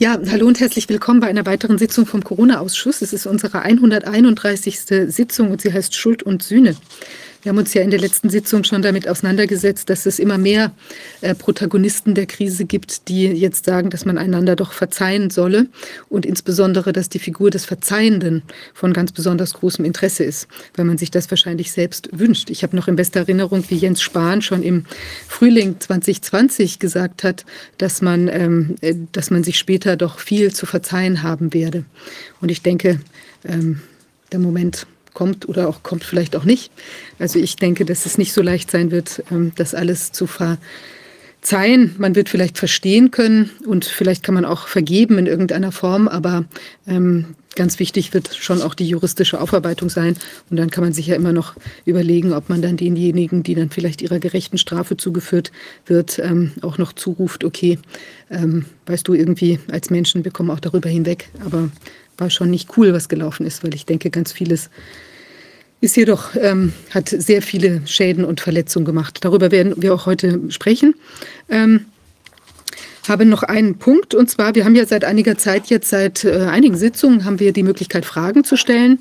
Ja, hallo und herzlich willkommen bei einer weiteren Sitzung vom Corona-Ausschuss. Es ist unsere 131. Sitzung und sie heißt Schuld und Sühne. Wir haben uns ja in der letzten Sitzung schon damit auseinandergesetzt, dass es immer mehr äh, Protagonisten der Krise gibt, die jetzt sagen, dass man einander doch verzeihen solle und insbesondere, dass die Figur des Verzeihenden von ganz besonders großem Interesse ist, weil man sich das wahrscheinlich selbst wünscht. Ich habe noch in bester Erinnerung, wie Jens Spahn schon im Frühling 2020 gesagt hat, dass man, ähm, äh, dass man sich später doch viel zu verzeihen haben werde. Und ich denke, ähm, der Moment kommt oder auch kommt vielleicht auch nicht. Also ich denke, dass es nicht so leicht sein wird, ähm, das alles zu verzeihen. Man wird vielleicht verstehen können und vielleicht kann man auch vergeben in irgendeiner Form, aber ähm, ganz wichtig wird schon auch die juristische Aufarbeitung sein. Und dann kann man sich ja immer noch überlegen, ob man dann denjenigen, die dann vielleicht ihrer gerechten Strafe zugeführt wird, ähm, auch noch zuruft, okay, weißt du, irgendwie als Menschen, wir kommen auch darüber hinweg. Aber war schon nicht cool, was gelaufen ist, weil ich denke, ganz vieles ist jedoch, ähm, hat sehr viele Schäden und Verletzungen gemacht. Darüber werden wir auch heute sprechen. Ähm, habe noch einen Punkt und zwar, wir haben ja seit einiger Zeit, jetzt seit äh, einigen Sitzungen, haben wir die Möglichkeit, Fragen zu stellen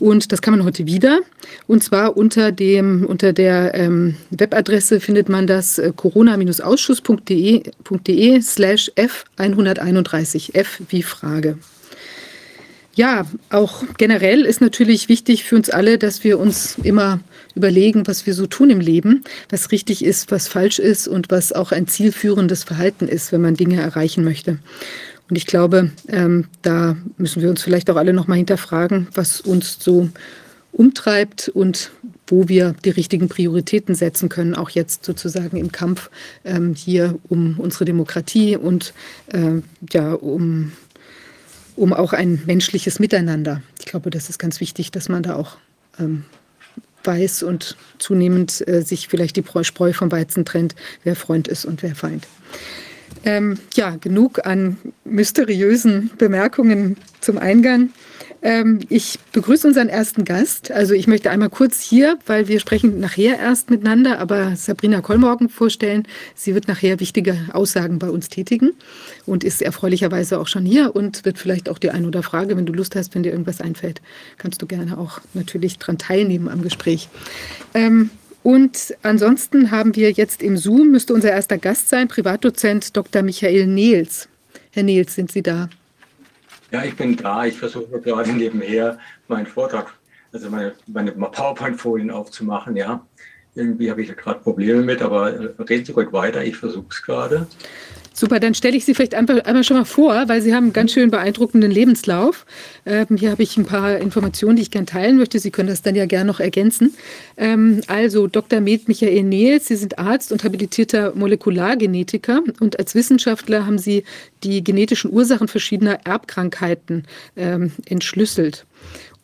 und das kann man heute wieder. Und zwar unter, dem, unter der ähm, Webadresse findet man das äh, corona-ausschuss.de slash f131, f wie Frage. Ja, auch generell ist natürlich wichtig für uns alle, dass wir uns immer überlegen, was wir so tun im Leben, was richtig ist, was falsch ist und was auch ein zielführendes Verhalten ist, wenn man Dinge erreichen möchte. Und ich glaube, ähm, da müssen wir uns vielleicht auch alle nochmal hinterfragen, was uns so umtreibt und wo wir die richtigen Prioritäten setzen können, auch jetzt sozusagen im Kampf ähm, hier um unsere Demokratie und äh, ja, um um auch ein menschliches Miteinander. Ich glaube, das ist ganz wichtig, dass man da auch ähm, weiß und zunehmend äh, sich vielleicht die Spreu vom Weizen trennt, wer Freund ist und wer Feind. Ähm, ja, genug an mysteriösen Bemerkungen zum Eingang. Ähm, ich begrüße unseren ersten Gast. Also ich möchte einmal kurz hier, weil wir sprechen nachher erst miteinander, aber Sabrina Kollmorgen vorstellen. Sie wird nachher wichtige Aussagen bei uns tätigen und ist erfreulicherweise auch schon hier und wird vielleicht auch die ein oder Frage, wenn du Lust hast, wenn dir irgendwas einfällt, kannst du gerne auch natürlich daran teilnehmen am Gespräch. Ähm, und ansonsten haben wir jetzt im Zoom, müsste unser erster Gast sein, Privatdozent Dr. Michael Nehls. Herr Nehls, sind Sie da? Ja, ich bin da. Ich versuche gerade nebenher meinen Vortrag, also meine, meine PowerPoint-Folien aufzumachen. Ja, irgendwie habe ich da gerade Probleme mit, aber reden Sie ruhig weiter. Ich versuche es gerade. Super, dann stelle ich Sie vielleicht einmal schon mal vor, weil Sie haben einen ganz schön beeindruckenden Lebenslauf. Ähm, hier habe ich ein paar Informationen, die ich gerne teilen möchte. Sie können das dann ja gerne noch ergänzen. Ähm, also Dr. Med Michael Nehls, Sie sind Arzt und habilitierter Molekulargenetiker und als Wissenschaftler haben Sie die genetischen Ursachen verschiedener Erbkrankheiten ähm, entschlüsselt.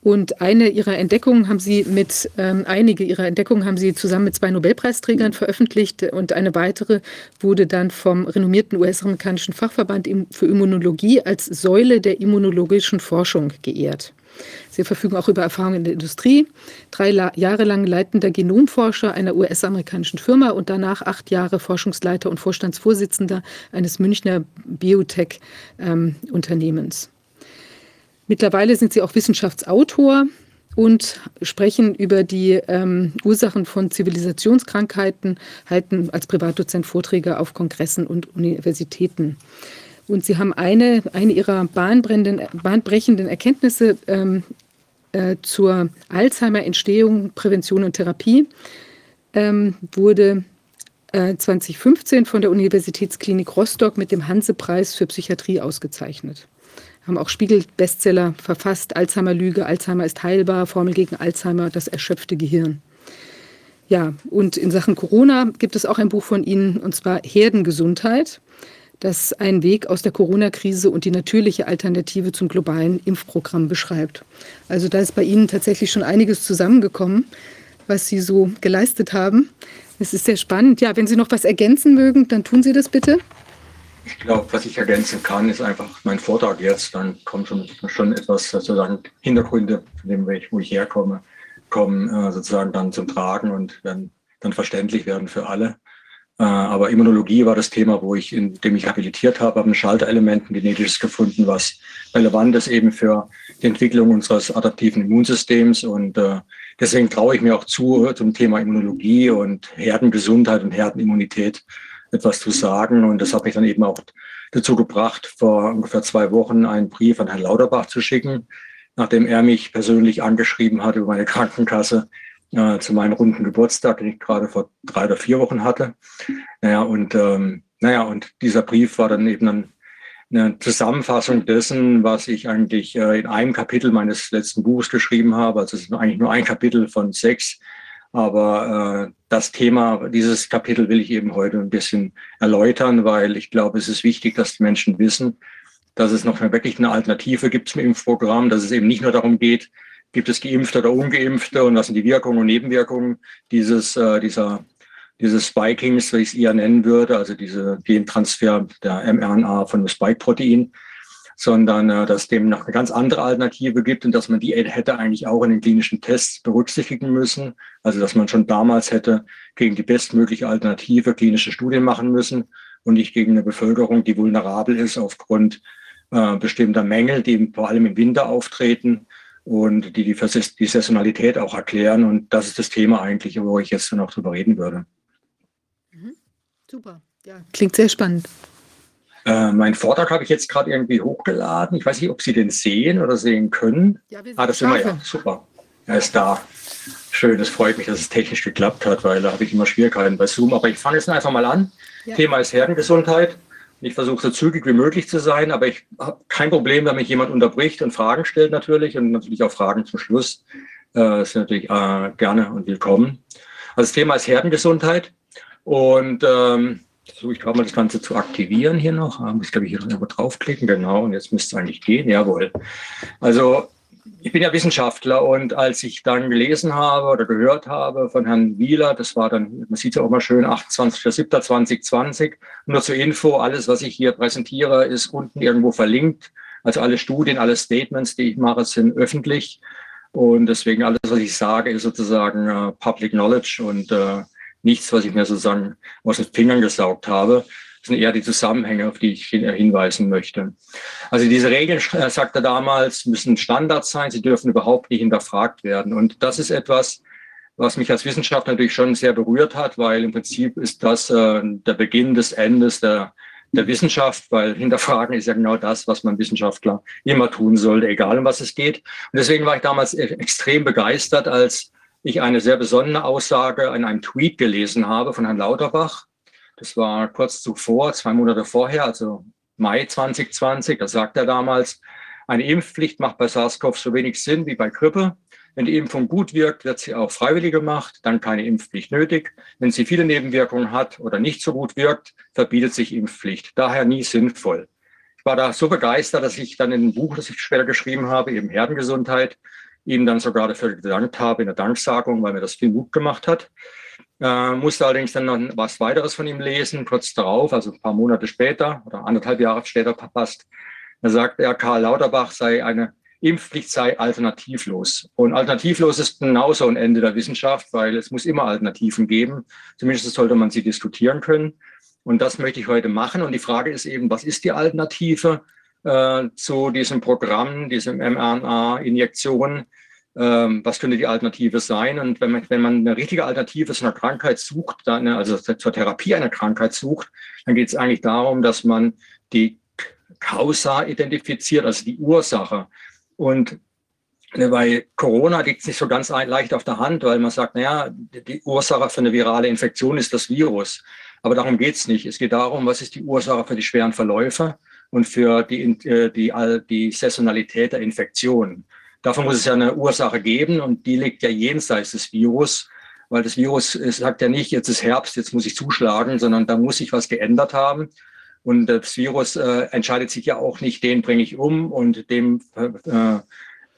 Und eine ihrer Entdeckungen haben sie mit, ähm, einige ihrer Entdeckungen haben sie zusammen mit zwei Nobelpreisträgern veröffentlicht und eine weitere wurde dann vom renommierten US-amerikanischen Fachverband für Immunologie als Säule der immunologischen Forschung geehrt. Sie verfügen auch über Erfahrungen in der Industrie, drei Jahre lang leitender Genomforscher einer US-amerikanischen Firma und danach acht Jahre Forschungsleiter und Vorstandsvorsitzender eines Münchner Biotech-Unternehmens. Ähm, Mittlerweile sind Sie auch Wissenschaftsautor und sprechen über die ähm, Ursachen von Zivilisationskrankheiten, halten als Privatdozent Vorträge auf Kongressen und Universitäten. Und Sie haben eine, eine Ihrer bahnbrechenden Erkenntnisse ähm, äh, zur Alzheimer-Entstehung, Prävention und Therapie ähm, wurde äh, 2015 von der Universitätsklinik Rostock mit dem Hanse-Preis für Psychiatrie ausgezeichnet haben auch Spiegel-Bestseller verfasst. Alzheimer-Lüge, Alzheimer ist heilbar, Formel gegen Alzheimer, das erschöpfte Gehirn. Ja, und in Sachen Corona gibt es auch ein Buch von Ihnen, und zwar Herdengesundheit, das einen Weg aus der Corona-Krise und die natürliche Alternative zum globalen Impfprogramm beschreibt. Also da ist bei Ihnen tatsächlich schon einiges zusammengekommen, was Sie so geleistet haben. Es ist sehr spannend. Ja, wenn Sie noch was ergänzen mögen, dann tun Sie das bitte. Ich glaube, was ich ergänzen kann, ist einfach mein Vortrag jetzt. Dann kommt schon, schon etwas sozusagen Hintergründe, von dem wo ich herkomme, kommen äh, sozusagen dann zum Tragen und werden dann verständlich werden für alle. Äh, aber Immunologie war das Thema, wo ich, indem ich habilitiert habe, habe ein Schalterelement, ein genetisches gefunden, was relevant ist eben für die Entwicklung unseres adaptiven Immunsystems. Und äh, deswegen traue ich mir auch zu, zum Thema Immunologie und Herdengesundheit und Herdenimmunität etwas zu sagen. Und das hat mich dann eben auch dazu gebracht, vor ungefähr zwei Wochen einen Brief an Herrn Lauterbach zu schicken, nachdem er mich persönlich angeschrieben hat über meine Krankenkasse äh, zu meinem runden Geburtstag, den ich gerade vor drei oder vier Wochen hatte. Naja, und ähm, naja, und dieser Brief war dann eben ein, eine Zusammenfassung dessen, was ich eigentlich äh, in einem Kapitel meines letzten Buches geschrieben habe. Also es ist eigentlich nur ein Kapitel von sechs. Aber äh, das Thema, dieses Kapitel will ich eben heute ein bisschen erläutern, weil ich glaube, es ist wichtig, dass die Menschen wissen, dass es noch wirklich eine Alternative gibt zum Impfprogramm, dass es eben nicht nur darum geht, gibt es Geimpfte oder Ungeimpfte und was sind die Wirkungen und Nebenwirkungen dieses, äh, dieser, dieses Spikings, wie ich es eher nennen würde, also diese Gentransfer der mRNA von dem Spike-Protein, sondern äh, dass dem noch eine ganz andere Alternative gibt und dass man die hätte eigentlich auch in den klinischen Tests berücksichtigen müssen. Also dass man schon damals hätte gegen die bestmögliche Alternative klinische Studien machen müssen und nicht gegen eine Bevölkerung, die vulnerabel ist aufgrund äh, bestimmter Mängel, die vor allem im Winter auftreten und die die, die Saisonalität auch erklären. Und das ist das Thema eigentlich, wo ich jetzt noch drüber reden würde. Mhm. Super, ja, klingt sehr spannend. Äh, mein Vortrag habe ich jetzt gerade irgendwie hochgeladen. Ich weiß nicht, ob Sie den sehen oder sehen können. Ja, wir ah, das sind wir ja. Super. Er ist da. Schön, es freut mich, dass es technisch geklappt hat, weil da habe ich immer Schwierigkeiten bei Zoom. Aber ich fange jetzt einfach mal an. Ja. Thema ist Herdengesundheit. Ich versuche so zügig wie möglich zu sein, aber ich habe kein Problem, wenn mich jemand unterbricht und Fragen stellt natürlich und natürlich auch Fragen zum Schluss. Äh, sind natürlich äh, gerne und willkommen. Also das Thema ist Herdengesundheit und ähm, versuche ich gerade mal das Ganze zu aktivieren hier noch. Da muss ich glaube ich hier noch draufklicken, genau. Und jetzt müsste es eigentlich gehen, jawohl. Also ich bin ja Wissenschaftler und als ich dann gelesen habe oder gehört habe von Herrn Wieler, das war dann, man sieht es ja auch mal schön, 28.07.2020, nur zur Info, alles, was ich hier präsentiere, ist unten irgendwo verlinkt. Also alle Studien, alle Statements, die ich mache, sind öffentlich. Und deswegen alles, was ich sage, ist sozusagen uh, Public Knowledge und uh, nichts, was ich mir sozusagen aus den Fingern gesaugt habe. Das sind eher die Zusammenhänge, auf die ich hinweisen möchte. Also diese Regeln, äh, sagt er damals, müssen Standards sein, sie dürfen überhaupt nicht hinterfragt werden. Und das ist etwas, was mich als Wissenschaftler natürlich schon sehr berührt hat, weil im Prinzip ist das äh, der Beginn des Endes der, der Wissenschaft, weil hinterfragen ist ja genau das, was man Wissenschaftler immer tun sollte, egal um was es geht. Und deswegen war ich damals e-, extrem begeistert, als ich eine sehr besondere Aussage in einem Tweet gelesen habe von Herrn Lauterbach, das war kurz zuvor, zwei Monate vorher, also Mai 2020. Da sagt er damals, eine Impfpflicht macht bei SARS-CoV so wenig Sinn wie bei Grippe. Wenn die Impfung gut wirkt, wird sie auch freiwillig gemacht, dann keine Impfpflicht nötig. Wenn sie viele Nebenwirkungen hat oder nicht so gut wirkt, verbietet sich Impfpflicht. Daher nie sinnvoll. Ich war da so begeistert, dass ich dann in einem Buch, das ich später geschrieben habe, eben Herdengesundheit, ihm dann sogar dafür gedankt habe in der Danksagung, weil mir das viel Mut gemacht hat. Äh, musste allerdings dann noch was weiteres von ihm lesen, kurz darauf, also ein paar Monate später oder anderthalb Jahre später verpasst. Da sagt er, Karl Lauterbach sei eine Impfpflicht sei alternativlos. Und alternativlos ist genauso ein Ende der Wissenschaft, weil es muss immer Alternativen geben. Zumindest sollte man sie diskutieren können. Und das möchte ich heute machen. Und die Frage ist eben, was ist die Alternative äh, zu diesem Programm, diesem mRNA-Injektion? Ähm, was könnte die Alternative sein? Und wenn man, wenn man eine richtige Alternative zu einer Krankheit sucht, dann, also zur Therapie einer Krankheit sucht, dann geht es eigentlich darum, dass man die Causa identifiziert, also die Ursache. Und äh, bei Corona liegt es nicht so ganz leicht auf der Hand, weil man sagt, naja, die Ursache für eine virale Infektion ist das Virus. Aber darum geht es nicht. Es geht darum, was ist die Ursache für die schweren Verläufe und für die, äh, die, die, die Saisonalität der Infektion. Davon muss es ja eine Ursache geben und die liegt ja jenseits des Virus, weil das Virus sagt ja nicht, jetzt ist Herbst, jetzt muss ich zuschlagen, sondern da muss sich was geändert haben. Und das Virus äh, entscheidet sich ja auch nicht, den bringe ich um und dem äh,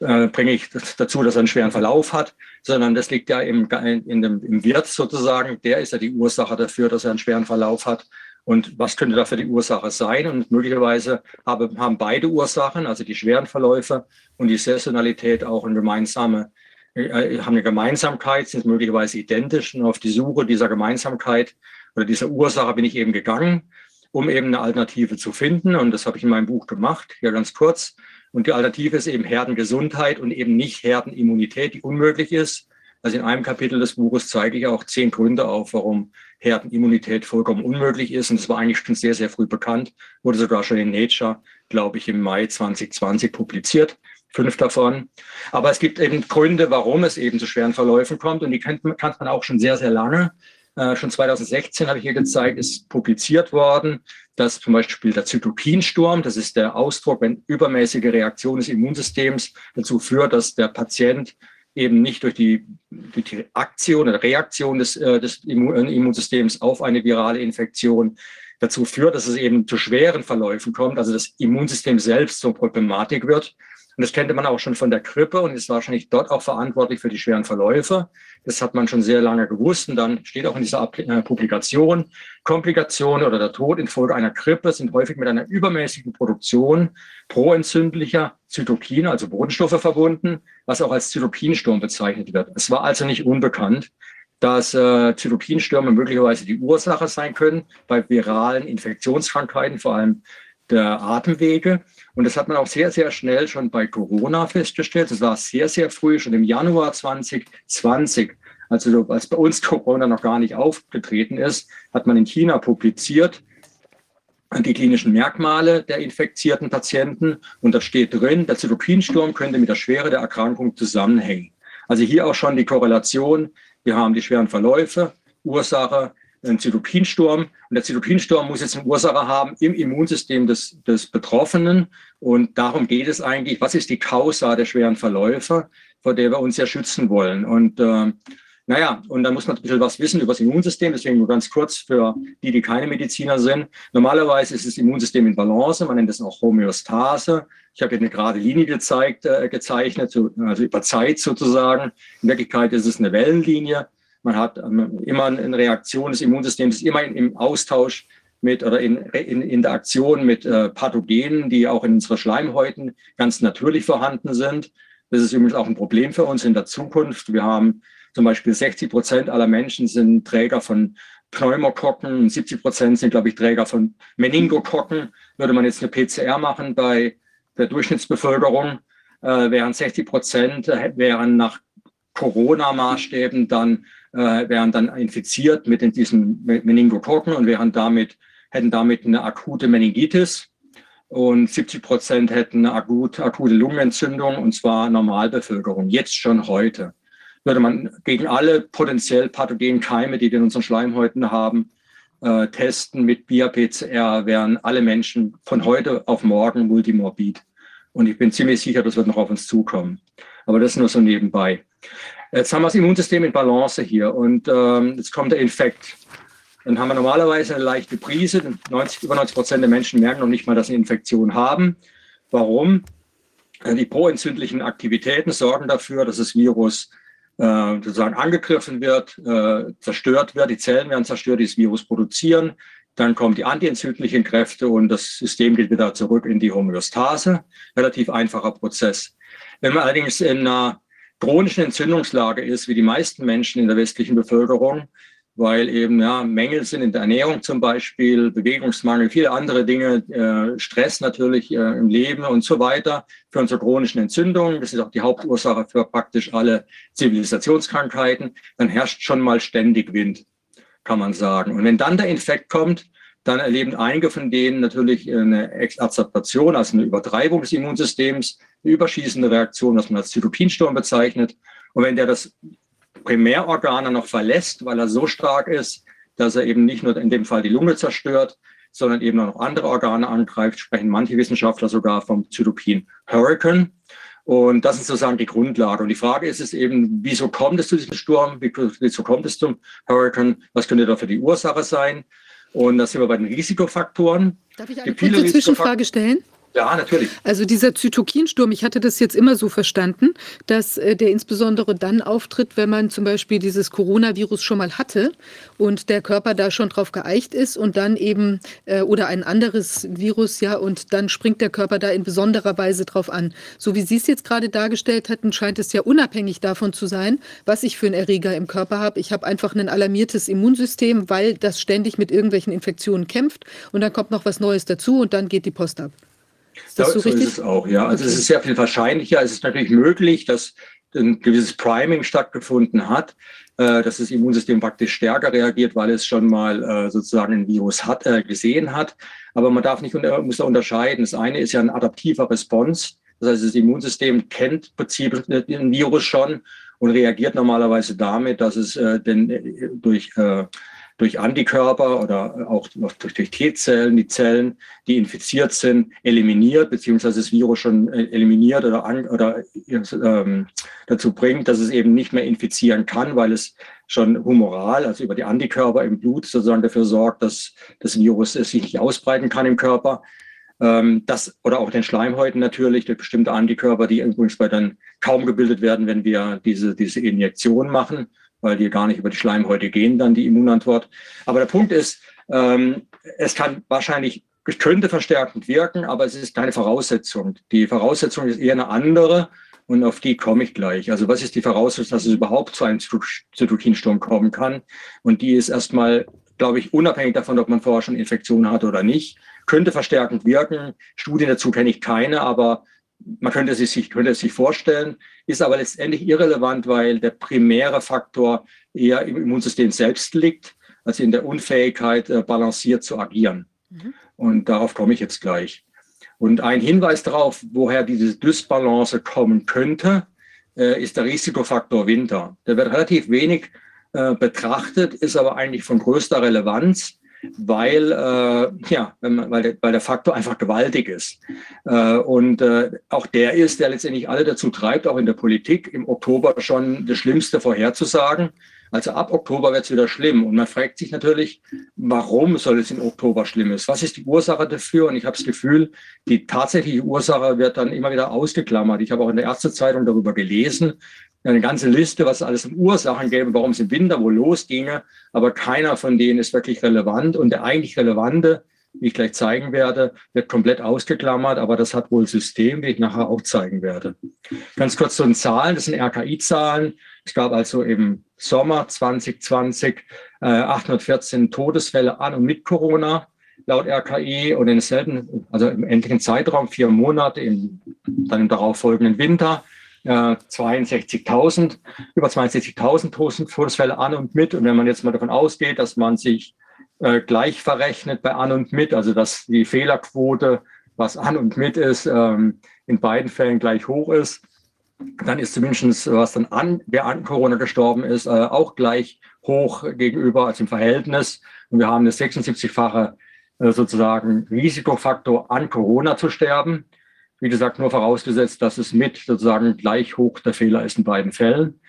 äh, bringe ich dazu, dass er einen schweren Verlauf hat, sondern das liegt ja im, in dem, im Wirt sozusagen. Der ist ja die Ursache dafür, dass er einen schweren Verlauf hat. Und was könnte dafür die Ursache sein? Und möglicherweise haben, beide Ursachen, also die schweren Verläufe und die Saisonalität, auch eine gemeinsame, äh, haben eine Gemeinsamkeit, sind möglicherweise identisch und auf die Suche dieser Gemeinsamkeit oder dieser Ursache bin ich eben gegangen, um eben eine Alternative zu finden. Und das habe ich in meinem Buch gemacht, hier ganz kurz. Und die Alternative ist eben Herdengesundheit und eben nicht Herdenimmunität, die unmöglich ist. Also in einem Kapitel des Buches zeige ich auch zehn Gründe auf, warum Herdenimmunität vollkommen unmöglich ist. Und das war eigentlich schon sehr, sehr früh bekannt, wurde sogar schon in Nature, glaube ich, im Mai 2020 publiziert. Fünf davon. Aber es gibt eben Gründe, warum es eben zu schweren Verläufen kommt. Und die kennt, kennt man auch schon sehr, sehr lange. Äh, schon 2016 habe ich hier gezeigt, ist publiziert worden, dass zum Beispiel der Zytokinsturm, das ist der Ausdruck, wenn übermäßige Reaktion des Immunsystems dazu führt, dass der Patient eben nicht durch die, durch die Aktion oder Reaktion des, äh, des Immunsystems auf eine virale Infektion dazu führt, dass es eben zu schweren Verläufen kommt, also das Immunsystem selbst zur Problematik wird. Und das kannte man auch schon von der Grippe und ist wahrscheinlich dort auch verantwortlich für die schweren Verläufe. Das hat man schon sehr lange gewusst. Und dann steht auch in dieser äh, Publikation, Komplikationen oder der Tod infolge einer Grippe sind häufig mit einer übermäßigen Produktion proentzündlicher Zytokine, also Bodenstoffe verbunden, was auch als Zytokinsturm bezeichnet wird. Es war also nicht unbekannt, dass äh, Zytokinstürme möglicherweise die Ursache sein können bei viralen Infektionskrankheiten, vor allem der Atemwege. Und das hat man auch sehr, sehr schnell schon bei Corona festgestellt. Das war sehr, sehr früh, schon im Januar 2020. Also als bei uns Corona noch gar nicht aufgetreten ist, hat man in China publiziert, die klinischen Merkmale der infizierten Patienten. Und da steht drin, der Zytokinsturm könnte mit der Schwere der Erkrankung zusammenhängen. Also hier auch schon die Korrelation. Wir haben die schweren Verläufe, Ursache, ein Zytokinsturm. Und der Zytokinsturm muss jetzt eine Ursache haben im Immunsystem des, des Betroffenen. Und darum geht es eigentlich. Was ist die Causa der schweren Verläufe, vor der wir uns ja schützen wollen? Und äh, naja, und dann muss man ein bisschen was wissen über das Immunsystem. Deswegen nur ganz kurz für die, die keine Mediziner sind. Normalerweise ist das Immunsystem in Balance. Man nennt das auch Homöostase. Ich habe hier eine gerade Linie gezeigt, äh, gezeichnet, also über Zeit sozusagen. In Wirklichkeit ist es eine Wellenlinie. Man hat ähm, immer eine Reaktion des Immunsystems, immer im Austausch mit oder in, in Interaktion mit äh, Pathogenen, die auch in unseren Schleimhäuten ganz natürlich vorhanden sind. Das ist übrigens auch ein Problem für uns in der Zukunft. Wir haben zum Beispiel 60 Prozent aller Menschen sind Träger von Pneumokokken, 70 Prozent sind, glaube ich, Träger von Meningokokken. Würde man jetzt eine PCR machen bei der Durchschnittsbevölkerung, äh, wären 60 Prozent äh, wären nach Corona-Maßstäben dann äh, wären dann infiziert mit diesen Meningokokken und wären damit, hätten damit eine akute Meningitis. Und 70 Prozent hätten eine akute, akute Lungenentzündung, und zwar Normalbevölkerung, jetzt schon heute. Würde man gegen alle potenziell pathogenen Keime, die wir in unseren Schleimhäuten haben, äh, testen mit BIA-PCR, wären alle Menschen von heute auf morgen multimorbid. Und ich bin ziemlich sicher, das wird noch auf uns zukommen. Aber das nur so nebenbei. Jetzt haben wir das Immunsystem in Balance hier und ähm, jetzt kommt der Infekt. Dann haben wir normalerweise eine leichte Prise. 90, über 90 Prozent der Menschen merken noch nicht mal, dass sie eine Infektion haben. Warum? Äh, die proentzündlichen Aktivitäten sorgen dafür, dass das Virus äh, sozusagen angegriffen wird, äh, zerstört wird. Die Zellen werden zerstört, die das Virus produzieren. Dann kommen die antientzündlichen Kräfte und das System geht wieder zurück in die Homöostase. Relativ einfacher Prozess. Wenn man allerdings in einer chronischen Entzündungslage ist, wie die meisten Menschen in der westlichen Bevölkerung, weil eben ja, Mängel sind in der Ernährung zum Beispiel, Bewegungsmangel, viele andere Dinge, äh, Stress natürlich äh, im Leben und so weiter, führen zur chronischen Entzündung. Das ist auch die Hauptursache für praktisch alle Zivilisationskrankheiten. Dann herrscht schon mal ständig Wind, kann man sagen. Und wenn dann der Infekt kommt, dann erleben einige von denen natürlich eine Exazertation, also eine Übertreibung des Immunsystems, eine überschießende Reaktion, was man als Zytokinsturm bezeichnet. Und wenn der das Primärorgan dann noch verlässt, weil er so stark ist, dass er eben nicht nur in dem Fall die Lunge zerstört, sondern eben auch noch andere Organe angreift, sprechen manche Wissenschaftler sogar vom Zytokin Hurricane. Und das ist sozusagen die Grundlage. Und die Frage ist es eben, wieso kommt es zu diesem Sturm? Wieso kommt es zum Hurricane? Was könnte da für die Ursache sein? Und da sind wir bei den Risikofaktoren. Darf ich eine kurze Zwischenfrage stellen? Ja, natürlich. Also dieser Zytokinsturm, ich hatte das jetzt immer so verstanden, dass äh, der insbesondere dann auftritt, wenn man zum Beispiel dieses Coronavirus schon mal hatte und der Körper da schon drauf geeicht ist und dann eben, äh, oder ein anderes Virus, ja, und dann springt der Körper da in besonderer Weise drauf an. So wie Sie es jetzt gerade dargestellt hatten, scheint es ja unabhängig davon zu sein, was ich für einen Erreger im Körper habe. Ich habe einfach ein alarmiertes Immunsystem, weil das ständig mit irgendwelchen Infektionen kämpft und dann kommt noch was Neues dazu und dann geht die Post ab. Ist das so, so richtig? ist es auch, ja. Also okay. es ist sehr viel wahrscheinlicher. Es ist natürlich möglich, dass ein gewisses Priming stattgefunden hat, äh, dass das Immunsystem praktisch stärker reagiert, weil es schon mal äh, sozusagen ein Virus hat, äh, gesehen hat. Aber man darf nicht muss da unterscheiden. Das eine ist ja ein adaptiver Response. Das heißt, das Immunsystem kennt im Prinzip den Virus schon und reagiert normalerweise damit, dass es äh, denn durch äh, durch Antikörper oder auch durch, durch T-Zellen, die Zellen, die infiziert sind, eliminiert, beziehungsweise das Virus schon äh, eliminiert oder, an, oder ähm, dazu bringt, dass es eben nicht mehr infizieren kann, weil es schon humoral, also über die Antikörper im Blut sozusagen dafür sorgt, dass das Virus sich nicht ausbreiten kann im Körper. Ähm, das, oder auch den Schleimhäuten natürlich, durch bestimmte Antikörper, die übrigens bei dann kaum gebildet werden, wenn wir diese, diese Injektion machen weil die gar nicht über die Schleimhäute gehen, dann die Immunantwort. Aber der Punkt ist, ähm, es kann wahrscheinlich, es könnte verstärkend wirken, aber es ist keine Voraussetzung. Die Voraussetzung ist eher eine andere und auf die komme ich gleich. Also was ist die Voraussetzung, dass es überhaupt zu einem Zytokinsturm kommen kann? Und die ist erstmal, glaube ich, unabhängig davon, ob man vorher schon Infektionen hat oder nicht, könnte verstärkend wirken. Studien dazu kenne ich keine, aber man könnte es sich, könnte es sich vorstellen, ist aber letztendlich irrelevant, weil der primäre Faktor eher im Immunsystem selbst liegt, also in der Unfähigkeit, äh, balanciert zu agieren. Mhm. Und darauf komme ich jetzt gleich. Und ein Hinweis darauf, woher diese Dysbalance kommen könnte, äh, ist der Risikofaktor Winter. Der wird relativ wenig äh, betrachtet, ist aber eigentlich von größter Relevanz weil, äh, ja, weil, der, weil der Faktor einfach gewaltig ist. Äh, und äh, auch der ist, der letztendlich alle dazu treibt, auch in der Politik im Oktober schon das Schlimmste vorherzusagen. Also ab Oktober wird es wieder schlimm. Und man fragt sich natürlich, warum soll es im Oktober schlimm ist? Was ist die Ursache dafür? Und ich habe das Gefühl, die tatsächliche Ursache wird dann immer wieder ausgeklammert. Ich habe auch in der Ärztezeitung darüber gelesen, eine ganze Liste, was alles an Ursachen gäbe, warum es im Winter wohl losginge, aber keiner von denen ist wirklich relevant. Und der eigentlich relevante, wie ich gleich zeigen werde, wird komplett ausgeklammert, aber das hat wohl System, wie ich nachher auch zeigen werde. Ganz kurz zu den Zahlen, das sind RKI-Zahlen. Es gab also im Sommer 2020 äh, 814 Todesfälle an und mit Corona laut RKI und in selben, also im endlichen Zeitraum, vier Monate, im, dann im darauffolgenden Winter, 62.000, über 62.000 Todesfälle an und mit. Und wenn man jetzt mal davon ausgeht, dass man sich äh, gleich verrechnet bei an und mit, also dass die Fehlerquote, was an und mit ist, ähm, in beiden Fällen gleich hoch ist, dann ist zumindest, was dann an, wer an Corona gestorben ist, äh, auch gleich hoch gegenüber, als im Verhältnis. Und wir haben eine 76-fache äh, sozusagen Risikofaktor an Corona zu sterben. Wie gesagt, nur vorausgesetzt, dass es mit sozusagen gleich hoch der Fehler ist in beiden Fällen.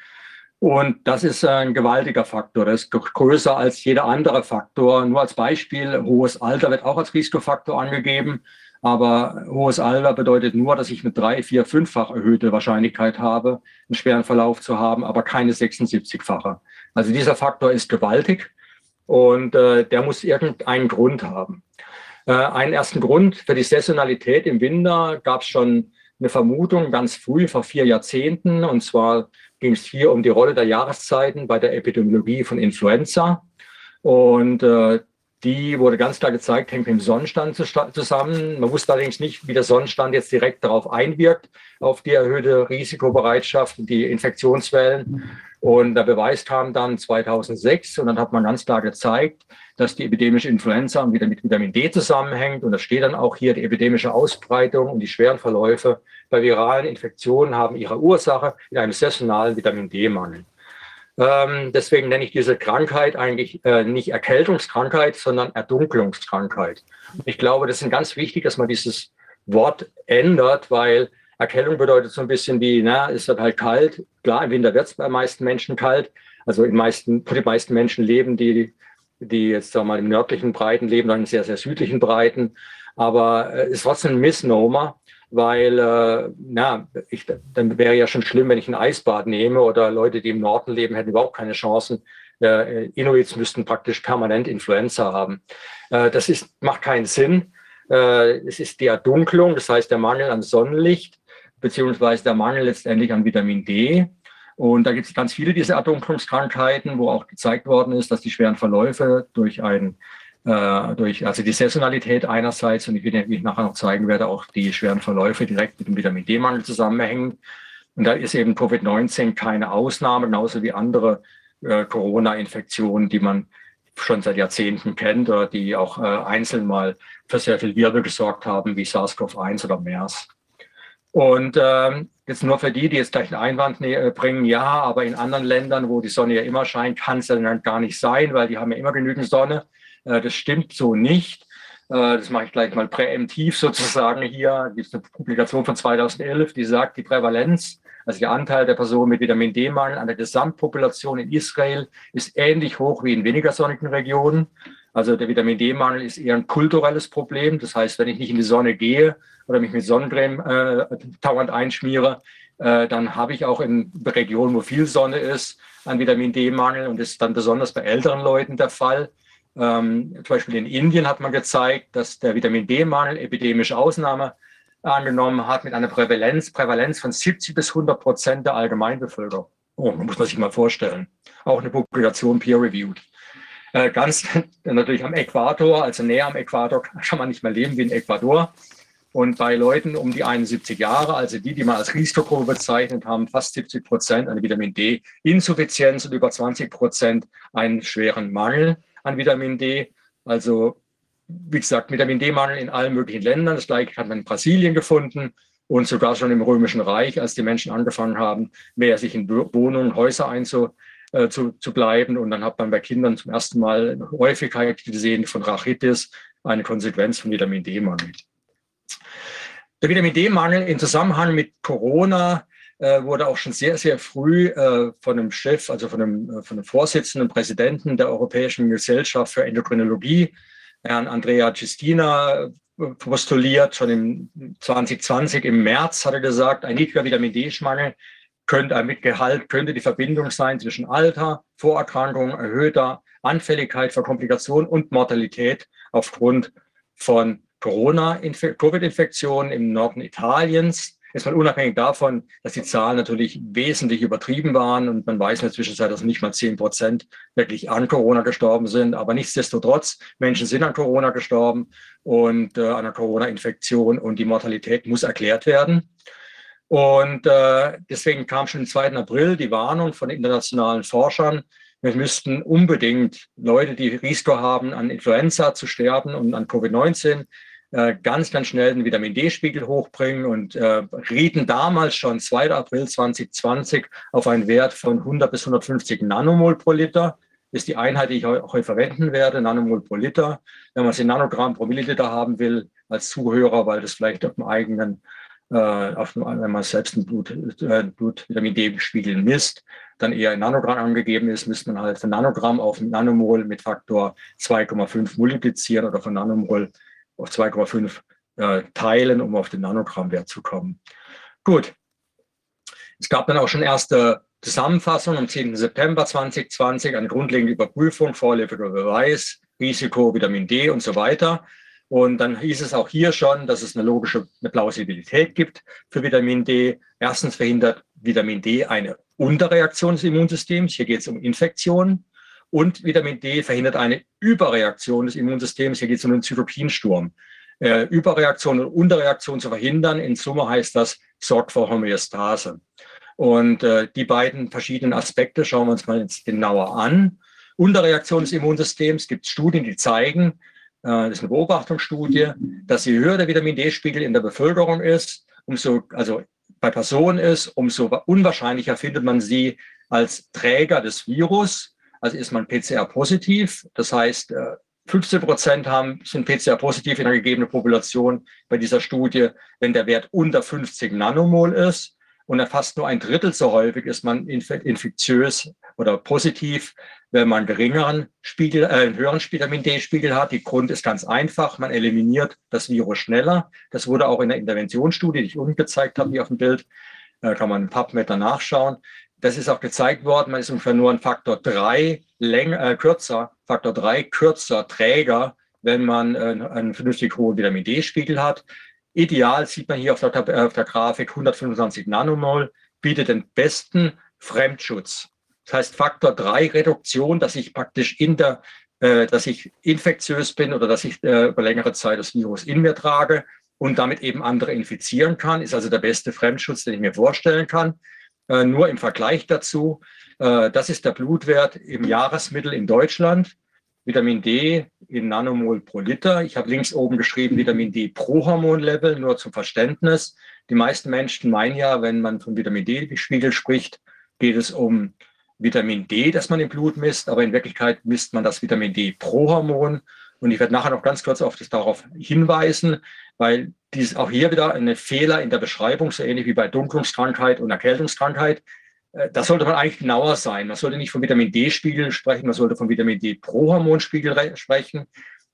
Und das ist ein gewaltiger Faktor. Das ist größer als jeder andere Faktor. Nur als Beispiel, hohes Alter wird auch als Risikofaktor angegeben. Aber hohes Alter bedeutet nur, dass ich eine drei, vier, fünffach erhöhte Wahrscheinlichkeit habe, einen schweren Verlauf zu haben, aber keine 76-fache. Also dieser Faktor ist gewaltig und äh, der muss irgendeinen Grund haben. Äh, einen ersten Grund für die Saisonalität im Winter gab es schon eine Vermutung ganz früh, vor vier Jahrzehnten. Und zwar ging es hier um die Rolle der Jahreszeiten bei der Epidemiologie von Influenza. Und äh, die wurde ganz klar gezeigt, hängt mit dem Sonnenstand zusammen. Man wusste allerdings nicht, wie der Sonnenstand jetzt direkt darauf einwirkt, auf die erhöhte Risikobereitschaft und die Infektionswellen. Und der Beweis kam dann 2006 und dann hat man ganz klar gezeigt, dass die epidemische Influenza wieder mit Vitamin D zusammenhängt. Und da steht dann auch hier, die epidemische Ausbreitung und die schweren Verläufe bei viralen Infektionen haben ihre Ursache in einem saisonalen Vitamin D-Mangel. Ähm, deswegen nenne ich diese Krankheit eigentlich äh, nicht Erkältungskrankheit, sondern Erdunklungskrankheit. Ich glaube, das ist ganz wichtig, dass man dieses Wort ändert, weil Erkältung bedeutet so ein bisschen wie, na, ist das halt kalt. Klar, im Winter wird es bei meisten Menschen kalt. Also in meisten, die meisten Menschen leben, die, die jetzt sagen wir mal im nördlichen Breiten leben, dann in sehr, sehr südlichen Breiten. Aber es ist trotzdem ein Misnomer, weil, äh, na, ich, dann wäre ja schon schlimm, wenn ich ein Eisbad nehme oder Leute, die im Norden leben, hätten überhaupt keine Chancen. Äh, Inuits müssten praktisch permanent Influenza haben. Äh, das ist, macht keinen Sinn. Äh, es ist die Erdunklung, das heißt der Mangel an Sonnenlicht, beziehungsweise der Mangel letztendlich an Vitamin D. Und da gibt es ganz viele dieser Erdunklungskrankheiten, wo auch gezeigt worden ist, dass die schweren Verläufe durch ein äh, durch also die Saisonalität einerseits und ich will, wie ich nachher noch zeigen werde, auch die schweren Verläufe direkt mit dem Vitamin D-Mangel zusammenhängen. Und da ist eben Covid-19 keine Ausnahme, genauso wie andere äh, Corona-Infektionen, die man schon seit Jahrzehnten kennt oder die auch äh, einzeln mal für sehr viel Wirbel gesorgt haben, wie SARS-CoV-1 oder MERS. Und ähm, jetzt nur für die, die jetzt gleich einen Einwand äh, bringen, ja, aber in anderen Ländern, wo die Sonne ja immer scheint, kann es dann gar nicht sein, weil die haben ja immer genügend Sonne. Äh, das stimmt so nicht. Äh, das mache ich gleich mal präemptiv sozusagen hier. Es gibt eine Publikation von 2011, die sagt, die Prävalenz, also der Anteil der Personen mit Vitamin D-Mangel an der Gesamtpopulation in Israel ist ähnlich hoch wie in weniger sonnigen Regionen. Also der Vitamin D-Mangel ist eher ein kulturelles Problem. Das heißt, wenn ich nicht in die Sonne gehe oder mich mit Sonnencreme äh, dauernd einschmiere, äh, dann habe ich auch in Regionen, wo viel Sonne ist, einen Vitamin D-Mangel. Und das ist dann besonders bei älteren Leuten der Fall. Ähm, zum Beispiel in Indien hat man gezeigt, dass der Vitamin D-Mangel epidemische Ausnahme angenommen hat mit einer Prävalenz, Prävalenz von 70 bis 100 Prozent der Allgemeinbevölkerung. Oh, muss man sich mal vorstellen. Auch eine Publikation peer-reviewed. Äh, ganz natürlich am Äquator, also näher am Äquator kann man nicht mehr leben wie in Ecuador. Und bei Leuten um die 71 Jahre, also die, die man als Risikogruppe bezeichnet haben, fast 70 Prozent eine Vitamin D-Insuffizienz und über 20 Prozent einen schweren Mangel an Vitamin D. Also wie gesagt, Vitamin D-Mangel in allen möglichen Ländern. Das gleiche hat man in Brasilien gefunden und sogar schon im Römischen Reich, als die Menschen angefangen haben, mehr sich in Wohnungen, Häuser einzubringen äh, zu, zu bleiben. Und dann hat man bei Kindern zum ersten Mal eine Häufigkeit gesehen von Rachitis, eine Konsequenz von Vitamin D-Mangel. Der Vitamin D-Mangel im Zusammenhang mit Corona äh, wurde auch schon sehr, sehr früh äh, von einem Chef, also von einem, äh, von einem Vorsitzenden, Präsidenten der Europäischen Gesellschaft für Endokrinologie, Herrn Andrea Cistina, äh, postuliert. Schon im 2020 im März hat er gesagt, ein niedriger Vitamin D-Mangel könnte mit Gehalt könnte die Verbindung sein zwischen Alter, Vorerkrankung, erhöhter Anfälligkeit für Komplikationen und Mortalität aufgrund von Corona-Covid-Infektionen im Norden Italiens. Jetzt mal unabhängig davon, dass die Zahlen natürlich wesentlich übertrieben waren und man weiß in der Zwischenzeit, dass nicht mal zehn Prozent wirklich an Corona gestorben sind. Aber nichtsdestotrotz, Menschen sind an Corona gestorben und äh, an einer Corona-Infektion und die Mortalität muss erklärt werden. Und äh, deswegen kam schon am 2. April die Warnung von internationalen Forschern, wir müssten unbedingt Leute, die Risiko haben, an Influenza zu sterben und an Covid-19, äh, ganz, ganz schnell den Vitamin D-Spiegel hochbringen und äh, rieten damals schon 2. April 2020 auf einen Wert von 100 bis 150 Nanomol pro Liter. Ist die Einheit, die ich heute verwenden werde, Nanomol pro Liter. Wenn man es in Nanogramm pro Milliliter haben will, als Zuhörer, weil das vielleicht auf dem eigenen auf, wenn man selbst ein Blut, äh, Blutvitamin D-Spiegel misst, dann eher in Nanogramm angegeben ist, müsste man halt von Nanogramm auf Nanomol mit Faktor 2,5 multiplizieren oder von Nanomol auf 2,5 äh, teilen, um auf den Nanogrammwert zu kommen. Gut. Es gab dann auch schon erste Zusammenfassungen am 10. September 2020, eine grundlegende Überprüfung, vorläufiger Beweis, Risiko, Vitamin D und so weiter. Und dann hieß es auch hier schon, dass es eine logische Plausibilität gibt für Vitamin D. Erstens verhindert Vitamin D eine Unterreaktion des Immunsystems. Hier geht es um Infektionen. Und Vitamin D verhindert eine Überreaktion des Immunsystems. Hier geht es um den Zytokinsturm. Äh, Überreaktion und Unterreaktion zu verhindern. In Summe heißt das, sorgt vor Homöostase. Und äh, die beiden verschiedenen Aspekte schauen wir uns mal jetzt genauer an. Unterreaktion des Immunsystems gibt es Studien, die zeigen, das ist eine Beobachtungsstudie, dass je höher der Vitamin D-Spiegel in der Bevölkerung ist, umso, also bei Personen ist, umso unwahrscheinlicher findet man sie als Träger des Virus. Also ist man PCR-positiv. Das heißt, 15 äh, Prozent sind PCR-positiv in einer gegebenen Population bei dieser Studie, wenn der Wert unter 50 Nanomol ist. Und fast nur ein Drittel so häufig ist man infektiös oder positiv, wenn man geringeren Spiegel, äh, einen höheren Vitamin D-Spiegel hat. Die Grund ist ganz einfach. Man eliminiert das Virus schneller. Das wurde auch in der Interventionsstudie, die ich unten gezeigt habe, hier auf dem Bild, äh, kann man ein PubMed nachschauen. Das ist auch gezeigt worden. Man ist ungefähr nur ein Faktor drei länger, äh, kürzer, Faktor drei kürzer Träger, wenn man äh, einen vernünftig hohen Vitamin D-Spiegel hat. Ideal sieht man hier auf der, äh, auf der Grafik 125 Nanomol bietet den besten Fremdschutz. Das heißt Faktor 3 Reduktion, dass ich praktisch in der, äh, dass ich infektiös bin oder dass ich äh, über längere Zeit das Virus in mir trage und damit eben andere infizieren kann, ist also der beste Fremdschutz, den ich mir vorstellen kann. Äh, nur im Vergleich dazu, äh, das ist der Blutwert im Jahresmittel in Deutschland. Vitamin D in Nanomol pro Liter. Ich habe links oben geschrieben Vitamin D pro Hormonlevel, nur zum Verständnis. Die meisten Menschen meinen ja, wenn man von Vitamin D-Spiegel spricht, geht es um Vitamin D, das man im Blut misst, aber in Wirklichkeit misst man das Vitamin D pro Hormon. Und ich werde nachher noch ganz kurz auf das darauf hinweisen, weil dies auch hier wieder eine Fehler in der Beschreibung, so ähnlich wie bei Dunklungskrankheit und Erkältungskrankheit. Äh, da sollte man eigentlich genauer sein. Man sollte nicht vom Vitamin D-Spiegel sprechen, man sollte vom Vitamin D pro Hormonspiegel sprechen,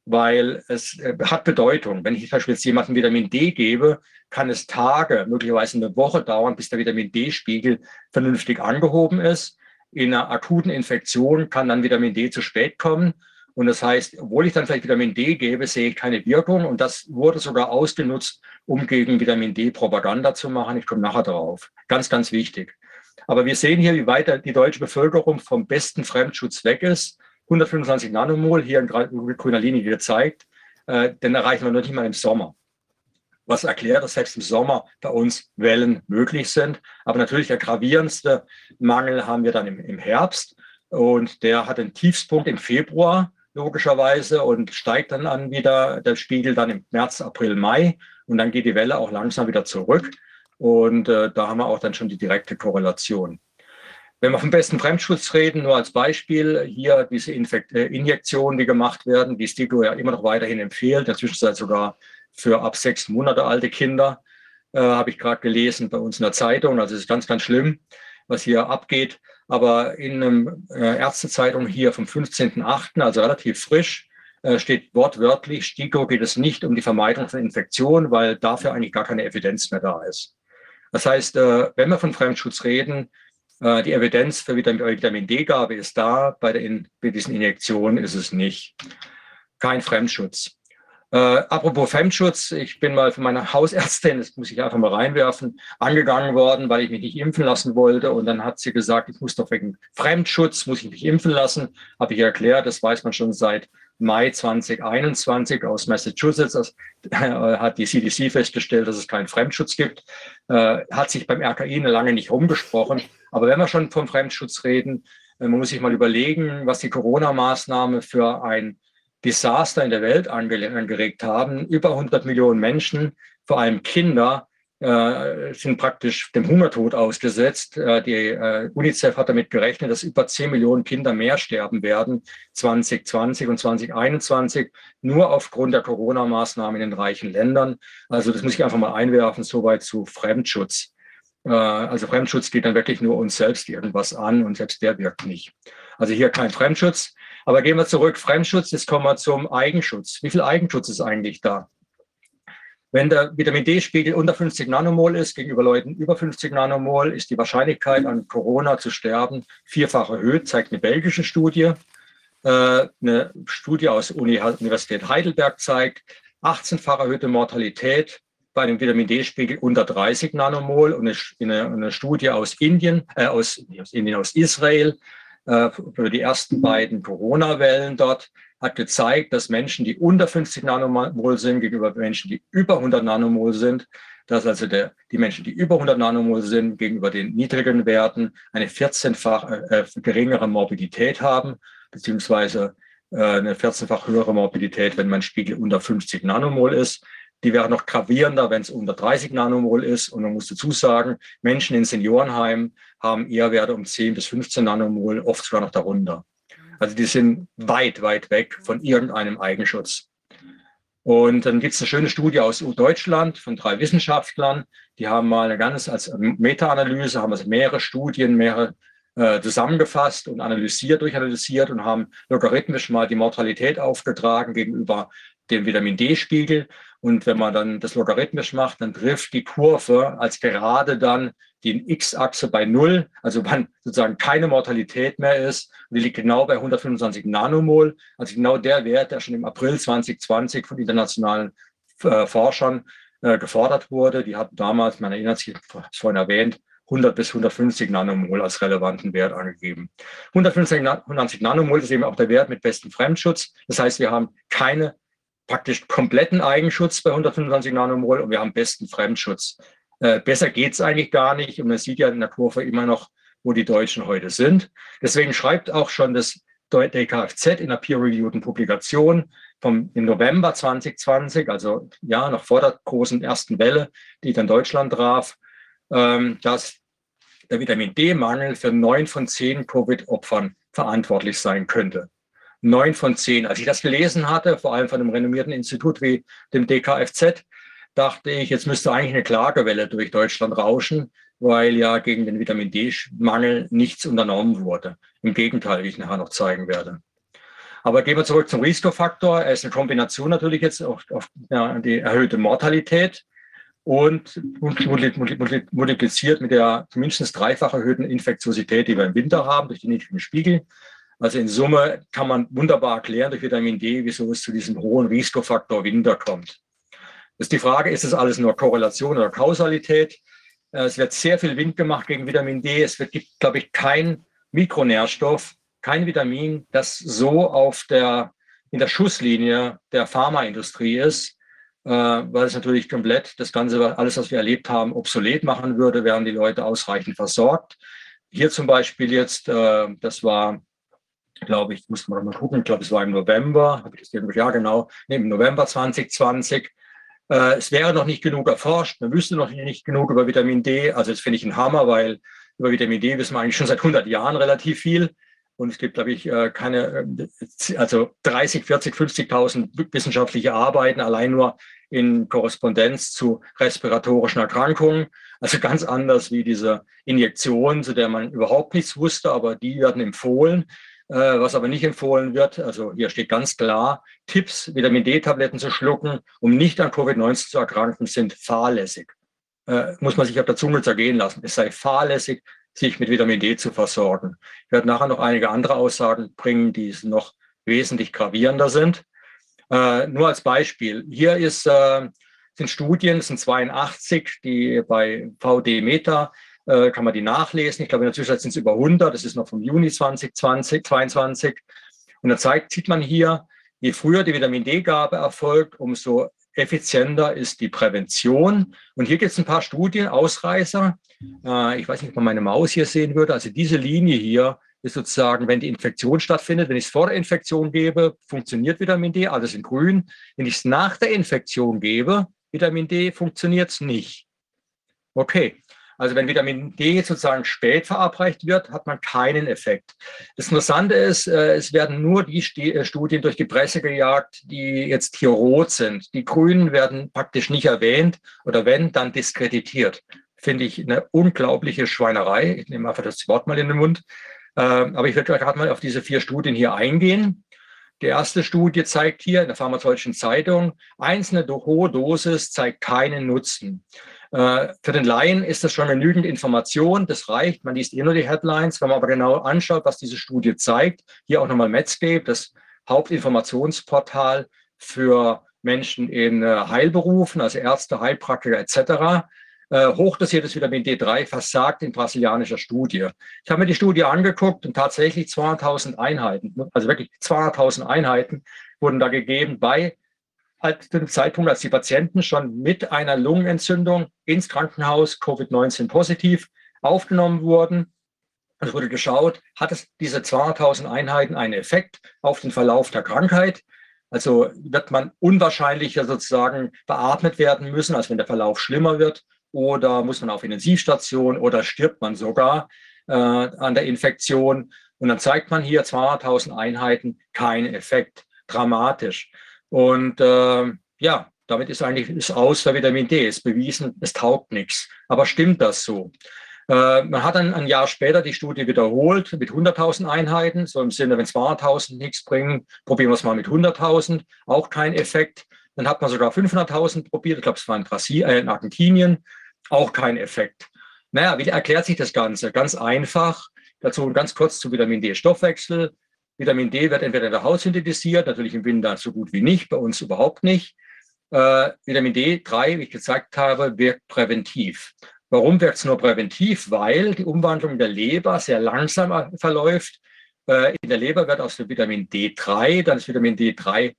weil es äh, hat Bedeutung. Wenn ich zum Beispiel jetzt jemandem Vitamin D gebe, kann es Tage, möglicherweise eine Woche dauern, bis der Vitamin D-Spiegel vernünftig angehoben ist in einer akuten Infektion kann dann Vitamin D zu spät kommen. Und das heißt, obwohl ich dann vielleicht Vitamin D gebe, sehe ich keine Wirkung. Und das wurde sogar ausgenutzt, um gegen Vitamin D Propaganda zu machen. Ich komme nachher darauf. Ganz, ganz wichtig. Aber wir sehen hier, wie weit die deutsche Bevölkerung vom besten Fremdschutz weg ist. 125 Nanomol, hier in grüner Linie gezeigt. Äh, den erreichen wir noch nicht mal im Sommer was erklärt, dass selbst im Sommer bei uns Wellen möglich sind. Aber natürlich der gravierendste Mangel haben wir dann im, im Herbst. Und der hat einen Tiefspunkt im Februar, logischerweise, und steigt dann an wieder, der Spiegel dann im März, April, Mai. Und dann geht die Welle auch langsam wieder zurück. Und äh, da haben wir auch dann schon die direkte Korrelation. Wenn wir vom besten Fremdschutz reden, nur als Beispiel, hier diese Infekt äh, Injektionen, die gemacht werden, die STIKO ja immer noch weiterhin empfiehlt, in der Zwischenzeit sogar für ab sechs Monate alte Kinder, äh, habe ich gerade gelesen bei uns in der Zeitung. Also es ist ganz, ganz schlimm, was hier abgeht. Aber in einem äh, Ärztezeitung hier vom 15.8., also relativ frisch, äh, steht wortwörtlich, STIKO geht es nicht um die Vermeidung von Infektionen, weil dafür eigentlich gar keine Evidenz mehr da ist. Das heißt, äh, wenn wir von Fremdschutz reden, äh, die Evidenz für Vitamin, Vitamin D-Gabe ist da, bei, der bei diesen Injektionen ist es nicht. Kein Fremdschutz. Äh, apropos Fremdschutz, ich bin mal von meiner Hausärztin, das muss ich einfach mal reinwerfen, angegangen worden, weil ich mich nicht impfen lassen wollte. Und dann hat sie gesagt, ich muss doch wegen Fremdschutz, muss ich mich impfen lassen. Habe ich erklärt, das weiß man schon seit Mai 2021 aus Massachusetts. Das, äh, hat die CDC festgestellt, dass es keinen Fremdschutz gibt. Äh, hat sich beim RKI lange nicht rumgesprochen. Aber wenn wir schon vom Fremdschutz reden, äh, man muss sich mal überlegen, was die Corona-Maßnahme für ein Desaster in der Welt angeregt haben. Über 100 Millionen Menschen, vor allem Kinder, äh, sind praktisch dem Hungertod ausgesetzt. Äh, die äh, UNICEF hat damit gerechnet, dass über 10 Millionen Kinder mehr sterben werden 2020 und 2021, nur aufgrund der Corona-Maßnahmen in den reichen Ländern. Also das muss ich einfach mal einwerfen, soweit zu Fremdschutz. Äh, also Fremdschutz geht dann wirklich nur uns selbst irgendwas an und selbst der wirkt nicht. Also hier kein Fremdschutz. Aber gehen wir zurück, Fremdschutz, jetzt kommen wir zum Eigenschutz. Wie viel Eigenschutz ist eigentlich da? Wenn der Vitamin D-Spiegel unter 50 Nanomol ist, gegenüber Leuten über 50 Nanomol, ist die Wahrscheinlichkeit, an Corona zu sterben, vierfach erhöht, zeigt eine belgische Studie. Äh, eine Studie aus Universität Heidelberg zeigt 18-fach erhöhte Mortalität bei einem Vitamin D-Spiegel unter 30 Nanomol und eine, eine Studie aus Indien, äh, aus, aus Indien, aus Israel äh, für die ersten beiden Corona-Wellen dort hat gezeigt, dass Menschen, die unter 50 Nanomol sind, gegenüber Menschen, die über 100 Nanomol sind, dass also der, die Menschen, die über 100 Nanomol sind, gegenüber den niedrigen Werten eine 14-fach äh, geringere Morbidität haben, beziehungsweise äh, eine 14-fach höhere Morbidität, wenn mein Spiegel unter 50 Nanomol ist. Die wäre noch gravierender, wenn es unter 30 Nanomol ist. Und man muss dazu sagen, Menschen in Seniorenheimen haben eher Werte um 10 bis 15 Nanomol, oft sogar noch darunter. Also die sind weit, weit weg von irgendeinem Eigenschutz. Und dann gibt es eine schöne Studie aus Deutschland von drei Wissenschaftlern. Die haben mal eine ganz als Meta-Analyse, haben also mehrere Studien, mehrere äh, zusammengefasst und analysiert, durchanalysiert und haben logarithmisch mal die Mortalität aufgetragen gegenüber dem Vitamin D-Spiegel. Und wenn man dann das logarithmisch macht, dann trifft die Kurve als gerade dann die X-Achse bei Null, also wann sozusagen keine Mortalität mehr ist. Die liegt genau bei 125 Nanomol, also genau der Wert, der schon im April 2020 von internationalen äh, Forschern äh, gefordert wurde. Die hatten damals, man erinnert sich, ich vorhin erwähnt, 100 bis 150 Nanomol als relevanten Wert angegeben. 150 Nanomol ist eben auch der Wert mit bestem Fremdschutz. Das heißt, wir haben keine praktisch kompletten Eigenschutz bei 125 Nanomol und wir haben besten Fremdschutz. Äh, besser geht's eigentlich gar nicht und man sieht ja in der Kurve immer noch, wo die Deutschen heute sind. Deswegen schreibt auch schon das DKFZ in einer peer-reviewten Publikation vom im November 2020, also ja noch vor der großen ersten Welle, die dann Deutschland traf, ähm, dass der Vitamin D-Mangel für neun von zehn Covid-Opfern verantwortlich sein könnte neun von zehn. Als ich das gelesen hatte, vor allem von einem renommierten Institut wie dem DKFZ, dachte ich, jetzt müsste eigentlich eine Klagewelle durch Deutschland rauschen, weil ja gegen den Vitamin D-Mangel nichts unternommen wurde. Im Gegenteil, wie ich nachher noch zeigen werde. Aber gehen wir zurück zum Risikofaktor. Er ist eine Kombination natürlich jetzt auf, auf ja, die erhöhte Mortalität und multipliziert mit der mindestens dreifach erhöhten Infektiosität, die wir im Winter haben, durch die niedrigen Spiegel. Also in Summe kann man wunderbar erklären durch Vitamin D, wieso es zu diesem hohen Risikofaktor Winter kommt. Ist die Frage, ist es alles nur Korrelation oder Kausalität? Äh, es wird sehr viel Wind gemacht gegen Vitamin D. Es gibt, glaube ich, kein Mikronährstoff, kein Vitamin, das so auf der, in der Schusslinie der Pharmaindustrie ist, äh, weil es natürlich komplett das Ganze, alles, was wir erlebt haben, obsolet machen würde, wären die Leute ausreichend versorgt. Hier zum Beispiel jetzt, äh, das war glaube ich, muss man mal gucken, ich glaube, es war im November, habe ich das irgendwo, ja genau, nee, im November 2020. Äh, es wäre noch nicht genug erforscht, man wüsste noch nicht genug über Vitamin D. Also das finde ich ein Hammer, weil über Vitamin D wissen wir eigentlich schon seit 100 Jahren relativ viel. Und es gibt, glaube ich, äh, keine, äh, also 30, 40, 50.000 wissenschaftliche Arbeiten allein nur in Korrespondenz zu respiratorischen Erkrankungen. Also ganz anders wie diese Injektion, zu der man überhaupt nichts wusste, aber die werden empfohlen. Äh, was aber nicht empfohlen wird, also hier steht ganz klar, Tipps, Vitamin D-Tabletten zu schlucken, um nicht an Covid-19 zu erkranken, sind fahrlässig. Äh, muss man sich auf der Zunge zergehen lassen. Es sei fahrlässig, sich mit Vitamin D zu versorgen. Ich werde nachher noch einige andere Aussagen bringen, die noch wesentlich gravierender sind. Äh, nur als Beispiel. Hier ist, äh, sind Studien, es sind 82, die bei VD Meta äh, kann man die nachlesen. Ich glaube, in der Zwischenzeit sind es über 100. Das ist noch vom Juni 2020, 2022. Und da zeigt, sieht man hier, je früher die Vitamin D-Gabe erfolgt, umso effizienter ist die Prävention. Und hier gibt es ein paar Studien, Ausreißer. Äh, ich weiß nicht, ob man meine Maus hier sehen würde. Also diese Linie hier ist sozusagen, wenn die Infektion stattfindet, wenn ich es vor der Infektion gebe, funktioniert Vitamin D, alles in grün. Wenn ich es nach der Infektion gebe, Vitamin D, funktioniert es nicht. Okay, also wenn Vitamin D sozusagen spät verabreicht wird, hat man keinen Effekt. Das Interessante ist, äh, es werden nur die äh, Studien durch die Presse gejagt, die jetzt hier rot sind. Die Grünen werden praktisch nicht erwähnt oder wenn, dann diskreditiert. Finde ich eine unglaubliche Schweinerei. Ich nehme einfach das Wort mal in den Mund. Ähm, aber ich werde gerade mal auf diese vier Studien hier eingehen. Die erste Studie zeigt hier in der pharmazeutischen Zeitung, einzelne hohe Dosis zeigt keinen Nutzen. Äh, für den Laien ist das schon genügend Information, das reicht, man liest eh nur die Headlines. Wenn man aber genau anschaut, was diese Studie zeigt, hier auch nochmal Medscape, das Hauptinformationsportal für Menschen in äh, Heilberufen, also Ärzte, Heilpraktiker etc., äh, hochdosiertes Vitamin D3 versagt in brasilianischer Studie. Ich habe mir die Studie angeguckt und tatsächlich 200.000 Einheiten, also wirklich 200.000 Einheiten wurden da gegeben bei zu dem Zeitpunkt, als die Patienten schon mit einer Lungenentzündung ins Krankenhaus Covid-19 positiv aufgenommen wurden. Es wurde geschaut, hat es diese 200.000 Einheiten einen Effekt auf den Verlauf der Krankheit? Also wird man unwahrscheinlicher sozusagen beatmet werden müssen, als wenn der Verlauf schlimmer wird? Oder muss man auf Intensivstation oder stirbt man sogar äh, an der Infektion? Und dann zeigt man hier 200.000 Einheiten, kein Effekt, dramatisch. Und äh, ja, damit ist eigentlich das Aus für Vitamin D. Ist bewiesen, es taugt nichts. Aber stimmt das so? Äh, man hat dann ein Jahr später die Studie wiederholt mit 100.000 Einheiten, so im Sinne, wenn 200.000 nichts bringen, probieren wir es mal mit 100.000, auch kein Effekt. Dann hat man sogar 500.000 probiert, ich glaube, es war in, Brasilien, äh, in Argentinien, auch kein Effekt. Naja, wie erklärt sich das Ganze? Ganz einfach. Dazu ganz kurz zu Vitamin D-Stoffwechsel. Vitamin D wird entweder in der Haut synthetisiert, natürlich im Winter so gut wie nicht, bei uns überhaupt nicht. Äh, Vitamin D3, wie ich gezeigt habe, wirkt präventiv. Warum wirkt es nur präventiv? Weil die Umwandlung der Leber sehr langsam verläuft. Äh, in der Leber wird aus dem Vitamin D3 dann das Vitamin D3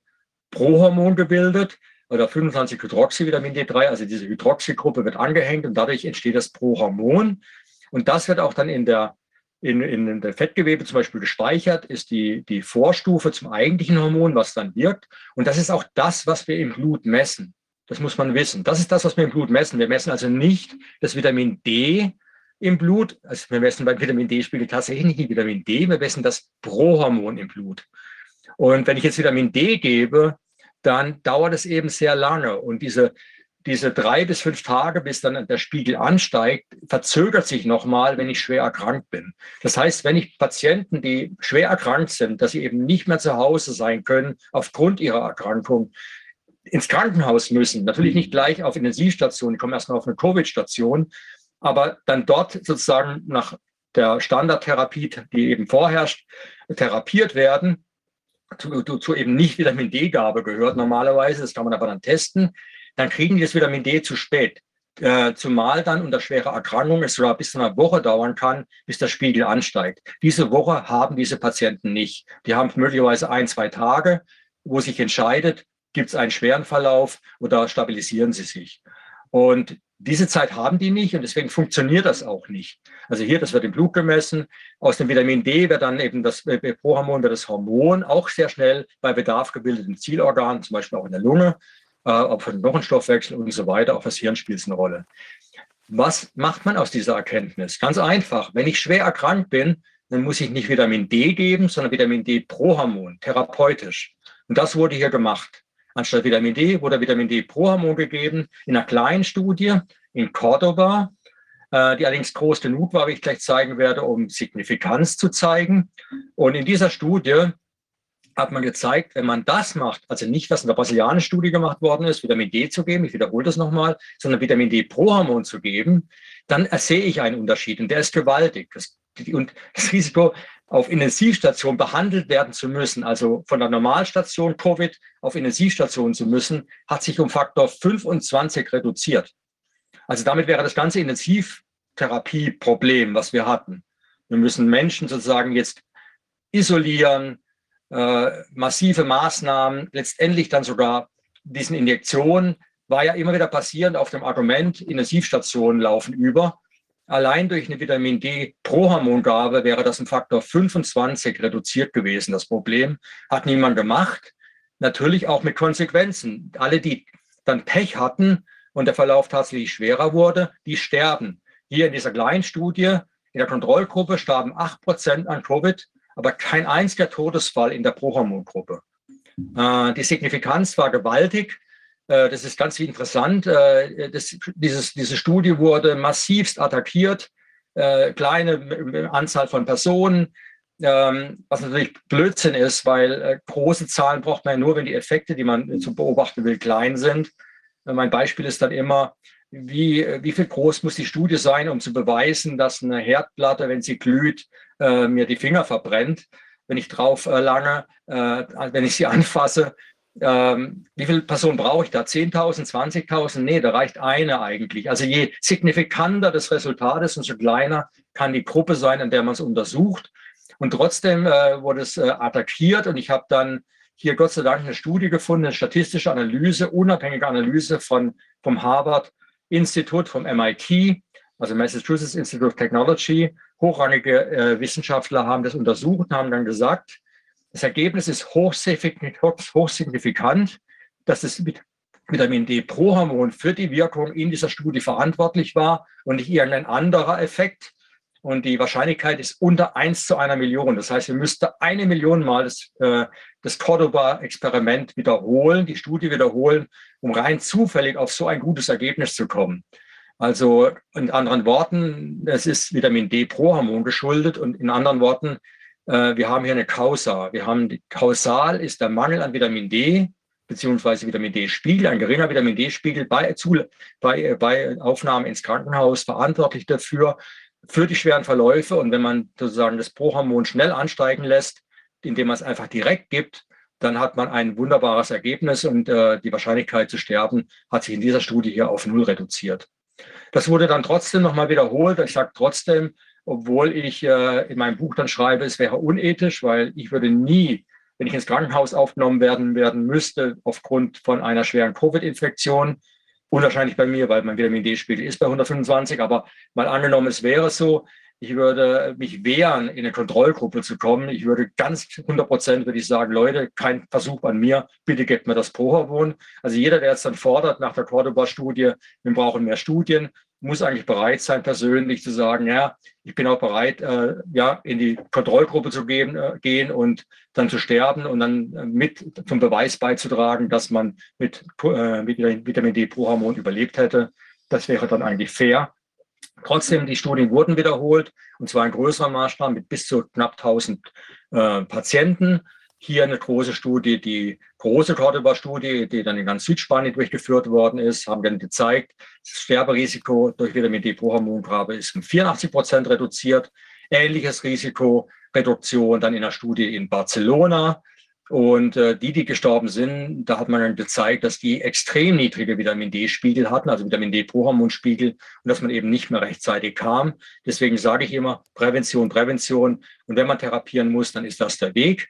Prohormon gebildet oder 25 Hydroxyvitamin D3, also diese Hydroxygruppe wird angehängt und dadurch entsteht das Prohormon. Und das wird auch dann in der in, in der Fettgewebe zum Beispiel gespeichert, ist die, die Vorstufe zum eigentlichen Hormon, was dann wirkt. Und das ist auch das, was wir im Blut messen. Das muss man wissen. Das ist das, was wir im Blut messen. Wir messen also nicht das Vitamin D im Blut. Also wir messen beim Vitamin D-Spiegel tatsächlich nicht Vitamin D, wir messen das Prohormon im Blut. Und wenn ich jetzt Vitamin D gebe, dann dauert es eben sehr lange. Und diese, diese drei bis fünf Tage, bis dann der Spiegel ansteigt, verzögert sich nochmal, wenn ich schwer erkrankt bin. Das heißt, wenn ich Patienten, die schwer erkrankt sind, dass sie eben nicht mehr zu Hause sein können aufgrund ihrer Erkrankung, ins Krankenhaus müssen, natürlich nicht gleich auf Intensivstation, die kommen erstmal auf eine Covid-Station, aber dann dort sozusagen nach der Standardtherapie, die eben vorherrscht, therapiert werden, zu, zu eben nicht Vitamin D-Gabe gehört normalerweise, das kann man aber dann testen, dann kriegen die das Vitamin D zu spät. Äh, zumal dann unter schwerer Erkrankung es sogar bis zu einer Woche dauern kann, bis der Spiegel ansteigt. Diese Woche haben diese Patienten nicht. Die haben möglicherweise ein, zwei Tage, wo sich entscheidet, gibt es einen schweren Verlauf oder stabilisieren sie sich. Und diese Zeit haben die nicht und deswegen funktioniert das auch nicht. Also hier, das wird im Blut gemessen. Aus dem Vitamin D wird dann eben das Prohormon, wird das Hormon auch sehr schnell bei Bedarf gebildet in Zielorganen, zum Beispiel auch in der Lunge äh, auch für den Knochenstoffwechsel und so weiter, auch das Hirn spielt es eine Rolle. Was macht man aus dieser Erkenntnis? Ganz einfach. Wenn ich schwer erkrankt bin, dann muss ich nicht Vitamin D geben, sondern Vitamin D Prohormon, therapeutisch. Und das wurde hier gemacht. Anstatt Vitamin D wurde Vitamin D Prohormon gegeben in einer kleinen Studie in Cordoba, äh, die allerdings groß genug war, wie ich gleich zeigen werde, um Signifikanz zu zeigen. Und in dieser Studie hat man gezeigt, wenn man das macht, also nicht, was in der brasilianischen Studie gemacht worden ist, Vitamin D zu geben, ich wiederhole das nochmal, sondern Vitamin D Prohormon zu geben, dann sehe ich einen Unterschied und der ist gewaltig. Das, und das Risiko, auf Intensivstation behandelt werden zu müssen, also von der Normalstation Covid auf Intensivstation zu müssen, hat sich um Faktor 25 reduziert. Also damit wäre das ganze Intensivtherapieproblem, was wir hatten. Wir müssen Menschen sozusagen jetzt isolieren, massive Maßnahmen, letztendlich dann sogar diesen Injektionen, war ja immer wieder passierend auf dem Argument, Intensivstationen laufen über. Allein durch eine Vitamin D Prohormongabe wäre das im Faktor 25 reduziert gewesen. Das Problem hat niemand gemacht. Natürlich auch mit Konsequenzen. Alle, die dann Pech hatten und der Verlauf tatsächlich schwerer wurde, die sterben. Hier in dieser kleinen Studie, in der Kontrollgruppe starben 8% an Covid aber kein einziger Todesfall in der Prohormongruppe. Äh, die Signifikanz war gewaltig. Äh, das ist ganz interessant. Äh, das, dieses, diese Studie wurde massivst attackiert. Kleine Anzahl von Personen, ähm, was natürlich Blödsinn ist, weil große Zahlen braucht man ja nur, wenn die Effekte, die man zu beobachten will, klein sind. Mein Beispiel ist dann immer, wie, wie viel groß muss die Studie sein, um zu beweisen, dass eine Herdplatte, wenn sie glüht, äh, mir die Finger verbrennt, wenn ich drauf äh, lange, äh, wenn ich sie anfasse. Ähm, wie viele Personen brauche ich da? 10.000, 20.000? Nee, da reicht eine eigentlich. Also je signifikanter das Resultat ist, umso kleiner kann die Gruppe sein, an der man es untersucht. Und trotzdem äh, wurde es äh, attackiert und ich habe dann hier Gott sei Dank eine Studie gefunden, eine statistische Analyse, unabhängige Analyse von, vom Harvard Institut, vom MIT, also Massachusetts Institute of Technology, hochrangige äh, Wissenschaftler haben das untersucht und haben dann gesagt, das Ergebnis ist hochsignifikant, dass das Vitamin D Prohormon für die Wirkung in dieser Studie verantwortlich war und nicht irgendein anderer Effekt. Und die Wahrscheinlichkeit ist unter 1 zu einer Million. Das heißt, wir müssten eine Million Mal das, äh, das Cordoba-Experiment wiederholen, die Studie wiederholen, um rein zufällig auf so ein gutes Ergebnis zu kommen. Also in anderen Worten, es ist Vitamin D pro Hormon geschuldet und in anderen Worten, äh, wir haben hier eine Kausa. Wir haben die, kausal ist der Mangel an Vitamin D beziehungsweise Vitamin D-Spiegel, ein geringer Vitamin D-Spiegel bei, bei, bei Aufnahme ins Krankenhaus verantwortlich dafür, für die schweren Verläufe. Und wenn man sozusagen das Prohormon schnell ansteigen lässt, indem man es einfach direkt gibt, dann hat man ein wunderbares Ergebnis und äh, die Wahrscheinlichkeit zu sterben hat sich in dieser Studie hier auf null reduziert. Das wurde dann trotzdem nochmal wiederholt. Ich sage trotzdem, obwohl ich äh, in meinem Buch dann schreibe, es wäre unethisch, weil ich würde nie, wenn ich ins Krankenhaus aufgenommen werden, werden müsste, aufgrund von einer schweren Covid-Infektion, unwahrscheinlich bei mir, weil mein Vitamin D-Spiegel ist bei 125, aber mal angenommen, es wäre so, ich würde mich wehren, in eine Kontrollgruppe zu kommen. Ich würde ganz 100 Prozent, würde ich sagen, Leute, kein Versuch an mir, bitte gebt mir das Prohormon. Also jeder, der jetzt dann fordert nach der Cordoba-Studie, wir brauchen mehr Studien, muss eigentlich bereit sein, persönlich zu sagen, ja, ich bin auch bereit, äh, ja, in die Kontrollgruppe zu gehen, äh, gehen und dann zu sterben und dann äh, mit zum Beweis beizutragen, dass man mit, äh, mit Vitamin D-Prohormon überlebt hätte. Das wäre dann eigentlich fair. Trotzdem, die Studien wurden wiederholt, und zwar in größerem Maßstab mit bis zu knapp 1000 äh, Patienten. Hier eine große Studie, die große Cordoba-Studie, die dann in ganz Südspanien durchgeführt worden ist, haben dann gezeigt, das Sterberisiko durch Vitamin D-Prohormongabe ist um 84 Prozent reduziert. Ähnliches Risiko, Reduktion dann in der Studie in Barcelona, und äh, die, die gestorben sind, da hat man dann gezeigt, dass die extrem niedrige Vitamin D-Spiegel hatten, also Vitamin D-Prohormonspiegel, und dass man eben nicht mehr rechtzeitig kam. Deswegen sage ich immer Prävention, Prävention. Und wenn man therapieren muss, dann ist das der Weg.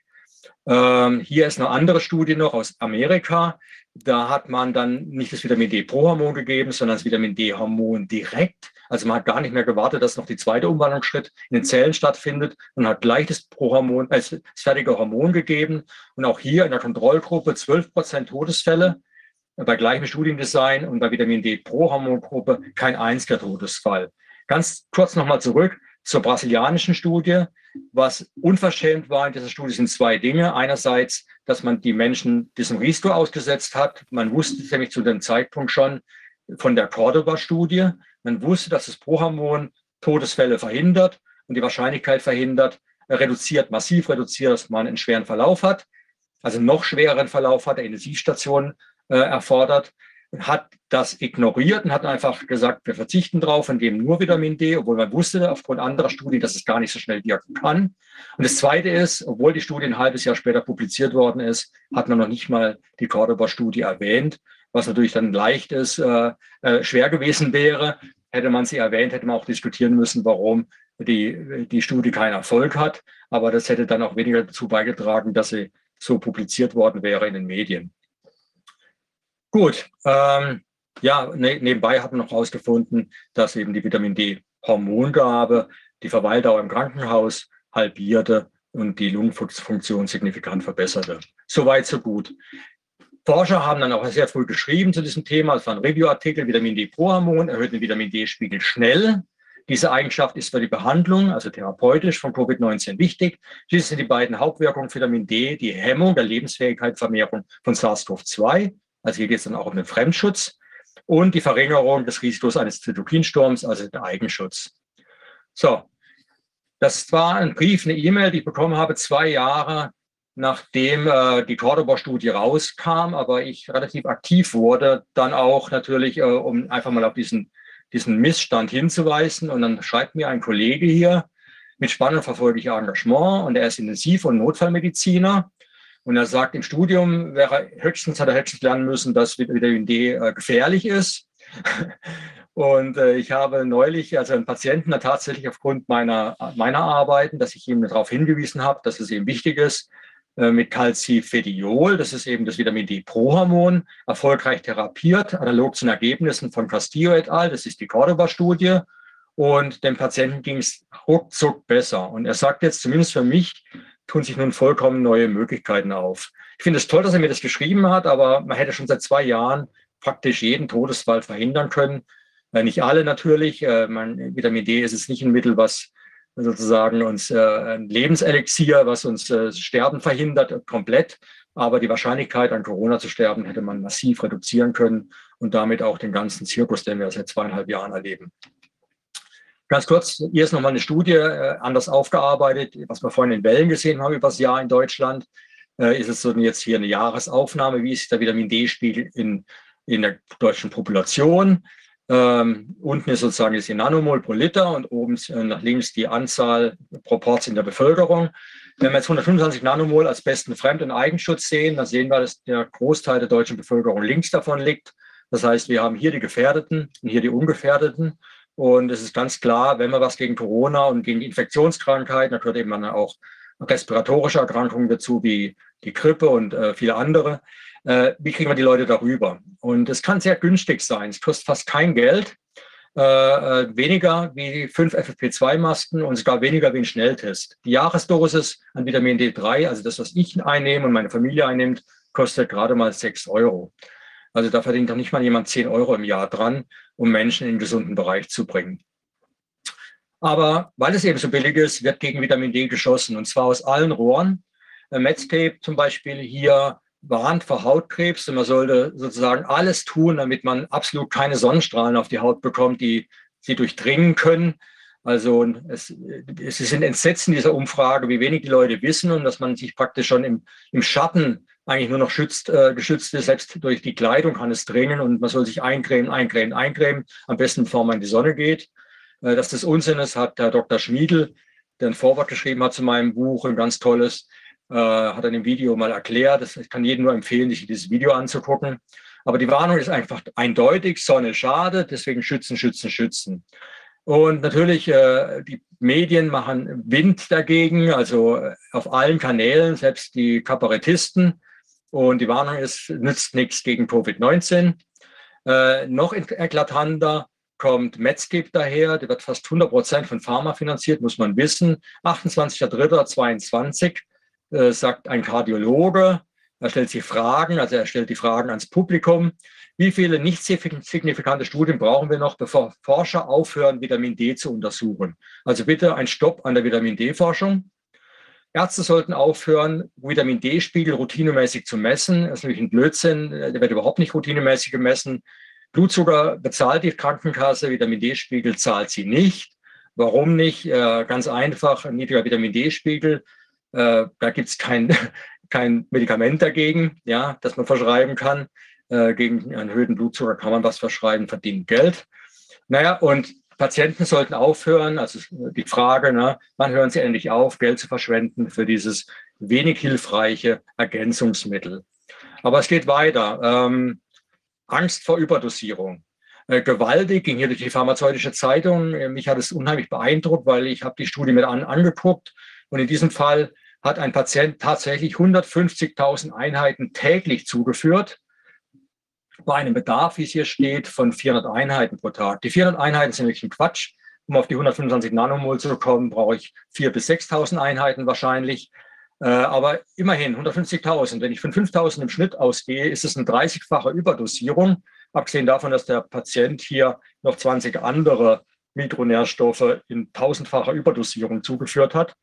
Ähm, hier ist eine andere Studie noch aus Amerika. Da hat man dann nicht das Vitamin D-Prohormon gegeben, sondern das Vitamin D-Hormon direkt. Also man hat gar nicht mehr gewartet, dass noch die zweite Umwandlungsschritt in den Zellen stattfindet und hat gleich das Prohormon, äh, fertige Hormon gegeben. Und auch hier in der Kontrollgruppe 12 Prozent Todesfälle bei gleichem Studiendesign und bei Vitamin D-Prohormongruppe kein einziger Todesfall. Ganz kurz nochmal zurück zur brasilianischen Studie. Was unverschämt war in dieser Studie sind zwei Dinge. Einerseits, dass man die Menschen diesem Risiko ausgesetzt hat. Man wusste nämlich zu dem Zeitpunkt schon von der Cordoba-Studie. Man wusste, dass das Prohormon Todesfälle verhindert und die Wahrscheinlichkeit verhindert, reduziert, massiv reduziert, dass man einen schweren Verlauf hat. Also noch schwereren Verlauf hat, der Intensivstation äh, erfordert hat das ignoriert und hat einfach gesagt, wir verzichten drauf und geben nur Vitamin D, obwohl man wusste aufgrund anderer Studien, dass es gar nicht so schnell wirken kann. Und das Zweite ist, obwohl die Studie ein halbes Jahr später publiziert worden ist, hat man noch nicht mal die Cordoba-Studie erwähnt, was natürlich dann leicht ist, äh, äh, schwer gewesen wäre. Hätte man sie erwähnt, hätte man auch diskutieren müssen, warum die, die Studie keinen Erfolg hat. Aber das hätte dann auch weniger dazu beigetragen, dass sie so publiziert worden wäre in den Medien. Gut, ähm, ja, ne, nebenbei hat man noch herausgefunden, dass eben die Vitamin D-Hormongabe die Verweildauer im Krankenhaus halbierte und die Lungenfunktion signifikant verbesserte. Soweit, so gut. Forscher haben dann auch sehr früh geschrieben zu diesem Thema. Es war ein Review-Artikel, Vitamin D-Prohormon erhöht den Vitamin D-Spiegel schnell. Diese Eigenschaft ist für die Behandlung, also therapeutisch von Covid-19 wichtig. Schließlich sind die beiden Hauptwirkungen Vitamin D die Hemmung der Lebensfähigkeitsvermehrung von SARS-CoV-2 also hier geht es dann auch um den Fremdschutz und die Verringerung des Risikos eines Zytokinsturms, also der Eigenschutz. So, das war ein Brief, eine E-Mail, die ich bekommen habe, zwei Jahre nachdem äh, die Cordoba-Studie rauskam, aber ich relativ aktiv wurde, dann auch natürlich, äh, um einfach mal auf diesen, diesen Missstand hinzuweisen. Und dann schreibt mir ein Kollege hier, mit Spannung verfolge ich Engagement und er ist Intensiv- und Notfallmediziner. Und er sagt, im Studium wäre höchstens, hat er höchstens lernen müssen, dass Vitamin D äh, gefährlich ist. Und äh, ich habe neulich, also einen Patienten tatsächlich aufgrund meiner, meiner Arbeiten, dass ich ihm darauf hingewiesen habe, dass es eben wichtig ist, äh, mit Calcifediol, das ist eben das Vitamin D-Prohormon, erfolgreich therapiert, analog zu den Ergebnissen von Castillo et al., das ist die Cordoba-Studie. Und dem Patienten ging es ruckzuck besser. Und er sagt jetzt, zumindest für mich, tun sich nun vollkommen neue Möglichkeiten auf. Ich finde es toll, dass er mir das geschrieben hat, aber man hätte schon seit zwei Jahren praktisch jeden Todesfall verhindern können. Äh, nicht alle natürlich. Äh, man, Vitamin D ist es nicht ein Mittel, was sozusagen uns äh, ein Lebenselixier, was uns Sterben verhindert, komplett. Aber die Wahrscheinlichkeit, an Corona zu sterben, hätte man massiv reduzieren können und damit auch den ganzen Zirkus, den wir seit zweieinhalb Jahren erleben. Ganz kurz, hier ist nochmal eine Studie äh, anders aufgearbeitet, was wir vorhin in Wellen gesehen haben über das Jahr in Deutschland. Äh, ist es so jetzt hier eine Jahresaufnahme, wie ist der Vitamin D-Spiegel in, in der deutschen Population? Ähm, unten ist sozusagen die Nanomol pro Liter und oben äh, nach links die Anzahl Proports in der Bevölkerung. Wenn wir jetzt 125 Nanomol als besten Fremd- und Eigenschutz sehen, dann sehen wir, dass der Großteil der deutschen Bevölkerung links davon liegt. Das heißt, wir haben hier die Gefährdeten und hier die Ungefährdeten. Und es ist ganz klar, wenn wir was gegen Corona und gegen die Infektionskrankheiten, da gehört eben auch respiratorische Erkrankungen dazu, wie die Grippe und äh, viele andere, äh, wie kriegen wir die Leute darüber? Und es kann sehr günstig sein. Es kostet fast kein Geld, äh, äh weniger wie fünf FFP2-Masken und sogar weniger wie ein Schnelltest. Die Jahresdosis an Vitamin D3, also das, was ich einnehme und meine Familie einnimmt, kostet gerade mal sechs Euro. Also da verdient doch nicht mal jemand zehn Euro im Jahr dran, um Menschen in den gesunden Bereich zu bringen. Aber weil es eben so billig ist, wird gegen Vitamin D geschossen und zwar aus allen Rohren. Äh, Medscape zum Beispiel hier warnt vor Hautkrebs und man sollte sozusagen alles tun, damit man absolut keine Sonnenstrahlen auf die Haut bekommt, die sie durchdringen können. Also es, es ist ein Entsetzen dieser Umfrage, wie wenig die Leute wissen und dass man sich praktisch schon im, im Schatten eigentlich nur noch schützt, äh, geschützt ist. Selbst durch die Kleidung kann es dringen und man soll sich eincremen, eincremen, eincremen, am besten bevor man in die Sonne geht. Äh, dass das Unsinn ist, hat der Dr. Schmiedel, der ein Vorwort geschrieben hat zu meinem Buch, ein ganz tolles, äh, hat er in dem Video mal erklärt. Das, ich kann jedem nur empfehlen, sich dieses Video anzugucken. Aber die Warnung ist einfach eindeutig, Sonne schade, deswegen schützen, schützen, schützen. Und natürlich, äh, die Medien machen Wind dagegen, also äh, auf allen Kanälen, selbst die Kabarettisten. Und die Warnung ist, nützt nichts gegen Covid-19. Äh, noch eklatanter kommt Medscape daher, der wird fast 100 Prozent von Pharma finanziert, muss man wissen. 28.03.22 äh, sagt ein Kardiologe, er stellt sich Fragen, also er stellt die Fragen ans Publikum. Wie viele nicht signifikante Studien brauchen wir noch, bevor Forscher aufhören, Vitamin D zu untersuchen? Also bitte ein Stopp an der Vitamin D-Forschung. Ärzte sollten aufhören, Vitamin D-Spiegel routinemäßig zu messen. Das ist nämlich ein Blödsinn. Der wird überhaupt nicht routinemäßig gemessen. Blutzucker bezahlt die Krankenkasse, Vitamin D-Spiegel zahlt sie nicht. Warum nicht? Äh, ganz einfach, ein niedriger Vitamin D-Spiegel äh, da gibt es kein, kein Medikament dagegen, ja, das man verschreiben kann. Äh, gegen einen erhöhten Blutzucker kann man was verschreiben, verdient Geld. Naja, und Patienten sollten aufhören, also die Frage, ne, wann hören sie endlich auf, Geld zu verschwenden für dieses wenig hilfreiche Ergänzungsmittel. Aber es geht weiter. Ähm, Angst vor Überdosierung. Äh, gewaltig ging hier durch die pharmazeutische Zeitung. Mich hat es unheimlich beeindruckt, weil ich habe die Studie mit an, angeguckt. Und in diesem Fall hat ein Patient tatsächlich 150.000 Einheiten täglich zugeführt, bei einem Bedarf, wie es hier steht, von 400 Einheiten pro Tag. Die 400 Einheiten sind wirklich ein Quatsch. Um auf die 125 Nanomol zu kommen, brauche ich 4.000 bis 6.000 Einheiten wahrscheinlich. Äh, aber immerhin 150.000. Wenn ich von 5.000 im Schnitt ausgehe, ist es eine 30-fache Überdosierung. Abgesehen davon, dass der Patient hier noch 20 andere Mikronährstoffe in tausendfacher Überdosierung zugeführt hat.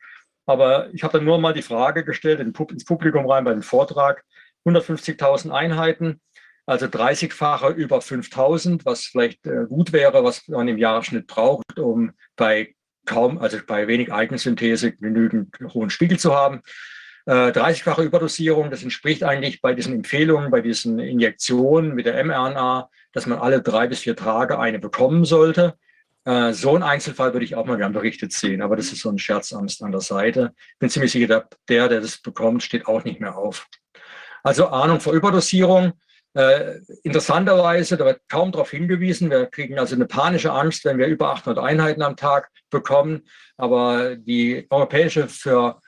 Aber ich habe dann nur mal die Frage gestellt ins Publikum rein bei dem Vortrag. 150.000 Einheiten, also 30-fache über 5000, was vielleicht äh, gut wäre, was man im Jahresschnitt braucht, um bei kaum, also bei wenig Eigensynthese genügend hohen Spiegel zu haben. 30-fache äh, Überdosierung, das entspricht eigentlich bei diesen Empfehlungen, bei diesen Injektionen mit der mRNA, dass man alle drei bis vier Tage eine bekommen sollte. Äh, so ein Einzelfall würde ich auch mal gern berichtet sehen, aber das ist so ein Scherzamst an der Seite. Bin ziemlich sicher, der, der das bekommt, steht auch nicht mehr auf. Also Ahnung vor Überdosierung. Äh, interessanterweise, da wird kaum darauf hingewiesen, wir kriegen also eine panische Angst, wenn wir über 800 Einheiten am Tag bekommen. Aber die Europäische für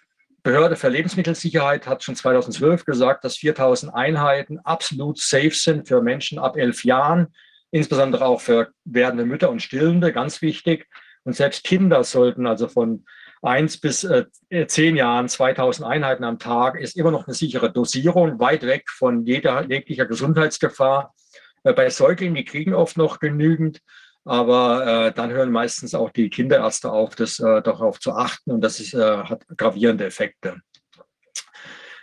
Behörde für Lebensmittelsicherheit hat schon 2012 gesagt, dass 4000 Einheiten absolut safe sind für Menschen ab elf Jahren insbesondere auch für werdende Mütter und Stillende, ganz wichtig. Und selbst Kinder sollten also von eins bis äh, zehn Jahren 2000 Einheiten am Tag ist immer noch eine sichere Dosierung, weit weg von jeder jeglicher Gesundheitsgefahr. Äh, bei Säuglingen, die kriegen oft noch genügend, aber äh, dann hören meistens auch die Kinderärzte auf, das äh, darauf zu achten und das ist, äh, hat gravierende Effekte.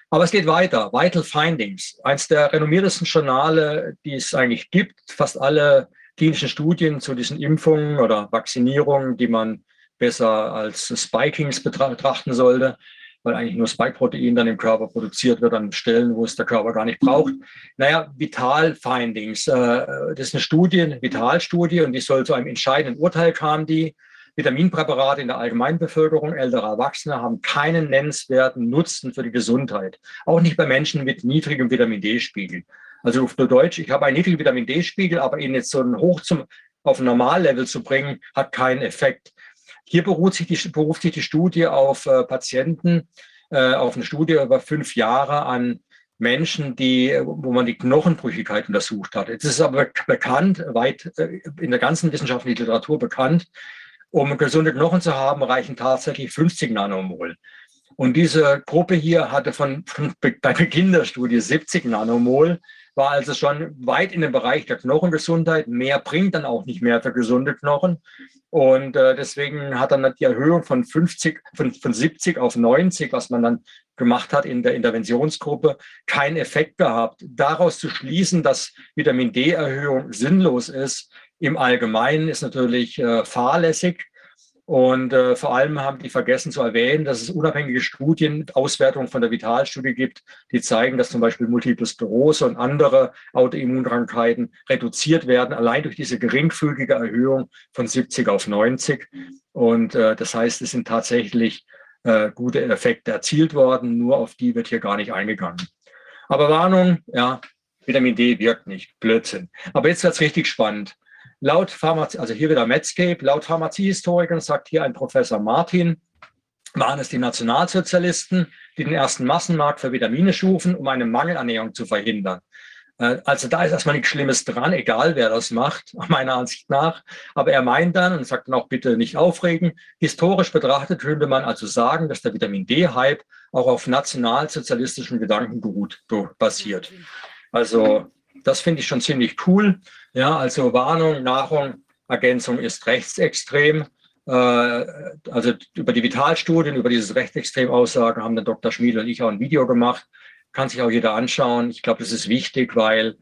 Aber es geht weiter. Vital Findings. Eins der renommiertesten Journale, die es eigentlich gibt. Fast alle klinischen Studien zu diesen Impfungen oder Vaccinierungen, die man besser als Spikings betrachten sollte, weil eigentlich nur Spike-Protein dann im Körper produziert wird an Stellen, wo es der Körper gar nicht braucht. Naja, Vital-Findings. Äh, das ist eine Studie, Vitalstudie und die soll zu einem entscheidenden Urteil kamen, die Vitaminpräparate in der Allgemeinbevölkerung älterer Erwachsener haben keinen nennenswerten Nutzen für die Gesundheit. Auch nicht bei Menschen mit niedrigem Vitamin D-Spiegel. Also auf Deutsch, ich habe einen niedrigen Vitamin D-Spiegel, aber ihn jetzt so hoch zum, auf ein Normallevel zu bringen, hat keinen Effekt. Hier beruht sich die, beruft sich die Studie auf äh, Patienten, äh, auf eine Studie über fünf Jahre an Menschen, die, wo man die Knochenbrüchigkeit untersucht hat. Es ist aber bekannt, weit äh, in der ganzen wissenschaftlichen Literatur bekannt, um gesunde Knochen zu haben, reichen tatsächlich 50 Nanomol. Und diese Gruppe hier hatte von, von bei Beginn der Studie 70 Nanomol, war also schon weit in dem Bereich der Knochengesundheit. Mehr bringt dann auch nicht mehr für gesunde Knochen. Und äh, deswegen hat dann die Erhöhung von 50, von, von 70 auf 90, was man dann gemacht hat in der Interventionsgruppe, keinen Effekt gehabt. Daraus zu schließen, dass Vitamin D-Erhöhung sinnlos ist, im Allgemeinen ist natürlich äh, fahrlässig. Und äh, vor allem haben die vergessen zu erwähnen, dass es unabhängige Studien, Auswertungen von der Vitalstudie gibt, die zeigen, dass zum Beispiel Multiple Sklerose und andere Autoimmunkrankheiten reduziert werden, allein durch diese geringfügige Erhöhung von 70 auf 90. Und äh, das heißt, es sind tatsächlich äh, gute Effekte erzielt worden, nur auf die wird hier gar nicht eingegangen. Aber Warnung, ja, Vitamin D wirkt nicht, Blödsinn. Aber jetzt wird es richtig spannend. Laut Pharmazie, also hier wieder Medscape, laut Pharmaziehistorikern sagt hier ein Professor Martin, waren es die Nationalsozialisten, die den ersten Massenmarkt für Vitamine schufen, um eine Mangelernährung zu verhindern. Äh, also da ist erstmal nichts Schlimmes dran, egal wer das macht, meiner Ansicht nach. Aber er meint dann und sagt dann auch bitte nicht aufregen. Historisch betrachtet könnte man also sagen, dass der Vitamin D-Hype auch auf nationalsozialistischen Gedankengut basiert. Also das finde ich schon ziemlich cool. Ja, also Warnung, Nahrung, Ergänzung ist rechtsextrem. Äh, also über die Vitalstudien, über dieses rechtsextrem Aussagen haben der Dr. Schmied und ich auch ein Video gemacht. Kann sich auch jeder anschauen. Ich glaube, das ist wichtig, weil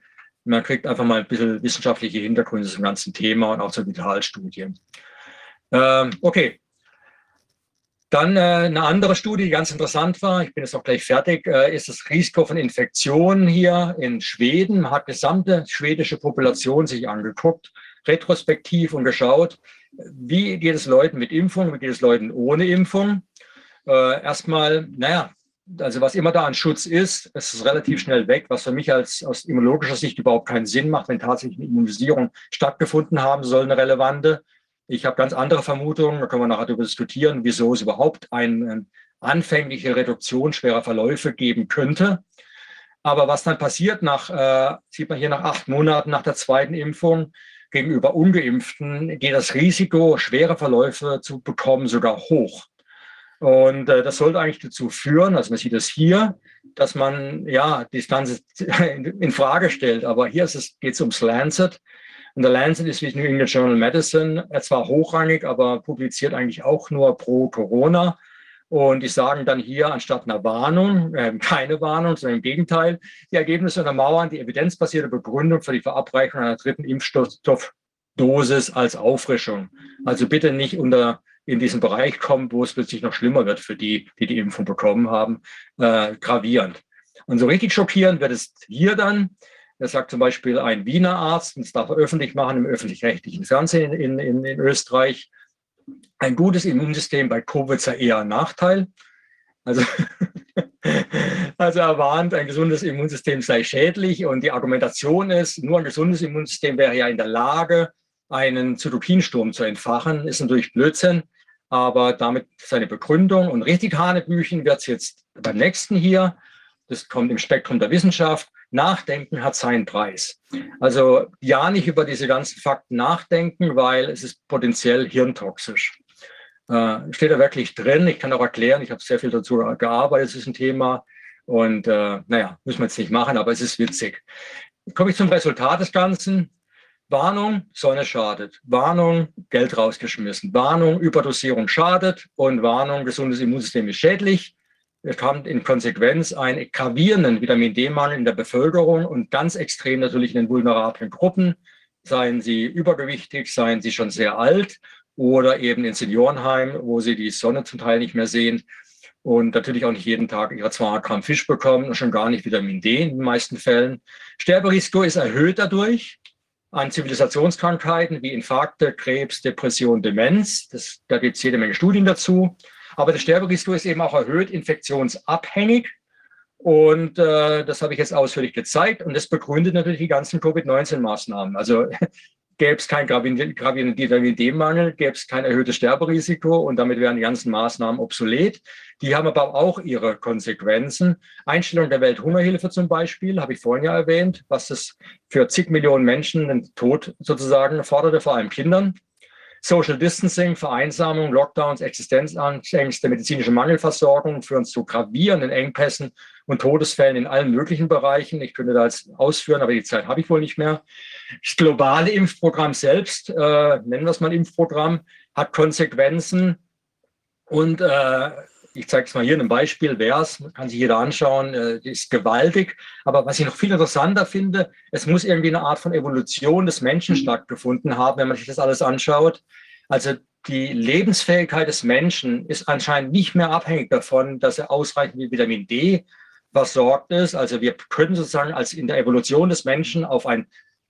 man kriegt einfach mal ein bisschen wissenschaftliche Hintergründe zum ganzen Thema und auch zur Vitalstudien. Ähm, okay, dann äh, eine andere Studie, die ganz interessant war, ich bin jetzt auch gleich fertig, äh, ist das Risiko von Infektionen hier in Schweden. Man hat gesamte schwedische Population sich angeguckt, retrospektiv und geschaut, wie geht es Leuten mit Impfung, wie geht es Leuten ohne Impfung. Äh, erstmal, naja, also was immer da an Schutz ist, ist es relativ schnell weg, was für mich als aus immunologischer Sicht überhaupt keinen Sinn macht, wenn tatsächlich eine Immunisierung stattgefunden haben soll, eine relevante. Ich habe ganz andere Vermutungen, da können wir nachher darüber diskutieren, wieso es überhaupt eine anfängliche Reduktion schwerer Verläufe geben könnte. Aber was dann passiert nach, äh, sieht man hier nach acht Monaten nach der zweiten Impfung, gegenüber Ungeimpften geht das Risiko, schwere Verläufe zu bekommen, sogar hoch. Und äh, das sollte eigentlich dazu führen, also man sieht es hier, dass man ja das Ganze in Frage stellt. Aber hier geht es ums Lancet. Und der Lancet ist wie New England Journal Medicine, zwar hochrangig, aber publiziert eigentlich auch nur pro Corona. Und die sagen dann hier anstatt einer Warnung, äh, keine Warnung, sondern im Gegenteil, die Ergebnisse untermauern die evidenzbasierte Begründung für die Verabreichung einer dritten Impfstoffdosis als Auffrischung. Also bitte nicht unter in diesen Bereich kommen, wo es plötzlich noch schlimmer wird für die, die die Impfung bekommen haben, äh, gravierend. Und so richtig schockierend wird es hier dann, das sagt zum Beispiel ein Wiener Arzt, und das darf er öffentlich machen im öffentlich-rechtlichen Fernsehen in, in, in Österreich. Ein gutes Immunsystem bei Covid sei eher ein Nachteil. Also, also er warnt, ein gesundes Immunsystem sei schädlich und die Argumentation ist, nur ein gesundes Immunsystem wäre ja in der Lage, einen Zytokinsturm zu entfachen. Ist natürlich Blödsinn, aber damit seine Begründung. Und richtig Hanebüchen wird es jetzt beim nächsten hier. Das kommt im Spektrum der Wissenschaft. Nachdenken hat seinen Preis. Also ja, nicht über diese ganzen Fakten nachdenken, weil es ist potenziell hirntoxisch. Äh, steht da wirklich drin. Ich kann auch erklären, ich habe sehr viel dazu gearbeitet, es ist ein Thema. Und äh, naja, müssen wir jetzt nicht machen, aber es ist witzig. Komme ich zum Resultat des Ganzen. Warnung, Sonne schadet. Warnung, Geld rausgeschmissen. Warnung, Überdosierung schadet. Und Warnung, gesundes Immunsystem ist schädlich. Wir haben in Konsequenz einen gravierenden Vitamin D-Mangel in der Bevölkerung und ganz extrem natürlich in den vulnerablen Gruppen, seien sie übergewichtig, seien sie schon sehr alt oder eben in Seniorenheim, wo sie die Sonne zum Teil nicht mehr sehen und natürlich auch nicht jeden Tag ihre 200 Gramm Fisch bekommen und schon gar nicht Vitamin D in den meisten Fällen. Sterberisiko ist erhöht dadurch an Zivilisationskrankheiten wie Infarkte, Krebs, Depression, Demenz. Das, da gibt es jede Menge Studien dazu. Aber das Sterberisiko ist eben auch erhöht infektionsabhängig. Und äh, das habe ich jetzt ausführlich gezeigt. Und das begründet natürlich die ganzen Covid-19-Maßnahmen. Also gäbe es keinen gravierenden Vitamin D-Mangel, gäbe es kein erhöhtes Sterberisiko und damit wären die ganzen Maßnahmen obsolet. Die haben aber auch ihre Konsequenzen. Einstellung der Welthungerhilfe zum Beispiel, habe ich vorhin ja erwähnt, was es für zig Millionen Menschen den Tod sozusagen forderte, vor allem Kindern. Social Distancing, Vereinsamung, Lockdowns, Existenzängste, medizinische Mangelversorgung führen zu gravierenden Engpässen und Todesfällen in allen möglichen Bereichen. Ich könnte da jetzt ausführen, aber die Zeit habe ich wohl nicht mehr. Das globale Impfprogramm selbst, äh, nennen wir es mal Impfprogramm, hat Konsequenzen und äh, ich zeige es mal hier in einem Beispiel, wer es, kann sich jeder anschauen, äh, ist gewaltig. Aber was ich noch viel interessanter finde, es muss irgendwie eine Art von Evolution des Menschen mhm. stattgefunden haben, wenn man sich das alles anschaut. Also die Lebensfähigkeit des Menschen ist anscheinend nicht mehr abhängig davon, dass er ausreichend mit Vitamin D versorgt ist. Also wir können sozusagen als in der Evolution des Menschen auf ein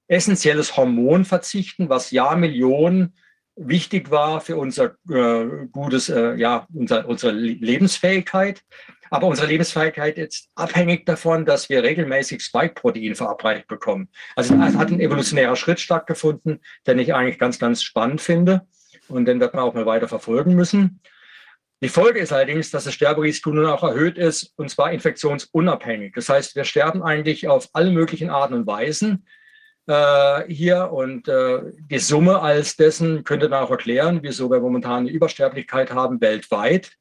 essentielles Hormon verzichten, was Jahrmillionen wichtig war für unser äh, gutes, äh, ja, unser, unsere Lebensfähigkeit. Aber unsere Lebensfähigkeit ist abhängig davon, dass wir regelmäßig Spike-Protein verabreicht bekommen. Also es hat ein evolutionärer Schritt stattgefunden, den ich eigentlich ganz, ganz spannend finde. Und den wird man auch mal weiter verfolgen müssen. Die Folge ist allerdings, dass das Sterberisiko nun auch erhöht ist, und zwar infektionsunabhängig. Das heißt, wir sterben eigentlich auf alle möglichen Arten und Weisen äh, hier und äh, die Summe als dessen könnte dann auch erklären, wieso wir momentan eine Übersterblichkeit haben weltweit.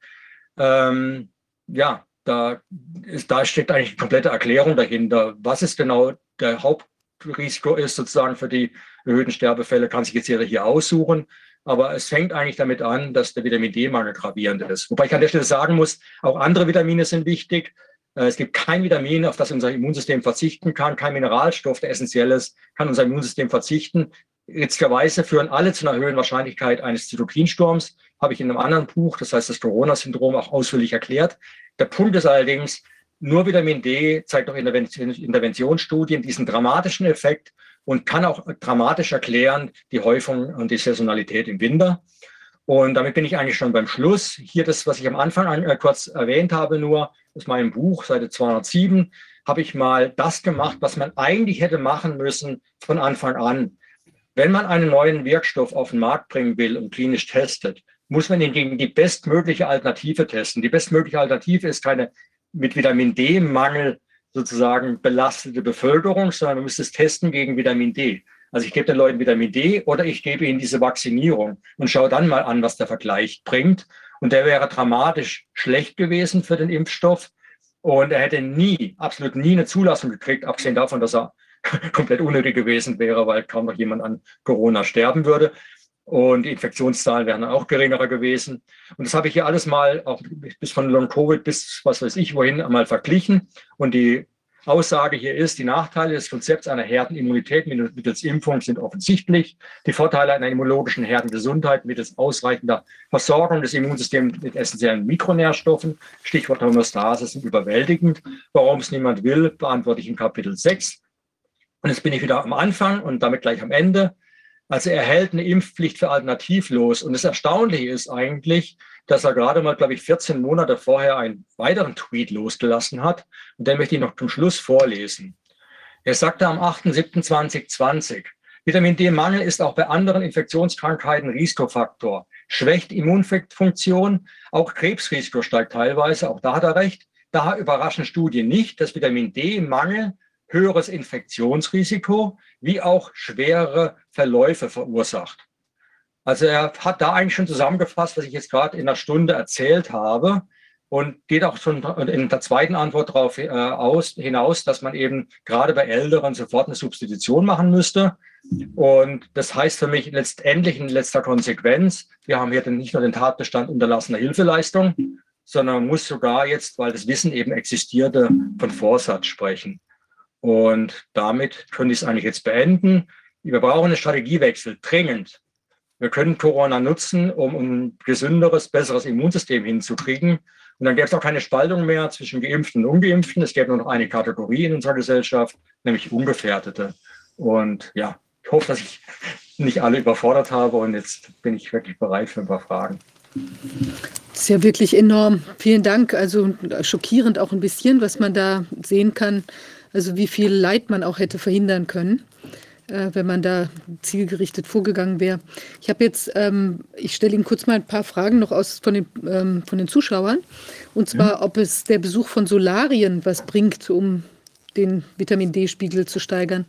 Ähm, ja, da, ist, da steckt eigentlich eine komplette Erklärung dahinter. Was ist genau der Hauptrisiko ist sozusagen für die erhöhten Sterbefälle, kann sich jetzt jeder hier aussuchen. Aber es fängt eigentlich damit an, dass der Vitamin D-Mangel gravierend ist. Wobei ich an der Stelle sagen muss, auch andere Vitamine sind wichtig. Äh, es gibt kein Vitamin, auf das unser Immunsystem verzichten kann, kein Mineralstoff, der essentiell ist, kann unser Immunsystem verzichten. Richtigerweise führen alle zu einer höheren Wahrscheinlichkeit eines Zytokinsturms. Habe ich in einem anderen Buch, das heißt das Corona-Syndrom, auch ausführlich erklärt. Der Punkt ist allerdings, nur Vitamin D zeigt auch Interventionsstudien diesen dramatischen Effekt und kann auch dramatisch erklären die Häufung und die Saisonalität im Winter. Und damit bin ich eigentlich schon beim Schluss. Hier das, was ich am Anfang an, äh, kurz erwähnt habe, nur aus meinem Buch, Seite 207, habe ich mal das gemacht, was man eigentlich hätte machen müssen von Anfang an. Wenn man einen neuen Wirkstoff auf den Markt bringen will und klinisch testet, muss man ihn gegen die bestmögliche Alternative testen. Die bestmögliche Alternative ist keine mit Vitamin D-Mangel sozusagen belastete Bevölkerung, sondern man müsste es testen gegen Vitamin D. Also ich gebe den Leuten Vitamin D oder ich gebe ihnen diese Vaccinierung und schaue dann mal an, was der Vergleich bringt. Und der wäre dramatisch schlecht gewesen für den Impfstoff. Und er hätte nie, absolut nie eine Zulassung gekriegt, abgesehen davon, dass er komplett unnötig gewesen wäre, weil kaum noch jemand an Corona sterben würde. Und die Infektionszahlen wären dann auch geringerer gewesen. Und das habe ich hier alles mal, auch bis von Long-Covid bis was weiß ich wohin, einmal verglichen. Und die Aussage hier ist, die Nachteile des Konzepts einer Herdenimmunität mittels Impfung sind offensichtlich. Die Vorteile einer immunologischen Herdengesundheit mittels ausreichender Versorgung des Immunsystems mit essentiellen Mikronährstoffen, Stichwort Homöostase, sind überwältigend. Warum es niemand will, beantworte ich in Kapitel 6. Und jetzt bin ich wieder am Anfang und damit gleich am Ende. Also er hält eine Impfpflicht für alternativlos. Und das Erstaunliche ist eigentlich, dass er gerade mal, glaube ich, 14 Monate vorher einen weiteren Tweet losgelassen hat. Und den möchte ich noch zum Schluss vorlesen. Er sagte am 8.7.2020, Vitamin D-Mangel ist auch bei anderen Infektionskrankheiten Risikofaktor, schwächt Immunfunktion, auch Krebsrisiko steigt teilweise, auch da hat er recht. Daher überraschen Studien nicht, dass Vitamin D-Mangel höheres Infektionsrisiko wie auch schwere Verläufe verursacht. Also er hat da eigentlich schon zusammengefasst, was ich jetzt gerade in einer Stunde erzählt habe und geht auch schon in der zweiten Antwort darauf äh, aus, hinaus, dass man eben gerade bei Älteren sofort eine Substitution machen müsste. Und das heißt für mich letztendlich in letzter Konsequenz, wir haben hier nicht nur den Tatbestand unterlassener Hilfeleistung, sondern man muss sogar jetzt, weil das Wissen eben existierte, von Vorsatz sprechen. Und damit könnte ich es eigentlich jetzt beenden. Wir brauchen einen Strategiewechsel, dringend. Wir können Corona nutzen, um ein gesünderes, besseres Immunsystem hinzukriegen. Und dann gäbe es auch keine Spaltung mehr zwischen Geimpften und Ungeimpften. Es gäbe nur noch eine Kategorie in unserer Gesellschaft, nämlich Ungefährdete. Und ja, ich hoffe, dass ich nicht alle überfordert habe und jetzt bin ich wirklich bereit für ein paar Fragen. Das ist ja wirklich enorm. Vielen Dank. Also schockierend auch ein bisschen, was man da sehen kann. Also wie viel Leid man auch hätte verhindern können, äh, wenn man da zielgerichtet vorgegangen wäre. Ich habe jetzt, ähm, ich stelle Ihnen kurz mal ein paar Fragen noch aus von den, ähm, von den Zuschauern. Und zwar, ja. ob es der Besuch von Solarien was bringt, um den Vitamin D-Spiegel zu steigern.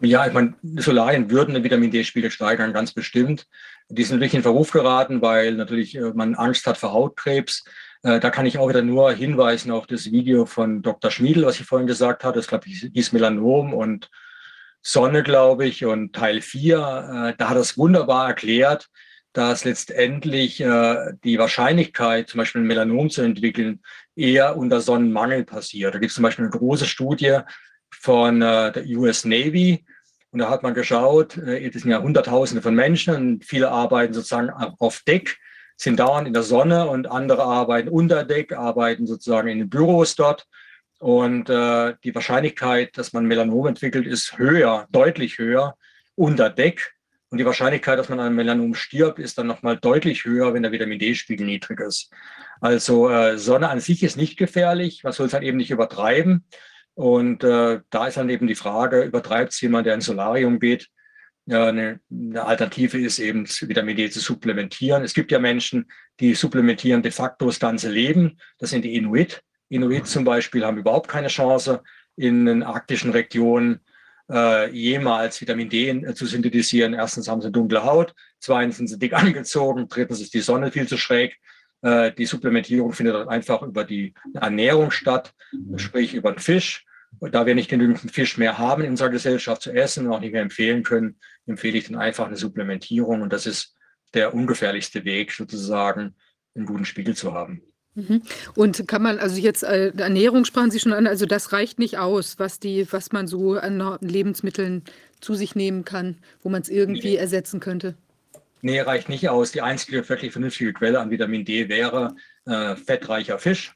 Ja, ich meine, Solarien würden den Vitamin D-Spiegel steigern, ganz bestimmt. Die sind natürlich in Verruf geraten, weil natürlich äh, man Angst hat vor Hautkrebs. Äh, da kann ich auch wieder nur hinweisen auf das Video von Dr. Schmiedel, was ich vorhin gesagt hatte. Das glaube ich hieß Melanom und Sonne, glaube ich, und Teil 4. Äh, da hat er es wunderbar erklärt, dass letztendlich die Wahrscheinlichkeit, zum Beispiel Melanom zu entwickeln, eher unter Sonnenmangel passiert. Da gibt es zum Beispiel eine große Studie von der US Navy, und da hat man geschaut, äh, es sind ja Hunderttausende von Menschen und viele arbeiten sozusagen auf Deck, sind dauernd in der Sonne und andere arbeiten unter Deck, arbeiten sozusagen in den Büros dort. Und äh, die Wahrscheinlichkeit, dass man Melanom entwickelt, ist höher, deutlich höher unter Deck. Und die Wahrscheinlichkeit, dass man an Melanom stirbt, ist dann nochmal deutlich höher, wenn der Vitamin D-Spiegel niedrig ist. Also äh, Sonne an sich ist nicht gefährlich, man soll es halt eben nicht übertreiben. Und äh, da ist dann eben die Frage, übertreibt es jemand, der ins Solarium geht? Ja, eine, eine, Alternative ist eben, Vitamin D zu supplementieren. Es gibt ja Menschen, die supplementieren de facto das ganze Leben. Das sind die Inuit. Inuit zum Beispiel haben überhaupt keine Chance, in den arktischen Regionen äh, jemals Vitamin D äh, zu synthetisieren. Erstens haben sie dunkle Haut, zweitens sind sie dick angezogen, drittens ist die Sonne viel zu schräg. Äh, die Supplementierung findet einfach über die Ernährung statt, sprich über den Fisch. Und da wir nicht genügend Fisch mehr haben in unserer Gesellschaft zu essen und auch nicht mehr empfehlen können, empfehle ich dann einfach eine Supplementierung. Und das ist der ungefährlichste Weg, sozusagen einen guten Spiegel zu haben. Mhm. Und kann man, also jetzt äh, Ernährung sprachen Sie schon an, also das reicht nicht aus, was die, was man so an Lebensmitteln zu sich nehmen kann, wo man es irgendwie nee. ersetzen könnte. Nee, reicht nicht aus. Die einzige wirklich vernünftige Quelle an Vitamin D wäre äh, fettreicher Fisch.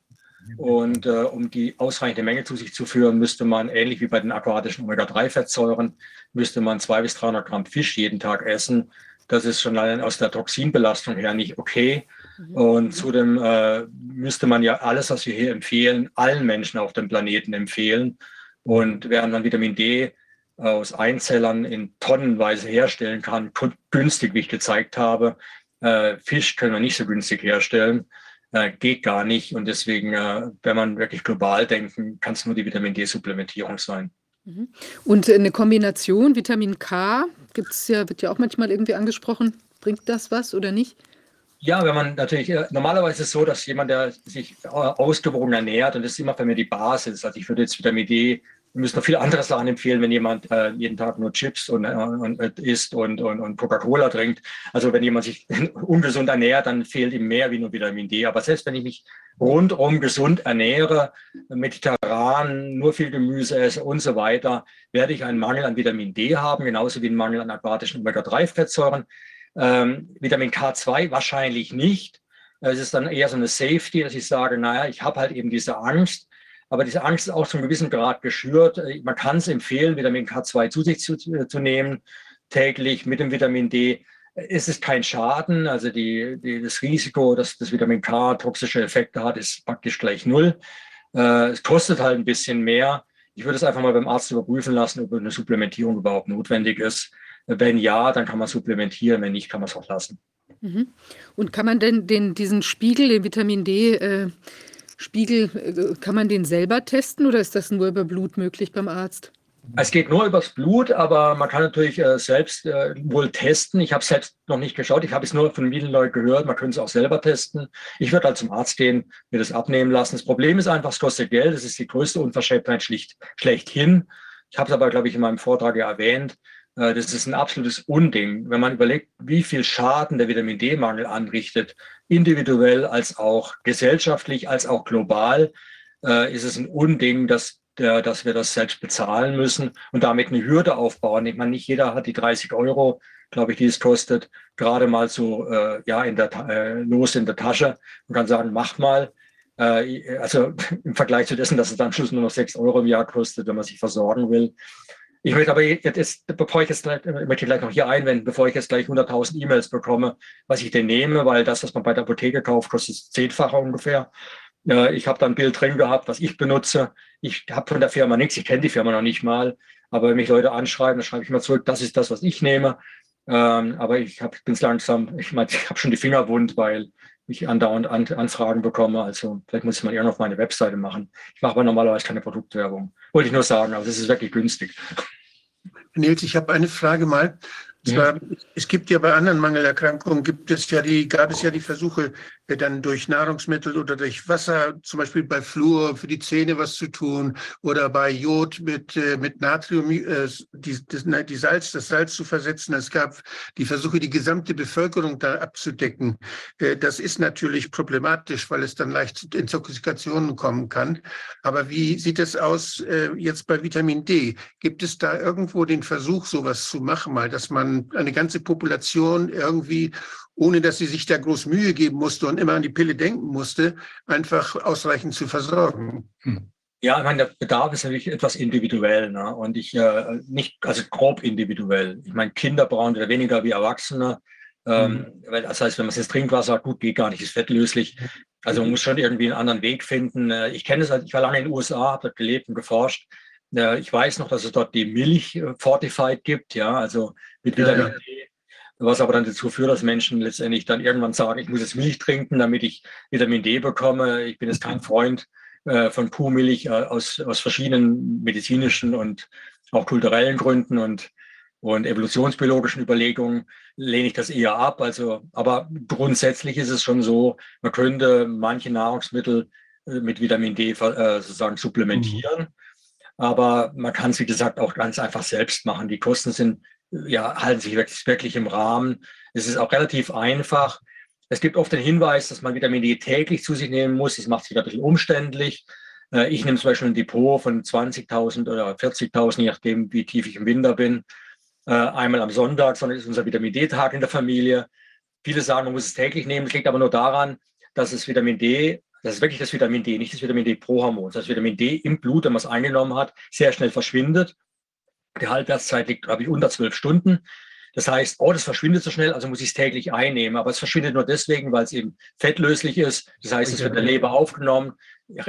Und äh, um die ausreichende Menge zu sich zu führen, müsste man, ähnlich wie bei den aquatischen Omega-3-Fettsäuren, müsste man 200 bis 300 Gramm Fisch jeden Tag essen. Das ist schon allein aus der Toxinbelastung her nicht okay. Mhm. Und zudem äh, müsste man ja alles, was wir hier empfehlen, allen Menschen auf dem Planeten empfehlen. Und während man Vitamin D aus Einzellern in Tonnenweise herstellen kann, günstig, wie ich gezeigt habe, äh, Fisch können wir nicht so günstig herstellen äh, geht gar nicht. Und deswegen, äh, wenn man wirklich global denken, kann es nur die Vitamin D-Supplementierung sein. Mhm. Und eine Kombination Vitamin K gibt's ja, wird ja auch manchmal irgendwie angesprochen. Bringt das was oder nicht? Ja, wenn man natürlich, äh, normalerweise ist es so, dass jemand, der sich äh, ausgewogen ernährt, und das ist immer für mich die Basis. Also ich würde jetzt Vitamin D wir müssen noch viele andere Sachen empfehlen, wenn jemand äh, jeden Tag nur Chips und, äh, und äh, isst und, und, und Coca-Cola trinkt. Also wenn jemand sich ungesund ernährt, dann fehlt ihm mehr wie nur Vitamin D. Aber selbst wenn ich mich rundum gesund ernähre, mediterran, nur viel Gemüse esse und so weiter, werde ich einen Mangel an Vitamin D haben, genauso wie einen Mangel an aquatischen Omega-3-Fettsäuren. Ähm, Vitamin K2 wahrscheinlich nicht. Es ist dann eher so eine Safety, dass ich sage, naja, ich habe halt eben diese Angst, aber diese Angst ist auch zu einem gewissen Grad geschürt. Äh, man kann es empfehlen, Vitamin K2 zu sich zu, zu nehmen, täglich mit dem Vitamin D. Es ist kein Schaden, also die, die, das Risiko, dass das Vitamin K toxische Effekte hat, ist praktisch gleich null. Äh, es kostet halt ein bisschen mehr. Ich würde es einfach mal beim Arzt überprüfen lassen, ob eine Supplementierung überhaupt notwendig ist. Wenn ja, dann kann man supplementieren, wenn nicht, kann man es auch lassen. Mhm. Und kann man denn den, diesen Spiegel, den Vitamin D, äh, äh, kann man den selber testen oder ist das nur über Blut möglich beim Arzt? Es geht nur übers Blut, aber man kann natürlich äh, selbst äh, wohl testen. Ich habe selbst noch nicht geschaut. Ich habe es nur von vielen Leuten gehört. Man könnte es auch selber testen. Ich würde halt zum Arzt gehen, mir das abnehmen lassen. Das Problem ist einfach, es kostet Geld. Das ist die größte Unverschämtheit schlicht, schlechthin. Ich habe es aber, glaube ich, in meinem Vortrag ja erwähnt. Äh, das ist ein absolutes Unding. Wenn man überlegt, wie viel Schaden der Vitamin D-Mangel anrichtet individuell als auch gesellschaftlich, als auch global äh, ist es ein Unding, dass, der, dass wir das selbst bezahlen müssen und damit eine Hürde aufbauen. Ich meine, nicht jeder hat die 30 Euro, glaube ich, die es kostet, gerade mal so äh, ja, in der, äh, los in der Tasche und kann sagen, mach mal. Äh, also im Vergleich zu dessen, dass es dann Schluss nur noch 6 Euro im Jahr kostet, wenn man sich versorgen will. Ich möchte aber jetzt, bevor ich jetzt gleich, möchte ich gleich noch hier einwenden, bevor ich jetzt gleich 100.000 E-Mails bekomme, was ich denn nehme, weil das, was man bei der Apotheke kauft, kostet zehnfacher ungefähr. Ich habe da ein Bild drin gehabt, was ich benutze. Ich habe von der Firma nichts, ich kenne die Firma noch nicht mal. Aber wenn mich Leute anschreiben, dann schreibe ich mal zurück, das ist das, was ich nehme. Ähm, aber ich bin es langsam, ich meine, ich habe schon die Finger wund, weil ich andauernd An Anfragen bekomme. Also vielleicht muss ich mal eher auf meine Webseite machen. Ich mache aber normalerweise keine Produktwerbung. Wollte ich nur sagen, aber es ist wirklich günstig. Nils, ich habe eine Frage mal. Zwar, es gibt ja bei anderen Mangelerkrankungen gibt es ja die, gab es ja die Versuche, äh, dann durch Nahrungsmittel oder durch Wasser, zum Beispiel bei Fluor für die Zähne was zu tun oder bei Jod mit, äh, mit Natrium, äh, die, die Salz, das Salz zu versetzen. Es gab die Versuche, die gesamte Bevölkerung da abzudecken. Das ist natürlich problematisch, weil es dann leicht zu Intoxikationen kommen kann. Aber wie sieht es aus jetzt bei Vitamin D? Gibt es da irgendwo den Versuch, sowas zu machen, mal, dass man eine ganze Population irgendwie, ohne dass sie sich da groß Mühe geben musste und immer an die Pille denken musste, einfach ausreichend zu versorgen. Hm. Ja, ich meine, der Bedarf ist natürlich etwas individuell ne? und ich äh, nicht, also grob individuell. Ich meine, Kinder brauchen ja weniger wie Erwachsene. Ähm, mhm. Das heißt, wenn man es jetzt Trinkwasser hat, gut, geht gar nicht, ist fettlöslich. Also man muss schon irgendwie einen anderen Weg finden. Äh, ich kenne es halt, ich war lange in den USA, habe dort gelebt und geforscht. Ich weiß noch, dass es dort die Milch äh, Fortified gibt, ja, also mit Vitamin ja, D, was aber dann dazu führt, dass Menschen letztendlich dann irgendwann sagen, ich muss jetzt Milch trinken, damit ich Vitamin D bekomme. Ich bin jetzt kein Freund äh, von Kuhmilch äh, aus, aus verschiedenen medizinischen und auch kulturellen Gründen und, und evolutionsbiologischen Überlegungen lehne ich das eher ab. Also, aber grundsätzlich ist es schon so, man könnte manche Nahrungsmittel mit Vitamin D sozusagen supplementieren. Mhm. Aber man kann es, wie gesagt, auch ganz einfach selbst machen. Die Kosten sind, ja, halten sich wirklich, wirklich im Rahmen. Es ist auch relativ einfach. Es gibt oft den Hinweis, dass man Vitamin D täglich zu sich nehmen muss. Das macht sich ein bisschen umständlich. Äh, ich nehme zum Beispiel ein Depot von 20.000 oder 40.000, je nachdem, wie tief ich im Winter bin. Äh, einmal am Sonntag, sondern ist unser Vitamin D-Tag in der Familie. Viele sagen, man muss es täglich nehmen. Das liegt aber nur daran, dass es Vitamin D das ist wirklich das Vitamin D, nicht das Vitamin D-Prohormon. Das Vitamin D im Blut, wenn man es eingenommen hat, sehr schnell verschwindet. Die Halbwertszeit liegt, glaube ich, unter zwölf Stunden. Das heißt, oh, das verschwindet so schnell, also muss ich es täglich einnehmen. Aber es verschwindet nur deswegen, weil es eben fettlöslich ist. Das heißt, es wird in der Leber aufgenommen,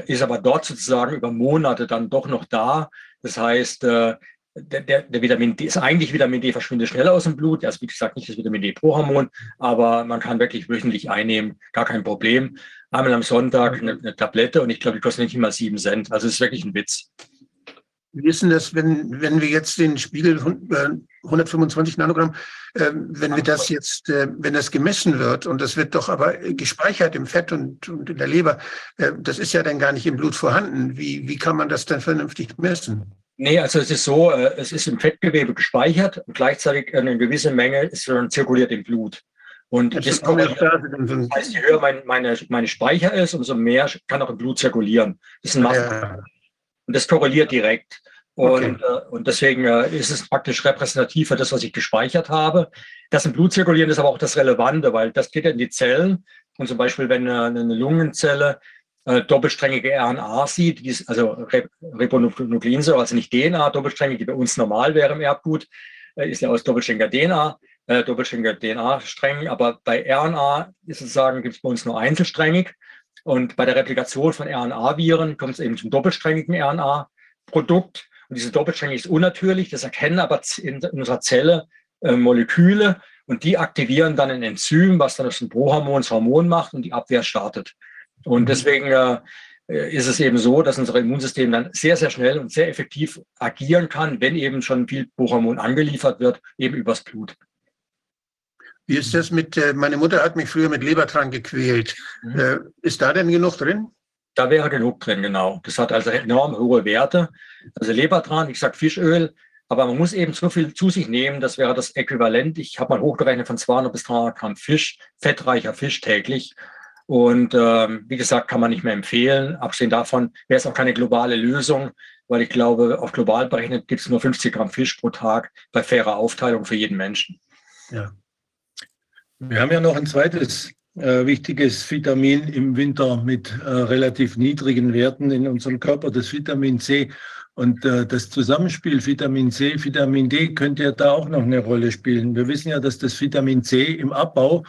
ist aber dort sozusagen über Monate dann doch noch da. Das heißt, äh, der, der, der, Vitamin D ist eigentlich Vitamin D verschwindet schneller aus dem Blut. Also wie gesagt, nicht das Vitamin D pro Hormon, aber man kann wirklich wöchentlich einnehmen, gar kein Problem. Einmal am Sonntag eine, eine Tablette und ich glaube, die kostet nicht mal sieben Cent. Also es ist wirklich ein Witz. Wie ist denn das, wenn, wenn wir jetzt den Spiegel 125 äh, Nanogramm, äh, wenn wir das jetzt, äh, wenn das gemessen wird und das wird doch aber gespeichert im Fett und, und in der Leber, äh, das ist ja dann gar nicht im Blut vorhanden. Wie, wie kann man das dann vernünftig messen? Nee, also es ist so, äh, es ist im Fettgewebe gespeichert und gleichzeitig eine gewisse Menge ist dann zirkuliert im Blut. Und das, das heißt, je höher mein, meine, meine Speicher ist, umso mehr kann auch im Blut zirkulieren. Das ist ein Massen. Ja. Und das korreliert direkt. Und, okay. äh, und deswegen äh, ist es praktisch repräsentativ für das, was ich gespeichert habe. Das im Blut zirkulieren ist aber auch das Relevante, weil das geht in die Zellen. Und zum Beispiel, wenn äh, eine Lungenzelle äh, doppelsträngige RNA sieht, die ist, also Re Ribonukleinsäure, also nicht DNA, doppelsträngig, die bei uns normal wäre im Erbgut, äh, ist ja aus doppelständiger DNA, äh, doppelständiger DNA-Strängen, aber bei RNA ist sozusagen, gibt es bei uns nur einzelsträngig. Und bei der Replikation von RNA-Viren kommt es eben zum doppelsträngigen RNA-Produkt. Und diese doppelsträngig ist unnatürlich, das erkennen aber in, unserer Zelle äh, Moleküle und die aktivieren dann ein Enzym, was dann aus dem Prohormon das Hormon macht und die Abwehr startet. Und mhm. deswegen äh, ist es eben so, dass unser Immunsystem dann sehr, sehr schnell und sehr effektiv agieren kann, wenn eben schon viel Prohormon angeliefert wird, eben übers Blut. Wie ist das mit, äh, meine Mutter hat mich früher mit Lebertran gequält. Mhm. Äh, ist da denn genug drin? Da wäre genug drin, genau. Das hat also enorm hohe Werte. Also Lebertran, ich sage Fischöl, aber man muss eben so viel zu sich nehmen, das wäre das Äquivalent. Ich habe mal hochgerechnet von 200 bis 300 Gramm Fisch, fettreicher Fisch täglich. Und ähm, wie gesagt, kann man nicht mehr empfehlen. Abgesehen davon wäre es auch keine globale Lösung, weil ich glaube, auf global berechnet gibt es nur 50 Gramm Fisch pro Tag bei fairer Aufteilung für jeden Menschen. Ja. Wir haben ja noch ein zweites äh, wichtiges Vitamin im Winter mit äh, relativ niedrigen Werten in unserem Körper, das Vitamin C. Und äh, das Zusammenspiel Vitamin C, Vitamin D könnte ja da auch noch eine Rolle spielen. Wir wissen ja, dass das Vitamin C im Abbau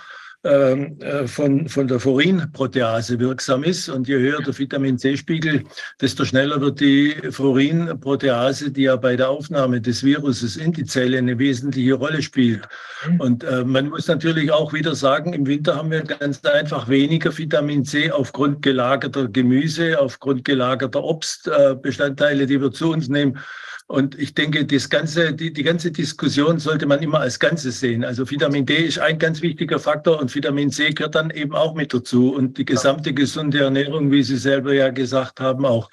von, von der Furinprotease wirksam ist. Und je höher der Vitamin C-Spiegel, desto schneller wird die Furinprotease, die ja bei der Aufnahme des Viruses in die Zelle eine wesentliche Rolle spielt. Mhm. Und äh, man muss natürlich auch wieder sagen, im Winter haben wir ganz einfach weniger Vitamin C aufgrund gelagerter Gemüse, aufgrund gelagerter Obstbestandteile, die wir zu uns nehmen. Und ich denke, das ganze, die, die ganze Diskussion sollte man immer als Ganzes sehen. Also Vitamin D ist ein ganz wichtiger Faktor und Vitamin C gehört dann eben auch mit dazu. Und die gesamte gesunde Ernährung, wie Sie selber ja gesagt haben, auch.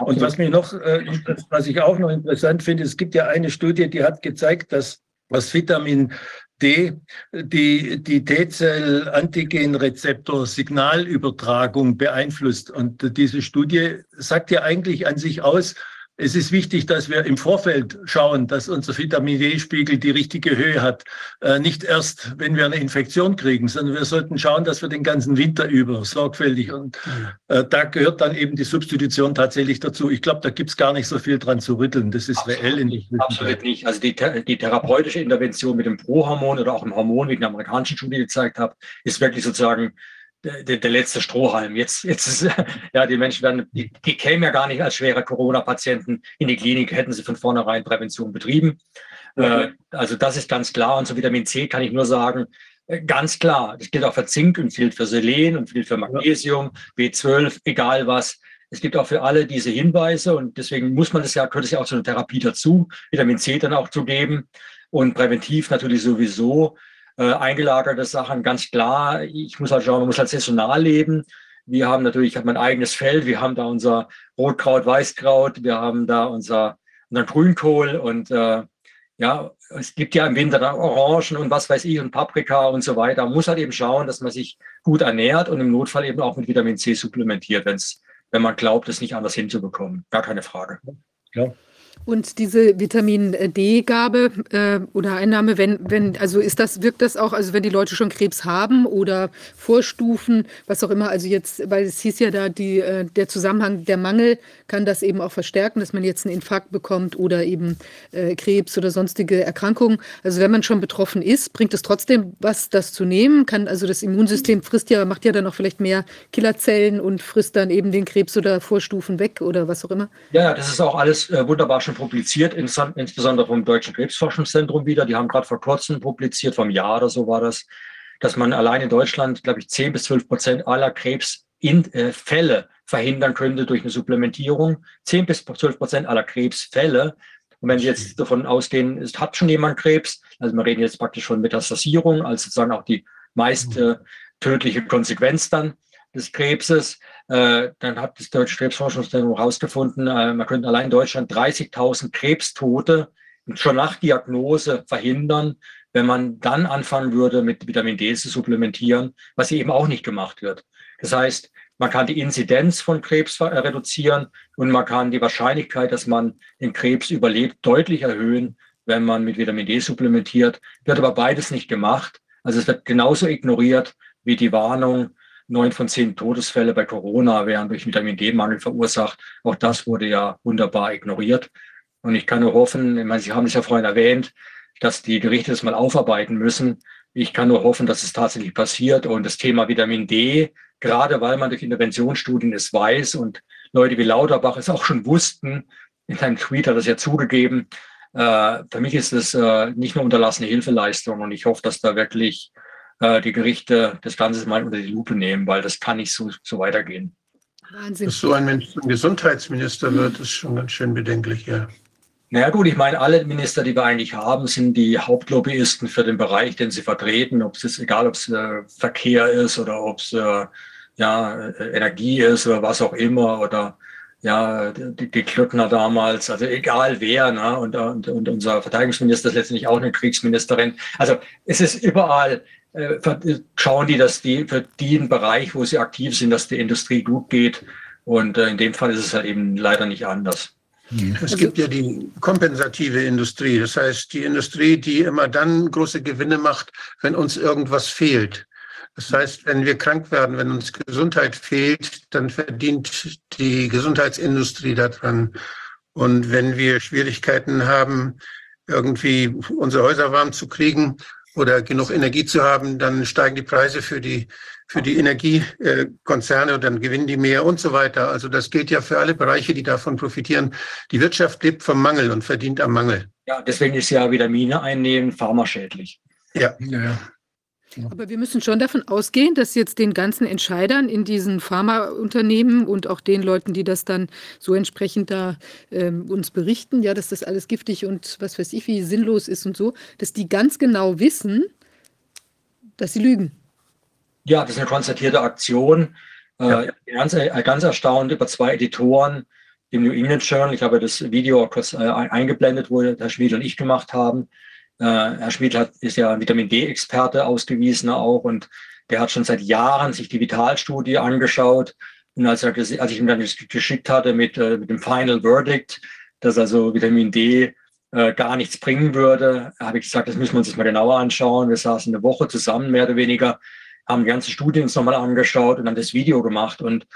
Und was mich noch, äh, was ich auch noch interessant finde, es gibt ja eine Studie, die hat gezeigt, dass was Vitamin D die, die T-Zell-Antigen-Rezeptor-Signalübertragung beeinflusst. Und diese Studie sagt ja eigentlich an sich aus, es ist wichtig, dass wir im Vorfeld schauen, dass unser Vitamin D-Spiegel die richtige Höhe hat. Äh, nicht erst, wenn wir eine Infektion kriegen, sondern wir sollten schauen, dass wir den ganzen Winter über sorgfältig und äh, da gehört dann eben die Substitution tatsächlich dazu. Ich glaube, da gibt es gar nicht so viel dran zu rütteln. Das ist Absolut, reell in nicht. Absolut nicht. Also die, die therapeutische Intervention mit dem Prohormon oder auch im Hormon, wie ich in der amerikanischen Studie gezeigt habe, ist wirklich sozusagen der, der, letzte Strohhalm. Jetzt, jetzt ist, ja, die Menschen werden, die, die kämen ja gar nicht als schwere Corona-Patienten in die Klinik, hätten sie von vornherein Prävention betrieben. Äh, also das ist ganz klar. Und zu Vitamin C kann ich nur sagen, äh, ganz klar, das gilt auch für Zink und gilt für Selen und gilt für Magnesium, B12, egal was. Es gibt auch für alle diese Hinweise und deswegen muss man das ja, gehört es ja auch zu einer Therapie dazu, Vitamin C dann auch zu geben und präventiv natürlich sowieso äh, eingelagerte Sachen, ganz klar. Ich muss halt schauen, man muss halt saisonal leben. Wir haben natürlich, ich habe mein eigenes Feld, wir haben da unser Rotkraut, Weißkraut, wir haben da unser, unseren Grünkohl und äh, ja, es gibt ja im Winter dann Orangen und was weiß ich und Paprika und so weiter. Man muss halt eben schauen, dass man sich gut ernährt und im Notfall eben auch mit Vitamin C supplementiert, wenn's, wenn man glaubt, es nicht anders hinzubekommen. Gar keine Frage. Ja. Und diese Vitamin D-Gabe äh, oder Einnahme, wenn, wenn, also ist das, wirkt das auch, also wenn die Leute schon Krebs haben oder Vorstufen, was auch immer, also jetzt, weil es hieß ja da, die, äh, der Zusammenhang, der Mangel kann das eben auch verstärken, dass man jetzt einen Infarkt bekommt oder eben äh, Krebs oder sonstige Erkrankungen. Also wenn man schon betroffen ist, bringt es trotzdem was, das zu nehmen, kann, also das Immunsystem frisst ja, macht ja dann auch vielleicht mehr Killerzellen und frisst dann eben den Krebs oder Vorstufen weg oder was auch immer. Ja, das ist auch alles äh, wunderbar schon publiziert, insbesondere vom Deutschen Krebsforschungszentrum wieder. Die haben gerade vor kurzem publiziert, vom Jahr oder so war das, dass man allein in Deutschland, glaube ich, 10 bis 12 Prozent aller Krebsfälle äh, verhindern könnte durch eine Supplementierung. 10 bis 12 Prozent aller Krebsfälle. Und wenn Sie jetzt davon ausgehen, es hat schon jemand Krebs, also wir reden jetzt praktisch von Metastasierung, als sozusagen auch die meist äh, tödliche Konsequenz dann des Krebses, äh, dann hat das Deutsche Krebsforschungszentrum herausgefunden, äh, man könnte allein in Deutschland 30.000 Krebstote schon nach Diagnose verhindern, wenn man dann anfangen würde, mit Vitamin D zu supplementieren, was eben auch nicht gemacht wird. Das heißt, man kann die Inzidenz von Krebs äh, reduzieren und man kann die Wahrscheinlichkeit, dass man den Krebs überlebt, deutlich erhöhen, wenn man mit Vitamin D supplementiert. Wird aber beides nicht gemacht. Also es wird genauso ignoriert wie die Warnung, neun von zehn Todesfälle bei Corona wären durch Vitamin D-Mangel verursacht. Auch das wurde ja wunderbar ignoriert. Und ich kann nur hoffen, ich meine, Sie haben es ja vorhin erwähnt, dass die Gerichte das mal aufarbeiten müssen. Ich kann nur hoffen, dass es tatsächlich passiert. Und das Thema Vitamin D, gerade weil man durch Interventionsstudien es weiß und Leute wie Lauterbach es auch schon wussten, in seinem Tweet hat er es ja zugegeben, äh, für mich ist es äh, nicht nur unterlassene Hilfeleistung und ich hoffe, dass da wirklich äh, die Gerichte das Ganze mal unter die Lupe nehmen, weil das kann nicht so, so weitergehen. Wahnsinn. Dass so ein Mensch Gesundheitsminister wird, ist schon ganz schön bedenklich, ja. Naja gut, ich meine, alle Minister, die wir eigentlich haben, sind die Hauptlobbyisten für den Bereich, den sie vertreten. Ob es egal, ob es äh, Verkehr ist oder ob es äh, ja, äh, Energie ist oder was auch immer oder ja, die, die Klöckner damals, also egal wer, ne? und, und, und unser Verteidigungsminister ist letztendlich auch eine Kriegsministerin. Also es ist überall schauen die, dass die für den Bereich, wo sie aktiv sind, dass die Industrie gut geht. Und äh, in dem Fall ist es halt eben leider nicht anders. Es gibt ja die kompensative Industrie, das heißt die Industrie, die immer dann große Gewinne macht, wenn uns irgendwas fehlt. Das heißt, wenn wir krank werden, wenn uns Gesundheit fehlt, dann verdient die Gesundheitsindustrie daran. Und wenn wir Schwierigkeiten haben, irgendwie unsere Häuser warm zu kriegen oder genug Energie zu haben, dann steigen die Preise für die, für die Energiekonzerne und dann gewinnen die mehr und so weiter. Also das gilt ja für alle Bereiche, die davon profitieren. Die Wirtschaft lebt vom Mangel und verdient am Mangel. Ja, deswegen ist ja Vitamine einnehmen pharmaschädlich. Ja, ja. Aber wir müssen schon davon ausgehen, dass jetzt den ganzen Entscheidern in diesen Pharmaunternehmen und auch den Leuten, die das dann so entsprechend da ähm, uns berichten, ja, dass das alles giftig und was weiß ich, wie sinnlos ist und so, dass die ganz genau wissen, dass sie lügen. Ja, das ist eine konstatierte Aktion. Äh, ja. Äh, ganz, ganz erstaunt über zwei Editoren im New England Journal. Ich habe das Video kurz äh, eingeblendet, wo Herr Schmied und ich gemacht haben. Äh, Herr Schmid hat, ist ja Vitamin D-Experte ausgewiesener auch und der hat schon seit Jahren sich die Vitalstudie angeschaut. Und als, er, als ich ihm dann geschickt hatte mit, äh, mit dem Final Verdict, dass also Vitamin D äh, gar nichts bringen würde, habe ich gesagt, das müssen wir uns jetzt mal genauer anschauen. Wir saßen eine Woche zusammen, mehr oder weniger, haben die ganze Studie uns nochmal angeschaut und dann das Video gemacht. Und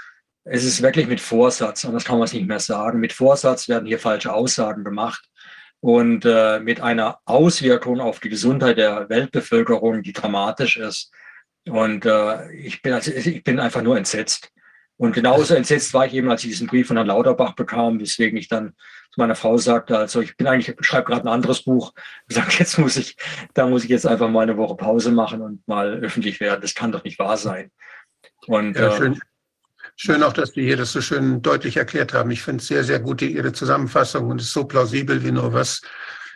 es ist wirklich mit Vorsatz, und das kann man es nicht mehr sagen. Mit Vorsatz werden hier falsche Aussagen gemacht und äh, mit einer Auswirkung auf die Gesundheit der Weltbevölkerung, die dramatisch ist. Und äh, ich, bin also, ich bin einfach nur entsetzt. Und genauso entsetzt war ich eben, als ich diesen Brief von Herrn Lauterbach bekam, weswegen ich dann zu meiner Frau sagte, also ich bin eigentlich, ich schreibe gerade ein anderes Buch. Ich sage, jetzt muss ich, da muss ich jetzt einfach mal eine Woche Pause machen und mal öffentlich werden. Das kann doch nicht wahr sein. Und ja, schön, äh, Schön auch, dass Sie hier das so schön deutlich erklärt haben. Ich finde es sehr, sehr gut, Ihre Zusammenfassung und es ist so plausibel wie nur was.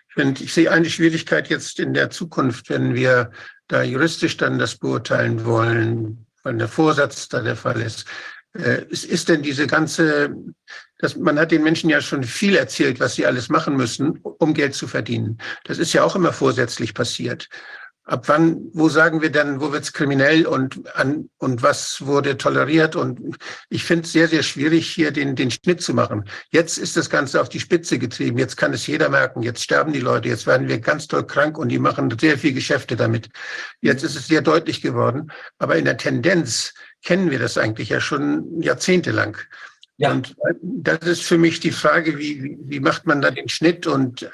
Ich, find, ich sehe eine Schwierigkeit jetzt in der Zukunft, wenn wir da juristisch dann das beurteilen wollen, weil der Vorsatz da der Fall ist. Äh, ist, ist denn diese ganze, das, man hat den Menschen ja schon viel erzählt, was sie alles machen müssen, um Geld zu verdienen. Das ist ja auch immer vorsätzlich passiert. Ab wann, wo sagen wir denn, wo wird's kriminell und an und was wurde toleriert? Und ich finde es sehr, sehr schwierig, hier den, den Schnitt zu machen. Jetzt ist das Ganze auf die Spitze getrieben. Jetzt kann es jeder merken. Jetzt sterben die Leute. Jetzt werden wir ganz toll krank und die machen sehr viel Geschäfte damit. Jetzt ist es sehr deutlich geworden. Aber in der Tendenz kennen wir das eigentlich ja schon jahrzehntelang. Ja. Und das ist für mich die Frage, wie, wie macht man da den Schnitt und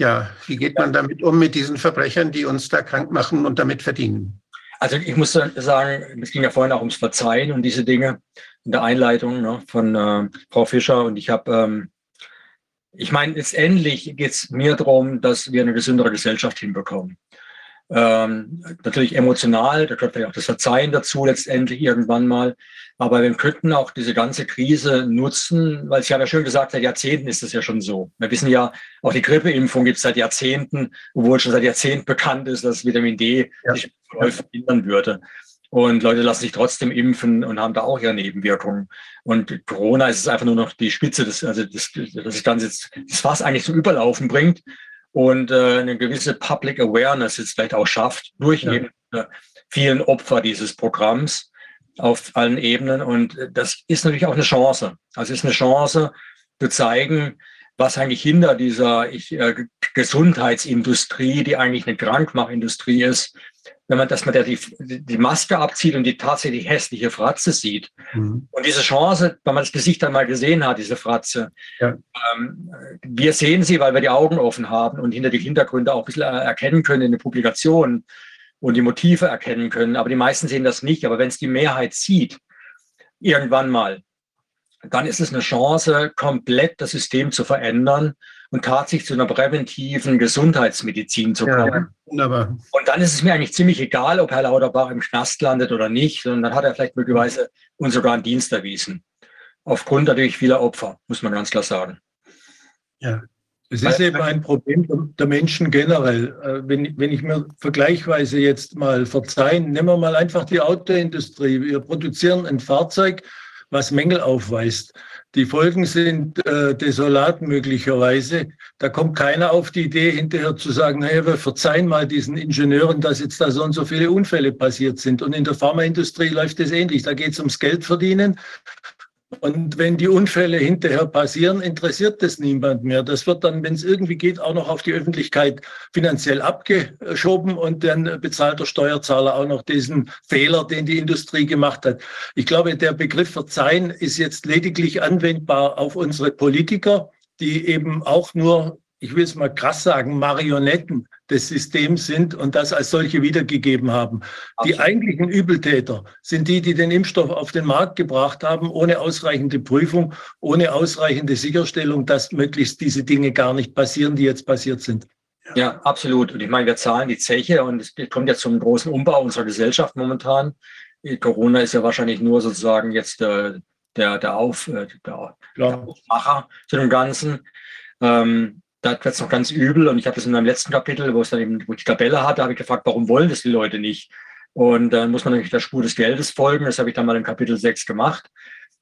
ja, wie geht man damit um mit diesen Verbrechern, die uns da krank machen und damit verdienen? Also ich muss sagen, es ging ja vorhin auch ums Verzeihen und diese Dinge in der Einleitung ne, von äh, Frau Fischer. Und ich habe, ähm, ich meine, letztendlich geht es mir darum, dass wir eine gesündere Gesellschaft hinbekommen. Ähm, natürlich emotional, da gehört vielleicht auch das Verzeihen dazu letztendlich irgendwann mal. Aber wir könnten auch diese ganze Krise nutzen, weil Sie haben ja schön gesagt, seit Jahrzehnten ist es ja schon so. Wir wissen ja, auch die Grippeimpfung gibt es seit Jahrzehnten, obwohl schon seit Jahrzehnten bekannt ist, dass Vitamin D ja. sich verhindern würde. Und Leute lassen sich trotzdem impfen und haben da auch ihre Nebenwirkungen. Und Corona ist es einfach nur noch die Spitze, des, also das, das Ganze jetzt, das Fass eigentlich zum Überlaufen bringt und äh, eine gewisse Public Awareness jetzt vielleicht auch schafft durch ja. eben äh, vielen Opfer dieses Programms auf allen Ebenen. Und das ist natürlich auch eine Chance. Also es ist eine Chance zu zeigen, was eigentlich hinter dieser ich, äh, Gesundheitsindustrie, die eigentlich eine Krankmachindustrie ist, wenn man, dass man da die, die Maske abzieht und die tatsächlich hässliche Fratze sieht. Mhm. Und diese Chance, wenn man das Gesicht einmal gesehen hat, diese Fratze, ja. ähm, wir sehen sie, weil wir die Augen offen haben und hinter die Hintergründe auch ein bisschen erkennen können in den Publikationen und die Motive erkennen können. Aber die meisten sehen das nicht. Aber wenn es die Mehrheit sieht, irgendwann mal, dann ist es eine Chance, komplett das System zu verändern und tatsächlich zu einer präventiven Gesundheitsmedizin zu kommen. Ja, wunderbar. Und dann ist es mir eigentlich ziemlich egal, ob Herr Lauterbach im Knast landet oder nicht, sondern dann hat er vielleicht möglicherweise uns sogar einen Dienst erwiesen. Aufgrund natürlich vieler Opfer, muss man ganz klar sagen. Ja, es ist eben ein Problem der Menschen generell. Äh, wenn, wenn ich mir vergleichsweise jetzt mal verzeihen, nehmen wir mal einfach die Autoindustrie. Wir produzieren ein Fahrzeug, was Mängel aufweist. Die Folgen sind äh, desolat möglicherweise. Da kommt keiner auf die Idee, hinterher zu sagen, naja, wir verzeihen mal diesen Ingenieuren, dass jetzt da so und so viele Unfälle passiert sind. Und in der Pharmaindustrie läuft es ähnlich. Da geht es ums Geld verdienen. Und wenn die Unfälle hinterher passieren, interessiert das niemand mehr. Das wird dann, wenn es irgendwie geht, auch noch auf die Öffentlichkeit finanziell abgeschoben und dann bezahlt der Steuerzahler auch noch diesen Fehler, den die Industrie gemacht hat. Ich glaube, der Begriff Verzeihen ist jetzt lediglich anwendbar auf unsere Politiker, die eben auch nur ich will es mal krass sagen, Marionetten des Systems sind und das als solche wiedergegeben haben. Absolut. Die eigentlichen Übeltäter sind die, die den Impfstoff auf den Markt gebracht haben, ohne ausreichende Prüfung, ohne ausreichende Sicherstellung, dass möglichst diese Dinge gar nicht passieren, die jetzt passiert sind. Ja, absolut. Und ich meine, wir zahlen die Zeche und es kommt ja zum großen Umbau unserer Gesellschaft momentan. Corona ist ja wahrscheinlich nur sozusagen jetzt der, der, der, Auf, äh, der, der Aufmacher zu dem Ganzen. Ähm, da wird es noch ganz übel. Und ich habe das in meinem letzten Kapitel, wo es dann eben, wo ich die Tabelle hatte, habe ich gefragt, warum wollen das die Leute nicht? Und dann muss man natürlich der Spur des Geldes folgen. Das habe ich dann mal in Kapitel 6 gemacht.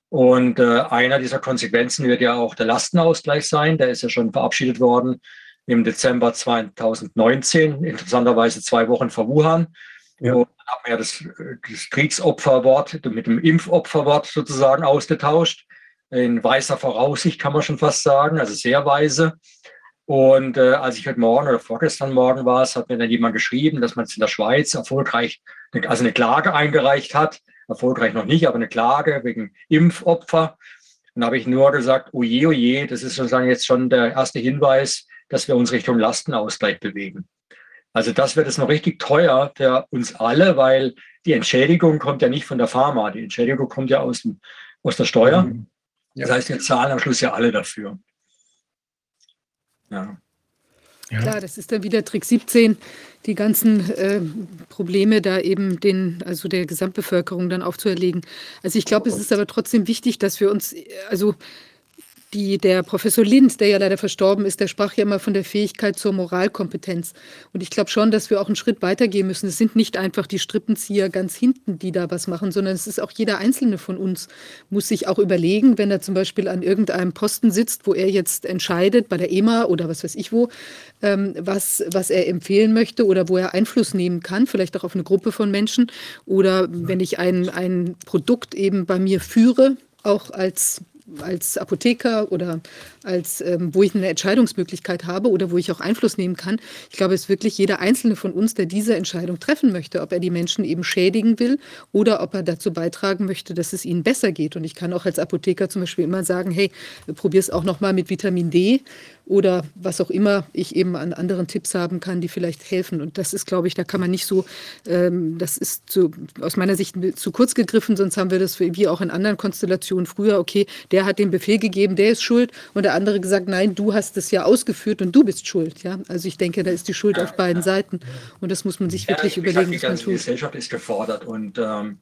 Und äh, einer dieser Konsequenzen wird ja auch der Lastenausgleich sein. Der ist ja schon verabschiedet worden im Dezember 2019, interessanterweise zwei Wochen vor Wuhan. Ja. Und dann haben wir ja das, das Kriegsopferwort mit dem Impfopferwort sozusagen ausgetauscht. In weißer Voraussicht kann man schon fast sagen, also sehr weise. Und äh, als ich heute Morgen oder vorgestern Morgen war, es, hat mir dann jemand geschrieben, dass man es in der Schweiz erfolgreich, also eine Klage eingereicht hat. Erfolgreich noch nicht, aber eine Klage wegen Impfopfer. Und da habe ich nur gesagt, oje, oje, das ist sozusagen jetzt schon der erste Hinweis, dass wir uns Richtung Lastenausgleich bewegen. Also das wird es noch richtig teuer für uns alle, weil die Entschädigung kommt ja nicht von der Pharma, die Entschädigung kommt ja aus, dem, aus der Steuer. Mhm. Ja. Das heißt, wir zahlen am Schluss ja alle dafür. Ja. Ja. Klar, das ist dann wieder Trick 17, die ganzen äh, Probleme da eben den, also der Gesamtbevölkerung dann aufzuerlegen. Also ich glaube, es ist aber trotzdem wichtig, dass wir uns, also die, der Professor Lind, der ja leider verstorben ist, der sprach ja immer von der Fähigkeit zur Moralkompetenz. Und ich glaube schon, dass wir auch einen Schritt weitergehen müssen. Es sind nicht einfach die Strippenzieher ganz hinten, die da was machen, sondern es ist auch jeder Einzelne von uns, muss sich auch überlegen, wenn er zum Beispiel an irgendeinem Posten sitzt, wo er jetzt entscheidet, bei der EMA oder was weiß ich wo, ähm, was, was er empfehlen möchte oder wo er Einfluss nehmen kann, vielleicht auch auf eine Gruppe von Menschen. Oder wenn ich ein, ein Produkt eben bei mir führe, auch als als Apotheker oder als ähm, wo ich eine Entscheidungsmöglichkeit habe oder wo ich auch Einfluss nehmen kann. Ich glaube, es ist wirklich jeder einzelne von uns, der diese Entscheidung treffen möchte, ob er die Menschen eben schädigen will oder ob er dazu beitragen möchte, dass es ihnen besser geht. Und ich kann auch als Apotheker zum Beispiel immer sagen, hey, probier es auch noch mal mit Vitamin D oder was auch immer ich eben an anderen Tipps haben kann, die vielleicht helfen. Und das ist, glaube ich, da kann man nicht so, ähm, das ist zu, aus meiner Sicht zu kurz gegriffen, sonst haben wir das wie auch in anderen Konstellationen früher, okay, der hat den Befehl gegeben, der ist schuld und der andere gesagt, nein, du hast es ja ausgeführt und du bist schuld. Ja? Also ich denke, da ist die Schuld auf beiden Seiten und das muss man sich wirklich ja, überlegen, was man tut. Die Gesellschaft ist gefordert und ähm,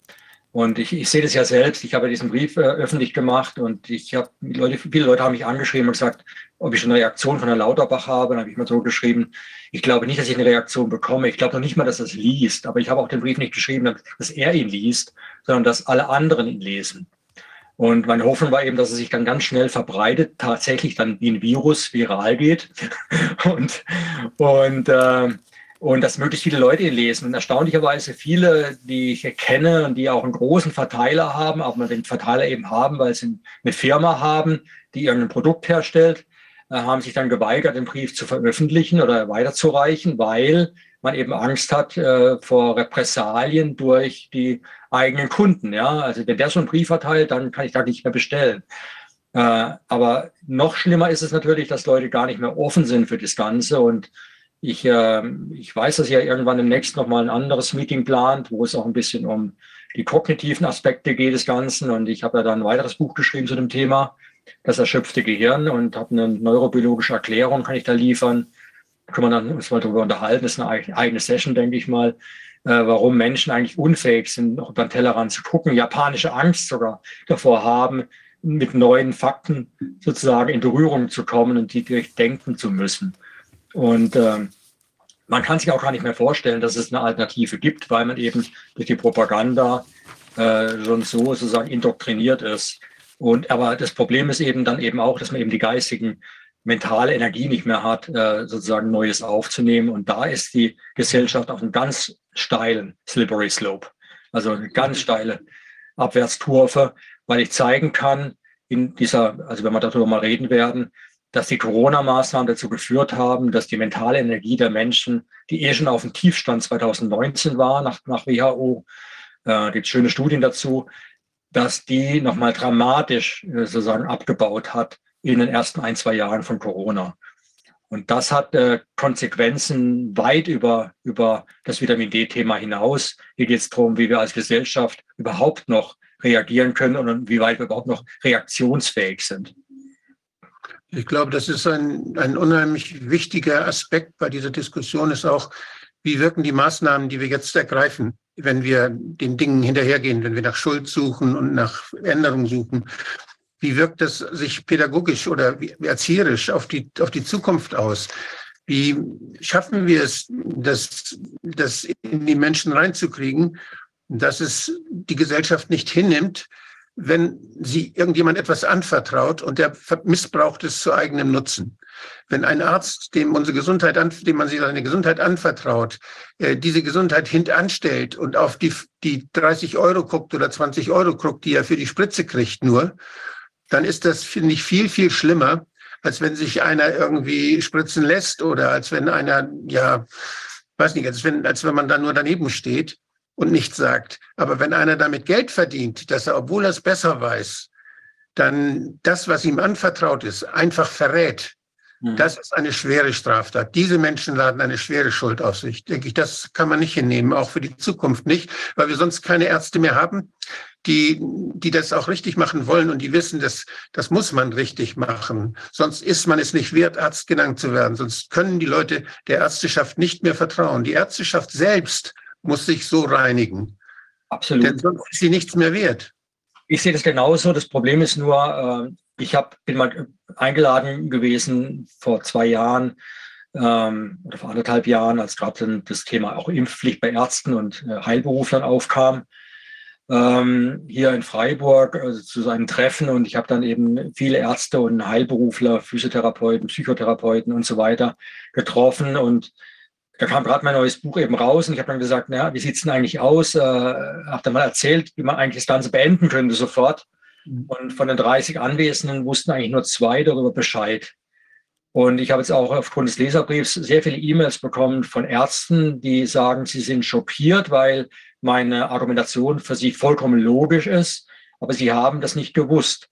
und ich, ich sehe das ja selbst. Ich habe diesen Brief äh, öffentlich gemacht und ich habe Leute, viele Leute haben mich angeschrieben und gesagt, ob ich schon eine Reaktion von Herrn Lauterbach habe. Dann habe ich mal so geschrieben, ich glaube nicht, dass ich eine Reaktion bekomme. Ich glaube noch nicht mal, dass er es liest. Aber ich habe auch den Brief nicht geschrieben, dass er ihn liest, sondern dass alle anderen ihn lesen. Und meine Hoffnung war eben, dass es sich dann ganz schnell verbreitet, tatsächlich dann wie ein Virus viral geht. und und äh, und dass möglichst viele Leute ihn lesen. Und erstaunlicherweise viele, die ich kenne und die auch einen großen Verteiler haben, auch mal den Verteiler eben haben, weil sie eine Firma haben, die irgendein Produkt herstellt, äh, haben sich dann geweigert, den Brief zu veröffentlichen oder weiterzureichen, weil man eben Angst hat äh, vor Repressalien durch die eigenen Kunden. Ja, also wenn der so einen Brief verteilt, dann kann ich da nicht mehr bestellen. Äh, aber noch schlimmer ist es natürlich, dass Leute gar nicht mehr offen sind für das Ganze und ich, äh, ich weiß, dass ihr irgendwann demnächst nochmal ein anderes Meeting plant, wo es auch ein bisschen um die kognitiven Aspekte geht des Ganzen. Und ich habe ja da ein weiteres Buch geschrieben zu dem Thema, das erschöpfte Gehirn und habe eine neurobiologische Erklärung, kann ich da liefern. Können wir uns mal darüber unterhalten. Das ist eine eigene Session, denke ich mal, äh, warum Menschen eigentlich unfähig sind, noch über den Tellerrand zu gucken, japanische Angst sogar davor haben, mit neuen Fakten sozusagen in Berührung zu kommen und die durchdenken zu müssen. Und ähm, man kann sich auch gar nicht mehr vorstellen, dass es eine Alternative gibt, weil man eben durch die Propaganda äh, schon so sozusagen indoktriniert ist. Und aber das Problem ist eben dann eben auch, dass man eben die geistigen mentale Energie nicht mehr hat, äh, sozusagen Neues aufzunehmen. Und da ist die Gesellschaft auf einem ganz steilen Slippery Slope, also eine ganz steile Abwärtskurve, weil ich zeigen kann, in dieser, also wenn wir darüber mal reden werden, dass die Corona-Maßnahmen dazu geführt haben, dass die mentale Energie der Menschen, die eh schon auf dem Tiefstand 2019 war, nach, nach WHO, äh, gibt schöne Studien dazu, dass die nochmal dramatisch äh, sozusagen abgebaut hat in den ersten ein, zwei Jahren von Corona. Und das hat äh, Konsequenzen weit über, über das Vitamin D-Thema hinaus. Hier geht es darum, wie wir als Gesellschaft überhaupt noch reagieren können und wie weit wir überhaupt noch reaktionsfähig sind. Ich glaube, das ist ein, ein unheimlich wichtiger Aspekt bei dieser Diskussion, ist auch, wie wirken die Maßnahmen, die wir jetzt ergreifen, wenn wir den Dingen hinterhergehen, wenn wir nach Schuld suchen und nach Änderung suchen. Wie wirkt das sich pädagogisch oder erzieherisch auf die, auf die Zukunft aus? Wie schaffen wir es, das, das in die Menschen reinzukriegen, dass es die Gesellschaft nicht hinnimmt, wenn sie irgendjemand etwas anvertraut und der missbraucht es zu eigenem Nutzen. Wenn ein Arzt, dem unsere Gesundheit, dem man sich seine Gesundheit anvertraut, äh, diese Gesundheit hintanstellt und auf die, die 30 Euro guckt oder 20 Euro guckt, die er für die Spritze kriegt nur, dann ist das, finde ich, viel, viel schlimmer, als wenn sich einer irgendwie spritzen lässt oder als wenn einer, ja, weiß nicht, als wenn, als wenn man dann nur daneben steht und nichts sagt. Aber wenn einer damit Geld verdient, dass er, obwohl er es besser weiß, dann das, was ihm anvertraut ist, einfach verrät, mhm. das ist eine schwere Straftat. Diese Menschen laden eine schwere Schuld auf sich. Denke ich, das kann man nicht hinnehmen, auch für die Zukunft nicht, weil wir sonst keine Ärzte mehr haben, die, die das auch richtig machen wollen und die wissen, dass das muss man richtig machen. Sonst ist man es nicht wert, Arzt genannt zu werden. Sonst können die Leute der Ärzteschaft nicht mehr vertrauen. Die Ärzteschaft selbst muss sich so reinigen. Absolut. Denn sonst ist sie nichts mehr wert. Ich sehe das genauso. Das Problem ist nur, äh, ich hab, bin mal eingeladen gewesen vor zwei Jahren ähm, oder vor anderthalb Jahren, als gerade das Thema auch Impfpflicht bei Ärzten und äh, Heilberuflern aufkam, ähm, hier in Freiburg also zu seinem Treffen. Und ich habe dann eben viele Ärzte und Heilberufler, Physiotherapeuten, Psychotherapeuten und so weiter getroffen. Und da kam gerade mein neues Buch eben raus und ich habe dann gesagt, na, wie sieht's denn eigentlich aus? Äh, habe dann mal erzählt, wie man eigentlich das Ganze beenden könnte sofort. Und von den 30 Anwesenden wussten eigentlich nur zwei darüber Bescheid. Und ich habe jetzt auch aufgrund des Leserbriefs sehr viele E-Mails bekommen von Ärzten, die sagen, sie sind schockiert, weil meine Argumentation für sie vollkommen logisch ist, aber sie haben das nicht gewusst.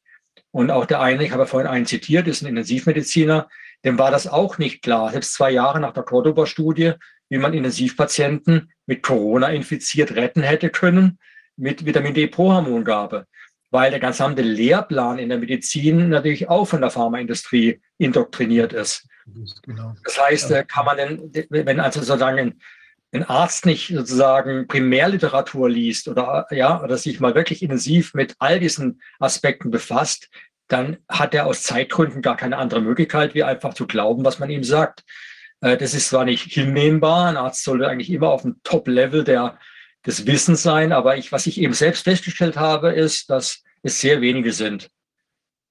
Und auch der eine, ich habe vorhin einen zitiert, ist ein Intensivmediziner, dem war das auch nicht klar, selbst zwei Jahre nach der Cordoba-Studie, wie man Intensivpatienten mit Corona infiziert retten hätte können mit Vitamin D-Prohormongabe, weil der gesamte Lehrplan in der Medizin natürlich auch von der Pharmaindustrie indoktriniert ist. Genau. Das heißt, äh, kann man denn, wenn also sozusagen ein Arzt nicht sozusagen Primärliteratur liest oder ja oder sich mal wirklich intensiv mit all diesen Aspekten befasst, dann hat er aus Zeitgründen gar keine andere Möglichkeit, wie einfach zu glauben, was man ihm sagt. Äh, das ist zwar nicht hinnehmbar, ein Arzt sollte eigentlich immer auf dem Top-Level der, des Wissens sein, aber ich, was ich eben selbst festgestellt habe, ist, dass es sehr wenige sind.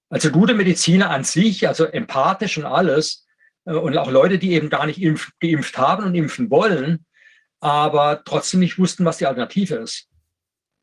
Also gute Mediziner an sich, also empathisch und alles, äh, und auch Leute, die eben gar nicht impf, geimpft haben und impfen wollen, aber trotzdem nicht wussten, was die Alternative ist.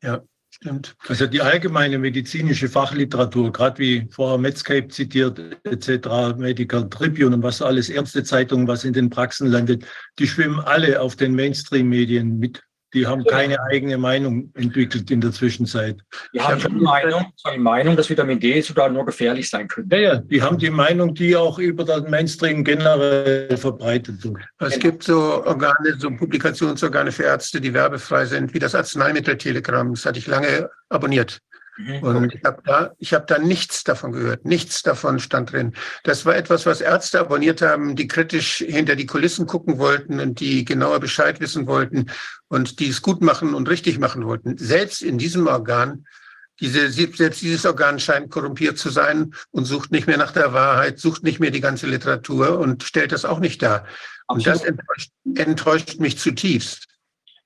Ja. Stimmt. Also die allgemeine medizinische Fachliteratur, gerade wie vorher Medscape zitiert, etc., Medical Tribune und was alles, Ärztezeitungen, was in den Praxen landet, die schwimmen alle auf den Mainstream-Medien mit. Die haben keine eigene Meinung entwickelt in der Zwischenzeit. Die haben schon die Meinung, die Meinung, dass Vitamin D sogar nur gefährlich sein könnte. Ja, ja, die haben die Meinung, die auch über den Mainstream generell verbreitet wird. Es gibt so Organe, so Publikationsorgane für Ärzte, die werbefrei sind, wie das Arzneimitteltelegramm. Das hatte ich lange abonniert. Mhm. Und ich habe da, ich habe da nichts davon gehört. Nichts davon stand drin. Das war etwas, was Ärzte abonniert haben, die kritisch hinter die Kulissen gucken wollten und die genauer Bescheid wissen wollten und die es gut machen und richtig machen wollten. Selbst in diesem Organ, diese, selbst dieses Organ scheint korrumpiert zu sein und sucht nicht mehr nach der Wahrheit, sucht nicht mehr die ganze Literatur und stellt das auch nicht dar. Und das enttäuscht, enttäuscht mich zutiefst.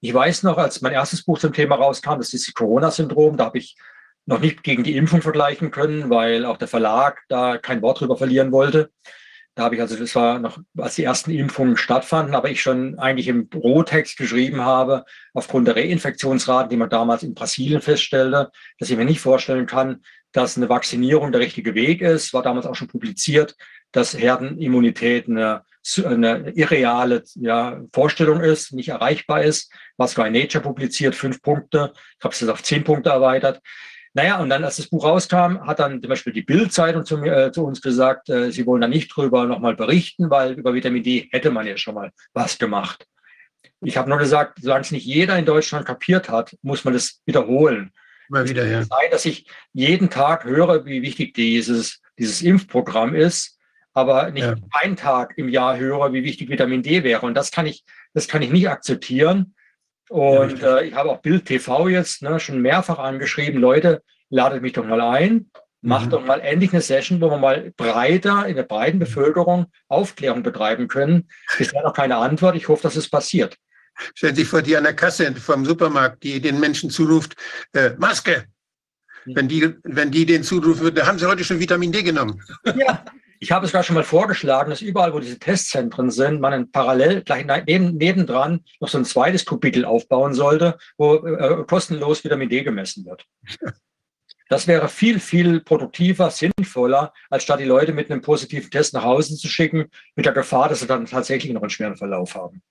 Ich weiß noch, als mein erstes Buch zum Thema rauskam, das ist das Corona-Syndrom, da habe ich noch nicht gegen die Impfung vergleichen können, weil auch der Verlag da kein Wort drüber verlieren wollte. Da habe ich also, das war noch, als die ersten Impfungen stattfanden, aber ich schon eigentlich im Rohtext geschrieben habe, aufgrund der Reinfektionsraten, die man damals in Brasilien feststellte, dass ich mir nicht vorstellen kann, dass eine Vaccinierung der richtige Weg ist. War damals auch schon publiziert, dass Herdenimmunität eine, eine irreale ja, Vorstellung ist, nicht erreichbar ist. Was bei Nature publiziert, fünf Punkte. Ich habe es jetzt auf zehn Punkte erweitert. Naja, und dann, als das Buch rauskam, hat dann zum Beispiel die Bild-Zeitung zu, äh, zu, uns gesagt, äh, sie wollen da nicht drüber nochmal berichten, weil über Vitamin D hätte man ja schon mal was gemacht. Ich habe nur gesagt, solange es nicht jeder in Deutschland kapiert hat, muss man das wiederholen. Mal wieder, ja. Sein, dass ich jeden Tag höre, wie wichtig dieses, dieses Impfprogramm ist, aber nicht ja. einen Tag im Jahr höre, wie wichtig Vitamin D wäre. Und das kann ich, das kann ich nicht akzeptieren. Und ja, äh, ich habe auch Bild TV jetzt ne, schon mehrfach angeschrieben, Leute, ladet mich doch mal ein, macht mhm. doch mal endlich eine Session, wo wir mal breiter in der breiten Bevölkerung Aufklärung betreiben können. Bisher noch keine Antwort. Ich hoffe, dass es passiert. Stellen Sie sich vor, die an der Kasse vom Supermarkt, die den Menschen zuruft, äh, Maske. Mhm. Wenn die, wenn die den zurufen, da haben sie heute schon Vitamin D genommen. Ja, ich habe es gerade schon mal vorgeschlagen, dass überall, wo diese Testzentren sind, man parallel gleich neben, nebendran noch so ein zweites Kapitel aufbauen sollte, wo äh, kostenlos Vitamin D gemessen wird. Das wäre viel, viel produktiver, sinnvoller, als statt die Leute mit einem positiven Test nach Hause zu schicken, mit der Gefahr, dass sie dann tatsächlich noch einen schweren Verlauf haben.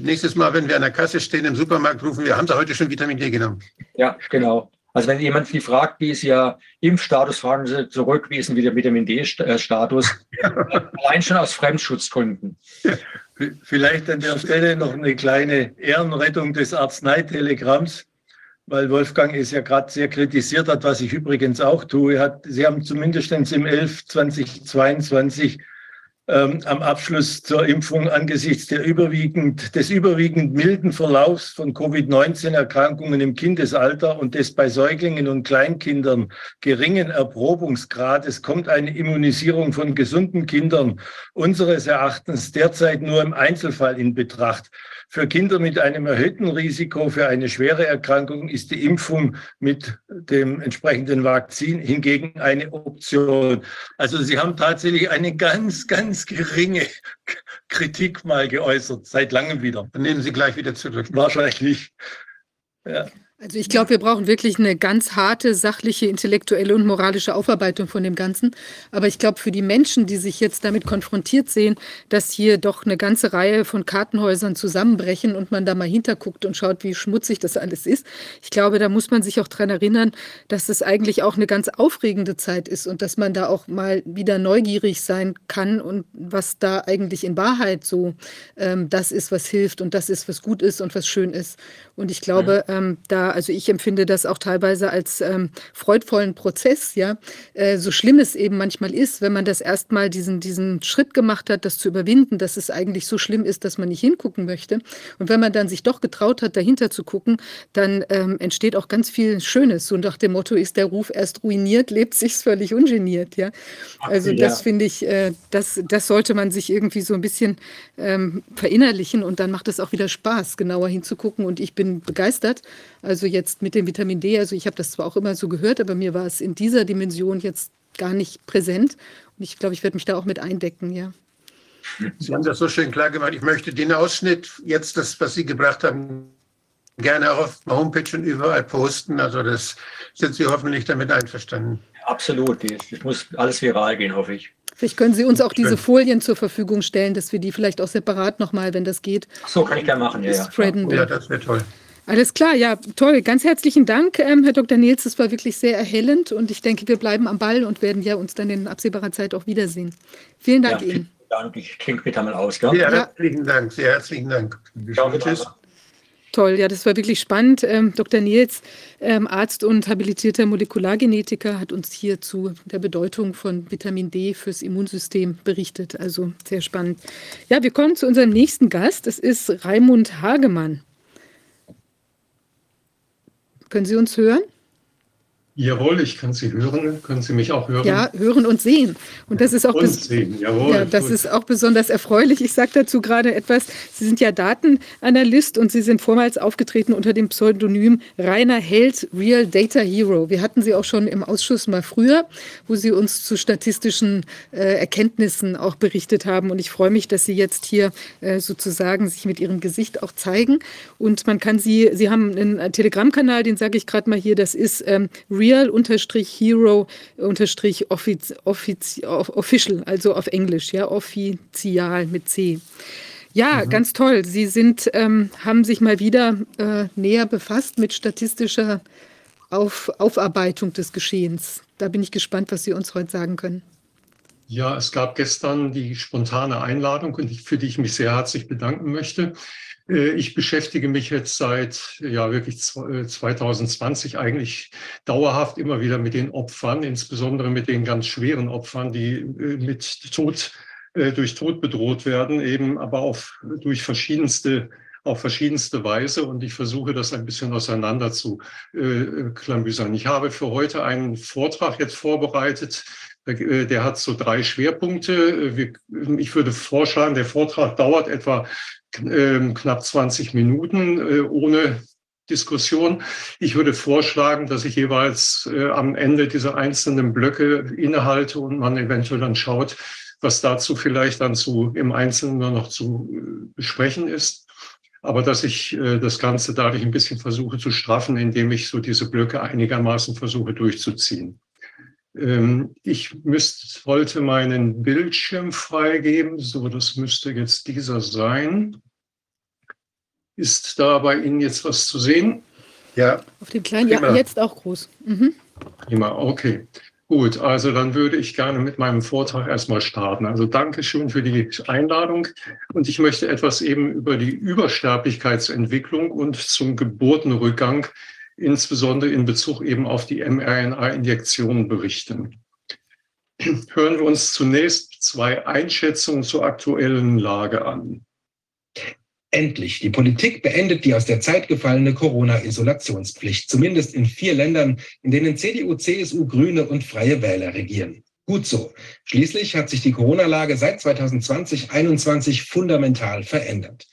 Nächstes Mal, wenn wir an der Kasse stehen im Supermarkt, rufen wir, haben Sie heute schon Vitamin D genommen? Ja, genau. Also wenn jemand Sie fragt, wie ist Ihr Impfstatus, fragen Sie zurück, wie ist denn wieder Vitamin D-Status? Allein schon aus Fremdschutzgründen. Vielleicht an der Stelle noch eine kleine Ehrenrettung des Arzneitelegramms, weil Wolfgang es ja gerade sehr kritisiert hat, was ich übrigens auch tue. Hat, Sie haben zumindest im 11 2022 ähm, am Abschluss zur Impfung angesichts der überwiegend, des überwiegend milden Verlaufs von Covid-19-Erkrankungen im Kindesalter und des bei Säuglingen und Kleinkindern geringen Erprobungsgrades kommt eine Immunisierung von gesunden Kindern unseres Erachtens derzeit nur im Einzelfall in Betracht. Für Kinder mit einem erhöhten Risiko für eine schwere Erkrankung ist die Impfung mit dem entsprechenden Vakzin hingegen eine Option. Also Sie haben tatsächlich eine ganz, ganz geringe Kritik mal geäußert, seit langem wieder. Dann nehmen Sie gleich wieder zurück. Wahrscheinlich. Ja. Also ich glaube, wir brauchen wirklich eine ganz harte, sachliche, intellektuelle und moralische Aufarbeitung von dem Ganzen. Aber ich glaube, für die Menschen, die sich jetzt damit konfrontiert sehen, dass hier doch eine ganze Reihe von Kartenhäusern zusammenbrechen und man da mal hinterguckt und schaut, wie schmutzig das alles ist, ich glaube, da muss man sich auch dran erinnern, dass es eigentlich auch eine ganz aufregende Zeit ist und dass man da auch mal wieder neugierig sein kann und was da eigentlich in Wahrheit so ähm, das ist, was hilft und das ist, was gut ist und was schön ist. Und ich glaube, ähm, da also ich empfinde das auch teilweise als ähm, freudvollen Prozess, ja. Äh, so schlimm es eben manchmal ist, wenn man das erstmal diesen, diesen Schritt gemacht hat, das zu überwinden, dass es eigentlich so schlimm ist, dass man nicht hingucken möchte. Und wenn man dann sich doch getraut hat, dahinter zu gucken, dann ähm, entsteht auch ganz viel Schönes. So nach dem Motto ist der Ruf erst ruiniert, lebt sich's völlig ungeniert, ja. Also ja. das finde ich, äh, das, das sollte man sich irgendwie so ein bisschen ähm, verinnerlichen und dann macht es auch wieder Spaß, genauer hinzugucken. Und ich bin begeistert. Also jetzt mit dem Vitamin D, also ich habe das zwar auch immer so gehört, aber mir war es in dieser Dimension jetzt gar nicht präsent. Und ich glaube, ich werde mich da auch mit eindecken, ja. Sie haben das so schön klar gemacht. Ich möchte den Ausschnitt, jetzt das, was Sie gebracht haben, gerne auch auf der Homepage und überall posten. Also das sind Sie hoffentlich damit einverstanden. Absolut. Das muss alles viral gehen, hoffe ich. Vielleicht können Sie uns auch diese Folien zur Verfügung stellen, dass wir die vielleicht auch separat nochmal, wenn das geht. Ach so, kann ich gerne machen, ja. Ja, ja das wäre toll. Alles klar, ja, toll. Ganz herzlichen Dank, ähm, Herr Dr. Nils. Das war wirklich sehr erhellend und ich denke, wir bleiben am Ball und werden ja uns dann in absehbarer Zeit auch wiedersehen. Vielen Dank ja, vielen Ihnen. Dank. Ich klinge mich mal aus. Gell? Sehr herzlichen Dank. Sehr herzlichen Dank. Tschüss. Toll, ja, das war wirklich spannend. Ähm, Dr. Nils, ähm, Arzt und habilitierter Molekulargenetiker, hat uns hier zu der Bedeutung von Vitamin D fürs Immunsystem berichtet. Also sehr spannend. Ja, wir kommen zu unserem nächsten Gast. Das ist Raimund Hagemann. Können Sie uns hören? Jawohl, ich kann Sie hören. Können Sie mich auch hören? Ja, hören und sehen. Und das ist auch, und sehen. Jawohl, ja, das ist auch besonders erfreulich. Ich sage dazu gerade etwas. Sie sind ja Datenanalyst und Sie sind vormals aufgetreten unter dem Pseudonym Rainer Held, Real Data Hero. Wir hatten Sie auch schon im Ausschuss mal früher, wo Sie uns zu statistischen äh, Erkenntnissen auch berichtet haben. Und ich freue mich, dass Sie jetzt hier äh, sozusagen sich mit Ihrem Gesicht auch zeigen. Und man kann Sie, Sie haben einen Telegram-Kanal, den sage ich gerade mal hier, das ist ähm, Real real-hero-official, also auf Englisch, ja, offizial mit C. Ja, mhm. ganz toll. Sie sind, ähm, haben sich mal wieder äh, näher befasst mit statistischer auf, Aufarbeitung des Geschehens. Da bin ich gespannt, was Sie uns heute sagen können. Ja, es gab gestern die spontane Einladung, für die ich mich sehr herzlich bedanken möchte. Äh, ich beschäftige mich jetzt seit ja wirklich 2020 äh, eigentlich dauerhaft immer wieder mit den Opfern, insbesondere mit den ganz schweren Opfern, die äh, mit Tod durch Tod bedroht werden, eben aber auf durch verschiedenste auf verschiedenste Weise und ich versuche das ein bisschen auseinander zu äh, klamüsern. Ich habe für heute einen Vortrag jetzt vorbereitet, der hat so drei Schwerpunkte. Ich würde vorschlagen, der Vortrag dauert etwa ähm, knapp 20 Minuten äh, ohne Diskussion. Ich würde vorschlagen, dass ich jeweils äh, am Ende dieser einzelnen Blöcke innehalte und man eventuell dann schaut, was dazu vielleicht dann zu, im Einzelnen noch zu äh, besprechen ist. Aber dass ich das Ganze dadurch ein bisschen versuche zu straffen, indem ich so diese Blöcke einigermaßen versuche durchzuziehen. Ähm, ich müsste, wollte meinen Bildschirm freigeben. So, das müsste jetzt dieser sein. Ist da bei Ihnen jetzt was zu sehen? Ja. Auf dem kleinen, Prima. ja, jetzt auch groß. Mhm. Prima, okay. Gut, also dann würde ich gerne mit meinem Vortrag erstmal starten. Also danke schön für die Einladung. Und ich möchte etwas eben über die Übersterblichkeitsentwicklung und zum Geburtenrückgang insbesondere in Bezug eben auf die mRNA-Injektionen berichten. Hören wir uns zunächst zwei Einschätzungen zur aktuellen Lage an. Endlich, die Politik beendet die aus der Zeit gefallene Corona-Isolationspflicht, zumindest in vier Ländern, in denen CDU, CSU, Grüne und Freie Wähler regieren. Gut so. Schließlich hat sich die Corona-Lage seit 2020-21 fundamental verändert.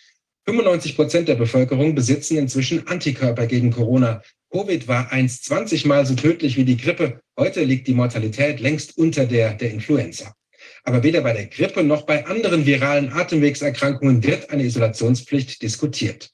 95 Prozent der Bevölkerung besitzen inzwischen Antikörper gegen Corona. Covid war einst 20 Mal so tödlich wie die Grippe. Heute liegt die Mortalität längst unter der der Influenza. Aber weder bei der Grippe noch bei anderen viralen Atemwegserkrankungen wird eine Isolationspflicht diskutiert.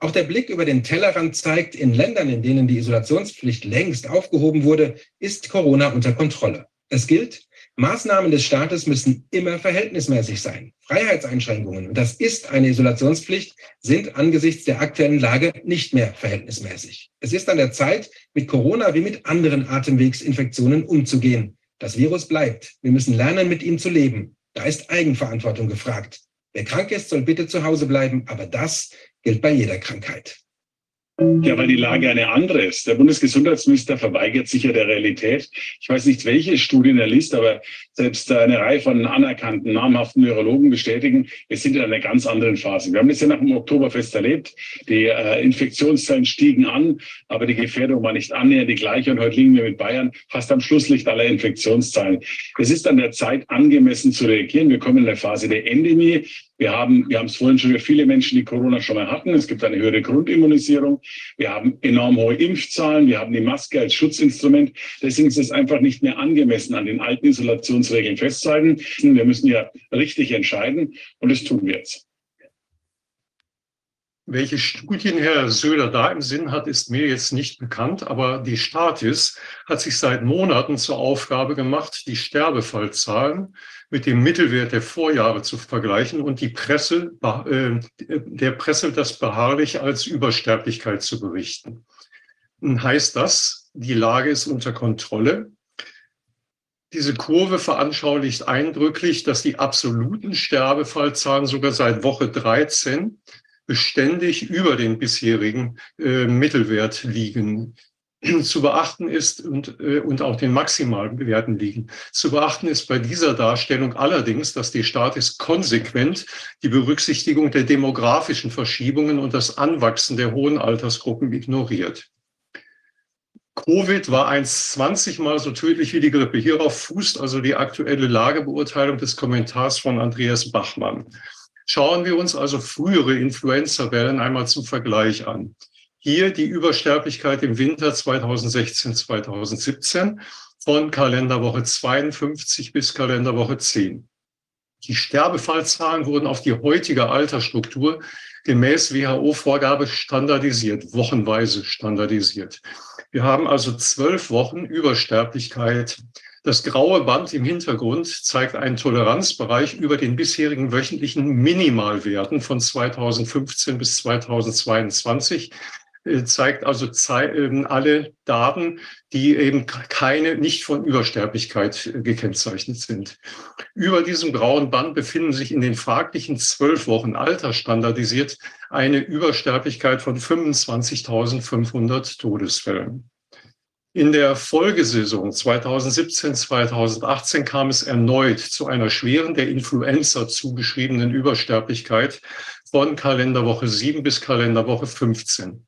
Auch der Blick über den Tellerrand zeigt, in Ländern, in denen die Isolationspflicht längst aufgehoben wurde, ist Corona unter Kontrolle. Es gilt, Maßnahmen des Staates müssen immer verhältnismäßig sein. Freiheitseinschränkungen, und das ist eine Isolationspflicht, sind angesichts der aktuellen Lage nicht mehr verhältnismäßig. Es ist an der Zeit, mit Corona wie mit anderen Atemwegsinfektionen umzugehen. Das Virus bleibt. Wir müssen lernen, mit ihm zu leben. Da ist Eigenverantwortung gefragt. Wer krank ist, soll bitte zu Hause bleiben, aber das gilt bei jeder Krankheit. Ja, weil die Lage eine andere ist. Der Bundesgesundheitsminister verweigert sich ja der Realität. Ich weiß nicht, welche Studien er liest, aber selbst eine Reihe von anerkannten, namhaften Neurologen bestätigen, wir sind in einer ganz anderen Phase. Wir haben das ja nach dem Oktoberfest erlebt. Die äh, Infektionszahlen stiegen an, aber die Gefährdung war nicht annähernd die gleiche. Und heute liegen wir mit Bayern fast am Schlusslicht aller Infektionszahlen. Es ist an der Zeit, angemessen zu reagieren. Wir kommen in eine Phase der Endemie. Wir haben, wir haben es vorhin schon über viele Menschen, die Corona schon mal hatten. Es gibt eine höhere Grundimmunisierung. Wir haben enorm hohe Impfzahlen. Wir haben die Maske als Schutzinstrument. Deswegen ist es einfach nicht mehr angemessen, an den alten Isolationsregeln festzuhalten. Wir müssen ja richtig entscheiden und das tun wir jetzt. Welche Studien Herr Söder da im Sinn hat, ist mir jetzt nicht bekannt, aber die Statis hat sich seit Monaten zur Aufgabe gemacht, die Sterbefallzahlen mit dem Mittelwert der Vorjahre zu vergleichen und die Presse, äh, der Presse das beharrlich als Übersterblichkeit zu berichten. Heißt das, die Lage ist unter Kontrolle? Diese Kurve veranschaulicht eindrücklich, dass die absoluten Sterbefallzahlen sogar seit Woche 13 beständig über den bisherigen äh, Mittelwert liegen. Zu beachten ist und, äh, und auch den maximalen Werten liegen. Zu beachten ist bei dieser Darstellung allerdings, dass die Statis konsequent die Berücksichtigung der demografischen Verschiebungen und das Anwachsen der hohen Altersgruppen ignoriert. Covid war 1,20 mal so tödlich wie die Grippe. Hierauf fußt also die aktuelle Lagebeurteilung des Kommentars von Andreas Bachmann. Schauen wir uns also frühere Influenza-Wellen einmal zum Vergleich an. Hier die Übersterblichkeit im Winter 2016, 2017 von Kalenderwoche 52 bis Kalenderwoche 10. Die Sterbefallzahlen wurden auf die heutige Altersstruktur gemäß WHO-Vorgabe standardisiert, wochenweise standardisiert. Wir haben also zwölf Wochen Übersterblichkeit. Das graue Band im Hintergrund zeigt einen Toleranzbereich über den bisherigen wöchentlichen Minimalwerten von 2015 bis 2022. Äh, zeigt also ähm, alle Daten, die eben keine, nicht von Übersterblichkeit äh, gekennzeichnet sind. Über diesem grauen Band befinden sich in den fraglichen zwölf Wochen Alter standardisiert eine Übersterblichkeit von 25.500 Todesfällen. In der Folgesaison 2017, 2018 kam es erneut zu einer schweren der Influenza zugeschriebenen Übersterblichkeit von Kalenderwoche 7 bis Kalenderwoche 15.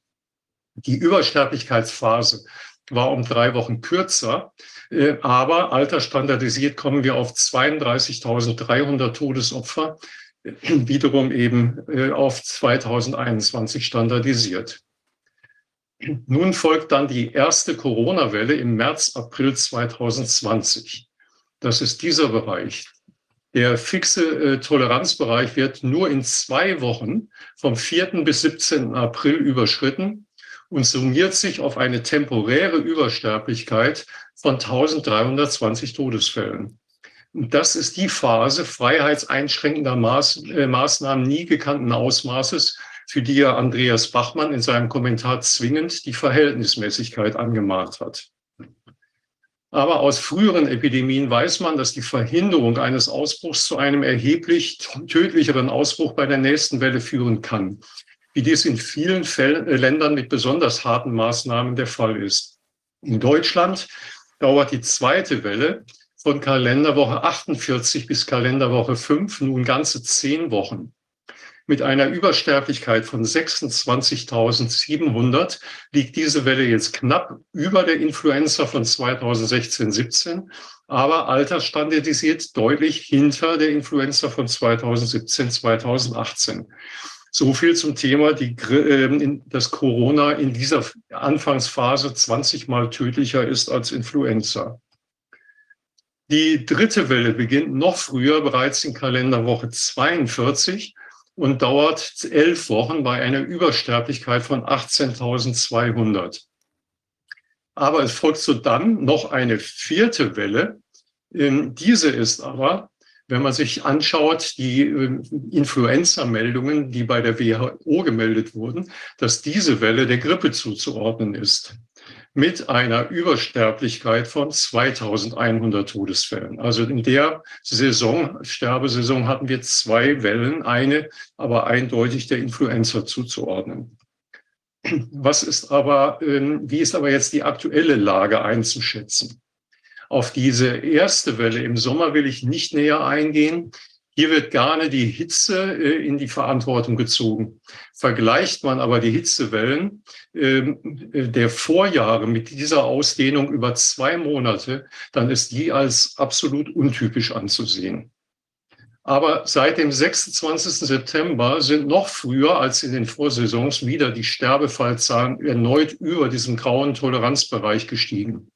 Die Übersterblichkeitsphase war um drei Wochen kürzer, äh, aber altersstandardisiert kommen wir auf 32.300 Todesopfer, wiederum eben äh, auf 2021 standardisiert. Nun folgt dann die erste Corona-Welle im März, April 2020. Das ist dieser Bereich. Der fixe äh, Toleranzbereich wird nur in zwei Wochen vom 4. bis 17. April überschritten und summiert sich auf eine temporäre Übersterblichkeit von 1320 Todesfällen. Und das ist die Phase freiheitseinschränkender Maß, äh, Maßnahmen nie gekannten Ausmaßes, für die er Andreas Bachmann in seinem Kommentar zwingend die Verhältnismäßigkeit angemahnt hat. Aber aus früheren Epidemien weiß man, dass die Verhinderung eines Ausbruchs zu einem erheblich tödlicheren Ausbruch bei der nächsten Welle führen kann wie dies in vielen Fällen, äh, Ländern mit besonders harten Maßnahmen der Fall ist. In Deutschland dauert die zweite Welle von Kalenderwoche 48 bis Kalenderwoche 5 nun ganze zehn Wochen. Mit einer Übersterblichkeit von 26.700 liegt diese Welle jetzt knapp über der Influenza von 2016-17, aber altersstandardisiert deutlich hinter der Influenza von 2017-2018. So viel zum Thema, die, äh, dass Corona in dieser Anfangsphase 20 mal tödlicher ist als Influenza. Die dritte Welle beginnt noch früher, bereits in Kalenderwoche 42 und dauert elf Wochen bei einer Übersterblichkeit von 18.200. Aber es folgt so dann noch eine vierte Welle. Ähm, diese ist aber wenn man sich anschaut, die äh, Influenza-Meldungen, die bei der WHO gemeldet wurden, dass diese Welle der Grippe zuzuordnen ist mit einer Übersterblichkeit von 2100 Todesfällen. Also in der Saison, Sterbesaison hatten wir zwei Wellen, eine aber eindeutig der Influenza zuzuordnen. Was ist aber, ähm, wie ist aber jetzt die aktuelle Lage einzuschätzen? Auf diese erste Welle im Sommer will ich nicht näher eingehen. Hier wird gerne die Hitze äh, in die Verantwortung gezogen. Vergleicht man aber die Hitzewellen ähm, äh, der Vorjahre mit dieser Ausdehnung über zwei Monate, dann ist die als absolut untypisch anzusehen. Aber seit dem 26. September sind noch früher als in den Vorsaisons wieder die Sterbefallzahlen erneut über diesem grauen Toleranzbereich gestiegen.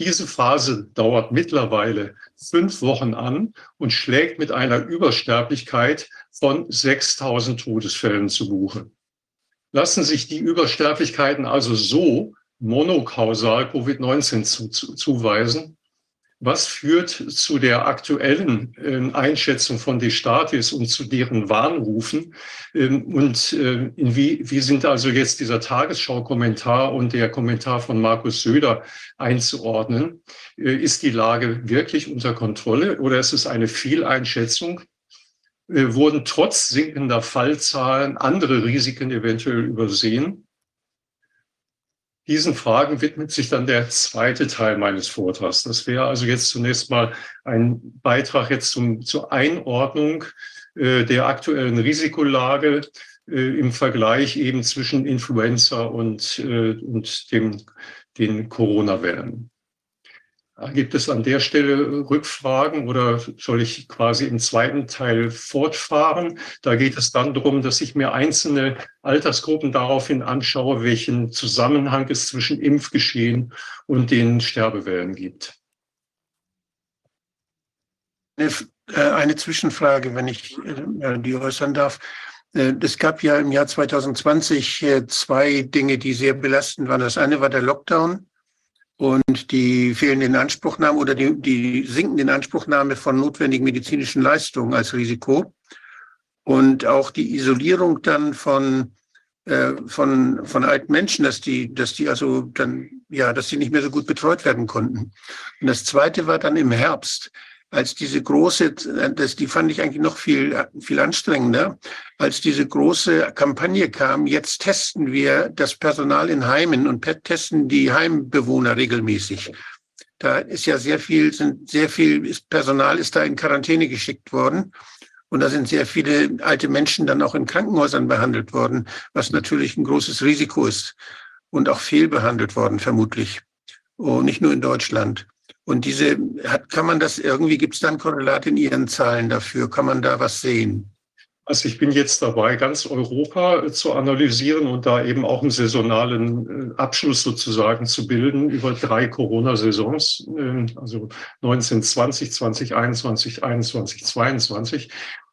Diese Phase dauert mittlerweile fünf Wochen an und schlägt mit einer Übersterblichkeit von 6000 Todesfällen zu Buche. Lassen sich die Übersterblichkeiten also so monokausal Covid-19 zu, zu, zuweisen, was führt zu der aktuellen äh, Einschätzung von Destatis und zu deren Warnrufen? Ähm, und äh, wie, wie sind also jetzt dieser Tagesschau-Kommentar und der Kommentar von Markus Söder einzuordnen? Äh, ist die Lage wirklich unter Kontrolle oder ist es eine Fehleinschätzung? Äh, wurden trotz sinkender Fallzahlen andere Risiken eventuell übersehen? Diesen Fragen widmet sich dann der zweite Teil meines Vortrags. Das wäre also jetzt zunächst mal ein Beitrag jetzt zum, zur Einordnung äh, der aktuellen Risikolage äh, im Vergleich eben zwischen Influenza und, äh, und dem, den Corona-Wellen. Gibt es an der Stelle Rückfragen oder soll ich quasi im zweiten Teil fortfahren? Da geht es dann darum, dass ich mir einzelne Altersgruppen daraufhin anschaue, welchen Zusammenhang es zwischen Impfgeschehen und den Sterbewellen gibt. Eine, äh, Zwischenfrage, wenn ich äh, die äußern darf. Äh, es gab ja im Jahr 2020 zwei Dinge, die sehr belastend waren. Das eine war der Lockdown und die fehlende Inanspruchnahme oder die, die sinkende Inanspruchnahme von notwendigen medizinischen Leistungen als Risiko und auch die Isolierung dann von äh, von von alten Menschen, dass die dass die also dann ja, dass sie nicht mehr so gut betreut werden konnten. Und das zweite war dann im Herbst als diese große, das, die fand ich eigentlich noch viel, viel anstrengender, als diese große Kampagne kam, jetzt testen wir das Personal in Heimen und testen die Heimbewohner regelmäßig. Da ist ja sehr viel, sind sehr viel Personal ist da in Quarantäne geschickt worden. Und da sind sehr viele alte Menschen dann auch in Krankenhäusern behandelt worden, was natürlich ein großes Risiko ist und auch fehlbehandelt worden, vermutlich. Und nicht nur in Deutschland. Und diese, hat, kann man das irgendwie, gibt es da ein Korrelat in Ihren Zahlen dafür? Kann man da was sehen? Also ich bin jetzt dabei, ganz Europa zu analysieren und da eben auch einen saisonalen äh, Abschluss sozusagen zu bilden über drei Corona-Saisons, ähm, also 1920, 2021, 21, 22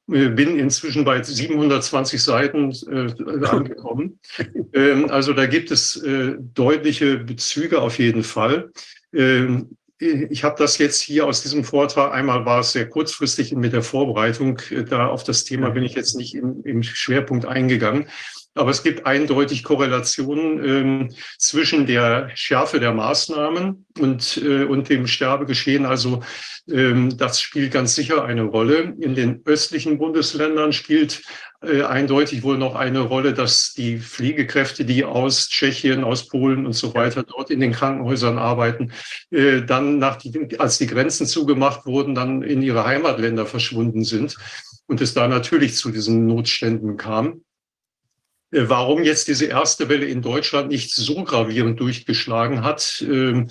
bin inzwischen bei 720 Seiten äh, angekommen. ähm, also da gibt es äh, deutliche Bezüge auf jeden Fall. Ähm, ich habe das jetzt hier aus diesem Vortrag, einmal war es sehr kurzfristig mit der Vorbereitung, äh, da auf das Thema bin ich jetzt nicht im, im Schwerpunkt eingegangen. Aber es gibt eindeutig Korrelationen ähm, zwischen der Schärfe der Maßnahmen und, äh, und dem Sterbegeschehen. Also ähm, das spielt ganz sicher eine Rolle. In den östlichen Bundesländern spielt äh, eindeutig wohl noch eine Rolle, dass die Pflegekräfte, die aus Tschechien, aus Polen und so weiter dort in den Krankenhäusern arbeiten, äh, dann nach die, als die Grenzen zugemacht wurden, dann in ihre Heimatländer verschwunden sind und es da natürlich zu diesen Notständen kam. Äh, warum jetzt diese erste Welle in Deutschland nicht so gravierend durchgeschlagen hat, ähm,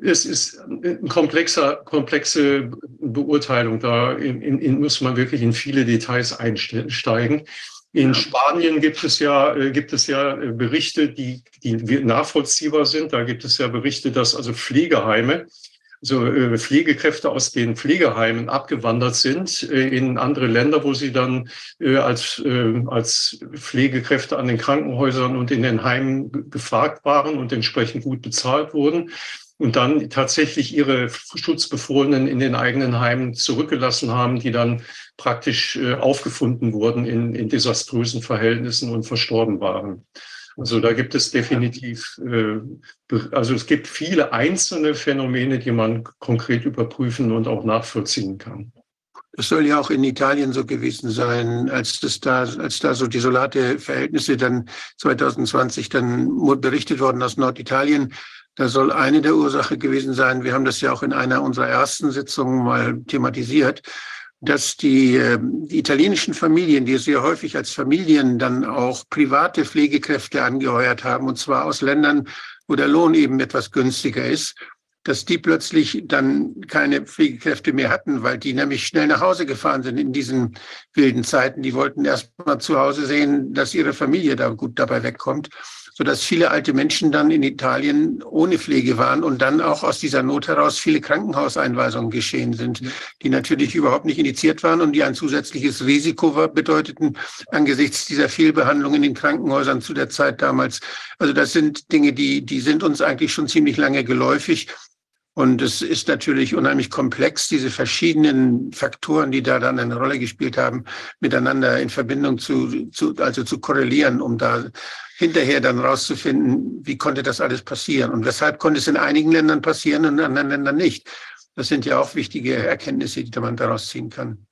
es ist eine komplexer, komplexe Beurteilung. Da in, in, muss man wirklich in viele Details einsteigen. In Spanien gibt es ja, äh, gibt es ja Berichte, die, die nachvollziehbar sind. Da gibt es ja Berichte, dass also Pflegeheime so äh, Pflegekräfte aus den Pflegeheimen abgewandert sind äh, in andere Länder, wo sie dann äh, als, äh, als Pflegekräfte an den Krankenhäusern und in den Heimen gefragt waren und entsprechend gut bezahlt wurden und dann tatsächlich ihre Schutzbefohlenen in den eigenen Heimen zurückgelassen haben, die dann praktisch äh, aufgefunden wurden in, in desaströsen Verhältnissen und verstorben waren. Also da gibt es definitiv, äh, also es gibt viele einzelne Phänomene, die man konkret überprüfen und auch nachvollziehen kann. Das soll ja auch in Italien so gewesen sein, als das da, als da so desolate Verhältnisse dann 2020 dann berichtet worden aus Norditalien. Da soll eine der Ursache gewesen sein. Wir haben das ja auch in einer unserer ersten Sitzungen mal thematisiert dass die, ähm, die italienischen Familien, die sehr häufig als Familien dann auch private Pflegekräfte angeheuert haben, und zwar aus Ländern, wo der Lohn eben etwas günstiger ist, dass die plötzlich dann keine Pflegekräfte mehr hatten, weil die nämlich schnell nach Hause gefahren sind in diesen wilden Zeiten. Die wollten erst mal zu Hause sehen, dass ihre Familie da gut dabei wegkommt sodass viele alte Menschen dann in Italien ohne Pflege waren und dann auch aus dieser Not heraus viele Krankenhauseinweisungen geschehen sind, die natürlich überhaupt nicht initiiert waren und die ein zusätzliches Risiko bedeuteten angesichts dieser Fehlbehandlung in den Krankenhäusern zu der Zeit damals. Also das sind Dinge, die, die sind uns eigentlich schon ziemlich lange geläufig. Und es ist natürlich unheimlich komplex, diese verschiedenen Faktoren, die da dann eine Rolle gespielt haben, miteinander in Verbindung zu, zu also zu korrelieren, um da hinterher dann rauszufinden, wie konnte das alles passieren und weshalb konnte es in einigen Ländern passieren und in anderen Ländern nicht. Das sind ja auch wichtige Erkenntnisse, die man daraus ziehen kann.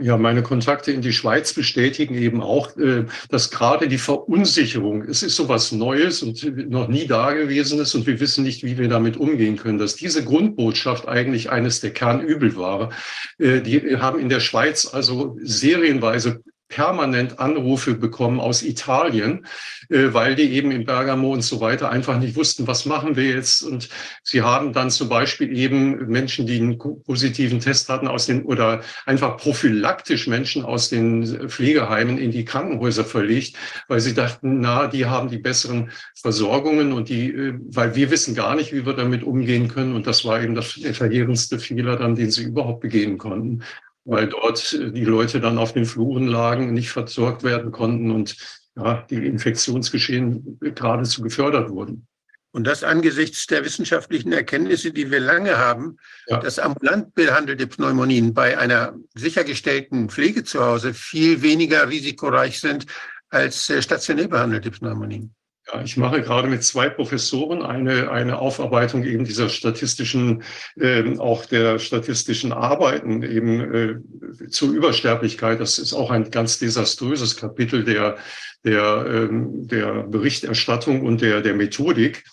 Ja, meine Kontakte in die Schweiz bestätigen eben auch, äh, dass gerade die Verunsicherung, es ist sowas Neues und noch nie Dagewesenes und wir wissen nicht, wie wir damit umgehen können, dass diese Grundbotschaft eigentlich eines der Kernübel war. Äh, die haben in der Schweiz also serienweise permanent Anrufe bekommen aus Italien, äh, weil die eben in Bergamo und so weiter einfach nicht wussten, was machen wir jetzt. Und sie haben dann zum Beispiel eben Menschen, die einen positiven Test hatten aus den oder einfach prophylaktisch Menschen aus den Pflegeheimen in die Krankenhäuser verlegt, weil sie dachten, na, die haben die besseren Versorgungen und die, äh, weil wir wissen gar nicht, wie wir damit umgehen können. Und das war eben das, der verheerendste Fehler dann, den sie überhaupt begehen konnten weil dort die Leute dann auf den Fluren lagen, nicht versorgt werden konnten und ja, die Infektionsgeschehen geradezu gefördert wurden. Und das angesichts der wissenschaftlichen Erkenntnisse, die wir lange haben, ja. dass ambulant behandelte Pneumonien bei einer sichergestellten Pflege zu Hause viel weniger risikoreich sind als äh, stationär behandelte Pneumonien. Ja, ich mache gerade mit zwei Professoren eine, eine Aufarbeitung eben dieser statistischen, äh, auch der statistischen Arbeiten eben äh, zur Übersterblichkeit. Das ist auch ein ganz desaströses Kapitel der, der, ähm, der Berichterstattung und der, der Methodik.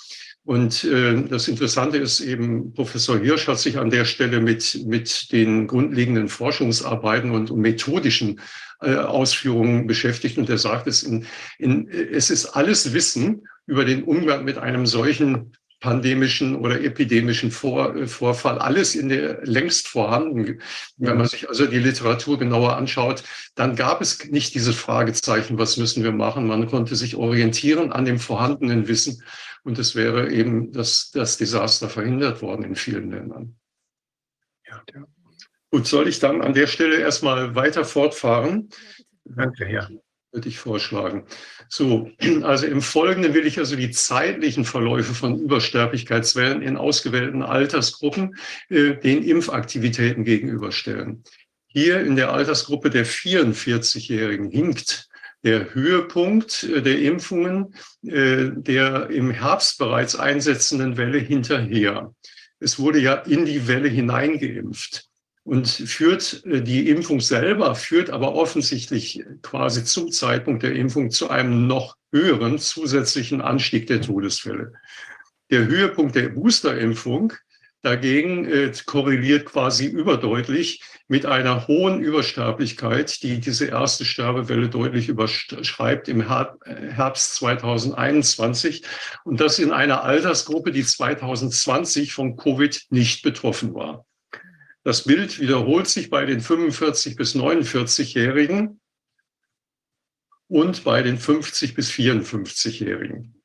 Und äh, das Interessante ist eben, Professor Hirsch hat sich an der Stelle mit, mit den grundlegenden Forschungsarbeiten und, methodischen äh, Ausführungen beschäftigt. Und er sagt, es, in, in, es ist alles Wissen über den Umgang mit einem solchen pandemischen oder epidemischen Vor, äh, Vorfall, alles in der längst vorhanden. Wenn man sich also die Literatur genauer anschaut, dann gab es nicht dieses Fragezeichen, was müssen wir machen? Man konnte sich orientieren an dem vorhandenen Wissen und es wäre eben das, das Desaster verhindert worden in vielen Ländern. Ja, ja. Gut, soll ich dann an der Stelle erstmal weiter fortfahren? Danke, ja. Würde ich vorschlagen. So, also im Folgenden will ich also die zeitlichen Verläufe von Übersterblichkeitswellen in ausgewählten Altersgruppen äh, den Impfaktivitäten gegenüberstellen. Hier in der Altersgruppe der 44-Jährigen hinkt der Höhepunkt äh, der Impfungen äh, der im Herbst bereits einsetzenden Welle hinterher. Es wurde ja in die Welle hineingeimpft und führt äh, die Impfung selber, führt aber offensichtlich quasi zum Zeitpunkt der Impfung zu einem noch höheren zusätzlichen Anstieg der Todesfälle. Der Höhepunkt der Boosterimpfung dagegen korreliert quasi überdeutlich mit einer hohen Übersterblichkeit, die diese erste Sterbewelle deutlich überschreibt im Herbst 2021 und das in einer Altersgruppe, die 2020 von Covid nicht betroffen war. Das Bild wiederholt sich bei den 45 bis 49-Jährigen und bei den 50 bis 54-Jährigen.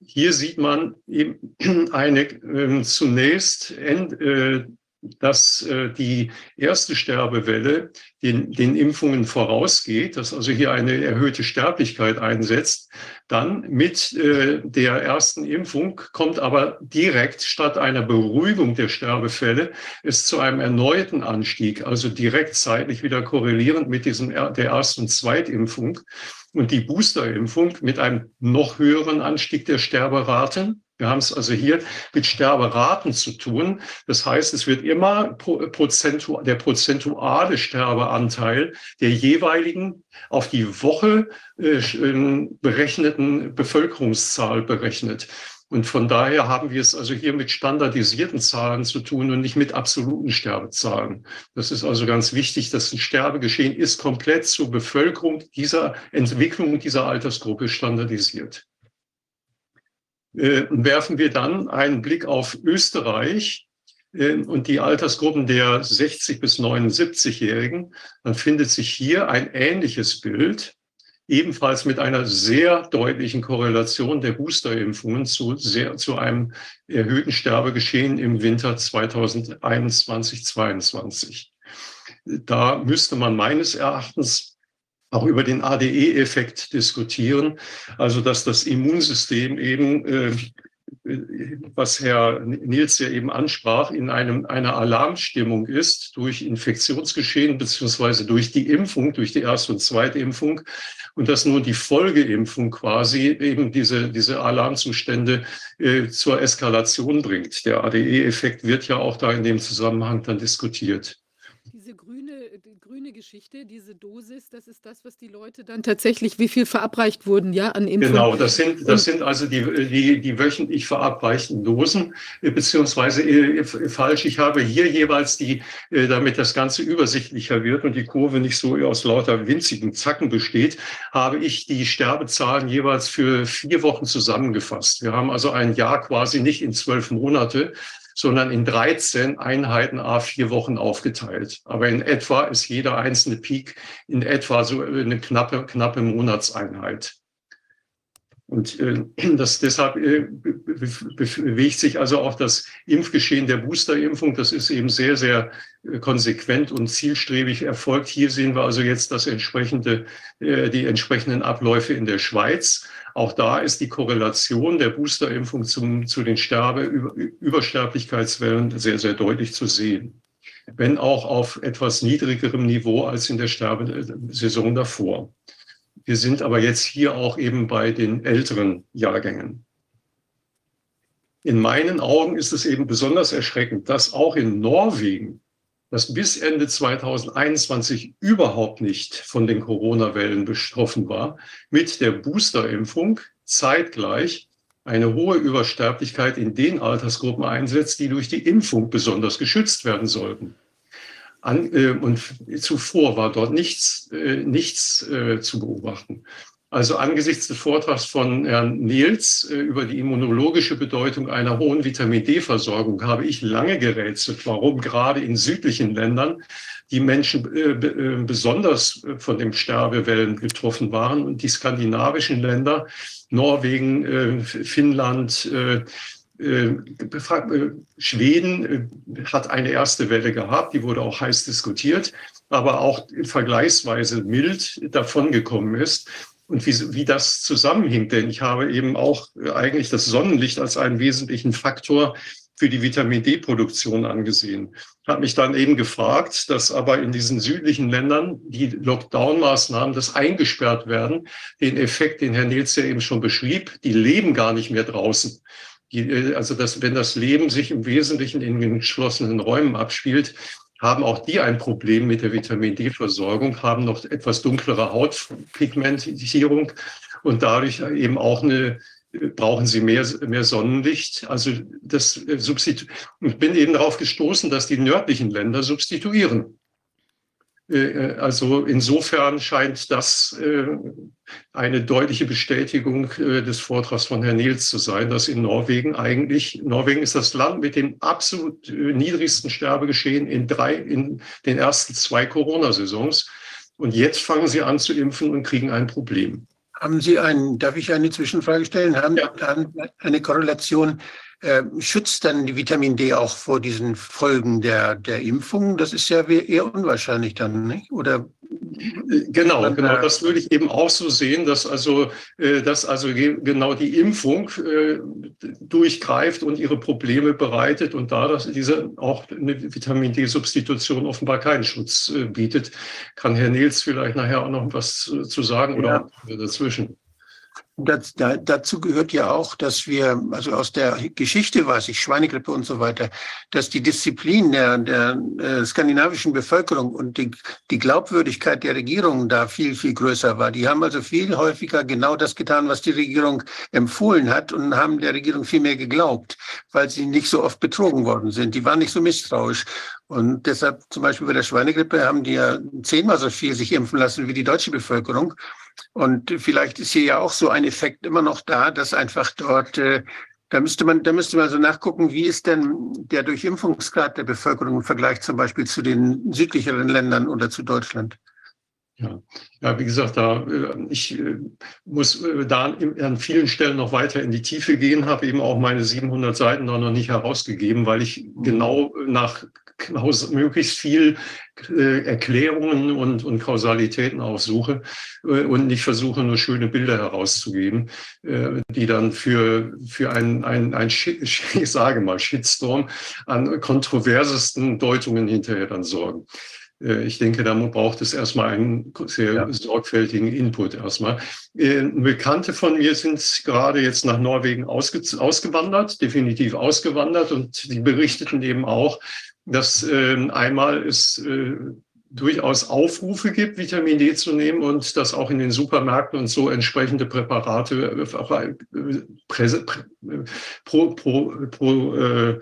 Hier sieht man eben eine äh, zunächst end, äh, dass äh, die erste Sterbewelle den, den Impfungen vorausgeht, dass also hier eine erhöhte Sterblichkeit einsetzt. Dann mit äh, der ersten Impfung kommt aber direkt statt einer Beruhigung der Sterbefälle es zu einem erneuten Anstieg, also direkt zeitlich wieder korrelierend mit diesem der ersten und Zweitimpfung und die Boosterimpfung mit einem noch höheren Anstieg der Sterberaten wir haben es also hier mit Sterberaten zu tun. Das heißt, es wird immer prozentu der prozentuale Sterbeanteil der jeweiligen auf die Woche äh, ähm, berechneten Bevölkerungszahl berechnet. Und von daher haben wir es also hier mit standardisierten Zahlen zu tun und nicht mit absoluten Sterbezahlen. Das ist also ganz wichtig, dass ein Sterbegeschehen ist komplett zur Bevölkerung dieser Entwicklung dieser Altersgruppe standardisiert. Äh, werfen wir dann einen Blick auf Österreich äh, und die Altersgruppen der 60 bis 79-Jährigen, dann findet sich hier ein ähnliches Bild, ebenfalls mit einer sehr deutlichen Korrelation der Boosterimpfungen zu, sehr, zu einem erhöhten Sterbegeschehen im Winter 2021-22. Da müsste man meines Erachtens auch über den ADE-Effekt diskutieren, also dass das Immunsystem eben, äh, was Herr Nils ja eben ansprach, in einem, einer Alarmstimmung ist durch Infektionsgeschehen beziehungsweise durch die Impfung, durch die erste und zweite Impfung und dass nur die Folgeimpfung quasi eben diese, diese Alarmzustände äh, zur Eskalation bringt. Der ADE-Effekt wird ja auch da in dem Zusammenhang dann diskutiert. Grüne Geschichte, diese Dosis, das ist das, was die Leute dann tatsächlich, wie viel verabreicht wurden, ja, an Impfungen. Genau, das sind, das sind also die, die, die wöchentlich verabreichten Dosen, äh, beziehungsweise äh, falsch. Ich habe hier jeweils die, äh, damit das Ganze übersichtlicher wird und die Kurve nicht so aus lauter winzigen Zacken besteht, habe ich die Sterbezahlen jeweils für vier Wochen zusammengefasst. Wir haben also ein Jahr quasi nicht in zwölf Monate, sondern in 13 Einheiten a vier Wochen aufgeteilt. Aber in etwa ist jeder einzelne Peak in etwa so eine knappe, knappe Monatseinheit. Und äh, das, deshalb äh, bewegt sich also auch das Impfgeschehen der Boosterimpfung. Das ist eben sehr, sehr äh, konsequent und zielstrebig erfolgt. Hier sehen wir also jetzt das entsprechende, äh, die entsprechenden Abläufe in der Schweiz. Auch da ist die Korrelation der Boosterimpfung zum, zu den Sterbe, Übersterblichkeitswellen sehr, sehr deutlich zu sehen. Wenn auch auf etwas niedrigerem Niveau als in der Sterbesaison davor. Wir sind aber jetzt hier auch eben bei den älteren Jahrgängen. In meinen Augen ist es eben besonders erschreckend, dass auch in Norwegen, das bis Ende 2021 überhaupt nicht von den Corona-Wellen betroffen war, mit der Boosterimpfung zeitgleich eine hohe Übersterblichkeit in den Altersgruppen einsetzt, die durch die Impfung besonders geschützt werden sollten. An, äh, und zuvor war dort nichts, äh, nichts äh, zu beobachten. Also angesichts des Vortrags von Herrn Niels äh, über die immunologische Bedeutung einer hohen Vitamin D-Versorgung habe ich lange gerätselt, warum gerade in südlichen Ländern die Menschen äh, äh, besonders von den Sterbewellen getroffen waren und die skandinavischen Länder, Norwegen, Finnland, Schweden hat eine erste Welle gehabt, die wurde auch heiß diskutiert, aber auch vergleichsweise mild davongekommen ist. Und wie, wie das zusammenhängt, denn ich habe eben auch eigentlich das Sonnenlicht als einen wesentlichen Faktor für die Vitamin D-Produktion angesehen. Habe mich dann eben gefragt, dass aber in diesen südlichen Ländern die Lockdown-Maßnahmen, das eingesperrt werden, den Effekt, den Herr Nils ja eben schon beschrieb, die leben gar nicht mehr draußen. Die, also dass, wenn das Leben sich im Wesentlichen in geschlossenen Räumen abspielt, haben auch die ein Problem mit der Vitamin D-Versorgung, haben noch etwas dunklere Hautpigmentierung und dadurch eben auch eine brauchen sie mehr, mehr Sonnenlicht. Also das substitu ich bin eben darauf gestoßen, dass die nördlichen Länder substituieren. Äh, also insofern scheint das äh, eine deutliche Bestätigung äh, des Vortrags von Herrn Nils zu sein, dass in Norwegen eigentlich, Norwegen ist das Land mit dem absolut niedrigsten Sterbegeschehen in drei, in den ersten zwei Corona-Saisons. Und jetzt fangen sie an zu impfen und kriegen ein Problem. Haben Sie einen, darf ich eine Zwischenfrage stellen? Haben, ja. haben eine Korrelation äh, schützt dann die Vitamin D auch vor diesen Folgen der, der Impfung? Das ist ja eher unwahrscheinlich dann, nicht? Oder Genau, genau. Das würde ich eben auch so sehen, dass also, äh, dass also genau die Impfung äh, durchgreift und ihre Probleme bereitet und da dass diese auch eine Vitamin D-Substitution offenbar keinen Schutz bietet, kann Herr Nils vielleicht nachher auch noch was zu sagen oder ja. dazwischen. Das, da, dazu gehört ja auch, dass wir, also aus der Geschichte weiß ich, Schweinegrippe und so weiter, dass die Disziplin der, der äh, skandinavischen Bevölkerung und die, die Glaubwürdigkeit der Regierung da viel, viel größer war. Die haben also viel häufiger genau das getan, was die Regierung empfohlen hat und haben der Regierung viel mehr geglaubt, weil sie nicht so oft betrogen worden sind. Die waren nicht so misstrauisch. Und deshalb zum Beispiel bei der Schweinegrippe haben die ja zehnmal so viel sich impfen lassen wie die deutsche Bevölkerung. Und vielleicht ist hier ja auch so ein Effekt immer noch da, dass einfach dort, äh, da müsste man, da müsste man so nachgucken, wie ist denn der Durchimpfungsgrad der Bevölkerung im Vergleich zum Beispiel zu den südlicheren Ländern oder zu Deutschland? Ja, ja, wie gesagt, da äh, ich äh, muss äh, da an vielen Stellen noch weiter in die Tiefe gehen, habe eben auch meine 700 Seiten noch nicht herausgegeben, weil ich mhm. genau nach möglichst viel Erklärungen und, und Kausalitäten aussuche und nicht versuche, nur schöne Bilder herauszugeben, die dann für, für ein, ein, ein ich sage mal, Shitstorm an kontroversesten Deutungen hinterher dann sorgen. Äh, ich denke, da braucht es erstmal einen sehr ja. sorgfältigen Input erstmal. Äh, Bekannte von mir sind gerade jetzt nach Norwegen ausge ausgewandert, definitiv ausgewandert und die berichteten eben auch, dass äh, einmal ist durchaus Aufrufe gibt, Vitamin D zu nehmen und dass auch in den Supermärkten und so entsprechende Präparate äh, pro, pro, pro äh,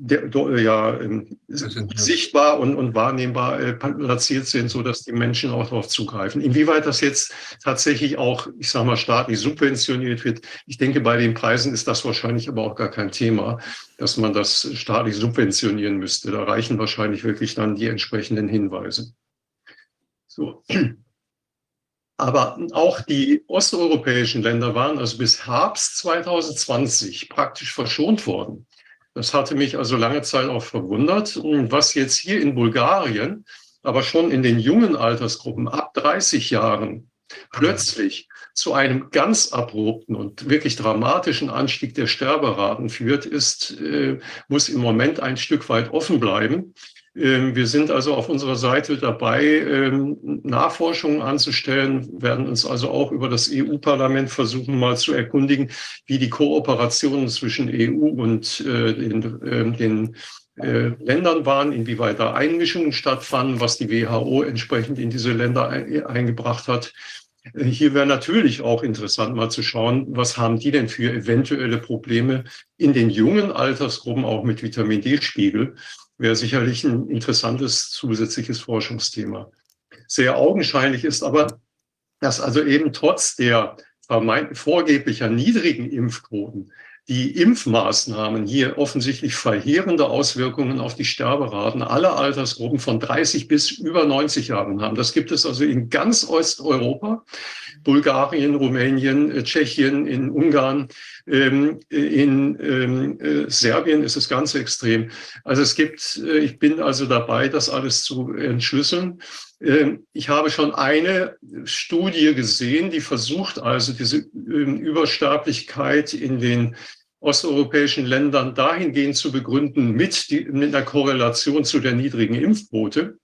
der, ja, ähm, sichtbar und, und wahrnehmbar äh, platziert sind, so dass die Menschen auch darauf zugreifen. Inwieweit das jetzt tatsächlich auch, ich sage mal, staatlich subventioniert wird, ich denke, bei den Preisen ist das wahrscheinlich aber auch gar kein Thema, dass man das staatlich subventionieren müsste. Da reichen wahrscheinlich wirklich dann die entsprechenden Hinweise. So. Aber auch die osteuropäischen Länder waren also bis Herbst 2020 praktisch verschont worden. Das hatte mich also lange Zeit auch verwundert. Was jetzt hier in Bulgarien, aber schon in den jungen Altersgruppen ab 30 Jahren plötzlich zu einem ganz abrupten und wirklich dramatischen Anstieg der Sterberaten führt, ist, äh, muss im Moment ein Stück weit offen bleiben. Ähm, wir sind also auf unserer Seite dabei, ähm, Nachforschungen anzustellen, werden uns also auch über das EU-Parlament versuchen, mal zu erkundigen, wie die Kooperationen zwischen EU und äh, den, ähm, den äh, Ländern waren, inwieweit da Einmischungen stattfanden, was die WHO entsprechend in diese Länder eingebracht hat. Hier wäre natürlich auch interessant, mal zu schauen, was haben die denn für eventuelle Probleme in den jungen Altersgruppen auch mit Vitamin D-Spiegel wäre sicherlich ein interessantes zusätzliches Forschungsthema. Sehr augenscheinlich ist aber, dass also eben trotz der vorgeblicher niedrigen Impfquoten die Impfmaßnahmen hier offensichtlich verheerende Auswirkungen auf die Sterberaten aller Altersgruppen von 30 bis über 90 Jahren haben. Das gibt es also in ganz Osteuropa, Bulgarien, Rumänien, äh, Tschechien, in Ungarn, ähm, in ähm, äh, Serbien ist es ganz extrem. Also es gibt, äh, ich bin also dabei, das alles zu entschlüsseln. Ähm, ich habe schon eine Studie gesehen, die versucht also diese Übersterblichkeit in den osteuropäischen Ländern dahingehend zu begründen mit, die, mit einer Korrelation zu der niedrigen Impfquote.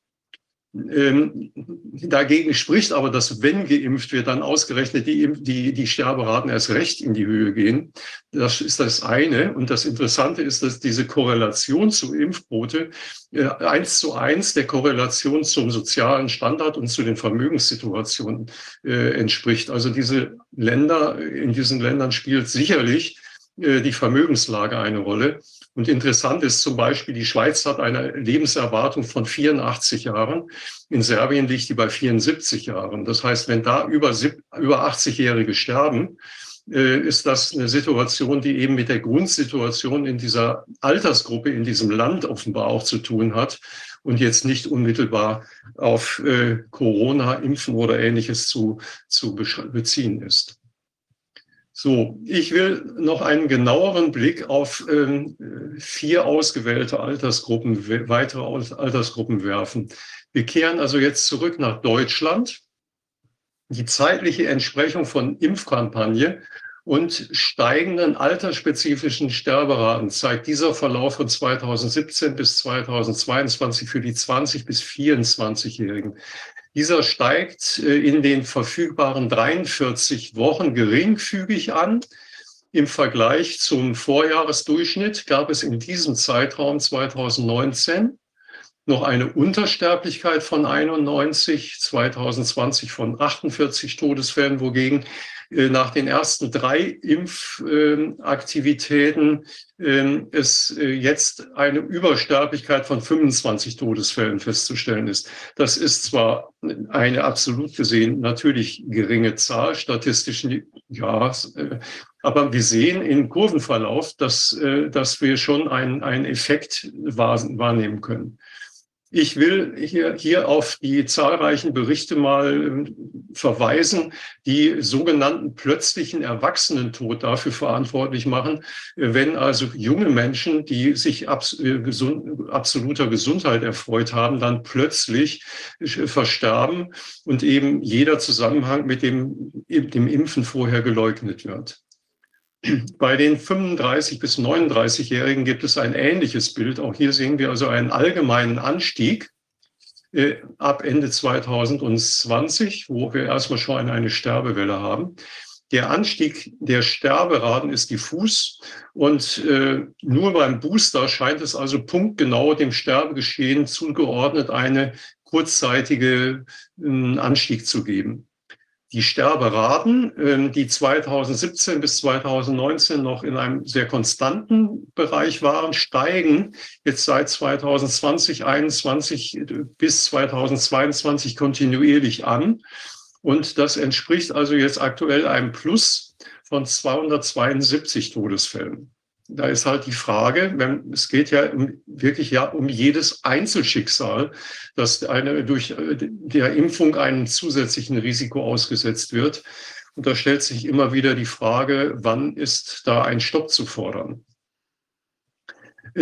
Ähm, dagegen spricht aber, dass wenn geimpft wird, dann ausgerechnet die, die, die Sterberaten erst recht in die Höhe gehen. Das ist das eine. Und das Interessante ist, dass diese Korrelation zur Impfquote äh, eins zu eins der Korrelation zum sozialen Standard und zu den Vermögenssituationen äh, entspricht. Also diese Länder, in diesen Ländern spielt sicherlich die Vermögenslage eine Rolle. Und interessant ist zum Beispiel, die Schweiz hat eine Lebenserwartung von 84 Jahren. In Serbien liegt die bei 74 Jahren. Das heißt, wenn da über, über 80-Jährige sterben, äh, ist das eine Situation, die eben mit der Grundsituation in dieser Altersgruppe, in diesem Land offenbar auch zu tun hat und jetzt nicht unmittelbar auf äh, Corona, Impfen oder ähnliches zu, zu beziehen ist. So, ich will noch einen genaueren Blick auf ähm, vier ausgewählte Altersgruppen, weitere Altersgruppen werfen. Wir kehren also jetzt zurück nach Deutschland. Die zeitliche Entsprechung von Impfkampagne und steigenden altersspezifischen Sterberaten zeigt dieser Verlauf von 2017 bis 2022 für die 20 bis 24-Jährigen. Dieser steigt äh, in den verfügbaren 43 Wochen geringfügig an. Im Vergleich zum Vorjahresdurchschnitt gab es in diesem Zeitraum 2019 noch eine Untersterblichkeit von 91, 2020 von 48 Todesfällen, wogegen nach den ersten drei Impfaktivitäten ähm, es äh, jetzt eine Übersterblichkeit von 25 Todesfällen festzustellen ist. Das ist zwar eine absolut gesehen natürlich geringe Zahl, statistisch ja, äh, aber wir sehen im Kurvenverlauf, dass, dass wir schon einen, einen Effekt wahrnehmen können. Ich will hier, hier auf die zahlreichen Berichte mal ähm, verweisen, die sogenannten plötzlichen Erwachsenentod dafür verantwortlich machen, wenn also junge Menschen, die sich abs äh, gesund, absoluter Gesundheit erfreut haben, dann plötzlich äh, versterben und eben jeder Zusammenhang mit dem, dem Impfen vorher geleugnet wird. Bei den 35 bis 39-Jährigen gibt es ein ähnliches Bild. Auch hier sehen wir also einen allgemeinen Anstieg äh, ab Ende 2020, wo wir erstmal schon eine Sterbewelle haben. Der Anstieg der Sterberaten ist diffus und äh, nur beim Booster scheint es also punktgenau dem Sterbegeschehen zugeordnet eine kurzzeitige äh, Anstieg zu geben. Die Sterberaten, ähm, die 2017 bis 2019 noch in einem sehr konstanten Bereich waren, steigen jetzt seit 2020, 2021 bis 2022 kontinuierlich an. Und das entspricht also jetzt aktuell einem Plus von 272 Todesfällen da ist halt die Frage, wenn, es geht ja um, wirklich ja um jedes Einzelschicksal, dass eine durch äh, der Impfung einem zusätzlichen Risiko ausgesetzt wird. Und da stellt sich immer wieder die Frage, wann ist da ein Stopp zu fordern?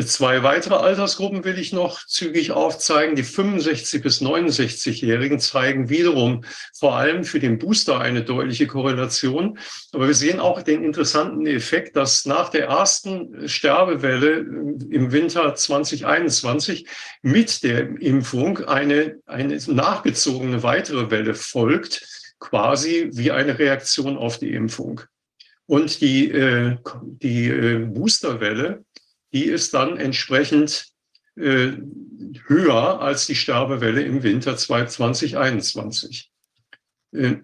Zwei weitere Altersgruppen will ich noch zügig aufzeigen. Die 65 bis 69-Jährigen zeigen wiederum vor allem für den Booster eine deutliche Korrelation. Aber wir sehen auch den interessanten Effekt, dass nach der ersten Sterbewelle im Winter 2021 mit der Impfung eine, eine nachgezogene weitere Welle folgt, quasi wie eine Reaktion auf die Impfung. Und die, äh, die äh, Boosterwelle die ist dann entsprechend äh, höher als die Sterbewelle im Winter 2021. Äh,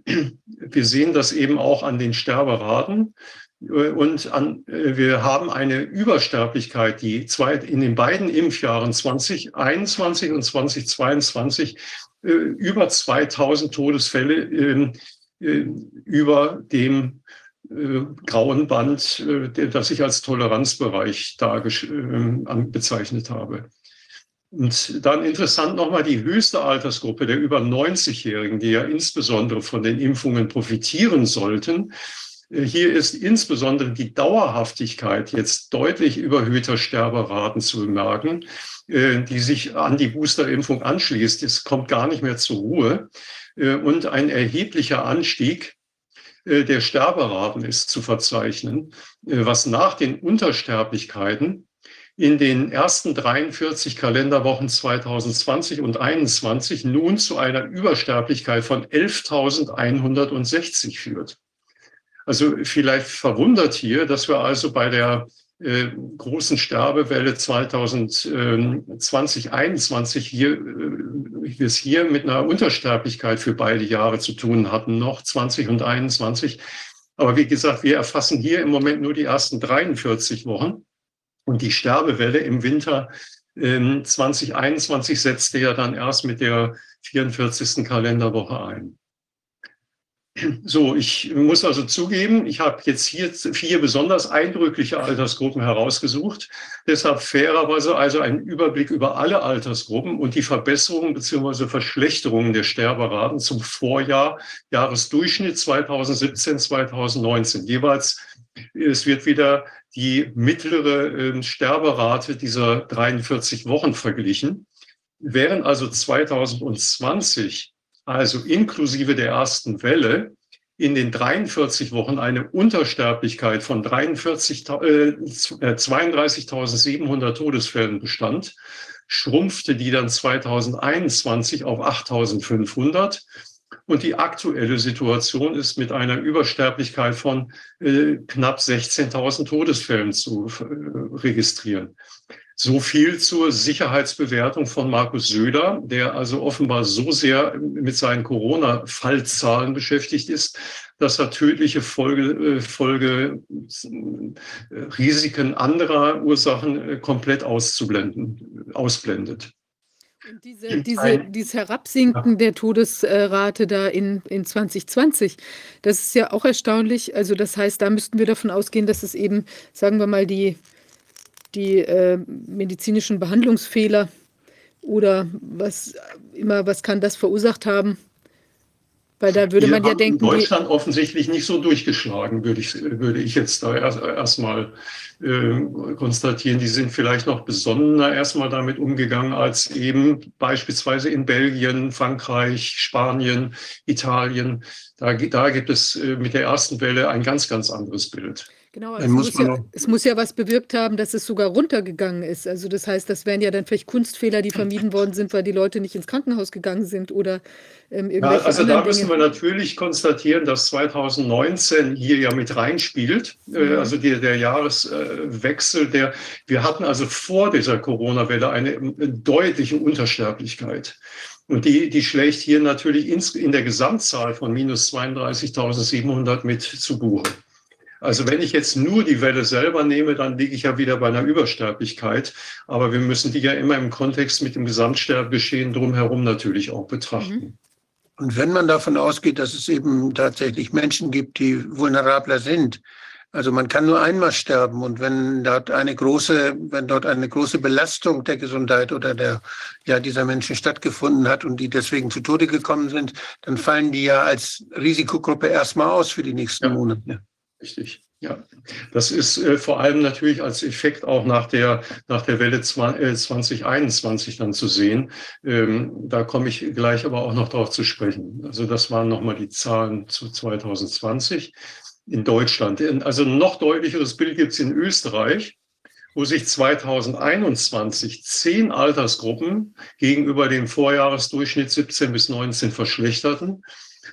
wir sehen das eben auch an den Sterberaten. Äh, und an, äh, wir haben eine Übersterblichkeit, die zwei, in den beiden Impfjahren 2021 und 2022 äh, über 2000 Todesfälle ähm, über dem äh, grauen Band, äh, das ich als Toleranzbereich äh, bezeichnet habe. Und dann interessant nochmal die höchste Altersgruppe der über 90-Jährigen, die ja insbesondere von den Impfungen profitieren sollten. Hier ist insbesondere die Dauerhaftigkeit jetzt deutlich überhöhter Sterberaten zu bemerken, die sich an die Boosterimpfung anschließt. Es kommt gar nicht mehr zur Ruhe. Und ein erheblicher Anstieg der Sterberaten ist zu verzeichnen, äh, was nach den Untersterblichkeiten in den ersten 43 Kalenderwochen 2020 und 2021 nun zu einer Übersterblichkeit von 11.160 führt. Also vielleicht verwundert hier, dass wir also bei der äh, großen Sterbewelle 2020, 21 hier, äh, wir es hier mit einer Untersterblichkeit für beide Jahre zu tun hatten, noch 20 und 21. Aber wie gesagt, wir erfassen hier im Moment nur die ersten 43 Wochen. Und die Sterbewelle im Winter äh, 2021 setzte ja dann erst mit der 44. Kalenderwoche ein. So, ich muss also zugeben, ich habe jetzt hier vier besonders eindrückliche Altersgruppen herausgesucht. Deshalb fairerweise also ein Überblick über alle Altersgruppen und die Verbesserungen bzw. Verschlechterungen der Sterberaten zum Vorjahr, Jahresdurchschnitt 2017, 2019. Jeweils, es wird wieder die mittlere äh, Sterberate dieser 43 Wochen verglichen. Während also 2020 also inklusive der ersten Welle, in den 43 Wochen eine Untersterblichkeit von 43, äh, 32.700 Todesfällen bestand, schrumpfte die dann 2021 auf 8.500. Und die aktuelle Situation ist mit einer Übersterblichkeit von äh, knapp 16.000 Todesfällen zu äh, registrieren. So viel zur Sicherheitsbewertung von Markus Söder, der also offenbar so sehr mit seinen Corona-Fallzahlen beschäftigt ist, dass er tödliche Folge, äh, Folge äh, Risiken anderer Ursachen äh, komplett auszublenden, ausblendet. Und diese, diese, dieses Herabsinken der Todesrate da in, in 2020, das ist ja auch erstaunlich. Also das heißt, da müssten wir davon ausgehen, dass es eben, sagen wir mal, die die äh, medizinischen Behandlungsfehler oder was immer, was kann das verursacht haben? Weil da würde man ja denken. In Deutschland offensichtlich nicht so durchgeschlagen, würde ich, würde ich jetzt da erstmal erst äh, konstatieren. Die sind vielleicht noch besonderer erstmal damit umgegangen als eben beispielsweise in Belgien, Frankreich, Spanien, Italien. Da, da gibt es äh, mit der ersten Welle ein ganz, ganz anderes Bild. Genau, es muss, muss ja, es muss ja was bewirkt haben, dass es sogar runtergegangen ist. Also das heißt, das wären ja dann vielleicht Kunstfehler, die vermieden worden sind, weil die Leute nicht ins Krankenhaus gegangen sind oder ähm, irgendwelche ja, Also da müssen Dinge. wir natürlich konstatieren, dass 2019 hier ja mit reinspielt. Äh, mhm. also die, der Jahreswechsel, der wir hatten also vor dieser Corona-Welle eine, eine deutliche Untersterblichkeit. Und die, die schlägt hier natürlich in der Gesamtzahl von minus 32.700 mit zu Buche. Also wenn ich jetzt nur die Welle selber nehme, dann liege ich ja wieder bei einer Übersterblichkeit. Aber wir müssen die ja immer im Kontext mit dem Gesamtsterbegeschehen drumherum natürlich auch betrachten. Mhm. Und wenn man davon ausgeht, dass es eben tatsächlich Menschen gibt, die vulnerabler sind, also man kann nur einmal sterben und wenn dort eine große, wenn dort eine große Belastung der Gesundheit oder der ja dieser Menschen stattgefunden hat und die deswegen zu Tode gekommen sind, dann fallen die ja als Risikogruppe erstmal aus für die nächsten ja. Monate. Richtig. Ja, das ist äh, vor allem natürlich als Effekt auch nach der, nach der Welle 2021 äh, dann zu sehen. Ähm, da komme ich gleich aber auch noch darauf zu sprechen. Also das waren nochmal die Zahlen zu 2020 in Deutschland. Also ein noch deutlicheres Bild gibt es in Österreich, wo sich 2021 zehn Altersgruppen gegenüber dem Vorjahresdurchschnitt 17 bis 19 verschlechterten.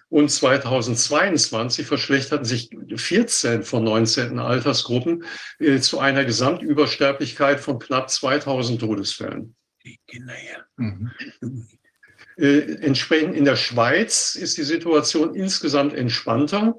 Und 2022 verschlechterten sich 14 von 19 Altersgruppen äh, zu einer Gesamtübersterblichkeit von knapp 2000 Todesfällen. Mhm. Äh, entsprechend in der Schweiz ist die Situation insgesamt entspannter.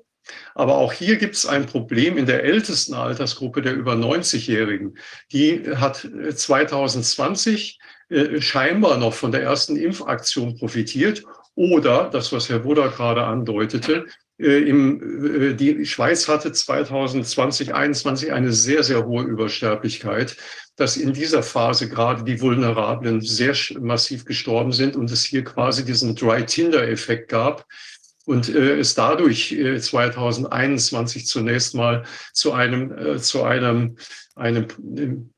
Aber auch hier gibt es ein Problem in der ältesten Altersgruppe der über 90-Jährigen. Die hat 2020 äh, scheinbar noch von der ersten Impfaktion profitiert oder das, was Herr Buddha gerade andeutete, äh, im, äh, die Schweiz hatte 2020, 2021 eine sehr, sehr hohe Übersterblichkeit, dass in dieser Phase gerade die Vulnerablen sehr massiv gestorben sind und es hier quasi diesen Dry-Tinder-Effekt gab und äh, es dadurch äh, 2021 zunächst mal zu einem, äh, zu einem, einem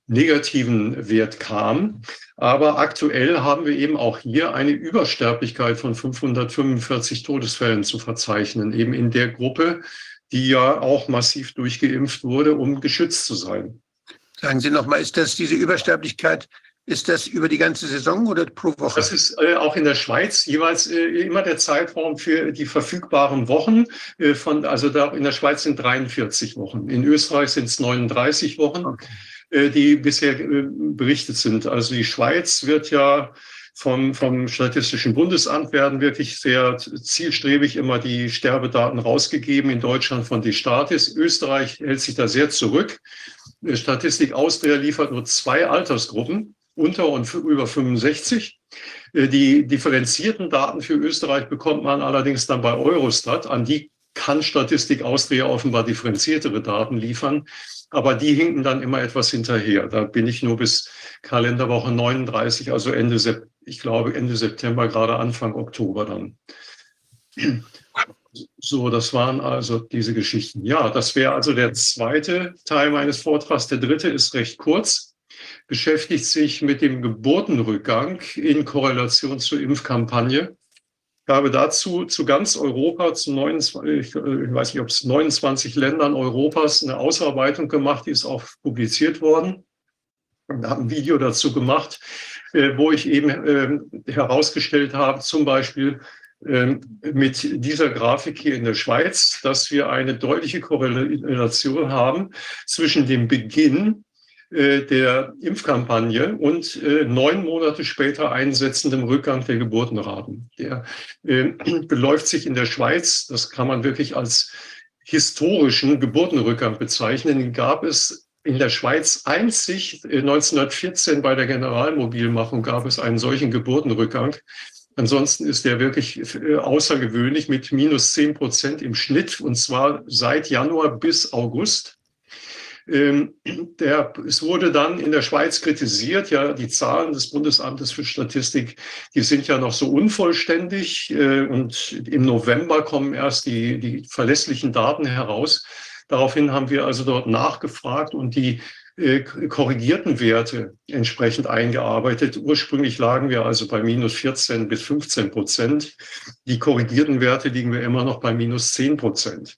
negativen Wert kam. Aber aktuell haben wir eben auch hier eine Übersterblichkeit von 545 Todesfällen zu verzeichnen, eben in der Gruppe, die ja auch massiv durchgeimpft wurde, um geschützt zu sein. Sagen Sie nochmal, ist das diese Übersterblichkeit ist das über die ganze Saison oder pro Woche? Das ist äh, auch in der Schweiz jeweils äh, immer der Zeitraum für die verfügbaren Wochen. Äh, von, also da in der Schweiz sind 43 Wochen. In Österreich sind es 39 Wochen, okay. Äh, die bisher äh, berichtet sind. Also die Schweiz wird ja vom, vom Statistischen Bundesamt werden wirklich sehr zielstrebig immer die Sterbedaten rausgegeben. In Deutschland von die Statis. Österreich hält sich da sehr zurück. Statistik Austria liefert nur zwei Altersgruppen unter und über 65. Äh, die differenzierten Daten für Österreich bekommt man allerdings dann bei Eurostat. An die kann Statistik Austria offenbar differenziertere Daten liefern. Aber die hinken dann immer etwas hinterher. Da bin ich nur bis Kalenderwoche 39, also Ende, ich glaube Ende September, gerade Anfang Oktober dann. So, das waren also diese Geschichten. Ja, das wäre also der zweite Teil meines Vortrags. Der dritte ist recht kurz beschäftigt sich mit dem Geburtenrückgang in Korrelation zur Impfkampagne. Ich habe dazu zu ganz Europa, zu 29, ich weiß nicht, ob es 29 Ländern Europas eine Ausarbeitung gemacht, die ist auch publiziert worden. Ich habe ein Video dazu gemacht, äh, wo ich eben ähm, herausgestellt habe, zum Beispiel ähm, mit dieser Grafik hier in der Schweiz, dass wir eine deutliche Korrelation haben zwischen dem Beginn äh, der Impfkampagne und äh, neun Monate später einsetzendem Rückgang der Geburtenraten. Der äh, beläuft sich in der Schweiz, das kann man wirklich als historischen Geburtenrückgang bezeichnen, gab es in der Schweiz einzig 1914 bei der Generalmobilmachung gab es einen solchen Geburtenrückgang. Ansonsten ist der wirklich außergewöhnlich mit minus zehn Prozent im Schnitt und zwar seit Januar bis August. Ähm, der, es wurde dann in der Schweiz kritisiert, ja, die Zahlen des Bundesamtes für Statistik, die sind ja noch so unvollständig äh, und im November kommen erst die, die verlässlichen Daten heraus. Daraufhin haben wir also dort nachgefragt und die äh, korrigierten Werte entsprechend eingearbeitet. Ursprünglich lagen wir also bei minus 14 bis 15 Prozent. Die korrigierten Werte liegen wir immer noch bei minus 10 Prozent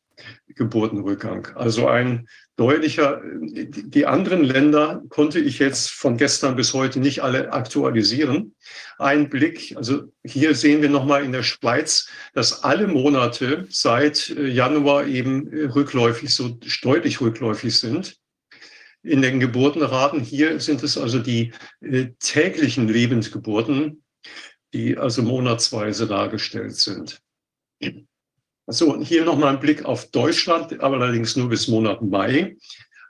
Geburtenrückgang. Also ein deutlicher. Die anderen Länder konnte ich jetzt von gestern bis heute nicht alle aktualisieren. Ein Blick, also hier sehen wir nochmal in der Schweiz, dass alle Monate seit äh, Januar eben rückläufig, so deutlich rückläufig sind. In den Geburtenraten hier sind es also die äh, täglichen Lebensgeburten die also monatsweise dargestellt sind. So, und hier nochmal ein Blick auf Deutschland, aber allerdings nur bis Monat Mai.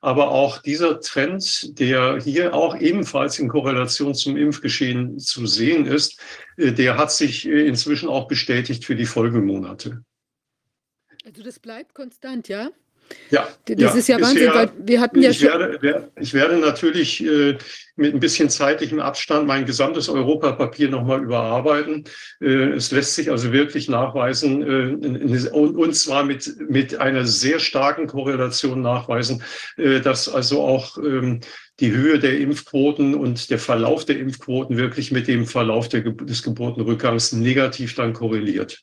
Aber auch dieser Trend, der hier auch ebenfalls in Korrelation zum Impfgeschehen zu sehen ist, äh, der hat sich äh, inzwischen auch bestätigt für die Folgemonate. Also das bleibt konstant, ja? Ja, Das ja, ist ja Wahnsinn, weil wir hatten ja ich, schon. werde, wer- ich werde natürlich äh, mit ein bisschen zeitlichem Abstand mein gesamtes Europapapier nochmal überarbeiten. Äh, es lässt sich also wirklich nachweisen, äh, und, und zwar mit, mit einer sehr starken Korrelation nachweisen, äh, dass also auch ähm, die Höhe der Impfquoten und der Verlauf der Impfquoten wirklich mit dem Verlauf der, des Geburtenrückgangs negativ dann korreliert.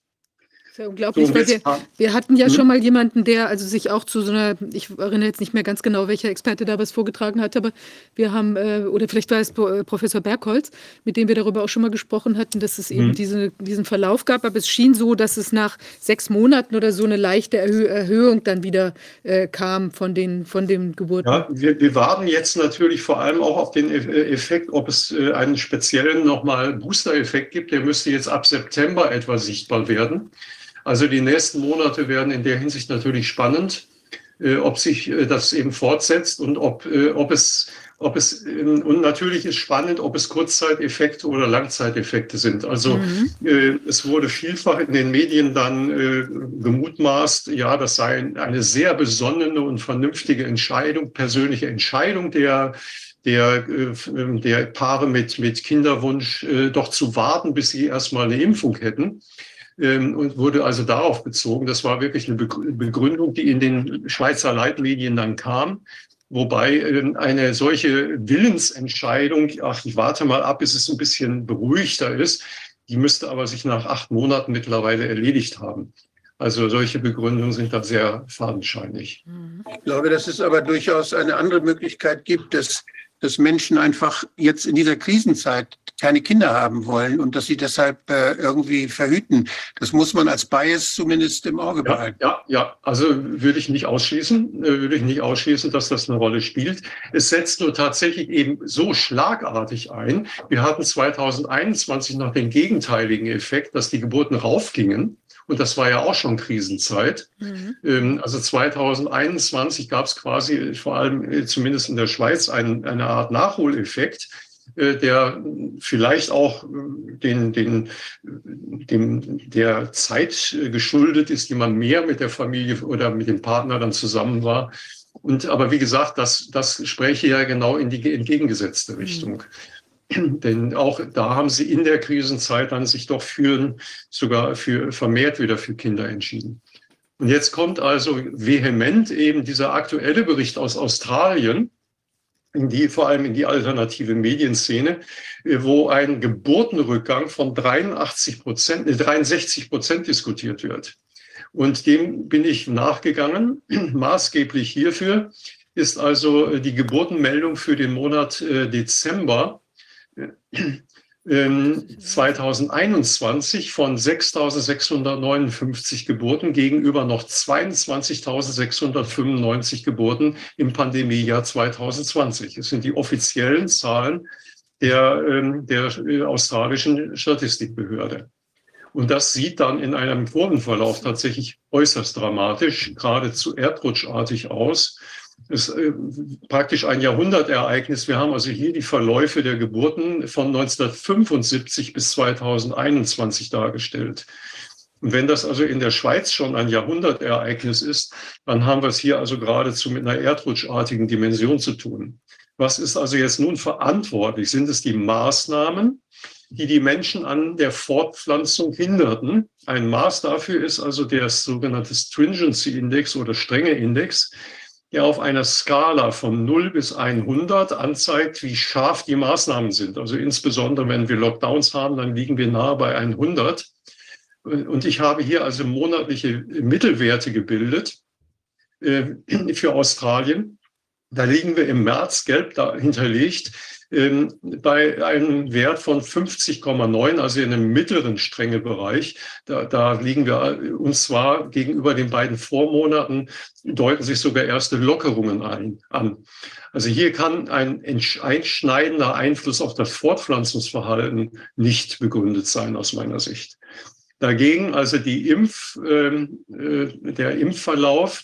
Das ist ja unglaublich, und weil wir, wir hatten ja Mhm. schon mal jemanden, der also sich auch zu so einer, ich erinnere jetzt nicht mehr ganz genau, welcher Experte da was vorgetragen hat, aber wir haben, äh, oder vielleicht war es äh, Professor Bergholz, mit dem wir darüber auch schon mal gesprochen hatten, dass es eben Mhm. diese, diesen Verlauf gab, aber es schien so, dass es nach sechs Monaten oder so eine leichte Erhö Erhöhung dann wieder äh, kam von den, von den Geburten. Ja, wir, wir warten jetzt natürlich vor allem auch auf den äh, Effekt, ob es äh, einen speziellen nochmal Booster-Effekt gibt. Der müsste jetzt ab September etwa sichtbar werden. Also die nächsten Monate werden in der Hinsicht natürlich spannend, äh, ob sich äh, das eben fortsetzt und ob, äh, ob es, ob es, ähm, und natürlich ist spannend, ob es Kurzzeiteffekte oder Langzeiteffekte sind. Also Mhm. es wurde vielfach in den Medien dann gemutmaßt, ja, das sei eine sehr besonnene und vernünftige Entscheidung, persönliche Entscheidung der, der, der Paare mit, mit Kinderwunsch, doch zu warten, bis sie erstmal eine Impfung hätten. Ähm, und wurde also darauf bezogen. Das war wirklich eine Begrü- Begründung, die in den Schweizer Leitmedien dann kam. Wobei ähm, eine solche Willensentscheidung, ach, ich warte mal ab, bis es ein bisschen beruhigter ist, die müsste aber sich nach acht Monaten mittlerweile erledigt haben. Also solche Begründungen sind da sehr fadenscheinig. Mhm. Ich glaube, dass es aber durchaus eine andere Möglichkeit gibt, dass, dass Menschen einfach jetzt in dieser Krisenzeit keine Kinder haben wollen und dass sie deshalb äh, irgendwie verhüten. Das muss man als Bias zumindest im Auge Ja, behalten. ja, ja, also würde ich nicht ausschließen, äh, würde ich nicht ausschließen, dass das eine Rolle spielt. Es setzt nur tatsächlich eben so schlagartig ein. Wir hatten 2021 noch den gegenteiligen Effekt, dass die Geburten raufgingen. Und das war ja auch schon Krisenzeit. Mhm. Ähm, Also 2021 gab es quasi, vor allem äh, zumindest in der Schweiz, einen, eine Art Nachholeffekt, der vielleicht auch äh, den, den, dem, der Zeit äh, geschuldet ist, die man mehr mit der Familie oder mit dem Partner dann zusammen war. Und aber wie gesagt, das, das spräche ja genau in die entgegengesetzte Richtung. Denn auch da haben sie in der Krisenzeit dann sich doch für, sogar für vermehrt wieder für Kinder entschieden. Und jetzt kommt also vehement eben dieser aktuelle Bericht aus Australien, in die, vor allem in die alternative Medienszene, äh, wo ein Geburtenrückgang von 83 Prozent, äh, 63 Prozent diskutiert wird. Und dem bin ich nachgegangen. Maßgeblich hierfür ist also äh, die Geburtenmeldung für den Monat äh, Dezember äh, 2021 von 6.659 Geburten gegenüber noch 22.695 Geburten im Pandemiejahr 2020. Das sind die offiziellen Zahlen der, ähm, der äh, australischen Statistikbehörde. Und das sieht dann in einem Kurvenverlauf tatsächlich äußerst dramatisch, geradezu erdrutschartig aus. Ist äh, praktisch ein Jahrhundertereignis. Wir haben also hier die Verläufe der Geburten von 1975 bis 2021 dargestellt. Und wenn das also in der Schweiz schon ein Jahrhundertereignis ist, dann haben wir es hier also geradezu mit einer erdrutschartigen Dimension zu tun. Was ist also jetzt nun verantwortlich? Sind es die Maßnahmen, die die Menschen an der Fortpflanzung hinderten? Ein Maß dafür ist also der sogenannte Stringency Index oder strenge Index, der auf einer Skala von 0 bis 100 anzeigt, wie scharf die Maßnahmen sind. Also insbesondere, wenn wir Lockdowns haben, dann liegen wir nahe bei 100. Und ich habe hier also monatliche Mittelwerte gebildet äh, für Australien. Da liegen wir im März gelb da hinterlegt ähm, bei einem Wert von 50,9, also in einem mittleren Strengebereich. Da, da liegen wir uns zwar gegenüber den beiden Vormonaten, deuten sich sogar erste Lockerungen ein, an. Also hier kann ein einschneidender Einfluss auf das Fortpflanzungsverhalten nicht begründet sein, aus meiner Sicht. Dagegen also die Impf, ähm, äh, der Impfverlauf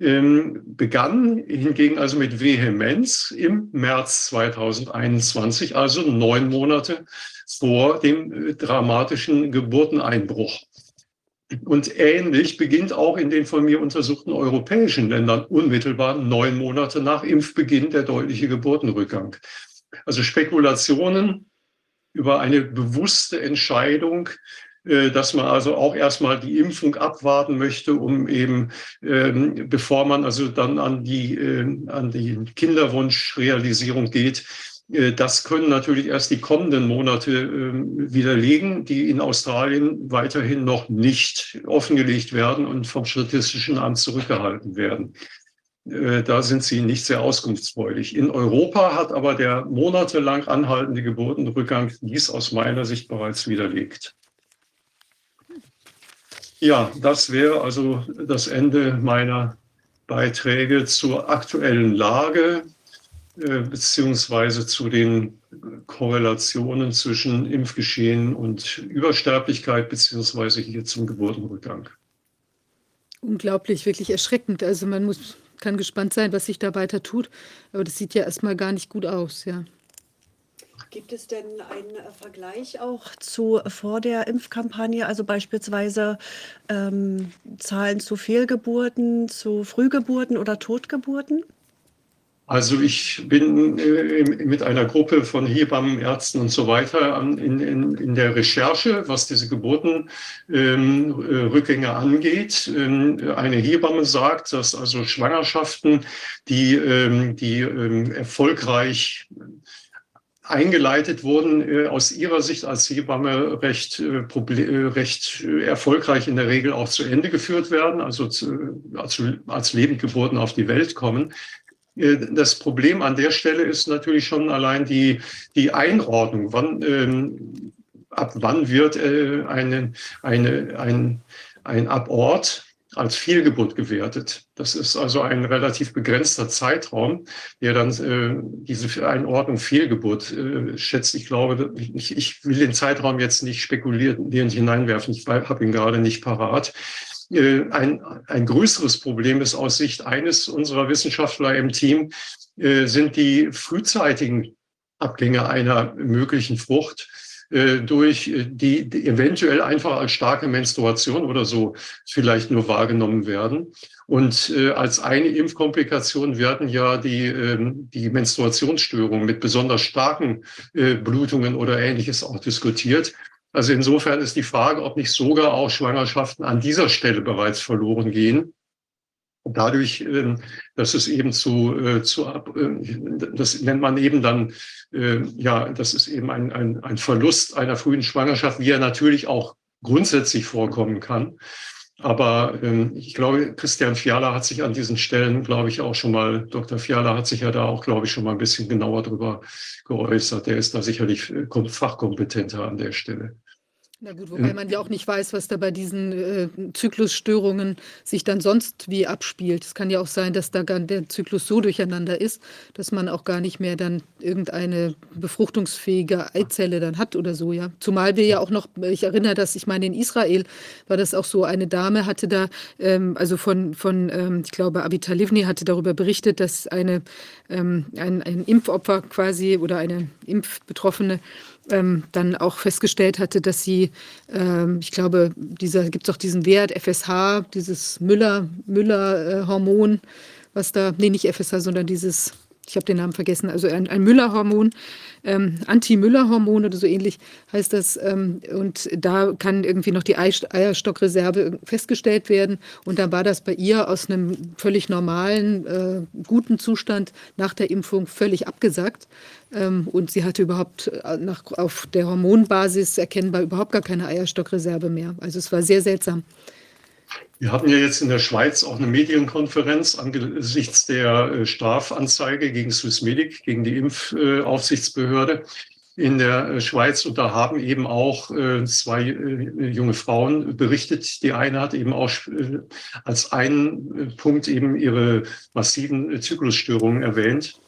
begann hingegen also mit Vehemenz im März 2021, also neun Monate vor dem äh, dramatischen Geburteneinbruch. Und ähnlich beginnt auch in den von mir untersuchten europäischen Ländern unmittelbar neun Monate nach Impfbeginn der deutliche Geburtenrückgang. Also Spekulationen über eine bewusste Entscheidung dass man also auch erstmal die Impfung abwarten möchte, um eben, ähm, bevor man also dann an die, äh, an die Kinderwunschrealisierung geht, äh, das können natürlich erst die kommenden Monate äh, widerlegen, die in Australien weiterhin noch nicht offengelegt werden und vom Statistischen Amt zurückgehalten werden. Äh, da sind sie nicht sehr auskunftsfreudig. In Europa hat aber der monatelang anhaltende Geburtenrückgang dies aus meiner Sicht bereits widerlegt. Ja, das wäre also das Ende meiner Beiträge zur aktuellen Lage äh, beziehungsweise zu den Korrelationen zwischen Impfgeschehen und Übersterblichkeit beziehungsweise hier zum Geburtenrückgang. Unglaublich, wirklich erschreckend. Also man muss, kann gespannt sein, was sich da weiter tut. Aber das sieht ja erstmal gar nicht gut aus, ja. Gibt es denn einen äh, Vergleich auch zu äh, vor der Impfkampagne, also beispielsweise ähm, Zahlen zu Fehlgeburten, zu Frühgeburten oder Totgeburten? Also ich bin äh, mit einer Gruppe von Hebammen, Ärzten und so weiter in, in, in der Recherche, was diese Geburtenrückgänge ähm, angeht. Ähm, eine Hebamme sagt, dass also Schwangerschaften, die, ähm, die ähm, erfolgreich eingeleitet wurden, äh, aus ihrer Sicht als Hebamme recht, äh, äh, recht erfolgreich in der Regel auch zu Ende geführt werden, also zu, als, als Lebendgeburten auf die Welt kommen. Das Problem an der Stelle ist natürlich schon allein die, die Einordnung. Wann, ähm, ab wann wird äh, eine, eine, ein, ein Abort als Fehlgeburt gewertet. Das ist also ein relativ begrenzter Zeitraum, der dann äh, diese Einordnung Fehlgeburt äh, schätzt. Ich glaube, ich, ich will den Zeitraum jetzt nicht spekulieren, hineinwerfen. Ich habe ihn gerade nicht parat. Äh, ein, ein größeres Problem ist aus Sicht eines unserer Wissenschaftler im Team, äh, sind die frühzeitigen Abgänge einer möglichen Frucht durch äh, die, die eventuell einfach als starke Menstruation oder so vielleicht nur wahrgenommen werden. Und äh, als eine Impfkomplikation werden ja die, ähm, die Menstruationsstörungen mit besonders starken äh, Blutungen oder ähnliches auch diskutiert. Also insofern ist die Frage, ob nicht sogar auch Schwangerschaften an dieser Stelle bereits verloren gehen dadurch, ähm, dass es eben zu, äh, zu äh, das nennt man eben dann, äh, ja, das ist eben ein, ein, ein Verlust einer frühen Schwangerschaft, wie er natürlich auch grundsätzlich vorkommen kann. Aber ähm, ich glaube, Christian Fiala hat sich an diesen Stellen, glaube ich, auch schon mal, Dr. Fiala hat sich ja da auch, glaube ich, schon mal ein bisschen genauer drüber geäußert. Der ist da sicherlich fachkompetenter an der Stelle. Na gut, wobei man ja auch nicht weiß, was da bei diesen äh, Zyklusstörungen sich dann sonst wie abspielt. Es kann ja auch sein, dass da der Zyklus so durcheinander ist, dass man auch gar nicht mehr dann irgendeine befruchtungsfähige Eizelle dann hat oder so, ja. Zumal wir ja auch noch, ich erinnere das, ich meine, in Israel war das auch so, eine Dame hatte da, ähm, also von, von ähm, ich glaube, Abita Livni hatte darüber berichtet, dass eine, ähm, ein, ein Impfopfer quasi oder eine Impfbetroffene ähm, dann auch festgestellt hatte, dass sie, ähm, ich glaube, dieser gibt es auch diesen Wert FSH, dieses Müller Müller äh, Hormon, was da, nee nicht FSH, sondern dieses ich habe den Namen vergessen, also ein, ein Müller-Hormon, ähm, Anti-Müller-Hormon oder so ähnlich heißt das. Ähm, und da kann irgendwie noch die Eierstockreserve festgestellt werden. Und dann war das bei ihr aus einem völlig normalen, äh, guten Zustand nach der Impfung völlig abgesagt. Ähm, und sie hatte überhaupt äh, nach, auf der Hormonbasis erkennbar überhaupt gar keine Eierstockreserve mehr. Also es war sehr seltsam. Wir hatten ja jetzt in der Schweiz auch eine Medienkonferenz angesichts der äh, Strafanzeige gegen Swissmedic, gegen die Impfaufsichtsbehörde in der äh, Schweiz. Und da haben eben auch äh, zwei junge Frauen berichtet. Die eine hat eben auch als einen Punkt eben ihre massiven Zyklusstörungen erwähnt.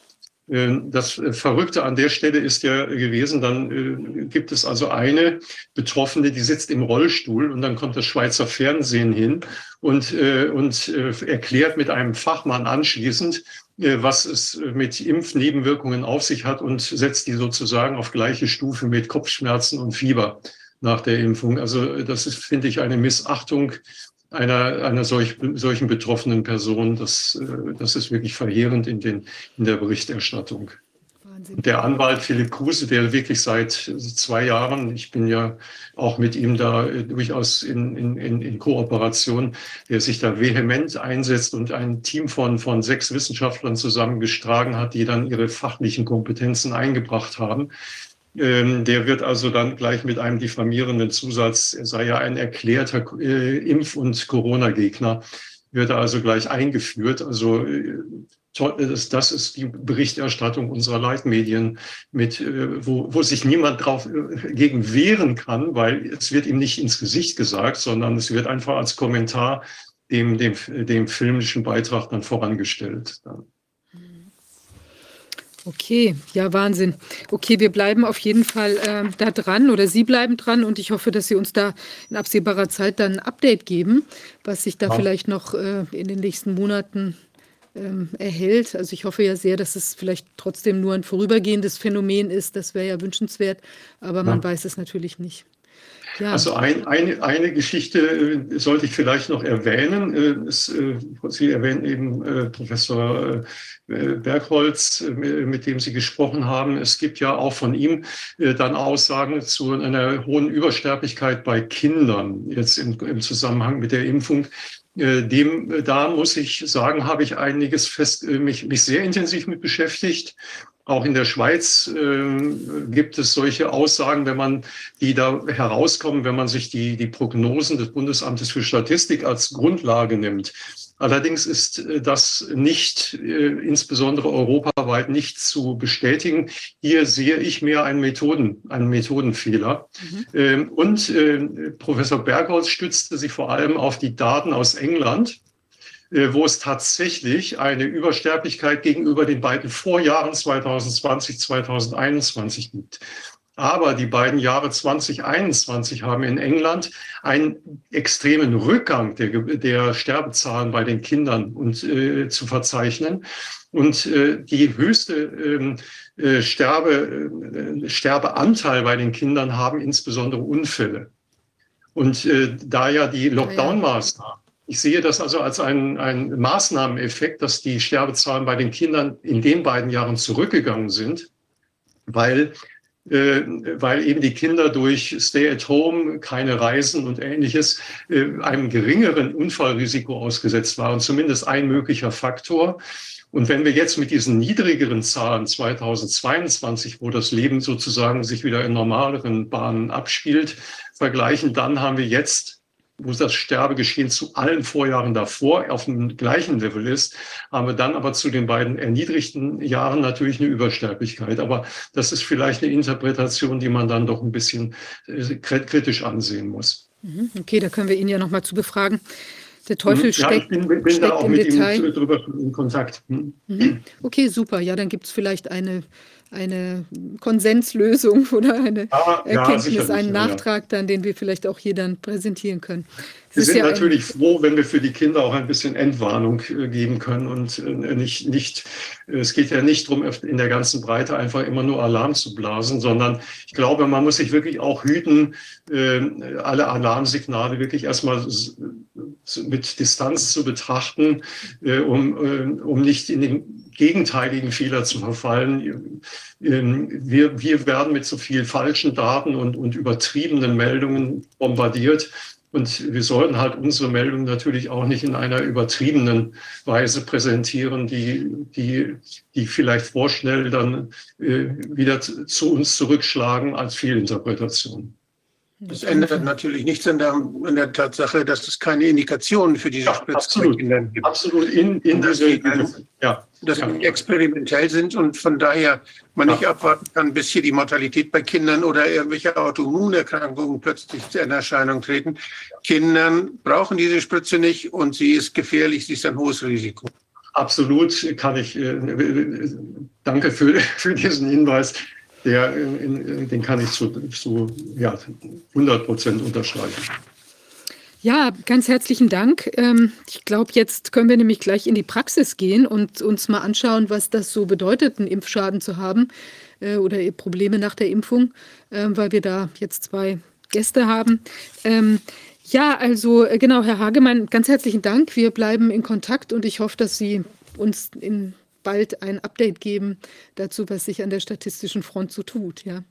Ähm, das Verrückte an der Stelle ist ja gewesen, dann äh, gibt es also eine Betroffene, die sitzt im Rollstuhl und dann kommt das Schweizer Fernsehen hin und, äh, und äh, erklärt mit einem Fachmann anschließend, was es mit Impfnebenwirkungen auf sich hat und setzt die sozusagen auf gleiche Stufe mit Kopfschmerzen und Fieber nach der Impfung. Also das ist, finde ich, eine Missachtung einer, einer solch, solchen betroffenen Person. Das, äh, das ist wirklich verheerend in, den, in der Berichterstattung. Wahnsinn. Der Anwalt Philipp Kruse, der wirklich seit zwei Jahren, ich bin ja auch mit ihm da äh, durchaus in, in, in Kooperation, der sich da vehement einsetzt und ein Team von, von sechs Wissenschaftlern zusammengestragen hat, die dann ihre fachlichen Kompetenzen eingebracht haben der wird also dann gleich mit einem diffamierenden Zusatz, er sei ja ein erklärter äh, Impf- und Corona-Gegner, wird er also gleich eingeführt. Also äh, das, ist die Berichterstattung unserer Leitmedien, mit, äh, wo, wo sich niemand drauf gegen wehren kann, weil es wird ihm nicht ins Gesicht gesagt, sondern es wird einfach als Kommentar dem, dem, dem filmischen Beitrag dann vorangestellt. Dann. Okay, ja, Wahnsinn. Okay, wir bleiben auf jeden Fall äh, da dran oder Sie bleiben dran und ich hoffe, dass Sie uns da in absehbarer Zeit dann ein Update geben, was sich da ja. vielleicht noch äh, in den nächsten Monaten ähm, erhält. Also ich hoffe ja sehr, dass es vielleicht trotzdem nur ein vorübergehendes Phänomen ist. Das wäre ja wünschenswert, aber ja. man weiß es natürlich nicht. Ja. Also ein, eine, eine Geschichte äh, sollte ich vielleicht noch erwähnen. Äh, es, äh, Sie erwähnen eben Professor Bergholz, mit dem Sie gesprochen haben. Es gibt ja auch von ihm dann Aussagen zu einer hohen Übersterblichkeit bei Kindern, jetzt im, im Zusammenhang mit der Impfung. Dem, da muss ich sagen, habe ich einiges fest, mich, mich sehr intensiv mit beschäftigt. Auch in der Schweiz äh, gibt es solche Aussagen, wenn man die da herauskommen, wenn man sich die, die Prognosen des Bundesamtes für Statistik als Grundlage nimmt. Allerdings ist äh, das nicht, äh, insbesondere europaweit, nicht zu bestätigen. Hier sehe ich mehr einen, Methoden, einen Methodenfehler. Mhm. Ähm, und äh, Professor Berghaus stützte sich vor allem auf die Daten aus England wo es tatsächlich eine Übersterblichkeit gegenüber den beiden Vorjahren 2020, 2021 gibt. Aber die beiden Jahre 2021 haben in England einen extremen Rückgang der, der Sterbezahlen bei den Kindern und, äh, zu verzeichnen. Und äh, die höchste ähm, äh, Sterbe, äh, Sterbeanteil bei den Kindern haben insbesondere Unfälle. Und äh, da ja die Lockdown-Maßnahmen ich sehe das also als einen, einen Maßnahmeneffekt, dass die Sterbezahlen bei den Kindern in den beiden Jahren zurückgegangen sind, weil, äh, weil eben die Kinder durch Stay at Home, keine Reisen und ähnliches äh, einem geringeren Unfallrisiko ausgesetzt waren, zumindest ein möglicher Faktor. Und wenn wir jetzt mit diesen niedrigeren Zahlen 2022, wo das Leben sozusagen sich wieder in normaleren Bahnen abspielt, vergleichen, dann haben wir jetzt wo das Sterbegeschehen zu allen Vorjahren davor auf dem gleichen Level ist, haben wir dann aber zu den beiden erniedrigten Jahren natürlich eine Übersterblichkeit. Aber das ist vielleicht eine Interpretation, die man dann doch ein bisschen äh, kritisch ansehen muss. Mhm, okay, da können wir ihn ja noch mal zu befragen. Der Teufel ja, steckt, ich bin, bin steckt da auch mit Detail. ihm drüber in Kontakt. Hm. Mhm. Okay, super. Ja, dann gibt es vielleicht eine eine Konsenslösung oder eine ah, Erkenntnis, ja, einen Nachtrag dann, den wir vielleicht auch hier dann präsentieren können. Wir sind ja natürlich froh, wenn wir für die Kinder auch ein bisschen Entwarnung äh, geben können und äh, nicht, nicht, es geht ja nicht darum, in der ganzen Breite einfach immer nur Alarm zu blasen, sondern ich glaube, man muss sich wirklich auch hüten, äh, alle Alarmsignale wirklich erstmal mit Distanz zu betrachten, um, um nicht in den gegenteiligen Fehler zu verfallen. Ähm, wir, wir werden mit so viel falschen Daten und, und übertriebenen Meldungen bombardiert. Und wir sollten halt unsere Meldungen natürlich auch nicht in einer übertriebenen Weise präsentieren, die, die, die vielleicht vorschnell dann äh, wieder zu uns zurückschlagen als Fehlinterpretation. Das ändert natürlich nichts an der, an der Tatsache, dass es keine Indikationen für diese Ja, Spritze absolut. bei Kindern gibt. Absolut in, in Das diese, geht also. ja, Dass Ja. die experimentell sind und von daher man nicht abwarten kann, bis hier die Mortalität bei Kindern oder irgendwelche Autoimmunerkrankungen plötzlich in Erscheinung treten. Kindern brauchen diese Spritze nicht und sie ist gefährlich, sie ist ein hohes Risiko. absolut kann ich, äh, äh, danke für, für diesen Hinweis. Der, den kann ich zu, zu ja, 100 Prozent unterschreiben. Ja, ganz herzlichen Dank. Ähm, Ich glaube, jetzt können wir nämlich gleich in die Praxis gehen und uns mal anschauen, was das so bedeutet, einen Impfschaden zu haben äh, oder Probleme nach der Impfung, ähm, weil wir da jetzt zwei Gäste haben. Ähm, Ja, also äh, genau, Herr Hagemann, ganz herzlichen Dank. Wir bleiben in Kontakt und ich hoffe, dass Sie uns in bald ein Update geben dazu, was sich an der statistischen Front so tut. Ja.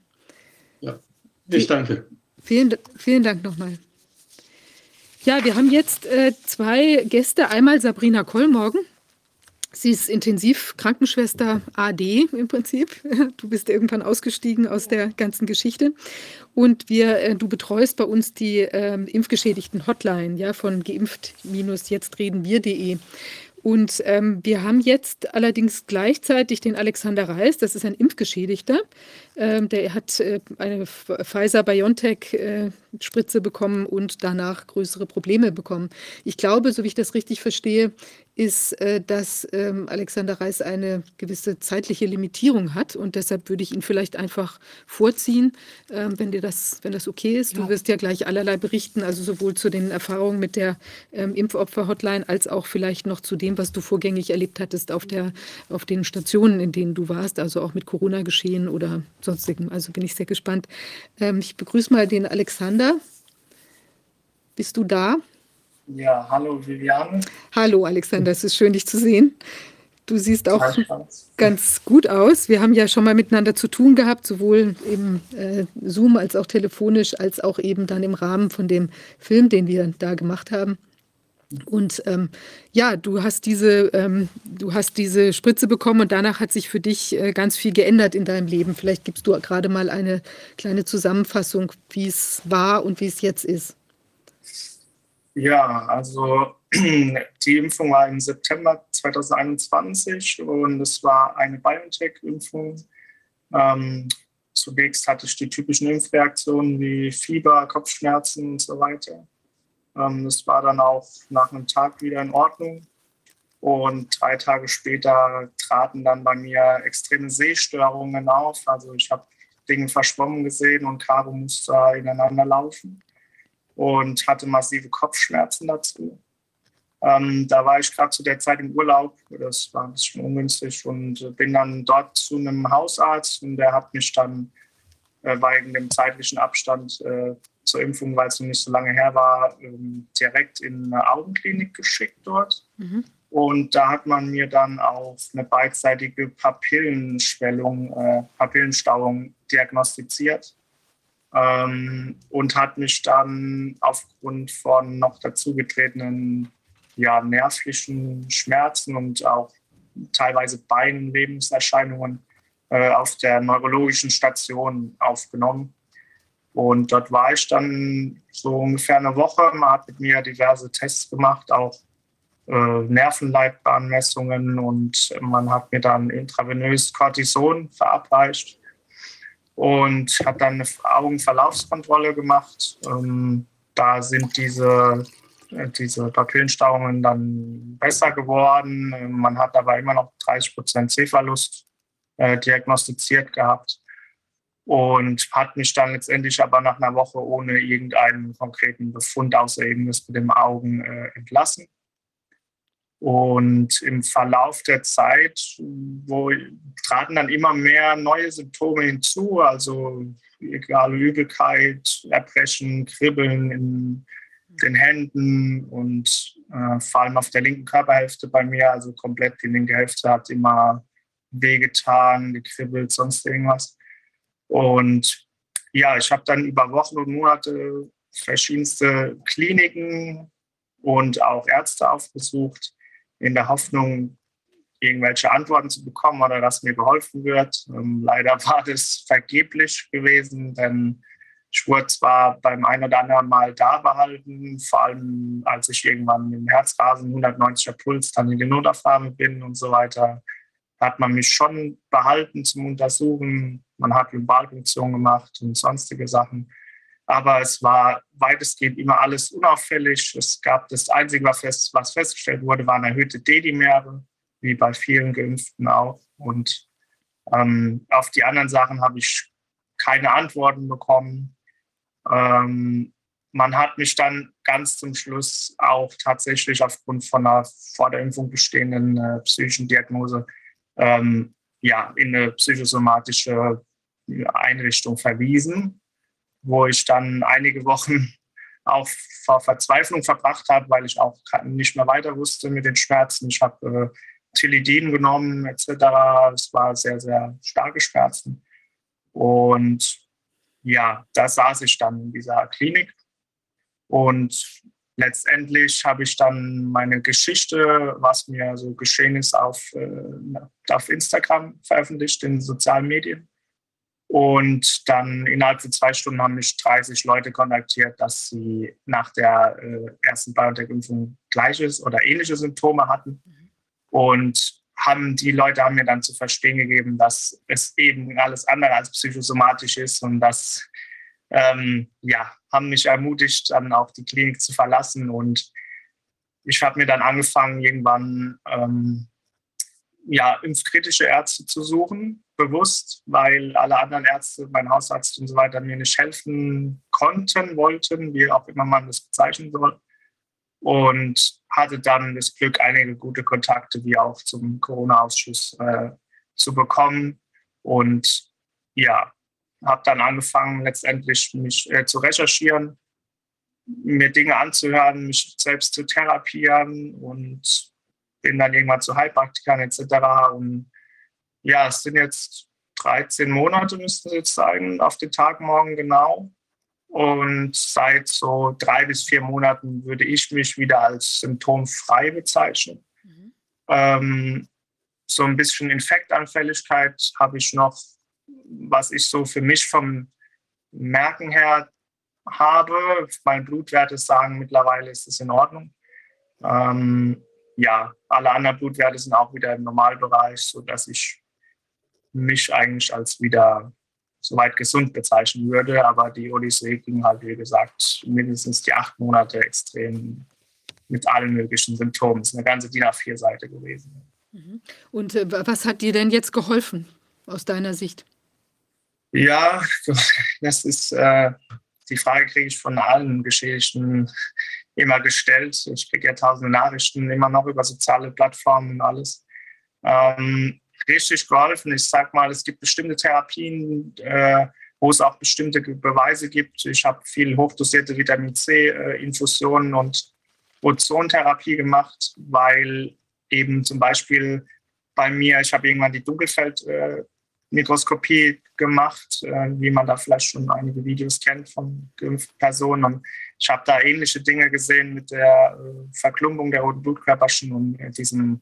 Ich danke. Vielen, vielen Dank nochmal. Ja, wir haben jetzt äh, zwei Gäste. Einmal Sabrina Kollmorgen. Sie ist Intensivkrankenschwester AD im Prinzip. Du bist irgendwann ausgestiegen aus der ganzen Geschichte. Und wir, äh, du betreust bei uns die ähm, impfgeschädigten Hotline ja, von geimpft-jetztredenwir.de. Und ähm, wir haben jetzt allerdings gleichzeitig den Alexander Reis, das ist ein Impfgeschädigter. Ähm, der hat äh, eine Pfizer-BioNTech-Spritze bekommen und danach größere Probleme bekommen. Ich glaube, so wie ich das richtig verstehe, ist, äh, dass ähm, Alexander Reis eine gewisse zeitliche Limitierung hat und deshalb würde ich ihn vielleicht einfach vorziehen, ähm, wenn dir das, wenn das okay ist. Du Ja. wirst ja gleich allerlei berichten, also sowohl zu den Erfahrungen mit der ähm, Impfopfer-Hotline als auch vielleicht noch zu dem, was du vorgängig erlebt hattest auf der, auf den Stationen, in denen du warst, also auch mit Corona-Geschehen oder sonstigem. Also bin ich sehr gespannt. Ich begrüße mal den Alexander. Bist du da? Ja, hallo Viviane. Hallo Alexander, es ist schön, dich zu sehen. Du siehst auch ganz gut aus. Wir haben ja schon mal miteinander zu tun gehabt, sowohl im äh, Zoom als auch telefonisch, als auch eben dann im Rahmen von dem Film, den wir da gemacht haben. Und ähm, ja, du hast diese, ähm, du hast diese Spritze bekommen und danach hat sich für dich äh, ganz viel geändert in deinem Leben. Vielleicht gibst du gerade mal eine kleine Zusammenfassung, wie es war und wie es jetzt ist. Ja, also die Impfung war im September 2021 und es war eine BioNTech-Impfung. Ähm, zunächst hatte ich die typischen Impfreaktionen wie Fieber, Kopfschmerzen und so weiter. Ähm, das war dann auch nach einem Tag wieder in Ordnung. Und drei Tage später traten dann bei mir extreme Sehstörungen auf. Also ich habe Dinge verschwommen gesehen und Karo musste ineinander laufen und hatte massive Kopfschmerzen dazu. Ähm, da war ich gerade zu der Zeit im Urlaub, das war ein bisschen ungünstig und bin dann dort zu einem Hausarzt und der hat mich dann äh, wegen dem zeitlichen Abstand äh, zur Impfung, weil es noch nicht so lange her war, ähm, direkt in eine Augenklinik geschickt dort. Mhm. Und da hat man mir dann auf eine beidseitige Papillenschwellung, äh, Papillenstauung diagnostiziert ähm, und hat mich dann aufgrund von noch dazugetretenen ja, nervlichen Schmerzen und auch teilweise Beinlebenserscheinungen äh, auf der neurologischen Station aufgenommen. Und dort war ich dann so ungefähr eine Woche. Man hat mit mir diverse Tests gemacht, auch äh, Nervenleitbahnmessungen und man hat mir dann intravenös Cortison verabreicht und hat dann eine Augenverlaufskontrolle gemacht. Ähm, da sind diese, äh, diese Papillenstauungen dann besser geworden. Ähm, Man hat aber immer noch 30 Prozent Sehverlust äh, diagnostiziert gehabt und hat mich dann letztendlich aber nach einer Woche ohne irgendeinen konkreten Befund außer eben das mit dem Augen äh, entlassen. Und im Verlauf der Zeit, wo traten dann immer mehr neue Symptome hinzu, also egal Übelkeit, Erbrechen, Kribbeln in den Händen und äh, vor allem auf der linken Körperhälfte bei mir, also komplett die linke Hälfte hat immer wehgetan, gekribbelt, sonst irgendwas. Und ja, ich habe dann über Wochen und Monate verschiedenste Kliniken und auch Ärzte aufgesucht, in der Hoffnung, irgendwelche Antworten zu bekommen oder dass mir geholfen wird. Ähm, leider war das vergeblich gewesen, denn Ich wurde zwar beim einen oder anderen Mal da behalten, vor allem als ich irgendwann im Herzrasen 190er Puls dann in die Notaufnahme bin und so weiter, hat man mich schon behalten zum Untersuchen. Man hat Lumbalpunktion gemacht und sonstige Sachen. Aber es war weitestgehend immer alles unauffällig. Es gab das Einzige, was, fest, was festgestellt wurde, waren erhöhte D-Dimere, wie bei vielen Geimpften auch. Und ähm, auf die anderen Sachen habe ich keine Antworten bekommen. Ähm, man hat mich dann ganz zum Schluss auch tatsächlich aufgrund von einer vor der Impfung bestehenden äh, psychischen Diagnose ähm, ja, in eine psychosomatische Einrichtung verwiesen, wo ich dann einige Wochen auch vor Verzweiflung verbracht habe, weil ich auch nicht mehr weiter wusste mit den Schmerzen. Ich habe äh, Tilidin genommen etc. Es war sehr, sehr starke Schmerzen. Und ja, da saß ich dann in dieser Klinik. Und letztendlich habe ich dann meine Geschichte, was mir so geschehen ist, auf, äh, auf Instagram veröffentlicht, in sozialen Medien. Und dann innerhalb von zwei Stunden haben mich 30 Leute kontaktiert, dass sie nach der äh, ersten BioNTech-Impfung gleiches oder ähnliche Symptome hatten. Und haben die Leute haben mir dann zu verstehen gegeben, dass es eben alles andere als psychosomatisch ist und das ähm, ja, haben mich ermutigt, dann auch die Klinik zu verlassen. Und ich habe mir dann angefangen, irgendwann ähm, ja, impfkritische Ärzte zu suchen, bewusst, weil alle anderen Ärzte, mein Hausarzt und so weiter, mir nicht helfen konnten, wollten, wie auch immer man das bezeichnen soll und hatte dann das Glück, einige gute Kontakte wie auch zum Corona-Ausschuss äh, zu bekommen. Und ja, habe dann angefangen, letztendlich mich äh, zu recherchieren, mir Dinge anzuhören, mich selbst zu therapieren und bin dann irgendwann zu Heilpraktikern etc. Und ja, es sind jetzt 13 Monate, müssten Sie jetzt sagen, auf den Tag morgen genau. Und seit so drei bis vier Monaten würde ich mich wieder als symptomfrei bezeichnen. Mhm. Ähm, so ein bisschen Infektanfälligkeit habe ich noch, was ich so für mich vom Merken her habe. Meine Blutwerte sagen mittlerweile ist es in Ordnung. Ähm, ja, alle anderen Blutwerte sind auch wieder im Normalbereich, sodass ich mich eigentlich als wieder soweit gesund bezeichnen würde. Aber die Odyssee ging halt, wie gesagt, mindestens die acht Monate extrem mit allen möglichen Symptomen. Es ist eine ganze DIN A4-Seite gewesen. Mhm. Und äh, was hat dir denn jetzt geholfen aus deiner Sicht? Ja, das ist äh, die Frage, kriege ich von allen Geschädigten immer gestellt. Ich kriege ja tausende Nachrichten immer noch über soziale Plattformen und alles. Ähm, richtig geholfen. Ich sage mal, es gibt bestimmte Therapien, äh, wo es auch bestimmte Beweise gibt. Ich habe viel hochdosierte Vitamin C-Infusionen äh, und Ozontherapie gemacht, weil eben zum Beispiel bei mir, ich habe irgendwann die Dunkelfeldmikroskopie äh, gemacht, äh, wie man da vielleicht schon einige Videos kennt von Personen. Und ich habe da ähnliche Dinge gesehen mit der äh, Verklumpung der roten Blutkörperchen und äh, diesem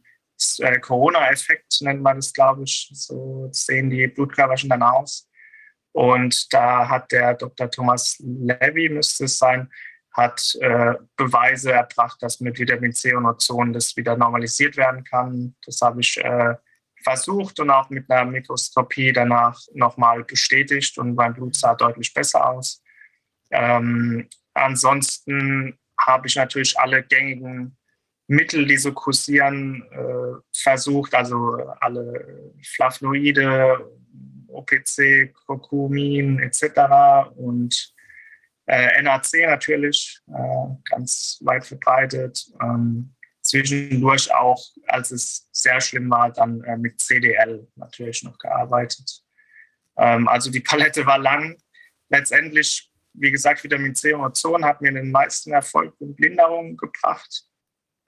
äh, Corona-Effekt nennt man das, glaube ich. So sehen die Blutkörperchen dann aus. Und da hat der Dr. Thomas Levy, müsste es sein, hat äh, Beweise erbracht, dass mit Vitamin C und Ozon das wieder normalisiert werden kann. Das habe ich äh, versucht und auch mit einer Mikroskopie danach nochmal bestätigt und mein Blut sah deutlich besser aus. Ähm, ansonsten habe ich natürlich alle gängigen Mittel, die so kursieren, äh, versucht, also alle Flavonoide, OPC, Kurkumin etc. und äh, NAC natürlich, äh, ganz weit verbreitet. Ähm, zwischendurch auch, als es sehr schlimm war, dann äh, mit CDL natürlich noch gearbeitet. Ähm, also die Palette war lang. Letztendlich, wie gesagt, Vitamin C und Ozon hat mir den meisten Erfolg und Linderung gebracht.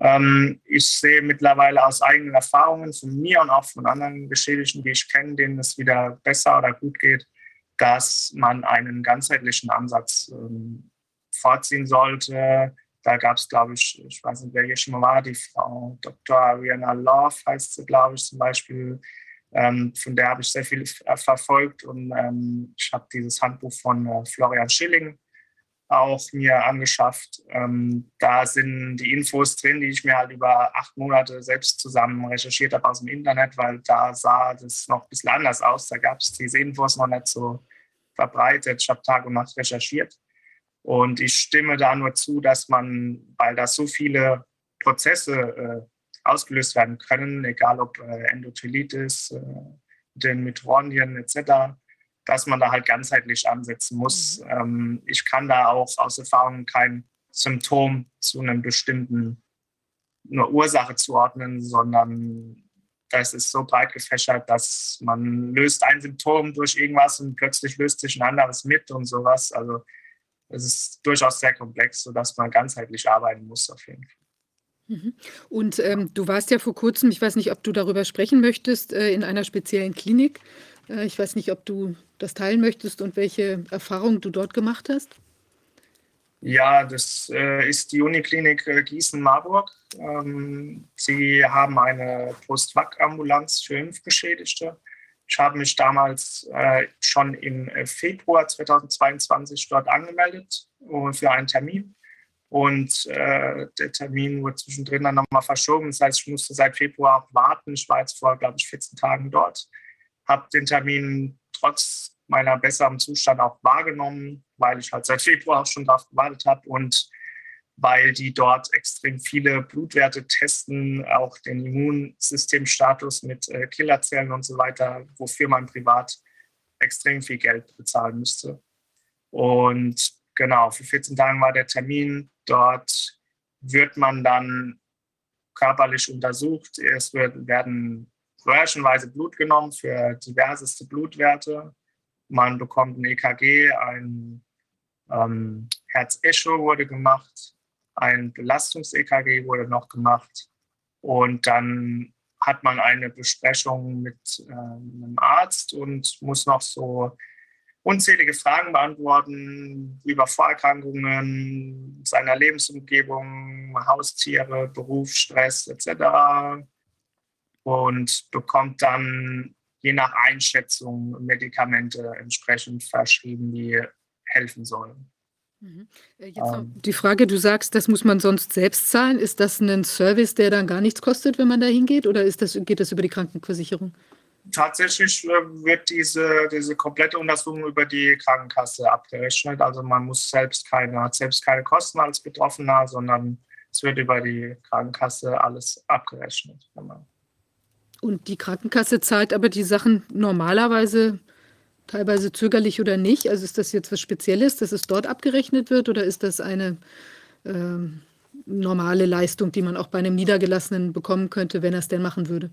Ähm, ich sehe mittlerweile aus eigenen Erfahrungen von mir und auch von anderen Geschädigten, die ich kenne, denen es wieder besser oder gut geht, dass man einen ganzheitlichen Ansatz ähm, vorziehen sollte. Da gab es, glaube ich, ich weiß nicht, wer hier schon mal war, die Frau Dr. Ariana Love heißt sie, glaube ich, zum Beispiel, Ähm, von der habe ich sehr viel äh, verfolgt und ähm, ich habe dieses Handbuch von äh, Florian Schilling auch mir angeschafft. Ähm, da sind die Infos drin, die ich mir halt über acht Monate selbst zusammen recherchiert habe aus dem Internet, weil da sah das noch ein bisschen anders aus. Da gab es diese Infos noch nicht so verbreitet. Ich habe Tag und Nacht recherchiert. Und ich stimme da nur zu, dass man, weil da so viele Prozesse äh, ausgelöst werden können, egal ob äh, Endothelitis, äh, den Mitochondrien etc., dass man da halt ganzheitlich ansetzen muss. Mhm. Ähm, ich kann da auch aus Erfahrung kein Symptom zu einem bestimmten eine Ursache zuordnen, sondern das ist so breit gefächert, dass man löst ein Symptom durch irgendwas und plötzlich löst sich ein anderes mit und sowas. Also es ist durchaus sehr komplex, sodass man ganzheitlich arbeiten muss auf jeden Fall. Mhm. Und ähm, du warst ja vor kurzem, ich weiß nicht, ob du darüber sprechen möchtest, äh, in einer speziellen Klinik. Äh, ich weiß nicht, ob du das teilen möchtest und welche Erfahrungen du dort gemacht hast. Ja, das äh, ist die Uniklinik äh, Gießen-Marburg. Ähm, sie haben eine Post-Vac-Ambulanz für Impfgeschädigte. Ich habe mich damals äh, schon im äh, Februar 2022 dort angemeldet uh, für einen Termin. Und äh, der Termin wurde zwischendrin dann nochmal verschoben. Das heißt, ich musste seit Februar warten. Ich war jetzt vor, glaube ich, 14 Tagen dort. Habe den Termin trotz meiner besseren Zustand auch wahrgenommen, weil ich halt seit Februar auch schon darauf gewartet habe und weil die dort extrem viele Blutwerte testen, auch den Immunsystemstatus mit äh, Killerzellen und so weiter, wofür man privat extrem viel Geld bezahlen müsste. Und genau, für 14 Tage war der Termin. Dort wird man dann körperlich untersucht. Es wird, werden röhrchenweise Blut genommen für diverseste Blutwerte. Man bekommt ein EKG, ein ähm, Herzecho wurde gemacht, ein Belastungs-EKG wurde noch gemacht und dann hat man eine Besprechung mit äh, einem Arzt und muss noch so unzählige Fragen beantworten über Vorerkrankungen, seiner Lebensumgebung, Haustiere, Beruf, Stress etc. Und bekommt dann je nach Einschätzung Medikamente entsprechend verschrieben, die helfen sollen. Mhm. Äh, jetzt ähm. die Frage, du sagst, das muss man sonst selbst zahlen. Ist das ein Service, der dann gar nichts kostet, wenn man da hingeht, oder ist das, geht das über die Krankenversicherung? Tatsächlich äh, wird diese, diese komplette Untersuchung über die Krankenkasse abgerechnet. Also man muss selbst keine, hat selbst keine Kosten als Betroffener, sondern es wird über die Krankenkasse alles abgerechnet. Und die Krankenkasse zahlt aber die Sachen normalerweise teilweise zögerlich oder nicht? Also ist das jetzt was Spezielles, dass es dort abgerechnet wird oder ist das eine äh, normale Leistung, die man auch bei einem Niedergelassenen bekommen könnte, wenn er es denn machen würde?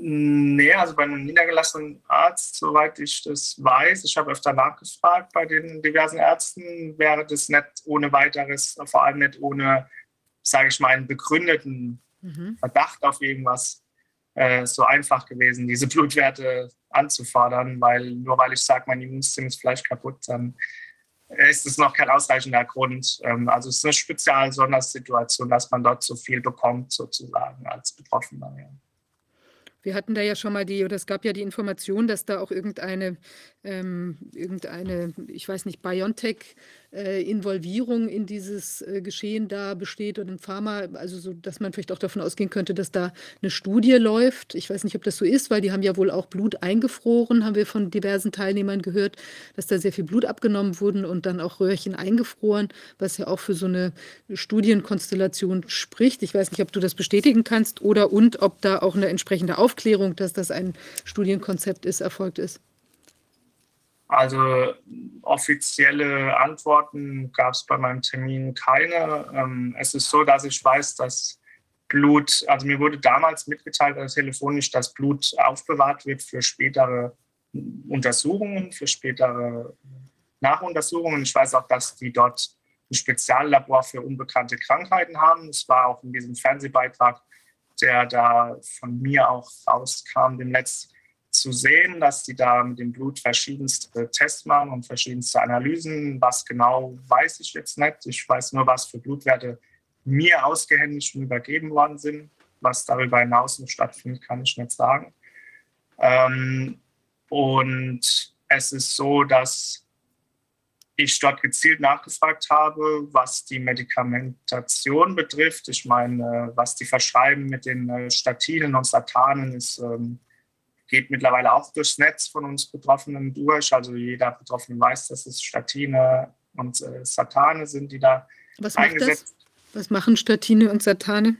Nee, also bei einem niedergelassenen Arzt, soweit ich das weiß, ich habe öfter nachgefragt bei den diversen Ärzten, wäre das nicht ohne weiteres, vor allem nicht ohne, sage ich mal, einen begründeten mhm. Verdacht auf irgendwas äh, so einfach gewesen, diese Blutwerte anzufordern, weil nur weil ich sage, mein Immunsystem ist vielleicht kaputt, dann ist es noch kein ausreichender Grund. Ähm, also es ist eine Spezial-Sondersituation, dass man dort so viel bekommt, sozusagen, als Betroffener. Ja. Wir hatten da ja schon mal die oder es gab ja die Information, dass da auch irgendeine ähm, irgendeine, ich weiß nicht, BioNTech äh, in dieses äh, Geschehen da besteht oder ein Pharma, also so, dass man vielleicht auch davon ausgehen könnte, dass da eine Studie läuft. Ich weiß nicht, ob das so ist, weil die haben ja wohl auch Blut eingefroren, haben wir von diversen Teilnehmern gehört, dass da sehr viel Blut abgenommen wurden und dann auch Röhrchen eingefroren, was ja auch für so eine Studienkonstellation spricht. Ich weiß nicht, ob du das bestätigen kannst oder und ob da auch eine entsprechende Aufklärung, dass das ein Studienkonzept ist, erfolgt ist. Also offizielle Antworten gab es bei meinem Termin keine. Ähm, es ist so, dass ich weiß, dass Blut, also mir wurde damals mitgeteilt, also telefonisch, dass Blut aufbewahrt wird für spätere Untersuchungen, für spätere Nachuntersuchungen. Ich weiß auch, dass die dort ein Speziallabor für unbekannte Krankheiten haben. Es war auch in diesem Fernsehbeitrag, der da von mir auch rauskam, demnächst zu sehen, dass die da mit dem Blut verschiedenste Tests machen und verschiedenste Analysen. Was genau weiß ich jetzt nicht. Ich weiß nur, was für Blutwerte mir ausgehändigt und übergeben worden sind. Was darüber hinaus noch stattfindet, kann ich nicht sagen. Ähm, und es ist so, dass ich dort gezielt nachgefragt habe, was die Medikamentation betrifft. Ich meine, was die verschreiben mit den äh, Statinen und Satanen ist, ähm, geht mittlerweile auch durchs Netz von uns Betroffenen durch. Also jeder Betroffene weiß, dass es Statine und äh, Satane sind, die da Was macht das? Was machen Statine und Satane?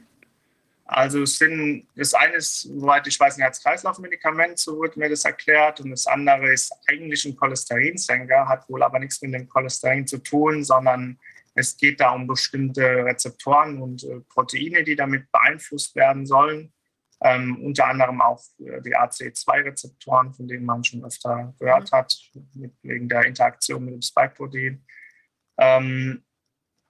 Also es sind, das eine ist, soweit ich weiß, ein Herz-Kreislauf-Medikament, so wurde mir das erklärt. Und das andere ist eigentlich ein Cholesterinsenker, hat wohl aber nichts mit dem Cholesterin zu tun, sondern es geht da um bestimmte Rezeptoren und äh, Proteine, die damit beeinflusst werden sollen. Ähm, unter anderem auch äh, die ACE2-Rezeptoren, von denen man schon öfter gehört hat, mit, wegen der Interaktion mit dem Spike-Protein. Ähm,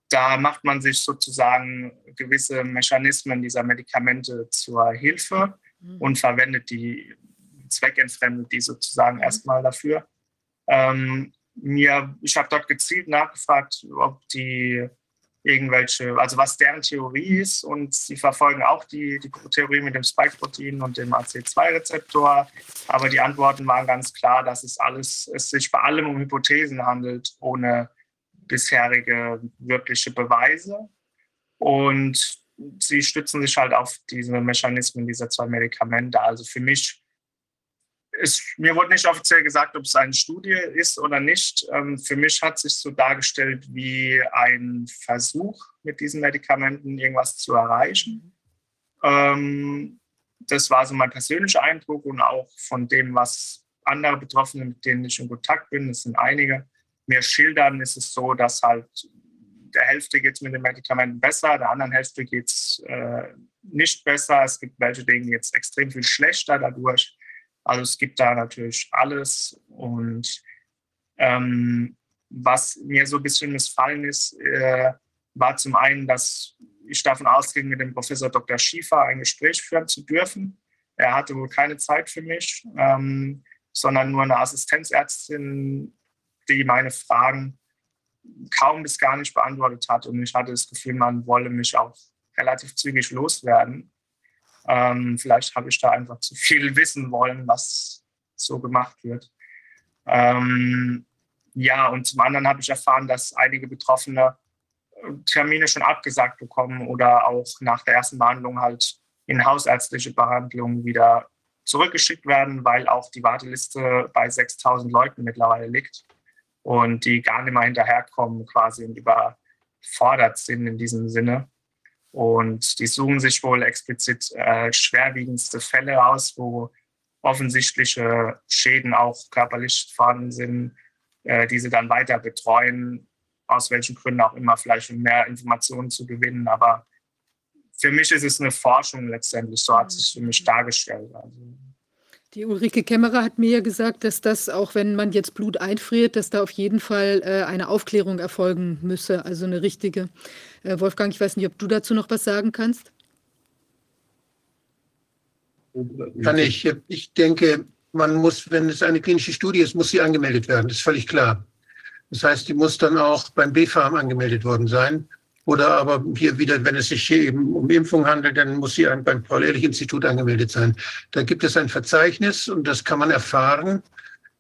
da macht man sich sozusagen gewisse Mechanismen dieser Medikamente zur Hilfe mhm. und verwendet die, zweckentfremdet die sozusagen mhm. erstmal dafür. Ähm, mir, ich habe dort gezielt nachgefragt, ob die irgendwelche, also was deren Theorie ist und sie verfolgen auch die, die Theorie mit dem Spike-Protein und dem AC2-Rezeptor, aber die Antworten waren ganz klar, dass es alles, es sich bei allem um Hypothesen handelt, ohne bisherige wirkliche Beweise. Und sie stützen sich halt auf diese Mechanismen dieser zwei Medikamente. Also für mich ist, mir wurde nicht offiziell gesagt, ob es eine Studie ist oder nicht. Ähm, für mich hat sich so dargestellt wie ein Versuch, mit diesen Medikamenten irgendwas zu erreichen. Ähm, das war so mein persönlicher Eindruck und auch von dem, was andere Betroffene, mit denen ich in Kontakt bin, das sind einige, mir schildern, ist es so, dass halt der Hälfte geht es mit den Medikamenten besser, der anderen Hälfte geht es äh, nicht besser. Es gibt welche, denen jetzt extrem viel schlechter dadurch. Also es gibt da natürlich alles. Und ähm, was mir so ein bisschen missfallen ist, äh, war zum einen, dass ich davon ausging, mit dem Professor Dr. Schiefer ein Gespräch führen zu dürfen. Er hatte wohl keine Zeit für mich, ähm, sondern nur eine Assistenzärztin, die meine Fragen kaum bis gar nicht beantwortet hat. Und ich hatte das Gefühl, man wolle mich auch relativ zügig loswerden. Ähm, vielleicht habe ich da einfach zu viel wissen wollen, was so gemacht wird. Ähm, ja, und zum anderen habe ich erfahren, dass einige Betroffene äh, Termine schon abgesagt bekommen oder auch nach der ersten Behandlung halt in hausärztliche Behandlung wieder zurückgeschickt werden, weil auch die Warteliste bei 6000 Leuten mittlerweile liegt und die gar nicht mehr hinterherkommen quasi und überfordert sind in diesem Sinne. Und die suchen sich wohl explizit äh, schwerwiegendste Fälle aus, wo offensichtliche Schäden auch körperlich vorhanden sind, äh, die sie dann weiter betreuen, aus welchen Gründen auch immer, vielleicht um mehr Informationen zu gewinnen. Aber für mich ist es eine Forschung letztendlich, so hat es sich für mich dargestellt. Also die Ulrike Kämmerer hat mir ja gesagt, dass das, auch wenn man jetzt Blut einfriert, dass da auf jeden Fall äh, eine Aufklärung erfolgen müsse, also eine richtige. Äh, Wolfgang, ich weiß nicht, ob du dazu noch was sagen kannst. Kann ich. Ich denke, man muss, wenn es eine klinische Studie ist, muss sie angemeldet werden. Das ist völlig klar. Das heißt, die muss dann auch beim BfArM angemeldet worden sein. Oder aber hier wieder, wenn es sich hier eben um Impfung handelt, dann muss sie beim Paul-Ehrlich-Institut angemeldet sein. Da gibt es ein Verzeichnis und das kann man erfahren.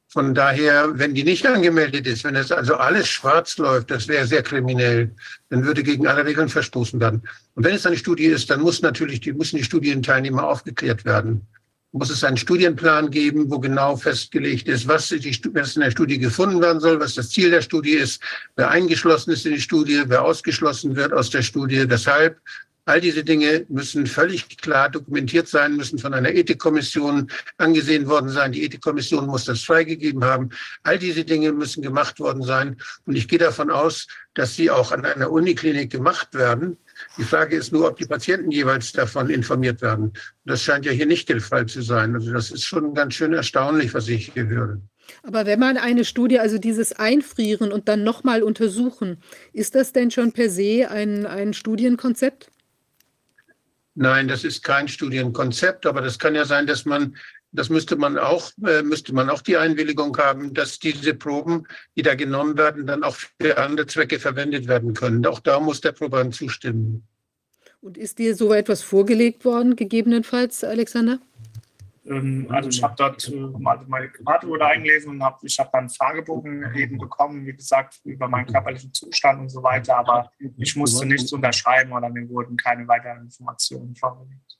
Von daher, wenn die nicht angemeldet ist, wenn es also alles schwarz läuft, das wäre sehr kriminell, dann würde gegen alle Regeln verstoßen werden. Und wenn es eine Studie ist, dann muss natürlich, die müssen die Studienteilnehmer aufgeklärt werden muss es einen Studienplan geben, wo genau festgelegt ist, was, die, was in der Studie gefunden werden soll, was das Ziel der Studie ist, wer eingeschlossen ist in die Studie, wer ausgeschlossen wird aus der Studie, weshalb. All diese Dinge müssen völlig klar dokumentiert sein, müssen von einer Ethikkommission angesehen worden sein. Die Ethikkommission muss das freigegeben haben. All diese Dinge müssen gemacht worden sein. Und ich gehe davon aus, dass sie auch an einer Uniklinik gemacht werden. Die Frage ist nur, ob die Patienten jeweils davon informiert werden. Das scheint ja hier nicht der Fall zu sein. Also das ist schon ganz schön erstaunlich, was ich hier höre. Aber wenn man eine Studie, also dieses Einfrieren und dann nochmal untersuchen, ist das denn schon per se ein, ein Studienkonzept? Nein, das ist kein Studienkonzept, aber das kann ja sein, dass man das müsste man auch, äh, müsste man auch die Einwilligung haben, dass diese Proben, die da genommen werden, dann auch für andere Zwecke verwendet werden können. Auch da muss der Proband zustimmen. Und ist dir so etwas vorgelegt worden, gegebenenfalls, Alexander? Ähm, also ich habe dort äh, mal meine Karte wurde eingelesen und hab, ich habe dann Fragebogen eben bekommen, wie gesagt, über meinen körperlichen Zustand und so weiter, aber ich musste nichts unterschreiben oder mir wurden keine weiteren Informationen vorgelegt.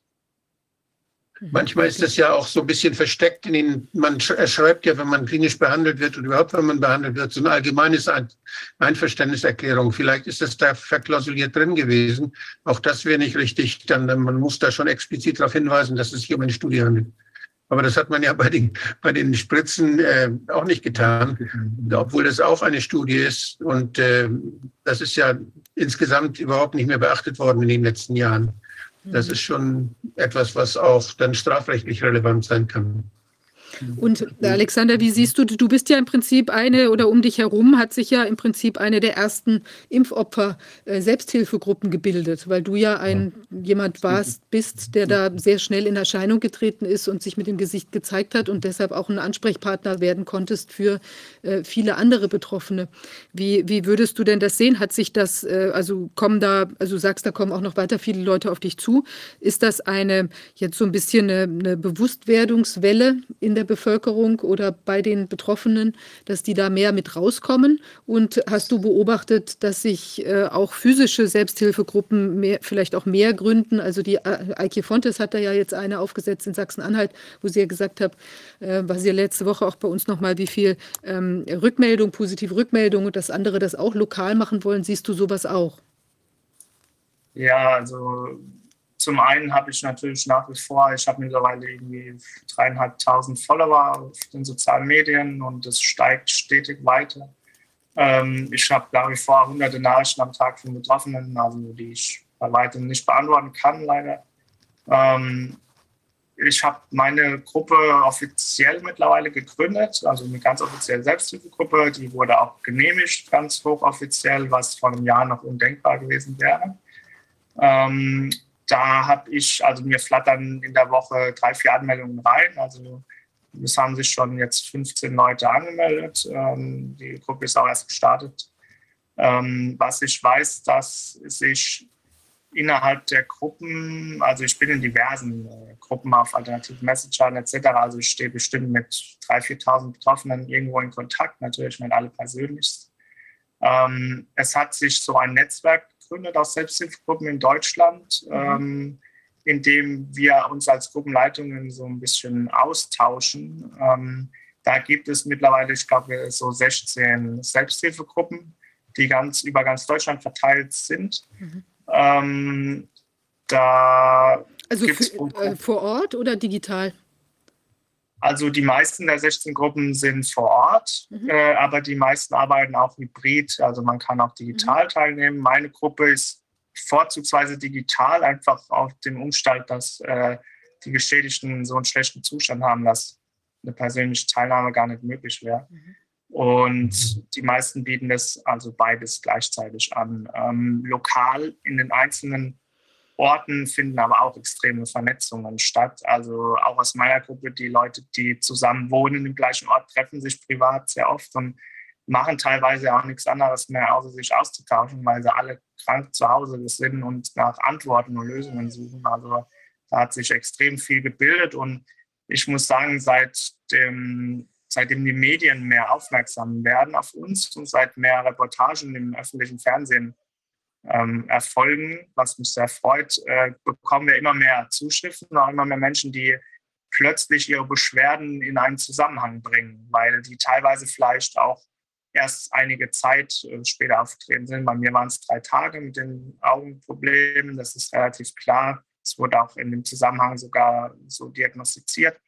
Manchmal ist das ja auch so ein bisschen versteckt in den, man schreibt ja, wenn man klinisch behandelt wird und überhaupt, wenn man behandelt wird, so ein allgemeines Einverständniserklärung. Vielleicht ist das da verklausuliert drin gewesen. Auch das wäre nicht richtig. Dann, man muss da schon explizit darauf hinweisen, dass es sich um eine Studie handelt. Aber das hat man ja bei den, bei den Spritzen äh, auch nicht getan, obwohl das auch eine Studie ist. Und äh, das ist ja insgesamt überhaupt nicht mehr beachtet worden in den letzten Jahren. Das ist schon etwas, was auch dann strafrechtlich relevant sein kann. Und Alexander, wie siehst du, du bist ja im Prinzip eine oder um dich herum hat sich ja im Prinzip eine der ersten Impfopfer äh, Selbsthilfegruppen gebildet, weil du ja ein jemand warst, bist, der da sehr schnell in Erscheinung getreten ist und sich mit dem Gesicht gezeigt hat und deshalb auch ein Ansprechpartner werden konntest für äh, viele andere Betroffene. Wie, wie würdest du denn das sehen? Hat sich das, äh, also kommen da, also du sagst, da kommen auch noch weiter viele Leute auf dich zu. Ist das eine jetzt so ein bisschen eine, eine Bewusstwerdungswelle in der Bevölkerung oder bei den Betroffenen, dass die da mehr mit rauskommen? Und hast du beobachtet, dass sich äh, auch physische Selbsthilfegruppen mehr, vielleicht auch mehr gründen? Also die äh, Eike Fontes hat da ja jetzt eine aufgesetzt in Sachsen-Anhalt, wo sie ja gesagt hat, äh, war sie ja letzte Woche auch bei uns nochmal, wie viel ähm, Rückmeldung, positive Rückmeldung und dass andere das auch lokal machen wollen. Siehst du sowas auch? Ja, also zum einen habe ich natürlich nach wie vor, ich habe mittlerweile irgendwie dreieinhalbtausend Follower auf den sozialen Medien und es steigt stetig weiter. Ähm, ich habe nach wie vor hunderte Nachrichten am Tag von Betroffenen, also die ich bei weitem nicht beantworten kann, leider. Ähm, ich habe meine Gruppe offiziell mittlerweile gegründet, also eine ganz offizielle Selbsthilfegruppe. Die wurde auch genehmigt, ganz hochoffiziell, was vor einem Jahr noch undenkbar gewesen wäre. Ähm, da habe ich, also mir flattern in der Woche drei, vier Anmeldungen rein. Also es haben sich schon jetzt 15 Leute angemeldet. Ähm, die Gruppe ist auch erst gestartet. Ähm, was ich weiß, dass sich innerhalb der Gruppen, also ich bin in diversen äh, Gruppen auf alternativen Messagern etc., also ich stehe bestimmt mit 3.000, 4.000 Betroffenen irgendwo in Kontakt, natürlich mit alle persönlich. Ähm, es hat sich so ein Netzwerk gegründet aus Selbsthilfegruppen in Deutschland, mhm. ähm, in dem wir uns als Gruppenleitungen so ein bisschen austauschen. Ähm, da gibt es mittlerweile, ich glaube, so 16 Selbsthilfegruppen, die ganz über ganz Deutschland verteilt sind. Mhm. Ähm, da also für, äh, vor Ort oder digital? Also die meisten der 16 Gruppen sind vor Ort, mhm. äh, aber die meisten arbeiten auch hybrid. Also man kann auch digital mhm. teilnehmen. Meine Gruppe ist vorzugsweise digital, einfach auf dem Umstand, dass äh, die Geschädigten so einen schlechten Zustand haben, dass eine persönliche Teilnahme gar nicht möglich wäre. Mhm. Und die meisten bieten das also beides gleichzeitig an. Ähm, lokal in den einzelnen Orten finden aber auch extreme Vernetzungen statt. Also auch aus meiner Gruppe, die Leute, die zusammen wohnen im gleichen Ort, treffen sich privat sehr oft und machen teilweise auch nichts anderes mehr, außer sich auszutauschen, weil sie alle krank zu Hause sind und nach Antworten und Lösungen suchen. Also da hat sich extrem viel gebildet und ich muss sagen, seit dem, seitdem die Medien mehr aufmerksam werden auf uns und seit mehr Reportagen im öffentlichen Fernsehen ähm, erfolgen, was mich sehr freut, äh, bekommen wir immer mehr Zuschriften, auch immer mehr Menschen, die plötzlich ihre Beschwerden in einen Zusammenhang bringen, weil die teilweise vielleicht auch erst einige Zeit äh, später aufgetreten sind. Bei mir waren es drei Tage mit den Augenproblemen, das ist relativ klar. Es wurde auch in dem Zusammenhang sogar so diagnostiziert.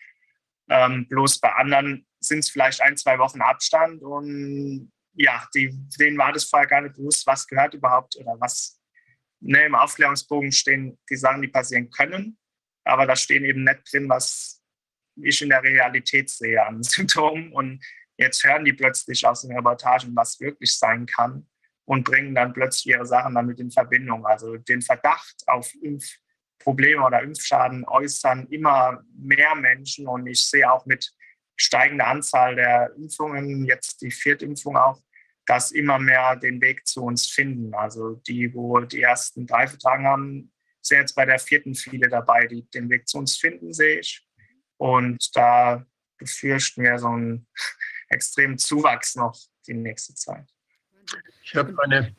Ähm, bloß bei anderen sind es vielleicht ein, zwei Wochen Abstand und ja, die, denen war das vorher gar nicht bewusst, was gehört überhaupt oder was ne, im Aufklärungsbogen stehen die Sachen, die passieren können. Aber da stehen eben nicht drin, was ich in der Realität sehe an Symptomen. Und jetzt hören die plötzlich aus den Reportagen, was wirklich sein kann und bringen dann plötzlich ihre Sachen damit in Verbindung. Also den Verdacht auf Impfprobleme oder Impfschaden äußern immer mehr Menschen. Und ich sehe auch mit steigende Anzahl der Impfungen, jetzt die Viertimpfung auch, dass immer mehr den Weg zu uns finden. Also die, wo die ersten drei vertragen haben, sind jetzt bei der vierten viele dabei, die den Weg zu uns finden, sehe ich. Und da befürchten wir so einen extremen Zuwachs noch die nächste Zeit. Ich habe eine,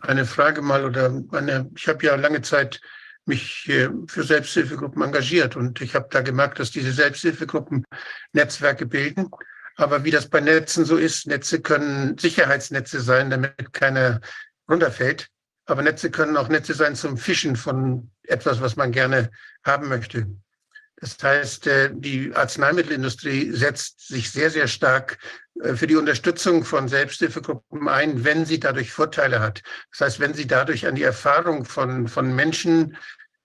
eine Frage mal oder eine, ich habe ja lange Zeit mich für Selbsthilfegruppen engagiert und ich habe da gemerkt, dass diese Selbsthilfegruppen Netzwerke bilden. Aber wie das bei Netzen so ist, Netze können Sicherheitsnetze sein, damit keiner runterfällt. Aber Netze können auch Netze sein zum Fischen von etwas, was man gerne haben möchte. Das heißt, äh, die Arzneimittelindustrie setzt sich sehr, sehr stark äh, für die Unterstützung von Selbsthilfegruppen ein, wenn sie dadurch Vorteile hat. Das heißt, wenn sie dadurch an die Erfahrung von, von Menschen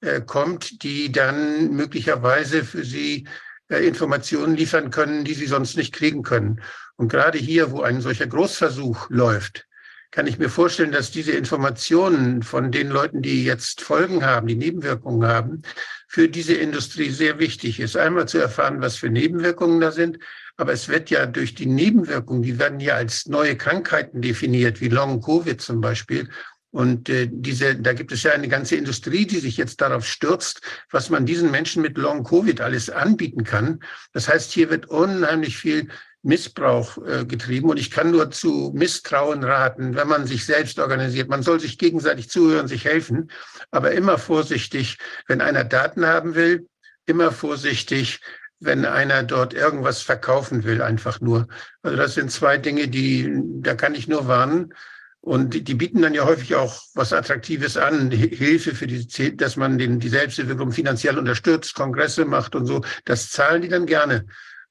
äh, kommt, die dann möglicherweise für sie Informationen liefern können, die sie sonst nicht kriegen können. Und gerade hier, wo ein solcher Großversuch läuft, kann ich mir vorstellen, dass diese Informationen von den Leuten, die jetzt Folgen haben, die Nebenwirkungen haben, für diese Industrie sehr wichtig ist. Einmal zu erfahren, was für Nebenwirkungen da sind, aber es wird ja durch die Nebenwirkungen, die werden ja als neue Krankheiten definiert, wie Long Covid zum Beispiel. Und äh, diese, da gibt es ja eine ganze Industrie, die sich jetzt darauf stürzt, was man diesen Menschen mit Long Covid alles anbieten kann. Das heißt, hier wird unheimlich viel Missbrauch äh, getrieben. Und ich kann nur zu Misstrauen raten, wenn man sich selbst organisiert. Man soll sich gegenseitig zuhören, sich helfen, aber immer vorsichtig, wenn einer Daten haben will, immer vorsichtig, wenn einer dort irgendwas verkaufen will, einfach nur. Also das sind zwei Dinge, die, da kann ich nur warnen. Und die, die bieten dann ja häufig auch was Attraktives an, Hilfe für die, dass man den, die Selbsthilfegruppen finanziell unterstützt, Kongresse macht und so. Das zahlen die dann gerne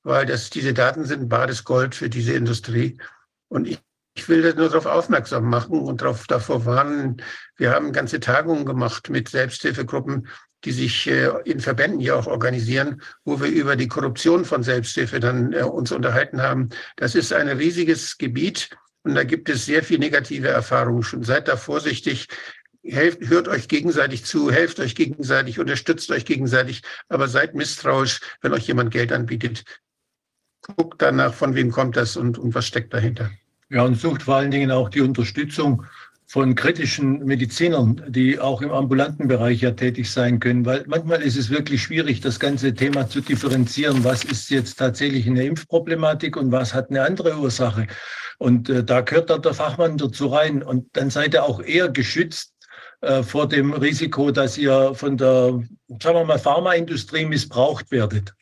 weil das, diese Daten sind bares Gold für diese Industrie. Und ich, ich will das nur darauf aufmerksam machen und darauf, davor warnen. Wir haben ganze Tagungen gemacht mit Selbsthilfegruppen, die sich äh, in Verbänden ja auch organisieren, wo wir über die Korruption von Selbsthilfe dann äh, uns unterhalten haben. Das ist ein riesiges Gebiet und da gibt es sehr viel negative Erfahrungen. Schon seid da vorsichtig. Helft, hört euch gegenseitig zu, helft euch gegenseitig, unterstützt euch gegenseitig, aber seid misstrauisch, wenn euch jemand Geld anbietet guckt danach, von wem kommt das und, und was steckt dahinter. Ja, und sucht vor allen Dingen auch die Unterstützung von kritischen Medizinern, die auch im ambulanten Bereich ja tätig sein können, weil manchmal ist es wirklich schwierig, das ganze Thema zu differenzieren. Was ist jetzt tatsächlich eine Impfproblematik und was hat eine andere Ursache? Und äh, da gehört dann der Fachmann dazu rein. Und dann seid ihr auch eher geschützt äh, vor dem Risiko, dass ihr von der, sagen wir mal, Pharmaindustrie missbraucht werdet.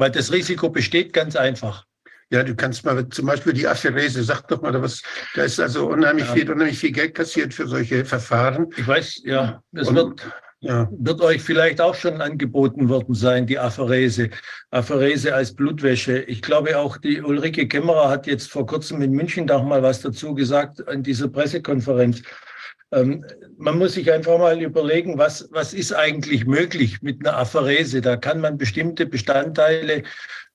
Weil das Risiko besteht ganz einfach. Ja, du kannst mal zum Beispiel die Afferese, sag doch mal was, da ist also unheimlich ja. viel, unheimlich viel Geld kassiert für solche Verfahren. Ich weiß, ja, das Und, wird, ja. wird euch vielleicht auch schon angeboten worden sein, die Apherese. Apherese als Blutwäsche. Ich glaube auch, die Ulrike Kämmerer hat jetzt vor kurzem in München noch mal was dazu gesagt an dieser Pressekonferenz. Ähm, man muss sich einfach mal überlegen, was, was ist eigentlich möglich mit einer Apherese. Da kann man bestimmte Bestandteile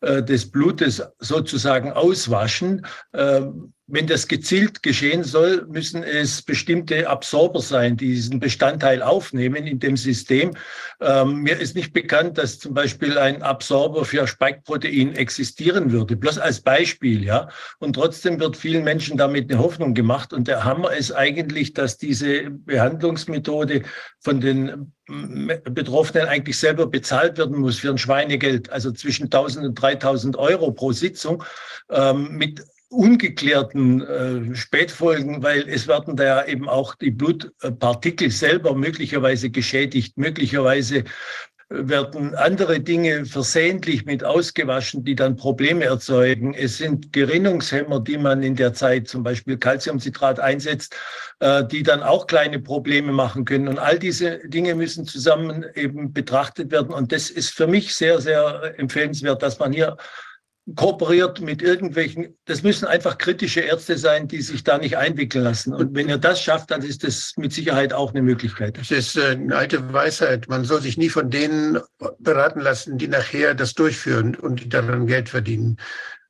äh, des Blutes sozusagen auswaschen. Ähm, wenn das gezielt geschehen soll, müssen es bestimmte Absorber sein, die diesen Bestandteil aufnehmen in dem System. Ähm, mir ist nicht bekannt, dass zum Beispiel ein Absorber für Spike-Protein existieren würde. Bloß als Beispiel, ja. Und trotzdem wird vielen Menschen damit eine Hoffnung gemacht. Und der Hammer ist eigentlich, dass diese Behandlungsmethode von den Betroffenen eigentlich selber bezahlt werden muss für ein Schweinegeld, also zwischen 1000 und 3000 Euro pro Sitzung, ähm, mit ungeklärten äh, Spätfolgen, weil es werden da ja eben auch die Blutpartikel selber möglicherweise geschädigt, möglicherweise werden andere Dinge versehentlich mit ausgewaschen, die dann Probleme erzeugen. Es sind Gerinnungshemmer, die man in der Zeit, zum Beispiel Calciumcitrat, einsetzt, äh, die dann auch kleine Probleme machen können. Und all diese Dinge müssen zusammen eben betrachtet werden. Und das ist für mich sehr, sehr empfehlenswert, dass man hier kooperiert mit irgendwelchen, das müssen einfach kritische Ärzte sein, die sich da nicht einwickeln lassen. Und wenn ihr das schafft, dann ist das mit Sicherheit auch eine Möglichkeit. Das ist äh, eine alte Weisheit. Man soll sich nie von denen beraten lassen, die nachher das durchführen und die daran Geld verdienen.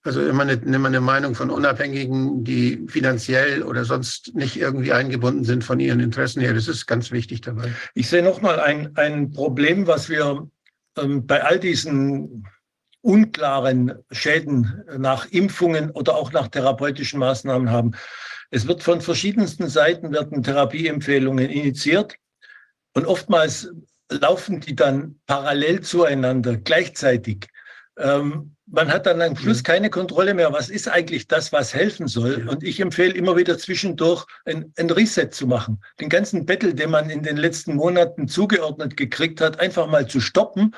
Also immer eine, immer eine Meinung von Unabhängigen, die finanziell oder sonst nicht irgendwie eingebunden sind von ihren Interessen her. Das ist ganz wichtig dabei. Ich sehe nochmal ein, ein Problem, was wir ähm, bei all diesen unklaren Schäden nach Impfungen oder auch nach therapeutischen Maßnahmen haben. Es wird von verschiedensten Seiten werden Therapieempfehlungen initiiert und oftmals laufen die dann parallel zueinander gleichzeitig. ähm, man hat dann am Schluss keine Kontrolle mehr. Was ist eigentlich das, was helfen soll? Und ich empfehle immer wieder zwischendurch ein, ein Reset zu machen. Den ganzen Battle, den man in den letzten Monaten zugeordnet gekriegt hat, einfach mal zu stoppen,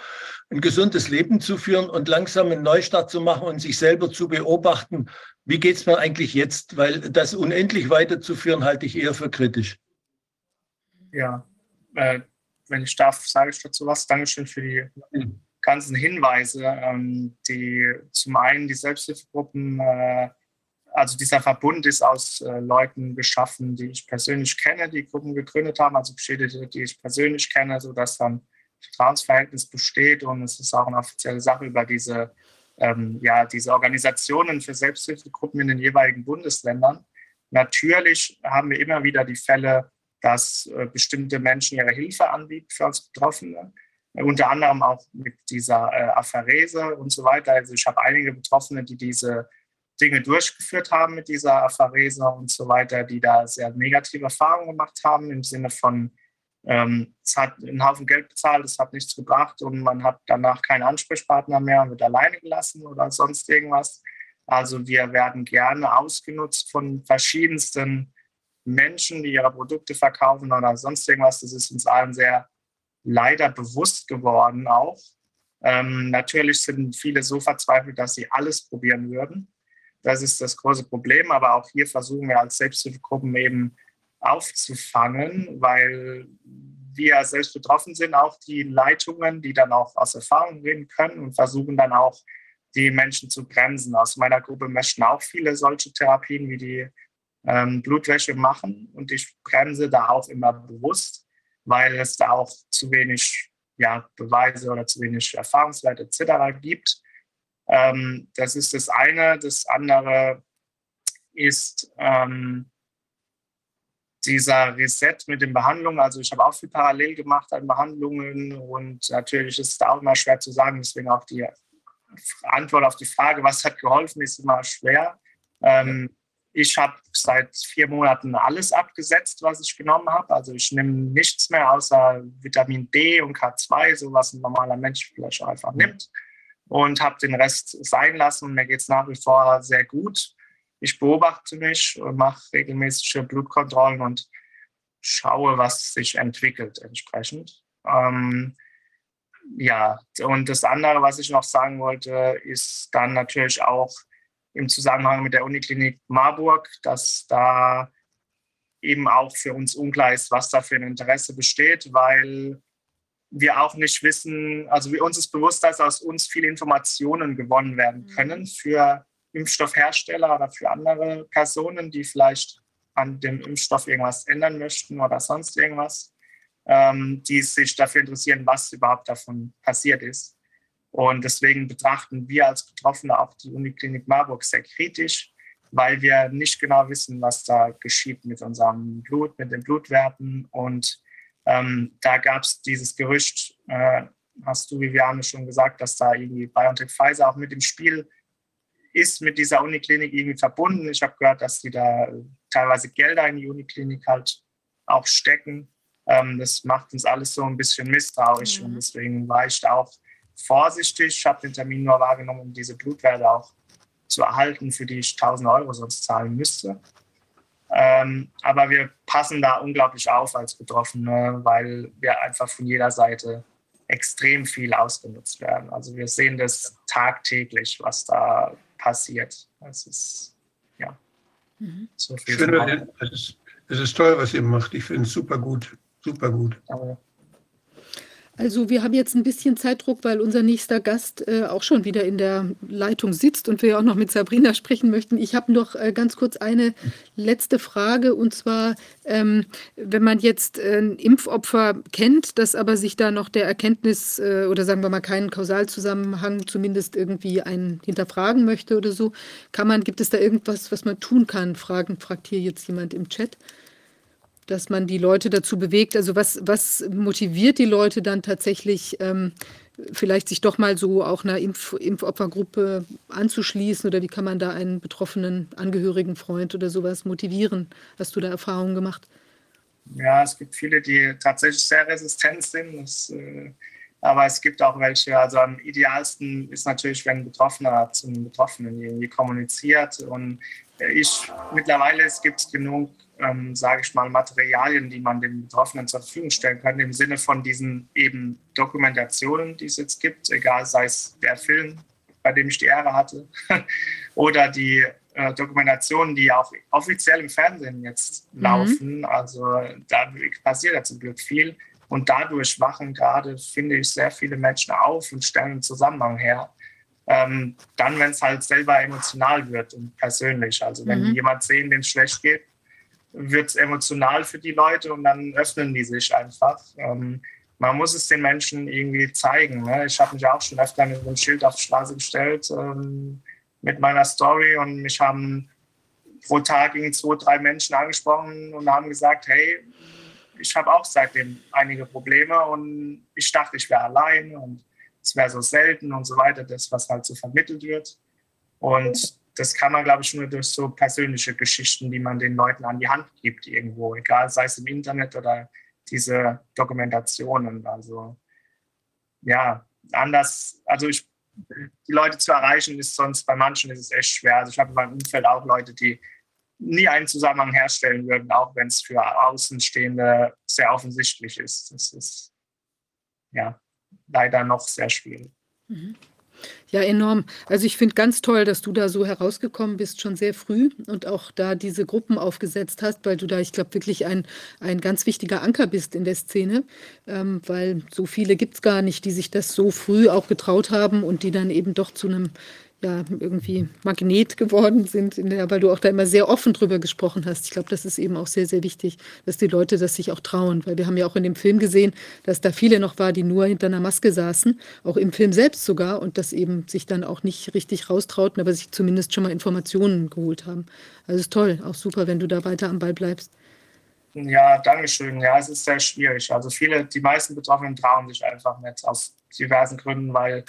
ein gesundes Leben zu führen und langsam einen Neustart zu machen und sich selber zu beobachten. Wie geht es mir eigentlich jetzt? Weil das unendlich weiterzuführen, halte ich eher für kritisch. Ja, äh, wenn ich darf, sage ich dazu was. Dankeschön für die ganzen Hinweise, ähm, die zum einen die Selbsthilfegruppen, äh, also dieser Verbund ist aus äh, Leuten geschaffen, die ich persönlich kenne, die Gruppen gegründet haben, also Beschädigte, die ich persönlich kenne, sodass dann Vertrauensverhältnis besteht und es ist auch eine offizielle Sache über diese, ähm, ja, diese Organisationen für Selbsthilfegruppen in den jeweiligen Bundesländern. Natürlich haben wir immer wieder die Fälle, dass äh, bestimmte Menschen ihre Hilfe anbieten für uns Betroffene unter anderem auch mit dieser äh, Apharese und so weiter. Also ich habe einige Betroffene, die diese Dinge durchgeführt haben mit dieser Apharese und so weiter, die da sehr negative Erfahrungen gemacht haben im Sinne von, ähm, es hat einen Haufen Geld bezahlt, es hat nichts gebracht und man hat danach keinen Ansprechpartner mehr und wird alleine gelassen oder sonst irgendwas. Also wir werden gerne ausgenutzt von verschiedensten Menschen, die ihre Produkte verkaufen oder sonst irgendwas. Das ist uns allen sehr leider bewusst geworden auch. Ähm, natürlich sind viele so verzweifelt, dass sie alles probieren würden. Das ist das große Problem, aber auch hier versuchen wir als Selbsthilfegruppen eben aufzufangen, weil wir selbst betroffen sind, auch die Leitungen, die dann auch aus Erfahrung reden können und versuchen dann auch die Menschen zu bremsen. Aus meiner Gruppe möchten auch viele solche Therapien wie die ähm, Blutwäsche machen und ich bremse da auch immer bewusst weil es da auch zu wenig ja, Beweise oder zu wenig Erfahrungswerte etc. gibt. Ähm, das ist das eine. Das andere ist ähm, dieser Reset mit den Behandlungen. Also ich habe auch viel parallel gemacht an Behandlungen und natürlich ist es da auch immer schwer zu sagen. Deswegen auch die Antwort auf die Frage, was hat geholfen, ist immer schwer. Ähm, ich habe seit vier Monaten alles abgesetzt, was ich genommen habe. Also ich nehme nichts mehr außer Vitamin D und K2, so was ein normaler Mensch vielleicht auch einfach nimmt. Und habe den Rest sein lassen. Mir geht es nach wie vor sehr gut. Ich beobachte mich und mache regelmäßige Blutkontrollen und schaue, was sich entwickelt entsprechend. Ähm, ja, und das andere, was ich noch sagen wollte, ist dann natürlich auch, im Zusammenhang mit der Uniklinik Marburg, dass da eben auch für uns unklar ist, was da für ein Interesse besteht, weil wir auch nicht wissen, also wir, uns ist bewusst, dass aus uns viele Informationen gewonnen werden mhm. können für Impfstoffhersteller oder für andere Personen, die vielleicht an dem Impfstoff irgendwas ändern möchten oder sonst irgendwas, ähm, die sich dafür interessieren, was überhaupt davon passiert ist. Und deswegen betrachten wir als Betroffene auch die Uniklinik Marburg sehr kritisch, weil wir nicht genau wissen, was da geschieht mit unserem Blut, mit den Blutwerten. Und ähm, da gab es dieses Gerücht, äh, hast du, Viviane, schon gesagt, dass da irgendwie BioNTech Pfizer auch mit im Spiel ist, mit dieser Uniklinik irgendwie verbunden. Ich habe gehört, dass die da teilweise Gelder in die Uniklinik halt auch stecken. Ähm, das macht uns alles so ein bisschen misstrauisch mhm. und deswegen war ich da auch vorsichtig. Ich habe den Termin nur wahrgenommen, um diese Blutwerte auch zu erhalten, für die ich 1000 Euro sonst zahlen müsste. Ähm, aber wir passen da unglaublich auf als Betroffene, weil wir einfach von jeder Seite extrem viel ausgenutzt werden. Also wir sehen das tagtäglich, was da passiert. Das ist, ja, mhm. so viel. Ich finde, es ist, es ist toll, was ihr macht. Ich finde es super gut, super gut. Aber also wir haben jetzt ein bisschen Zeitdruck, weil unser nächster Gast äh, auch schon wieder in der Leitung sitzt und wir auch noch mit Sabrina sprechen möchten. Ich habe noch äh, ganz kurz eine letzte Frage und zwar, ähm, wenn man jetzt äh, ein Impfopfer kennt, das aber sich da noch der Erkenntnis äh, oder sagen wir mal keinen Kausalzusammenhang zumindest irgendwie einen hinterfragen möchte oder so, kann man, gibt es da irgendwas, was man tun kann? Fragen, fragt hier jetzt jemand im Chat dass man die Leute dazu bewegt. Also was, was motiviert die Leute dann tatsächlich, ähm, vielleicht sich doch mal so auch einer Impf Impfopfergruppe anzuschließen oder wie kann man da einen betroffenen Angehörigen, Freund oder sowas motivieren? Hast du da Erfahrungen gemacht? Ja, es gibt viele, die tatsächlich sehr resistent sind. Das äh, Aber es gibt auch welche, also am idealsten ist natürlich, wenn ein Betroffener zum Betroffenen irgendwie kommuniziert. Und ich mittlerweile es gibt genug, ähm, sage ich mal, Materialien, die man den Betroffenen zur Verfügung stellen kann, im Sinne von diesen eben Dokumentationen, die es jetzt gibt, egal sei es der Film, bei dem ich die Ehre hatte, oder die äh, Dokumentationen, die auch offiziell im Fernsehen jetzt mhm. laufen. Also da passiert ja zum Glück viel. Und dadurch wachen gerade, finde ich, sehr viele Menschen auf und stellen einen Zusammenhang her. Ähm, dann, wenn es halt selber emotional wird und persönlich. Also wenn mhm. jemand sehen, dem es schlecht geht, wird es emotional für die Leute und dann öffnen die sich einfach. Ähm, man muss es den Menschen irgendwie zeigen. Ne? Ich habe mich auch schon öfter mit einem Schild auf die Straße gestellt ähm, mit meiner Story und mich haben pro Tag irgendwie zwei, drei Menschen angesprochen und haben gesagt, hey, ich habe auch seitdem einige Probleme und ich dachte, ich wäre allein und es wäre so selten und so weiter, das, was halt so vermittelt wird. Und das kann man, glaube ich, nur durch so persönliche Geschichten, die man den Leuten an die Hand gibt irgendwo, egal, sei es im Internet oder diese Dokumentationen. Also ja, anders, also ich, die Leute zu erreichen, ist sonst bei manchen ist es echt schwer. Also ich habe in meinem Umfeld auch Leute, die nie einen Zusammenhang herstellen würden, auch wenn es für Außenstehende sehr offensichtlich ist. Das ist ja leider noch sehr schwierig. Mhm. Ja, enorm. Also ich finde ganz toll, dass du da so herausgekommen bist, schon sehr früh und auch da diese Gruppen aufgesetzt hast, weil du da, ich glaube, wirklich ein, ein ganz wichtiger Anker bist in der Szene, ähm, weil so viele gibt es gar nicht, die sich das so früh auch getraut haben und die dann eben doch zu einem ja, irgendwie Magnet geworden sind, in der, weil du auch da immer sehr offen drüber gesprochen hast. Ich glaube, das ist eben auch sehr, sehr wichtig, dass die Leute das sich auch trauen, weil wir haben ja auch in dem Film gesehen, dass da viele noch war, die nur hinter einer Maske saßen, auch im Film selbst sogar, und das eben sich dann auch nicht richtig raustrauten, aber sich zumindest schon mal Informationen geholt haben. Also ist toll, auch super, wenn du da weiter am Ball bleibst. Ja, danke schön. Ja, es ist sehr schwierig. Also viele, die meisten Betroffenen trauen sich einfach nicht aus diversen Gründen, weil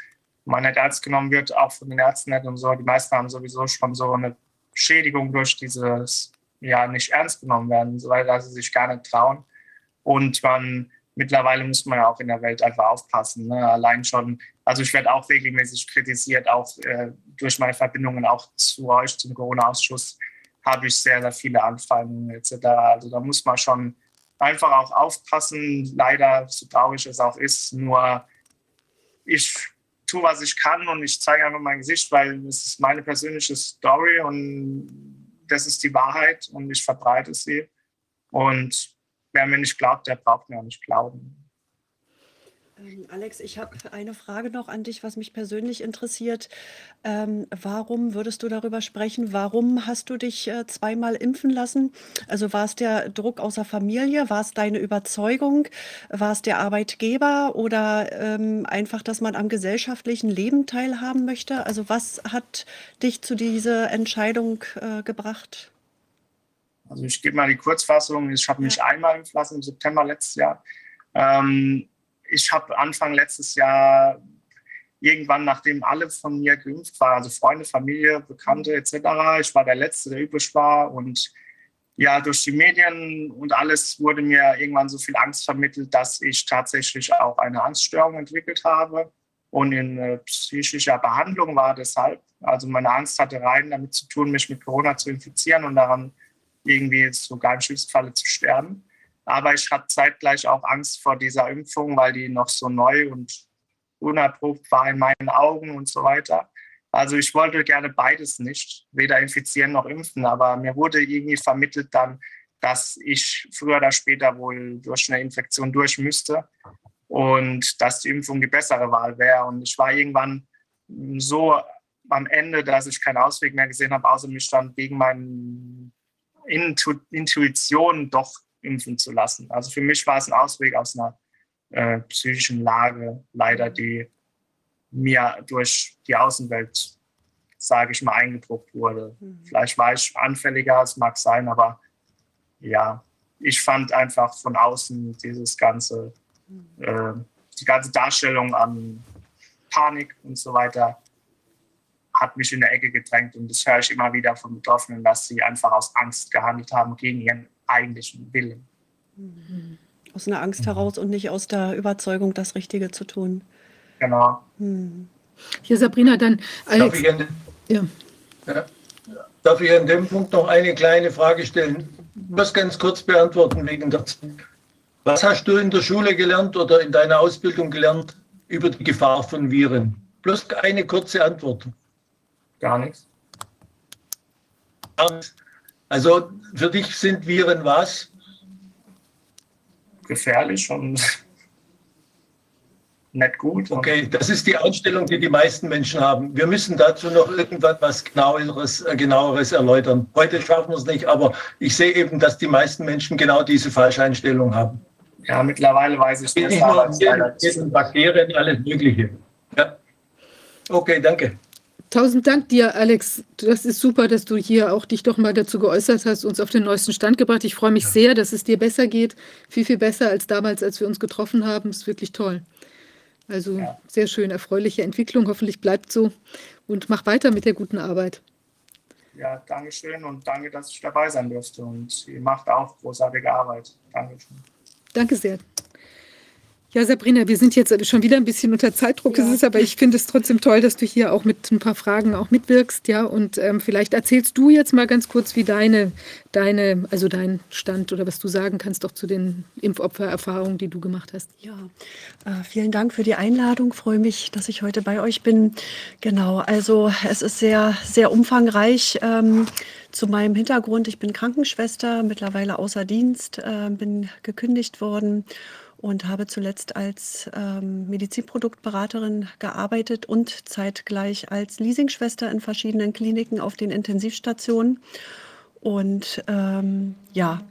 man nicht ernst genommen wird, auch von den Ärzten nicht und so. Die meisten haben sowieso schon so eine Schädigung durch dieses, ja, nicht ernst genommen werden, weil sie sich gar nicht trauen. Und man, mittlerweile muss man ja auch in der Welt einfach aufpassen. Ne? Allein schon, also ich werde auch regelmäßig kritisiert, auch äh, durch meine Verbindungen auch zu euch, zum Corona-Ausschuss, habe ich sehr, sehr viele Anfragen etc. Also da muss man schon einfach auch aufpassen. Leider, so traurig es auch ist, nur ich tue, was ich kann und ich zeige einfach mein Gesicht, weil es ist meine persönliche Story und das ist die Wahrheit und ich verbreite sie. Und wer mir nicht glaubt, der braucht mir auch nicht glauben. Ähm, Alex, ich habe eine Frage noch an dich, was mich persönlich interessiert. Ähm, warum würdest du darüber sprechen? Warum hast du dich äh, zweimal impfen lassen? Also war es der Druck aus der Familie? War es deine Überzeugung? War es der Arbeitgeber oder ähm, einfach, dass man am gesellschaftlichen Leben teilhaben möchte? Also was hat dich zu dieser Entscheidung äh, gebracht? Also ich gebe mal die Kurzfassung. Ich habe mich ja. einmal impfen lassen im September letztes Jahr. Ähm, ich habe Anfang letztes Jahr irgendwann, nachdem alle von mir geimpft waren, also Freunde, Familie, Bekannte etc., ich war der Letzte, der übrig war und ja, durch die Medien und alles wurde mir irgendwann so viel Angst vermittelt, dass ich tatsächlich auch eine Angststörung entwickelt habe und in äh, psychischer Behandlung war deshalb. Also meine Angst hatte rein damit zu tun, mich mit Corona zu infizieren und daran irgendwie sogar im schlimmsten Falle zu sterben. Aber ich hatte zeitgleich auch Angst vor dieser Impfung, weil die noch so neu und unerprobt war in meinen Augen und so weiter. Also ich wollte gerne beides nicht, weder infizieren noch impfen, aber mir wurde irgendwie vermittelt dann, dass ich früher oder später wohl durch eine Infektion durch müsste und dass die Impfung die bessere Wahl wäre. Und ich war irgendwann so am Ende, dass ich keinen Ausweg mehr gesehen habe, außer mich dann gegen meine Intuition doch impfen zu lassen. Also für mich war es ein Ausweg aus einer äh, psychischen Lage, leider, die mir durch die Außenwelt, sage ich mal, eingedruckt wurde. Mhm. Vielleicht war ich anfälliger, es mag sein, aber ja, ich fand einfach von außen dieses ganze, mhm. äh, die ganze Darstellung an Panik und so weiter hat mich in der Ecke gedrängt und das höre ich immer wieder von Betroffenen, dass sie einfach aus Angst gehandelt haben gegen ihren eigentlichen Willen. Mhm. Aus einer Angst heraus und nicht aus der Überzeugung, das Richtige zu tun. Genau. Hm. Hier, Sabrina, dann Darf Alex. ich, an, Ja. ja, darf ich an dem Punkt noch eine kleine Frage stellen? Was ganz kurz beantworten wegen der Zeit. Was hast du in der Schule gelernt oder in deiner Ausbildung gelernt über die Gefahr von Viren? Bloß eine kurze Antwort. Gar nichts. Also für dich sind Viren was? Gefährlich und nicht gut. Okay, das ist die Einstellung, die die meisten Menschen haben. Wir müssen dazu noch irgendwann was genaueres, äh, genaueres erläutern. Heute schaffen wir es nicht, aber ich sehe eben, dass die meisten Menschen genau diese Falscheinstellung haben. Ja, mittlerweile weiß ich Es nicht nur Bakterien, alles Mögliche. Ja. Okay, danke. Tausend Dank dir, Alex. Das ist super, dass du hier auch dich doch mal dazu geäußert hast, uns auf den neuesten Stand gebracht. Ich freue mich sehr, dass es dir besser geht. Viel, viel besser als damals, als wir uns getroffen haben. Ist wirklich toll. Also Ja. sehr schön, erfreuliche Entwicklung. Hoffentlich bleibt so und mach weiter mit der guten Arbeit. Ja, Dankeschön und danke, dass ich dabei sein durfte. Und ihr macht auch großartige Arbeit. Dankeschön. Danke sehr. Ja, Sabrina, wir sind jetzt schon wieder ein bisschen unter Zeitdruck. Ja. Es ist aber, ich finde es trotzdem toll, dass du hier auch mit ein paar Fragen auch mitwirkst, ja. Und ähm, vielleicht erzählst du jetzt mal ganz kurz, wie deine, deine, also dein Stand oder was du sagen kannst doch zu den Impfopfererfahrungen, die du gemacht hast. Ja, äh, vielen Dank für die Einladung. Freue mich, dass ich heute bei euch bin. Genau, also es ist sehr, sehr umfangreich. Ähm, zu meinem Hintergrund, ich bin Krankenschwester, mittlerweile außer Dienst, äh, bin gekündigt worden und habe zuletzt als ähm, Medizinproduktberaterin gearbeitet und zeitgleich als Leasingschwester in verschiedenen Kliniken auf den Intensivstationen. Und ähm, ja,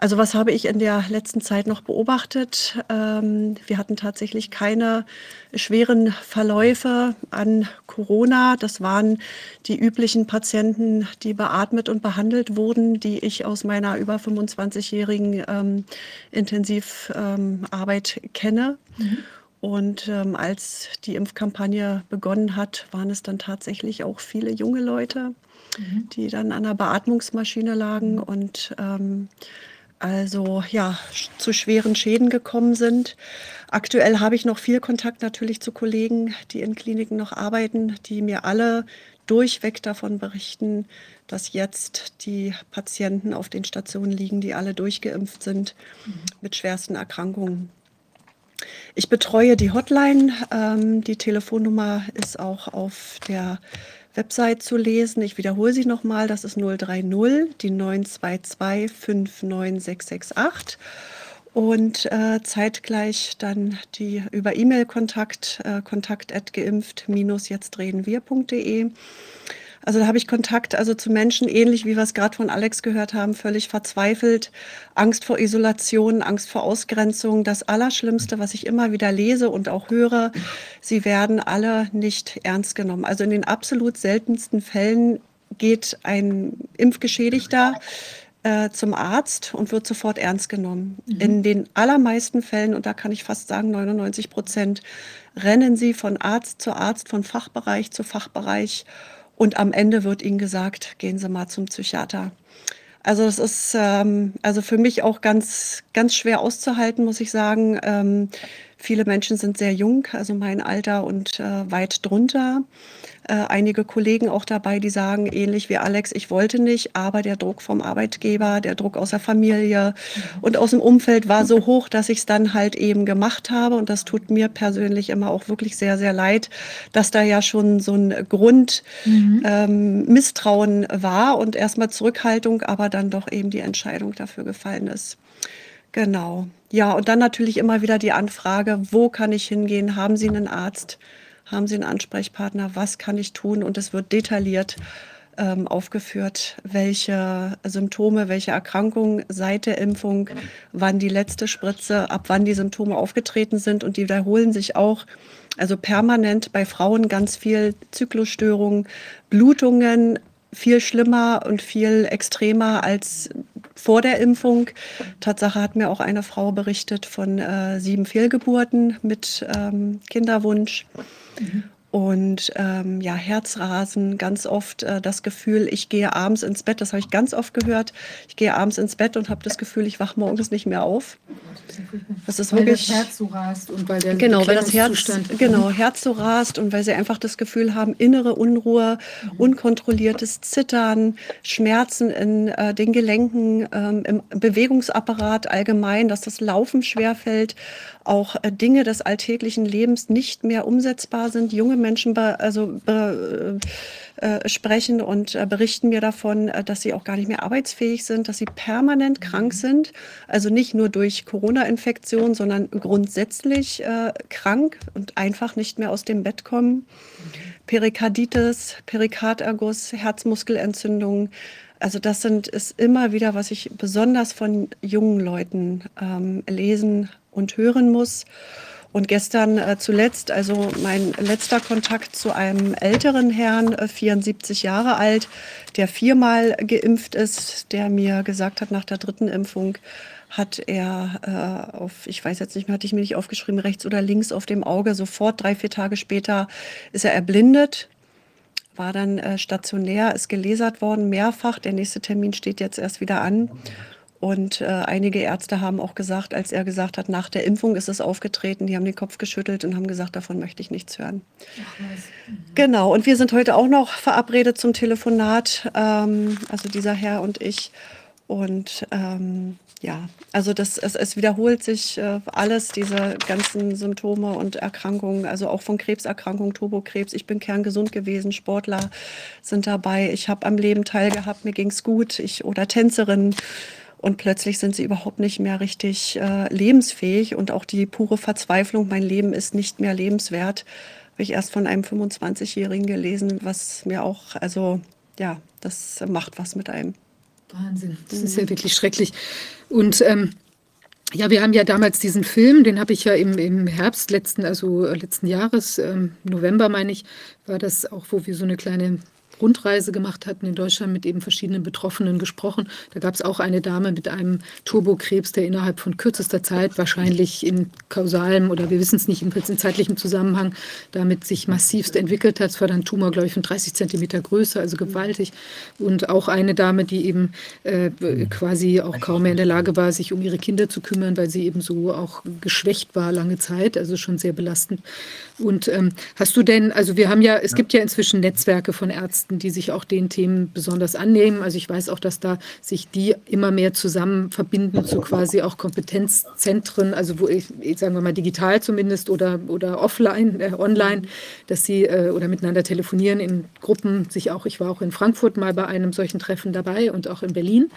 also was habe ich in der letzten Zeit noch beobachtet? Ähm, wir hatten tatsächlich keine schweren Verläufe an Corona. Das waren die üblichen Patienten, die beatmet und behandelt wurden, die ich aus meiner über 25-jährigen ähm, Intensivarbeit ähm, kenne. Und ähm, als die Impfkampagne begonnen hat, waren es dann tatsächlich auch viele junge Leute, die dann an der Beatmungsmaschine lagen und ähm, also ja, zu schweren Schäden gekommen sind. Aktuell habe ich noch viel Kontakt natürlich zu Kollegen, die in Kliniken noch arbeiten, die mir alle durchweg davon berichten, dass jetzt die Patienten auf den Stationen liegen, die alle durchgeimpft sind mit schwersten Erkrankungen. Ich betreue die Hotline. Ähm, die Telefonnummer ist auch auf der Website zu lesen. Ich wiederhole sie nochmal. Das ist 030 die 922 59668. Und äh, zeitgleich dann die über E-Mail-Kontakt, äh, kontakt at geimpft-jetzt-reden-wir.de. Also da habe ich Kontakt also zu Menschen, ähnlich wie wir es gerade von Alex gehört haben, völlig verzweifelt, Angst vor Isolation, Angst vor Ausgrenzung. Das Allerschlimmste, was ich immer wieder lese und auch höre, sie werden alle nicht ernst genommen. Also in den absolut seltensten Fällen geht ein Impfgeschädigter äh, zum Arzt und wird sofort ernst genommen. In den allermeisten Fällen, und da kann ich fast sagen 99 Prozent, rennen sie von Arzt zu Arzt, von Fachbereich zu Fachbereich und am Ende wird ihnen gesagt, gehen Sie mal zum Psychiater. Also das ist ähm, also für mich auch ganz, ganz schwer auszuhalten, muss ich sagen. Ähm, viele Menschen sind sehr jung, also mein Alter und äh, weit drunter. Äh, einige Kollegen auch dabei, die sagen, ähnlich wie Alex, ich wollte nicht, aber der Druck vom Arbeitgeber, der Druck aus der Familie und aus dem Umfeld war so hoch, dass ich es dann halt eben gemacht habe. Und das tut mir persönlich immer auch wirklich sehr, sehr leid, dass da ja schon so ein Grund ähm, Misstrauen war und erstmal Zurückhaltung, aber dann doch eben die Entscheidung dafür gefallen ist. Genau. Ja, und dann natürlich immer wieder die Anfrage, wo kann ich hingehen? Haben Sie einen Arzt? Haben Sie einen Ansprechpartner? Was kann ich tun? Und es wird detailliert ähm, aufgeführt, welche Symptome, welche Erkrankungen seit der Impfung, wann die letzte Spritze, ab wann die Symptome aufgetreten sind. Und die wiederholen sich auch. Also permanent bei Frauen ganz viel Zyklusstörungen, Blutungen, viel schlimmer und viel extremer als vor der Impfung. Tatsache hat mir auch eine Frau berichtet von äh, sieben Fehlgeburten mit ähm, Kinderwunsch. Und ähm, ja, Herzrasen, ganz oft äh, das Gefühl, ich gehe abends ins Bett, das habe ich ganz oft gehört. Ich gehe abends ins Bett und habe das Gefühl, ich wache morgens nicht mehr auf. Das ist weil wirklich. das Herz so rast und weil der Genau, weil das Herz, genau, Herz so rast und weil sie einfach das Gefühl haben, innere Unruhe, mhm. unkontrolliertes Zittern, Schmerzen in äh, den Gelenken, ähm, im Bewegungsapparat allgemein, dass das Laufen schwerfällt auch äh, Dinge des alltäglichen Lebens nicht mehr umsetzbar sind. Junge Menschen also äh, äh, sprechen und äh, berichten mir davon, äh, dass sie auch gar nicht mehr arbeitsfähig sind, dass sie permanent krank mhm. sind. Also nicht nur durch Corona-Infektion, sondern grundsätzlich äh, krank und einfach nicht mehr aus dem Bett kommen. Mhm. Perikarditis, Perikarderguss, Herzmuskelentzündung. Also das sind, ist immer wieder, was ich besonders von jungen Leuten ähm, lesen und hören muss. Und gestern äh, zuletzt, also mein letzter Kontakt zu einem älteren Herrn, äh, 74 Jahre alt, der viermal geimpft ist, der mir gesagt hat, nach der dritten Impfung hat er äh, auf, ich weiß jetzt nicht mehr, hatte ich mir nicht aufgeschrieben, rechts oder links auf dem Auge, sofort drei, vier Tage später ist er erblindet, war dann äh, stationär, ist gelasert worden, mehrfach. Der nächste Termin steht jetzt erst wieder an. Und äh, einige Ärzte haben auch gesagt, als er gesagt hat, nach der Impfung ist es aufgetreten, die haben den Kopf geschüttelt und haben gesagt, davon möchte ich nichts hören. Ach, mhm. Genau, und wir sind heute auch noch verabredet zum Telefonat, ähm, also dieser Herr und ich. Und ähm, ja, also das, es, es wiederholt sich äh, alles, diese ganzen Symptome und Erkrankungen, also auch von Krebserkrankungen, Turbokrebs. Ich bin kerngesund gewesen, Sportler sind dabei. Ich habe am Leben teilgehabt, mir ging es gut. Ich oder Tänzerin und plötzlich sind sie überhaupt nicht mehr richtig äh, lebensfähig und auch die pure Verzweiflung, mein Leben ist nicht mehr lebenswert, habe ich erst von einem 25-Jährigen gelesen, was mir auch, also ja, das macht was mit einem. Wahnsinn, das ist ja mhm. wirklich schrecklich. Und ähm, ja, wir haben ja damals diesen Film, den habe ich ja im, im Herbst letzten, also letzten Jahres, ähm, November meine ich, war das auch, wo wir so eine kleine Rundreise gemacht hatten in Deutschland mit eben verschiedenen Betroffenen gesprochen. Da gab es auch eine Dame mit einem Turbokrebs, der innerhalb von kürzester Zeit wahrscheinlich in kausalem oder wir wissen es nicht, jedenfalls in zeitlichem Zusammenhang damit sich massivst entwickelt hat. Es war dann Tumor, glaube ich, von 30 Zentimeter Größe, also gewaltig. Und auch eine Dame, die eben äh, quasi auch kaum mehr in der Lage war, sich um ihre Kinder zu kümmern, weil sie eben so auch geschwächt war lange Zeit, also schon sehr belastend. Und ähm, hast du denn, also wir haben ja, es gibt ja inzwischen Netzwerke von Ärzten, die sich auch den Themen besonders annehmen. Also ich weiß auch, dass da sich die immer mehr zusammen verbinden zu quasi auch Kompetenzzentren, also wo ich, sagen wir mal digital zumindest oder, oder offline, äh, online, dass sie äh, oder miteinander telefonieren in Gruppen, sich auch, ich war auch in Frankfurt mal bei einem solchen Treffen dabei und auch in Berlin.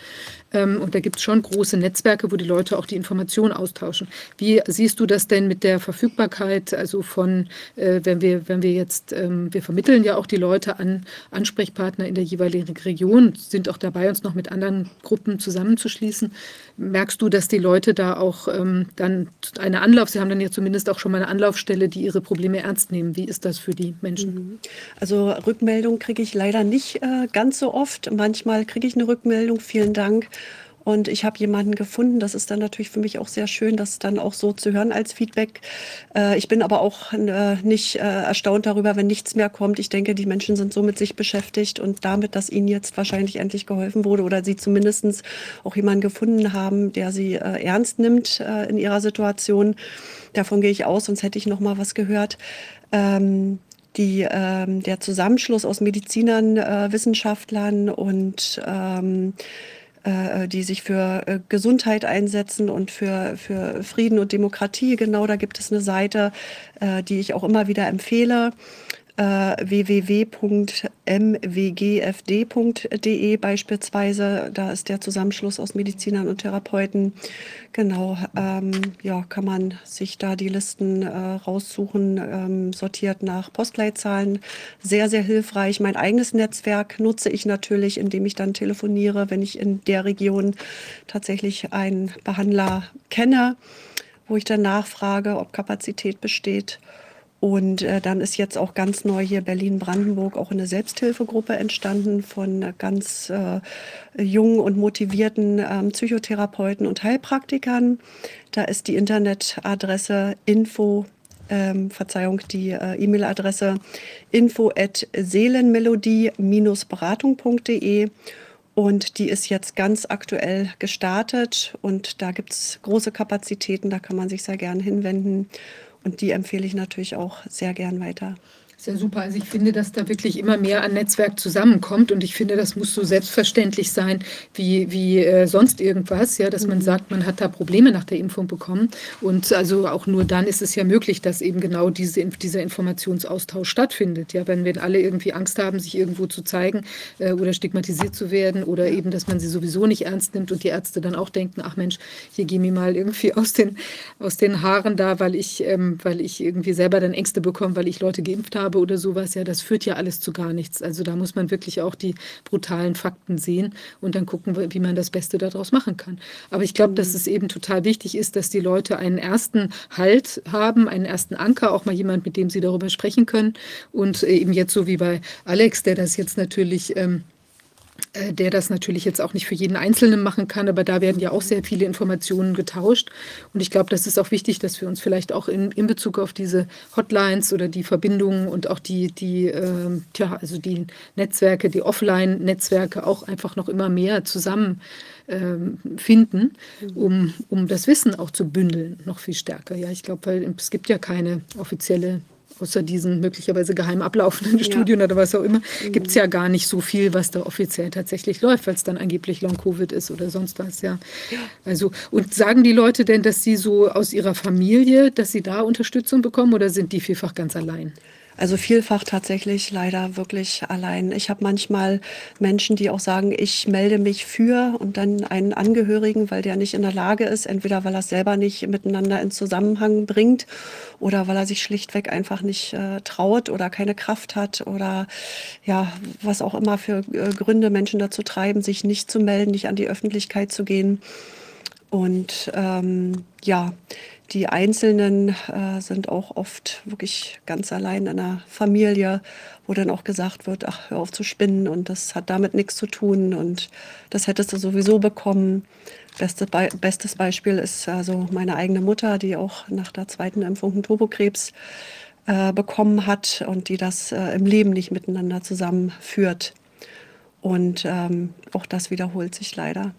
Ähm, und da gibt es schon große Netzwerke, wo die Leute auch die Informationen austauschen. Wie siehst du das denn mit der Verfügbarkeit, also von äh, wenn wir, wenn wir jetzt, ähm, wir vermitteln ja auch die Leute an Ansprechpartner in der jeweiligen Region, sind auch dabei, uns noch mit anderen Gruppen zusammenzuschließen. Merkst du, dass die Leute da auch ähm, dann eine Anlauf, sie haben dann ja zumindest auch schon mal eine Anlaufstelle, die ihre Probleme ernst nehmen. Wie ist das für die Menschen? Mhm. Also Rückmeldung kriege ich leider nicht äh, ganz so oft. Manchmal kriege ich eine Rückmeldung, vielen Dank. Und ich habe jemanden gefunden. Das ist dann natürlich für mich auch sehr schön, das dann auch so zu hören als Feedback. Äh, ich bin aber auch äh, nicht äh, erstaunt darüber, wenn nichts mehr kommt. Ich denke, die Menschen sind so mit sich beschäftigt und damit, dass ihnen jetzt wahrscheinlich endlich geholfen wurde oder sie zumindest auch jemanden gefunden haben, der sie ernst nimmt in ihrer Situation. Davon gehe ich aus, sonst hätte ich noch mal was gehört. Ähm, die, ähm, der Zusammenschluss aus Medizinern, Wissenschaftlern und ähm, äh, die sich für äh, Gesundheit einsetzen und für, für Frieden und Demokratie. Genau, da gibt es eine Seite, äh, die ich auch immer wieder empfehle äh, www.mwgfd.de beispielsweise. Da ist der Zusammenschluss aus Medizinern und Therapeuten. Genau, ähm, ja, kann man sich da die Listen äh, raussuchen, ähm, sortiert nach Postleitzahlen. Sehr, sehr hilfreich. Mein eigenes Netzwerk nutze ich natürlich, indem ich dann telefoniere, wenn ich in der Region tatsächlich einen Behandler kenne, wo ich dann nachfrage, ob Kapazität besteht. Und äh, dann ist jetzt auch ganz neu hier Berlin-Brandenburg auch eine Selbsthilfegruppe entstanden von ganz äh, jungen und motivierten ähm, Psychotherapeuten und Heilpraktikern. Da ist die Internetadresse info ähm, Verzeihung, die äh, E-Mail-Adresse info at seelenmelodie-beratung.de und die ist jetzt ganz aktuell gestartet und da gibt es große Kapazitäten, da kann man sich sehr gern hinwenden und die empfehle ich natürlich auch sehr gern weiter. Sehr super. Also ich finde, dass da wirklich immer mehr an Netzwerk zusammenkommt und ich finde, das muss so selbstverständlich sein wie, wie äh, sonst irgendwas, ja, dass man mhm. sagt, man hat da Probleme nach der Impfung bekommen und also auch nur dann ist es ja möglich, dass eben genau diese, dieser Informationsaustausch stattfindet. Ja, wenn wir alle irgendwie Angst haben, sich irgendwo zu zeigen äh, oder stigmatisiert zu werden oder eben, dass man sie sowieso nicht ernst nimmt und die Ärzte dann auch denken, ach Mensch, hier geh mir mal irgendwie aus den, aus den Haaren da, weil ich, ähm, weil ich irgendwie selber dann Ängste bekomme, weil ich Leute geimpft habe habe oder sowas, ja, das führt ja alles zu gar nichts. Also da muss man wirklich auch die brutalen Fakten sehen und dann gucken, wie man das Beste daraus machen kann. Aber ich glaube, dass mhm. es eben total wichtig ist, dass die Leute einen ersten Halt haben, einen ersten Anker, auch mal jemand, mit dem sie darüber sprechen können. Und eben jetzt so wie bei Alex, der das jetzt natürlich ähm, äh, der das natürlich jetzt auch nicht für jeden Einzelnen machen kann, aber da werden ja auch sehr viele Informationen getauscht. Und ich glaube, das ist auch wichtig, dass wir uns vielleicht auch in, in Bezug auf diese Hotlines oder die Verbindungen und auch die, die, äh, tja, also die Netzwerke, die Offline-Netzwerke auch einfach noch immer mehr zusammen ähm, um, um das Wissen auch zu bündeln, noch viel stärker. Ja, ich glaube, weil es gibt ja keine offizielle außer diesen möglicherweise geheim ablaufenden ja. Studien oder was auch immer, mhm. gibt es ja gar nicht so viel, was da offiziell tatsächlich läuft, weil es dann angeblich Long-Covid ist oder sonst was, ja. ja. Also, und sagen die Leute denn, dass sie so aus ihrer Familie, dass sie da Unterstützung bekommen oder sind die vielfach ganz allein? Also vielfach tatsächlich leider wirklich allein. Ich habe manchmal Menschen, die auch sagen, ich melde mich für und dann einen Angehörigen, weil der nicht in der Lage ist, entweder weil er es selber nicht miteinander in Zusammenhang bringt oder weil er sich schlichtweg einfach nicht äh, traut oder keine Kraft hat oder ja, was auch immer für äh, Gründe Menschen dazu treiben, sich nicht zu melden, nicht an die Öffentlichkeit zu gehen. Und ähm, ja, die Einzelnen äh, sind auch oft wirklich ganz allein in der Familie, wo dann auch gesagt wird, ach, hör auf zu spinnen und das hat damit nichts zu tun und das hättest du sowieso bekommen. Beste Be bestes Beispiel ist also meine eigene Mutter, die auch nach der zweiten Impfung einen Turbokrebs äh, bekommen hat und die das äh, im Leben nicht miteinander zusammenführt. Und ähm, auch das wiederholt sich leider.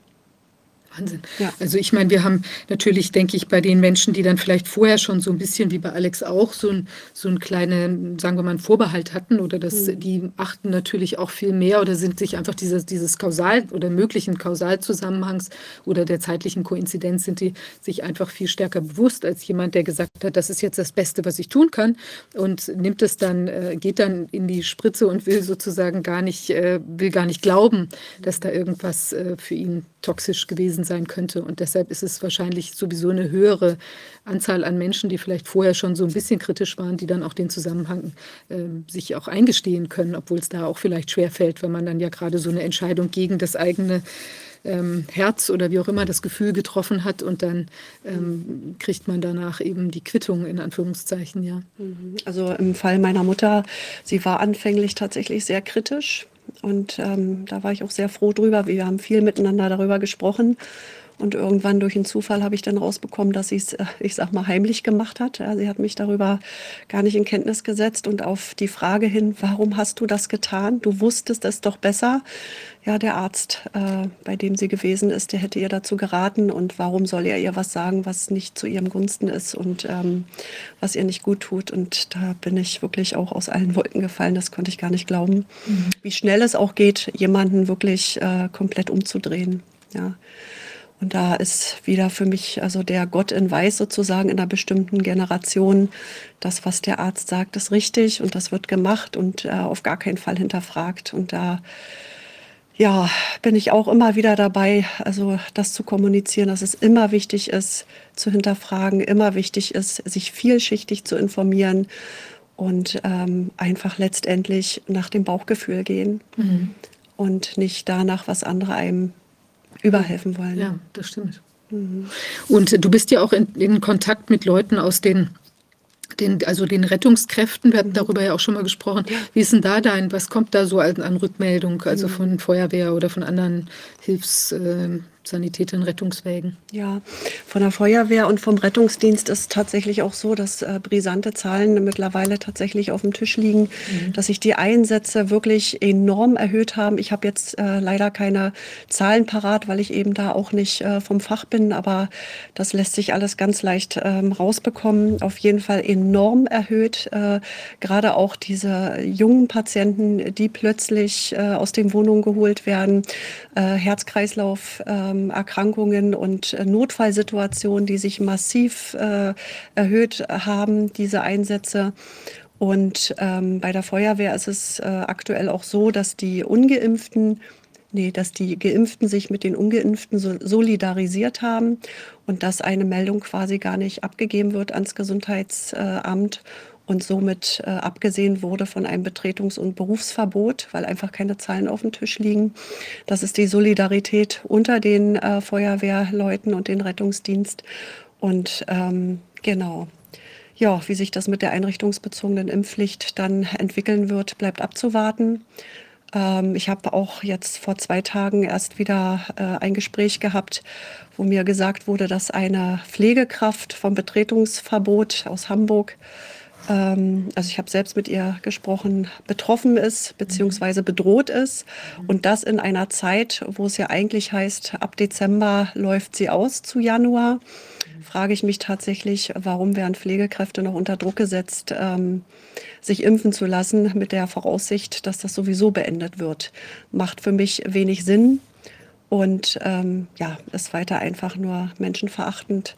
Wahnsinn. Ja. Also ich meine, wir haben natürlich, denke ich, bei den Menschen, die dann vielleicht vorher schon so ein bisschen wie bei Alex auch so ein, so ein kleinen, sagen wir mal, einen Vorbehalt hatten oder das, mhm. die achten natürlich auch viel mehr oder sind sich einfach dieses, dieses Kausal oder möglichen Kausalzusammenhangs oder der zeitlichen Koinzidenz sind die sich einfach viel stärker bewusst als jemand, der gesagt hat, das ist jetzt das Beste, was ich tun kann und nimmt es dann, äh, geht dann in die Spritze und will sozusagen gar nicht, äh, will gar nicht glauben, dass da irgendwas äh, für ihn toxisch gewesen sein könnte. Und deshalb ist es wahrscheinlich sowieso eine höhere Anzahl an Menschen, die vielleicht vorher schon so ein bisschen kritisch waren, die dann auch den Zusammenhang äh, sich auch eingestehen können, obwohl es da auch vielleicht schwer fällt, wenn man dann ja gerade so eine Entscheidung gegen das eigene ähm, Herz oder wie auch immer das Gefühl getroffen hat und dann ähm, kriegt man danach eben die Quittung in Anführungszeichen, ja. Mhm. Also im Fall meiner Mutter, sie war anfänglich tatsächlich sehr kritisch und ähm, da war ich auch sehr froh drüber. Wir haben viel miteinander darüber gesprochen. Und irgendwann durch einen Zufall habe ich dann rausbekommen, dass sie es, äh, ich sag mal, heimlich gemacht hat. Sie hat mich darüber gar nicht in Kenntnis gesetzt. Und auf die Frage hin, warum hast du das getan? Du wusstest es doch besser. Ja, der Arzt, äh, bei dem sie gewesen ist, der hätte ihr dazu geraten. Und warum soll er ihr was sagen, was nicht zu ihrem Gunsten ist und ähm, was ihr nicht gut tut? Und da bin ich wirklich auch aus allen Wolken gefallen. Das konnte ich gar nicht glauben, mhm. wie schnell es auch geht, jemanden wirklich äh, komplett umzudrehen. Ja. Und da ist wieder für mich also der Gott in Weiß sozusagen in einer bestimmten Generation. Das, was der Arzt sagt, ist richtig und das wird gemacht und äh, auf gar keinen Fall hinterfragt. Und da ja, bin ich auch immer wieder dabei, also das zu kommunizieren, dass es immer wichtig ist, zu hinterfragen, immer wichtig ist, sich vielschichtig zu informieren und ähm, einfach letztendlich nach dem Bauchgefühl gehen mhm. und nicht danach, was andere einem überhelfen wollen. Ja, das stimmt. Mhm. Und du bist ja auch in, in Kontakt mit Leuten aus den den, also den Rettungskräften, wir hatten darüber ja auch schon mal gesprochen. Wie ist denn da dein, was kommt da so an, an Rückmeldung, also mhm. von Feuerwehr oder von anderen Hilfs, äh, Sanitätern, Rettungswägen. Ja, von der Feuerwehr und vom Rettungsdienst ist tatsächlich auch so, dass äh, brisante Zahlen mittlerweile tatsächlich auf dem Tisch liegen, mhm. dass sich die Einsätze wirklich enorm erhöht haben. Ich habe jetzt äh, leider keine Zahlen parat, weil ich eben da auch nicht äh, vom Fach bin, aber das lässt sich alles ganz leicht ähm, rausbekommen. Auf jeden Fall enorm erhöht. Äh, gerade auch diese jungen Patienten, die plötzlich äh, aus den Wohnungen geholt werden, äh, Herz-Kreislauf ähm, Erkrankungen und äh, Notfallsituationen, die sich massiv äh, erhöht haben, diese Einsätze. Und ähm, bei der Feuerwehr ist es äh, aktuell auch so, dass die ungeimpften Nee, dass die Geimpften sich mit den Ungeimpften so solidarisiert haben und dass eine Meldung quasi gar nicht abgegeben wird ans Gesundheitsamt und somit äh, abgesehen wurde von einem Betretungs- und Berufsverbot, weil einfach keine Zahlen auf dem Tisch liegen. Das ist die Solidarität unter den äh, Feuerwehrleuten und den Rettungsdienst. Und ähm, genau. Ja, wie sich das mit der einrichtungsbezogenen Impfpflicht dann entwickeln wird, bleibt abzuwarten. Ähm, ich habe auch jetzt vor zwei Tagen erst wieder äh, ein Gespräch gehabt, wo mir gesagt wurde, dass eine Pflegekraft vom Betretungsverbot aus Hamburg ähm, also ich habe selbst mit ihr gesprochen, betroffen ist beziehungsweise bedroht ist. Und das in einer Zeit, wo es ja eigentlich heißt, ab Dezember läuft sie aus zu Januar, frage ich mich tatsächlich, warum werden Pflegekräfte noch unter Druck gesetzt, ähm, sich impfen zu lassen mit der Voraussicht, dass das sowieso beendet wird. Macht für mich wenig Sinn. Und ähm, ja, ist weiter einfach nur menschenverachtend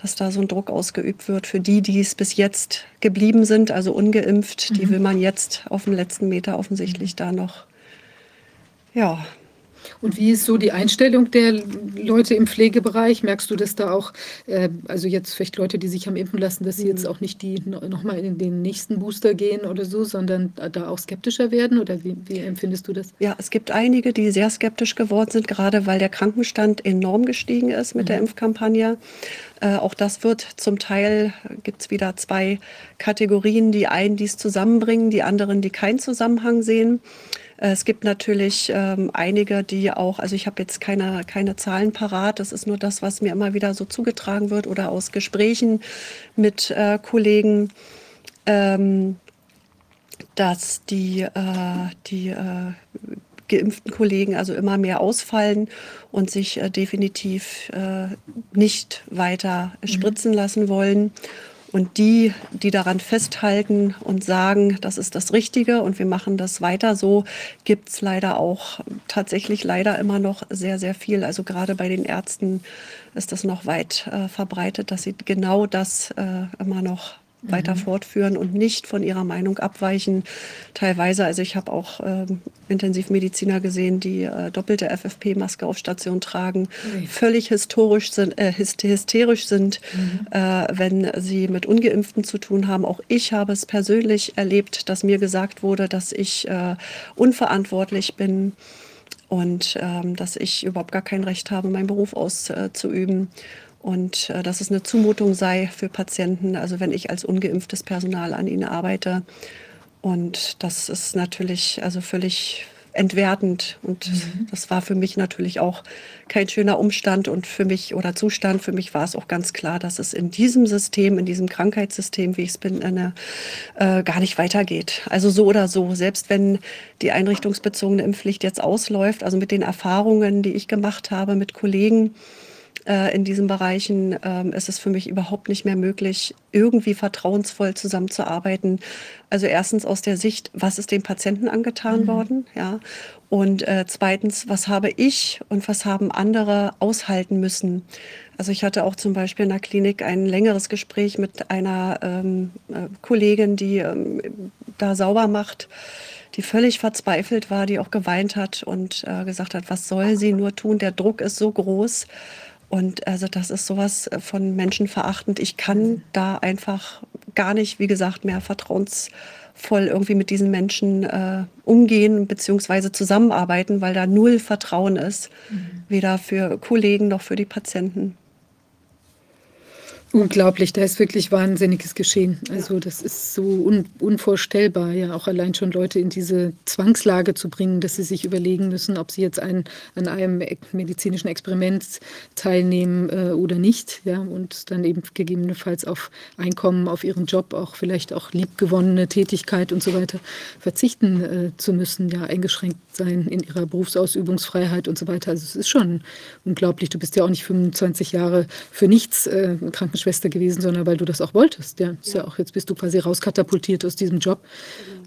dass da so ein Druck ausgeübt wird für die, die es bis jetzt geblieben sind, also ungeimpft. Mhm. Die will man jetzt auf dem letzten Meter offensichtlich da noch ja, und wie ist so die Einstellung der Leute im Pflegebereich? Merkst du das da auch, äh, also jetzt vielleicht Leute, die sich haben impfen lassen, dass sie jetzt mhm. auch nicht die nochmal in den nächsten Booster gehen oder so, sondern da auch skeptischer werden? Oder wie, wie empfindest du das? Ja, es gibt einige, die sehr skeptisch geworden sind, gerade weil der Krankenstand enorm gestiegen ist mit mhm. der Impfkampagne. Äh, auch das wird zum Teil, gibt es wieder zwei Kategorien, die einen, die es zusammenbringen, die anderen, die keinen Zusammenhang sehen. Äh, es gibt natürlich ähm, einige, die auch, also ich habe jetzt keine, keine Zahlen parat, das ist nur das, was mir immer wieder so zugetragen wird oder aus Gesprächen mit äh, Kollegen, ähm, dass die, äh, die äh, geimpften Kollegen also immer mehr ausfallen und sich äh, definitiv äh, nicht weiter mhm. spritzen lassen wollen. Und die, die daran festhalten und sagen, das ist das Richtige und wir machen das weiter so, gibt es leider auch tatsächlich leider immer noch sehr, sehr viel. Also gerade bei den Ärzten ist das noch weit äh, verbreitet, dass sie genau das äh, immer noch weiter mhm. fortführen und nicht von ihrer Meinung abweichen. Teilweise, also ich habe auch äh, Intensivmediziner gesehen, die äh, doppelte FFP-Maske auf Station tragen, mhm. völlig historisch sind, äh, hysterisch sind, mhm. Äh, wenn sie mit Ungeimpften zu tun haben. Auch ich habe es persönlich erlebt, dass mir gesagt wurde, dass ich äh, unverantwortlich bin und ähm, dass ich überhaupt gar kein Recht habe, meinen Beruf auszuüben und äh, dass es eine Zumutung sei für Patienten, also wenn ich als ungeimpftes Personal an ihnen arbeite. Und das ist natürlich also völlig entwertend. Und mhm. das war für mich natürlich auch kein schöner Umstand und für mich oder Zustand. Für mich war es auch ganz klar, dass es in diesem System, in diesem Krankheitssystem, wie ich es bin, eine, äh, gar nicht weitergeht. Also so oder so, selbst wenn die einrichtungsbezogene Impfpflicht jetzt ausläuft, also mit den Erfahrungen, die ich gemacht habe mit Kollegen, äh, in diesen Bereichen ähm, ist es für mich überhaupt nicht mehr möglich, irgendwie vertrauensvoll zusammenzuarbeiten. Also erstens aus der Sicht, was ist dem Patienten angetan mhm. worden, ja, und äh, zweitens, was habe ich und was haben andere aushalten müssen. Also ich hatte auch zum Beispiel in der Klinik ein längeres Gespräch mit einer ähm, äh, Kollegin, die ähm, da sauber macht die völlig verzweifelt war, die auch geweint hat und äh, gesagt hat, was soll sie nur tun? Der Druck ist so groß. Und also das ist sowas äh, von menschenverachtend. Ich kann da einfach gar nicht, wie gesagt, mehr vertrauensvoll irgendwie mit diesen Menschen äh, umgehen bzw. zusammenarbeiten, weil da null Vertrauen ist, mhm. weder für Kollegen noch für die Patienten. Unglaublich, da ist wirklich Wahnsinniges geschehen. Also das ist so un unvorstellbar, ja auch allein schon Leute in diese Zwangslage zu bringen, dass sie sich überlegen müssen, ob sie jetzt ein, an einem medizinischen Experiment teilnehmen äh, oder nicht, ja und dann eben gegebenenfalls auf Einkommen, auf ihren Job, auch vielleicht auch liebgewonnene Tätigkeit und so weiter verzichten äh, zu müssen, ja eingeschränkt sein in ihrer Berufsausübungsfreiheit und so weiter. Also es ist schon unglaublich. Du bist ja auch nicht 25 Jahre für nichts äh, Krankenschwester gewesen, sondern weil du das auch wolltest. Ja, ist ja. ja auch jetzt bist du quasi rauskatapultiert aus diesem Job,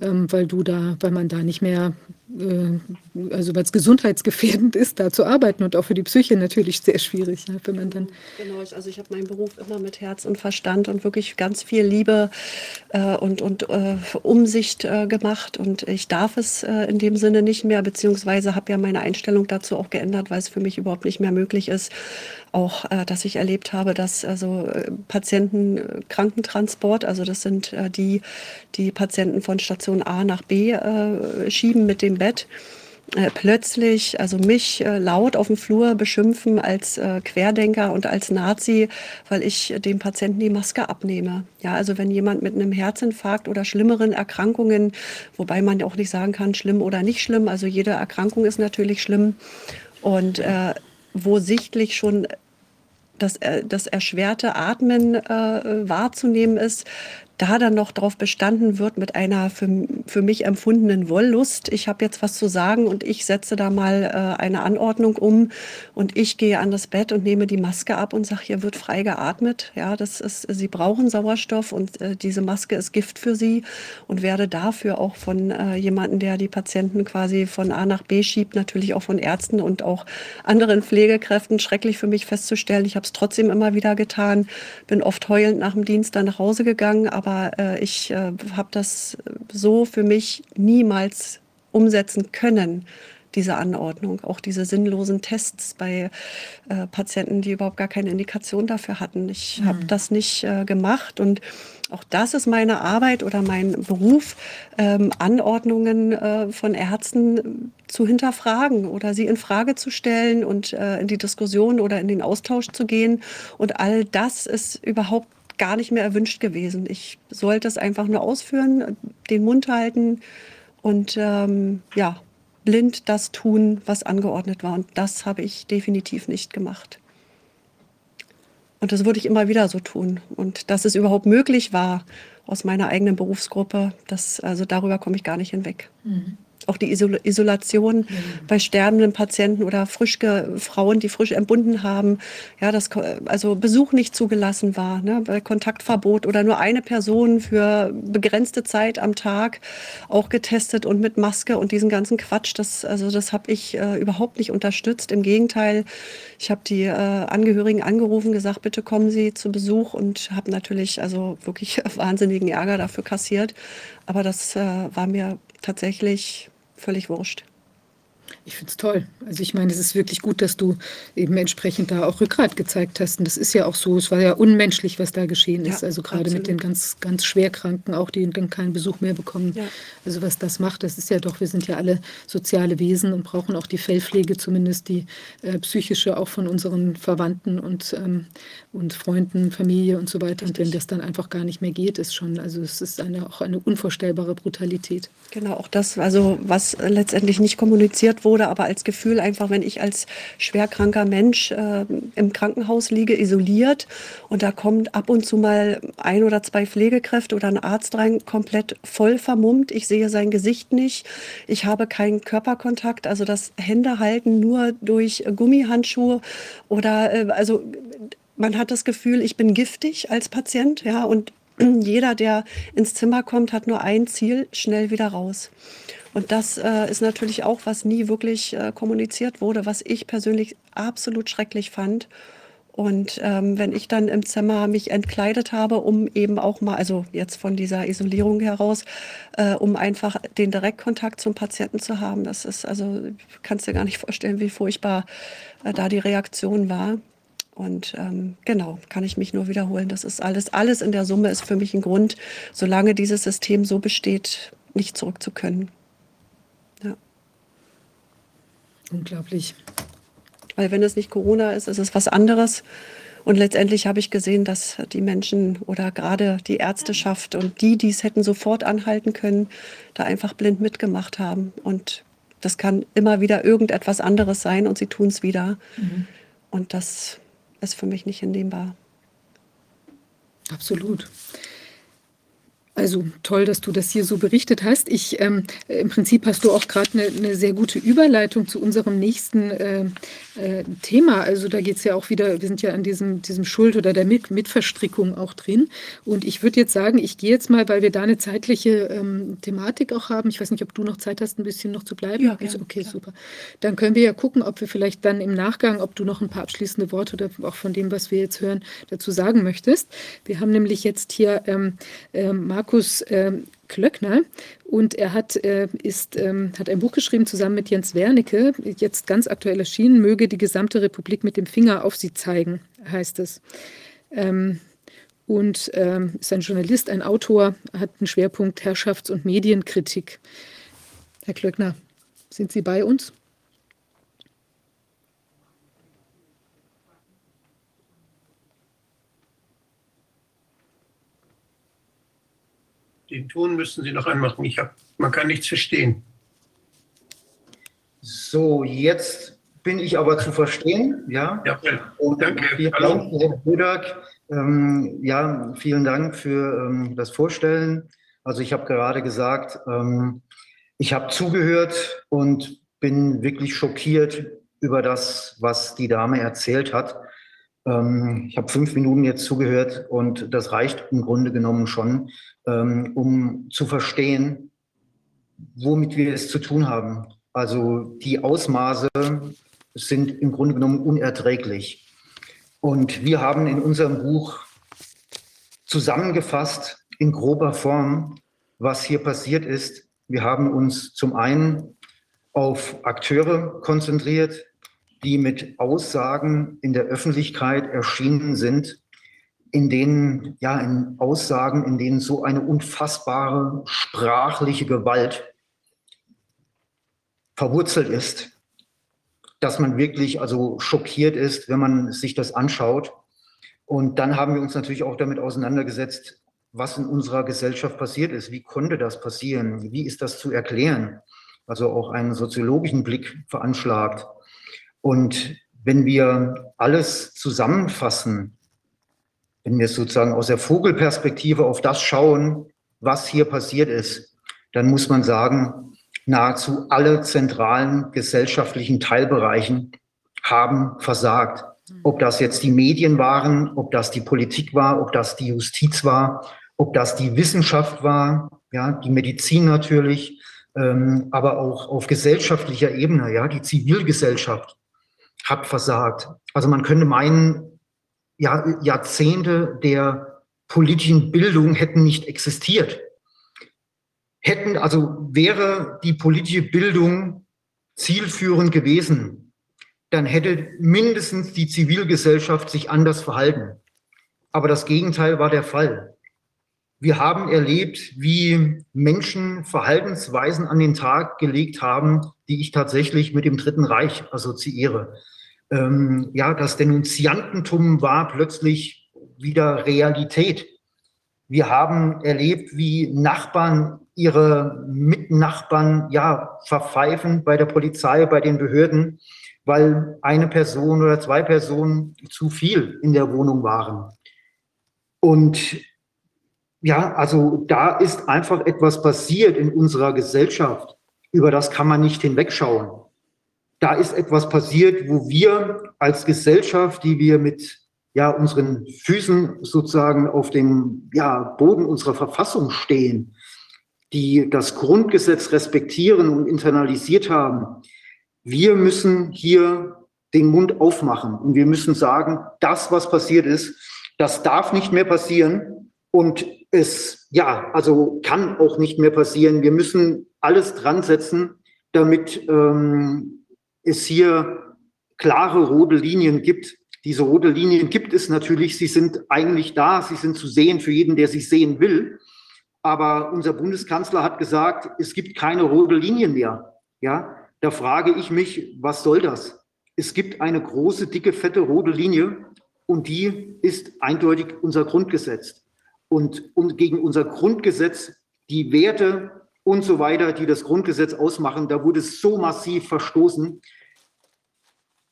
ähm, weil du da, weil man da nicht mehr also weil es gesundheitsgefährdend ist, da zu arbeiten und auch für die Psyche natürlich sehr schwierig, wenn man dann. Genau, also ich habe meinen Beruf immer mit Herz und Verstand und wirklich ganz viel Liebe äh, und, und äh, Umsicht äh, gemacht und ich darf es äh, in dem Sinne nicht mehr, beziehungsweise habe ja meine Einstellung dazu auch geändert, weil es für mich überhaupt nicht mehr möglich ist, auch, äh, dass ich erlebt habe, dass also Patienten Krankentransport, also das sind die, die Patienten von Station A nach B schieben mit dem Bett äh, plötzlich, also mich äh, laut auf dem Flur beschimpfen als äh, Querdenker und als Nazi, weil ich dem Patienten die Maske abnehme. Ja, also wenn jemand mit einem Herzinfarkt oder schlimmeren Erkrankungen, wobei man auch nicht sagen kann, schlimm oder nicht schlimm, also jede Erkrankung ist natürlich schlimm und äh, wo sichtlich schon das, das erschwerte Atmen äh, wahrzunehmen ist, da dann noch darauf bestanden wird mit einer für, für mich empfundenen Wollust, ich habe jetzt was zu sagen und ich setze da mal äh, eine Anordnung um und ich gehe an das Bett und nehme die Maske ab und sage, hier wird frei geatmet. Ja, das ist, Sie brauchen Sauerstoff und äh, diese Maske ist Gift für Sie und werde dafür auch von äh, jemandem, der die Patienten quasi von A nach B schiebt, natürlich auch von Ärzten und auch anderen Pflegekräften schrecklich für mich festzustellen. Ich habe es trotzdem immer wieder getan, bin oft heulend nach dem Dienst dann nach Hause gegangen, aber äh, ich äh, habe das so für mich niemals umsetzen können, diese Anordnung, auch diese sinnlosen Tests bei äh, Patienten, die überhaupt gar keine Indikation dafür hatten. Ich mhm. habe das nicht äh, gemacht und auch das ist meine Arbeit oder mein Beruf, ähm, Anordnungen äh, von Ärzten zu hinterfragen oder sie in Frage zu stellen und äh, in die Diskussion oder in den Austausch zu gehen. Und all das ist überhaupt gar nicht mehr erwünscht gewesen. Ich sollte es einfach nur ausführen, den Mund halten und ähm, ja, blind das tun, was angeordnet war. Und das habe ich definitiv nicht gemacht. Und das würde ich immer wieder so tun. Und dass es überhaupt möglich war aus meiner eigenen Berufsgruppe, das, also darüber komme ich gar nicht hinweg. Mhm auch die Isol Isolation mhm. bei sterbenden Patienten oder frisch Frauen, die frisch entbunden haben, ja, dass also Besuch nicht zugelassen war, ne, bei Kontaktverbot oder nur eine Person für begrenzte Zeit am Tag auch getestet und mit Maske und diesen ganzen Quatsch, das also das habe ich äh, überhaupt nicht unterstützt. Im Gegenteil, ich habe die äh, Angehörigen angerufen, gesagt, bitte kommen Sie zu Besuch und habe natürlich also wirklich wahnsinnigen Ärger dafür kassiert. Aber das äh, war mir tatsächlich völlig wurscht. Ich finde es toll. Also ich meine, es ist wirklich gut, dass du eben entsprechend da auch Rückgrat gezeigt hast. Und das ist ja auch so, es war ja unmenschlich, was da geschehen ist. Ja, also gerade absolut. mit den ganz, ganz Schwerkranken, auch die dann keinen Besuch mehr bekommen. Ja. Also was das macht, das ist ja doch, wir sind ja alle soziale Wesen und brauchen auch die Fellpflege, zumindest die äh, psychische, auch von unseren Verwandten und, ähm, und Freunden, Familie und so weiter. Richtig. Und wenn das dann einfach gar nicht mehr geht, ist schon, also es ist eine, auch eine unvorstellbare Brutalität. Genau, auch das, also was letztendlich nicht kommuniziert wurde, aber als Gefühl einfach, wenn ich als schwerkranker Mensch äh, im Krankenhaus liege, isoliert und da kommt ab und zu mal ein oder zwei Pflegekräfte oder ein Arzt rein, komplett voll vermummt. Ich sehe sein Gesicht nicht. Ich habe keinen Körperkontakt, also das Händehalten nur durch Gummihandschuhe oder äh, also man hat das Gefühl, ich bin giftig als Patient, ja, und jeder, der ins Zimmer kommt, hat nur ein Ziel, schnell wieder raus. Und das äh, ist natürlich auch, was nie wirklich äh, kommuniziert wurde, was ich persönlich absolut schrecklich fand. Und ähm, wenn ich dann im Zimmer mich entkleidet habe, um eben auch mal, also jetzt von dieser Isolierung heraus, äh, um einfach den Direktkontakt zum Patienten zu haben, das ist, also kannst dir gar nicht vorstellen, wie furchtbar äh, da die Reaktion war. Und ähm, genau, kann ich mich nur wiederholen. Das ist alles, alles in der Summe ist für mich ein Grund, solange dieses System so besteht, nicht zurück zu können. Ja. Unglaublich. Weil wenn es nicht Corona ist, ist es was anderes. Und letztendlich habe ich gesehen, dass die Menschen oder gerade die Ärzteschaft und die, die es hätten sofort anhalten können, da einfach blind mitgemacht haben. Und das kann immer wieder irgendetwas anderes sein und sie tun es wieder. Mhm. Und das ist für mich nicht hinnehmbar. Absolut. Also toll, dass du das hier so berichtet hast. Ich, ähm, Im Prinzip hast du auch gerade eine, eine sehr gute Überleitung zu unserem nächsten äh, äh, Thema. Also da geht es ja auch wieder, wir sind ja an diesem, diesem Schuld oder der Mit Mitverstrickung auch drin. Und ich würde jetzt sagen, ich gehe jetzt mal, weil wir da eine zeitliche ähm, Thematik auch haben. Ich weiß nicht, ob du noch Zeit hast, ein bisschen noch zu bleiben. Ja, gerne, okay, klar. super. Dann können wir ja gucken, ob wir vielleicht dann im Nachgang, ob du noch ein paar abschließende Worte oder auch von dem, was wir jetzt hören, dazu sagen möchtest. Wir haben nämlich jetzt hier ähm, äh, Markus äh, Klöckner und er hat, äh, ist, ähm, hat ein Buch geschrieben zusammen mit Jens Wernicke, jetzt ganz aktuell erschienen, möge die gesamte Republik mit dem Finger auf sie zeigen, heißt es. Ähm, und ähm, ist ein Journalist, ein Autor, hat einen Schwerpunkt Herrschafts- und Medienkritik. Herr Klöckner, sind Sie bei uns? Den Ton müssen Sie noch anmachen. Ich hab, man kann nichts verstehen. So, jetzt bin ich aber zu verstehen. Ja, ja Und danke. Vielen Dank, Herr Budak. Ähm, ja, vielen Dank für ähm, das Vorstellen. Also ich habe gerade gesagt, ähm, ich habe zugehört und bin wirklich schockiert über das, was die Dame erzählt hat. Ähm, ich habe fünf Minuten jetzt zugehört und das reicht im Grunde genommen schon, ähm, um zu verstehen, womit wir es zu tun haben. Also die Ausmaße sind im Grunde genommen unerträglich. Und wir haben in unserem Buch zusammengefasst in grober Form, was hier passiert ist. Wir haben uns zum einen auf Akteure konzentriert, die mit Aussagen in der Öffentlichkeit erschienen sind, in denen, ja, in Aussagen, in denen so eine unfassbare sprachliche Gewalt verwurzelt ist, dass man wirklich also schockiert ist, wenn man sich das anschaut. Und dann haben wir uns natürlich auch damit auseinandergesetzt, was in unserer Gesellschaft passiert ist. Wie konnte das passieren? Wie ist das zu erklären? Also auch einen soziologischen Blick veranschlagt. Und wenn wir alles zusammenfassen, wenn wir sozusagen aus der Vogelperspektive auf das schauen, was hier passiert ist, dann muss man sagen, nahezu alle zentralen gesellschaftlichen Teilbereichen haben versagt. Ob das jetzt die Medien waren, ob das die Politik war, ob das die Justiz war, ob das die Wissenschaft war, ja, die Medizin natürlich, ähm, aber auch auf gesellschaftlicher Ebene, ja, die Zivilgesellschaft hat versagt. Also man könnte meinen, ja, Jahrzehnte der politischen Bildung hätten nicht existiert. Hätten, also wäre die politische Bildung zielführend gewesen, dann hätte mindestens die Zivilgesellschaft sich anders verhalten. Aber das Gegenteil war der Fall. Wir haben erlebt, wie Menschen Verhaltensweisen an den Tag gelegt haben, die ich tatsächlich mit dem Dritten Reich assoziiere ähm, ja, das Denunziantentum war plötzlich wieder Realität. Wir haben erlebt, wie Nachbarn ihre Mitnachbarn ja verpfeifen bei der Polizei, bei den Behörden, weil eine Person oder zwei Personen zu viel in der Wohnung waren. Und ja, also da ist einfach etwas passiert in unserer Gesellschaft. Über das kann man nicht hinwegschauen da ist etwas passiert, wo wir als Gesellschaft, die wir mit ja, unseren Füßen sozusagen auf dem ja, Boden unserer Verfassung stehen, die das Grundgesetz respektieren und internalisiert haben, wir müssen hier den Mund aufmachen und wir müssen sagen, das, was passiert ist, das darf nicht mehr passieren und es, ja, also kann auch nicht mehr passieren. Wir müssen alles dran setzen, damit ähm, es hier klare rote Linien gibt. Diese rote Linien gibt es natürlich. Sie sind eigentlich da. Sie sind zu sehen für jeden, der sie sehen will. Aber unser Bundeskanzler hat gesagt, es gibt keine rote Linien mehr. Ja, da frage ich mich, was soll das? Es gibt eine große, dicke, fette rote Linie und die ist eindeutig unser Grundgesetz. Und, und gegen unser Grundgesetz, die Werte und so weiter, die das Grundgesetz ausmachen, da wurde so massiv verstoßen.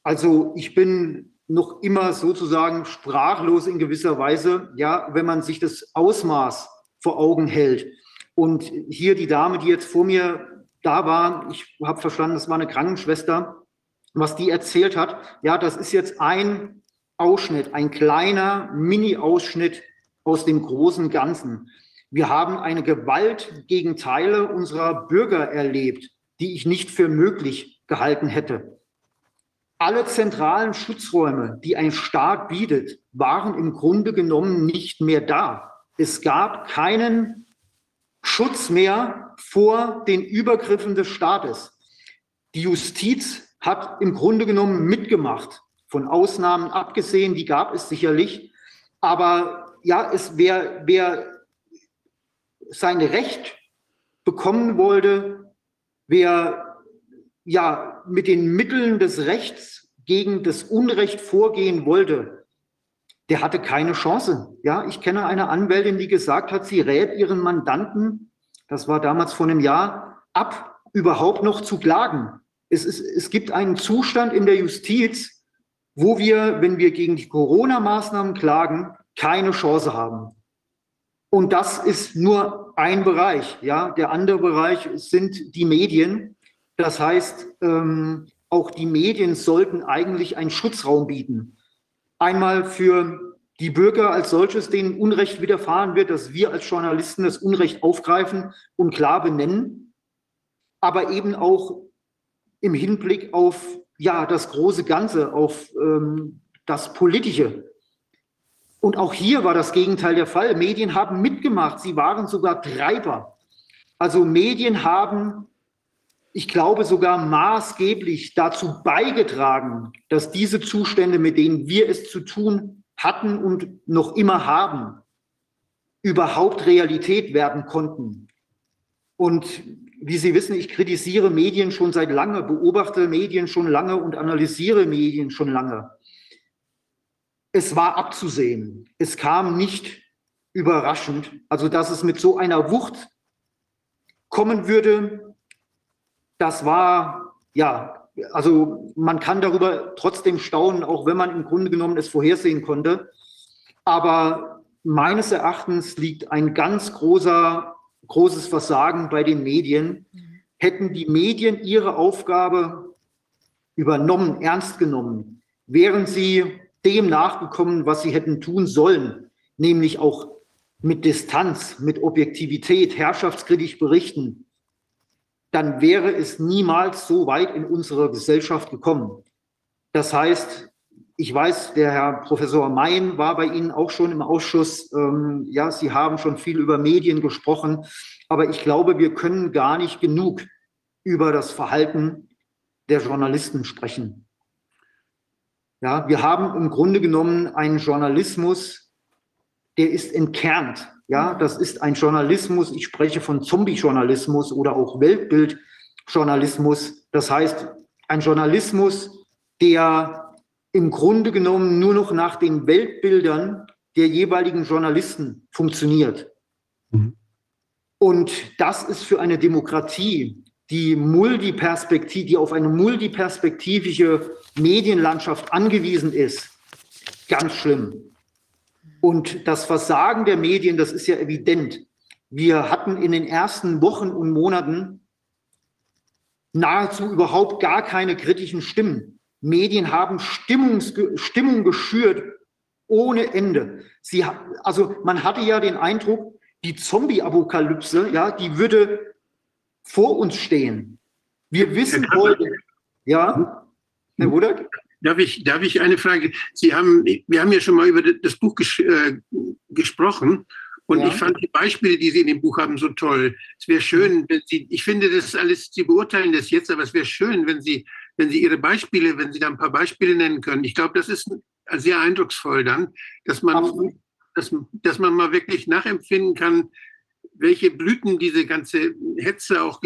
Also ich bin noch immer sozusagen sprachlos in gewisser Weise, ja, wenn man sich das Ausmaß vor Augen hält. Und hier die Dame, die jetzt vor mir da war, ich habe verstanden, das war eine Krankenschwester, was die erzählt hat, ja, das ist jetzt ein Ausschnitt, ein kleiner Mini-Ausschnitt aus dem großen Ganzen. Wir haben eine Gewalt gegen Teile unserer Bürger erlebt, die ich nicht für möglich gehalten hätte. Alle zentralen Schutzräume, die ein Staat bietet, waren im Grunde genommen nicht mehr da. Es gab keinen Schutz mehr vor den Übergriffen des Staates. Die Justiz hat im Grunde genommen mitgemacht, von Ausnahmen abgesehen, die gab es sicherlich. Aber ja, es wer, wer sein Recht bekommen wollte, wer ja mit den Mitteln des Rechts gegen das Unrecht vorgehen wollte, der hatte keine Chance. Ja, ich kenne eine Anwältin, die gesagt hat, sie rät ihren Mandanten, das war damals vor einem Jahr, ab, überhaupt noch zu klagen. Es, ist, es gibt einen Zustand in der Justiz, wo wir, wenn wir gegen die Corona-Maßnahmen klagen, keine Chance haben. Und das ist nur ein Bereich. Ja, der andere Bereich sind die Medien. Das heißt, ähm, auch die Medien sollten eigentlich einen Schutzraum bieten. Einmal für die Bürger als solches, denen Unrecht widerfahren wird, dass wir als Journalisten das Unrecht aufgreifen und klar benennen, aber eben auch im Hinblick auf ja, das große Ganze, auf ähm, das Politische. Und auch hier war das Gegenteil der Fall. Medien haben mitgemacht, sie waren sogar Treiber. Also Medien haben ich glaube sogar maßgeblich dazu beigetragen, dass diese Zustände, mit denen wir es zu tun hatten und noch immer haben, überhaupt Realität werden konnten. Und wie Sie wissen, ich kritisiere Medien schon seit lange, beobachte Medien schon lange und analysiere Medien schon lange. Es war abzusehen. Es kam nicht überraschend. Also, dass es mit so einer Wucht kommen würde, das war, ja, also man kann darüber trotzdem staunen, auch wenn man im Grunde genommen es vorhersehen konnte. Aber meines Erachtens liegt ein ganz großer, großes Versagen bei den Medien. Hätten die Medien ihre Aufgabe übernommen, ernst genommen, wären sie dem nachgekommen, was sie hätten tun sollen, nämlich auch mit Distanz, mit Objektivität, herrschaftskritisch berichten, dann wäre es niemals so weit in unserer Gesellschaft gekommen. Das heißt, ich weiß, der Herr Professor Mayen war bei Ihnen auch schon im Ausschuss. Ähm, ja, Sie haben schon viel über Medien gesprochen, aber ich glaube, wir können gar nicht genug über das Verhalten der Journalisten sprechen. Ja, wir haben im Grunde genommen einen Journalismus, der ist entkernt ja, das ist ein Journalismus. Ich spreche von Zombie-Journalismus oder auch Weltbild-Journalismus. Das heißt, ein Journalismus, der im Grunde genommen nur noch nach den Weltbildern der jeweiligen Journalisten funktioniert. Mhm. Und das ist für eine Demokratie, die multiperspektiv, die auf eine multiperspektivische Medienlandschaft angewiesen ist, ganz schlimm. Und das Versagen der Medien, das ist ja evident. Wir hatten in den ersten Wochen und Monaten nahezu überhaupt gar keine kritischen Stimmen. Medien haben Stimmungs Stimmung geschürt ohne Ende. Sie, also man hatte ja den Eindruck, die Zombie-Apokalypse, ja, die würde vor uns stehen. Wir wissen heute, ja, Herr Rudert? Darf ich, darf ich eine Frage? Sie haben, wir haben ja schon mal über das Buch ges äh, gesprochen. Und ja. ich fand die Beispiele, die Sie in dem Buch haben, so toll. Es wäre schön, wenn Sie, ich finde das alles, Sie beurteilen das jetzt, aber es wäre schön, wenn Sie, wenn Sie Ihre Beispiele, wenn Sie da ein paar Beispiele nennen können. Ich glaube, das ist sehr eindrucksvoll dann, dass man, dass, dass man mal wirklich nachempfinden kann, welche Blüten diese ganze Hetze auch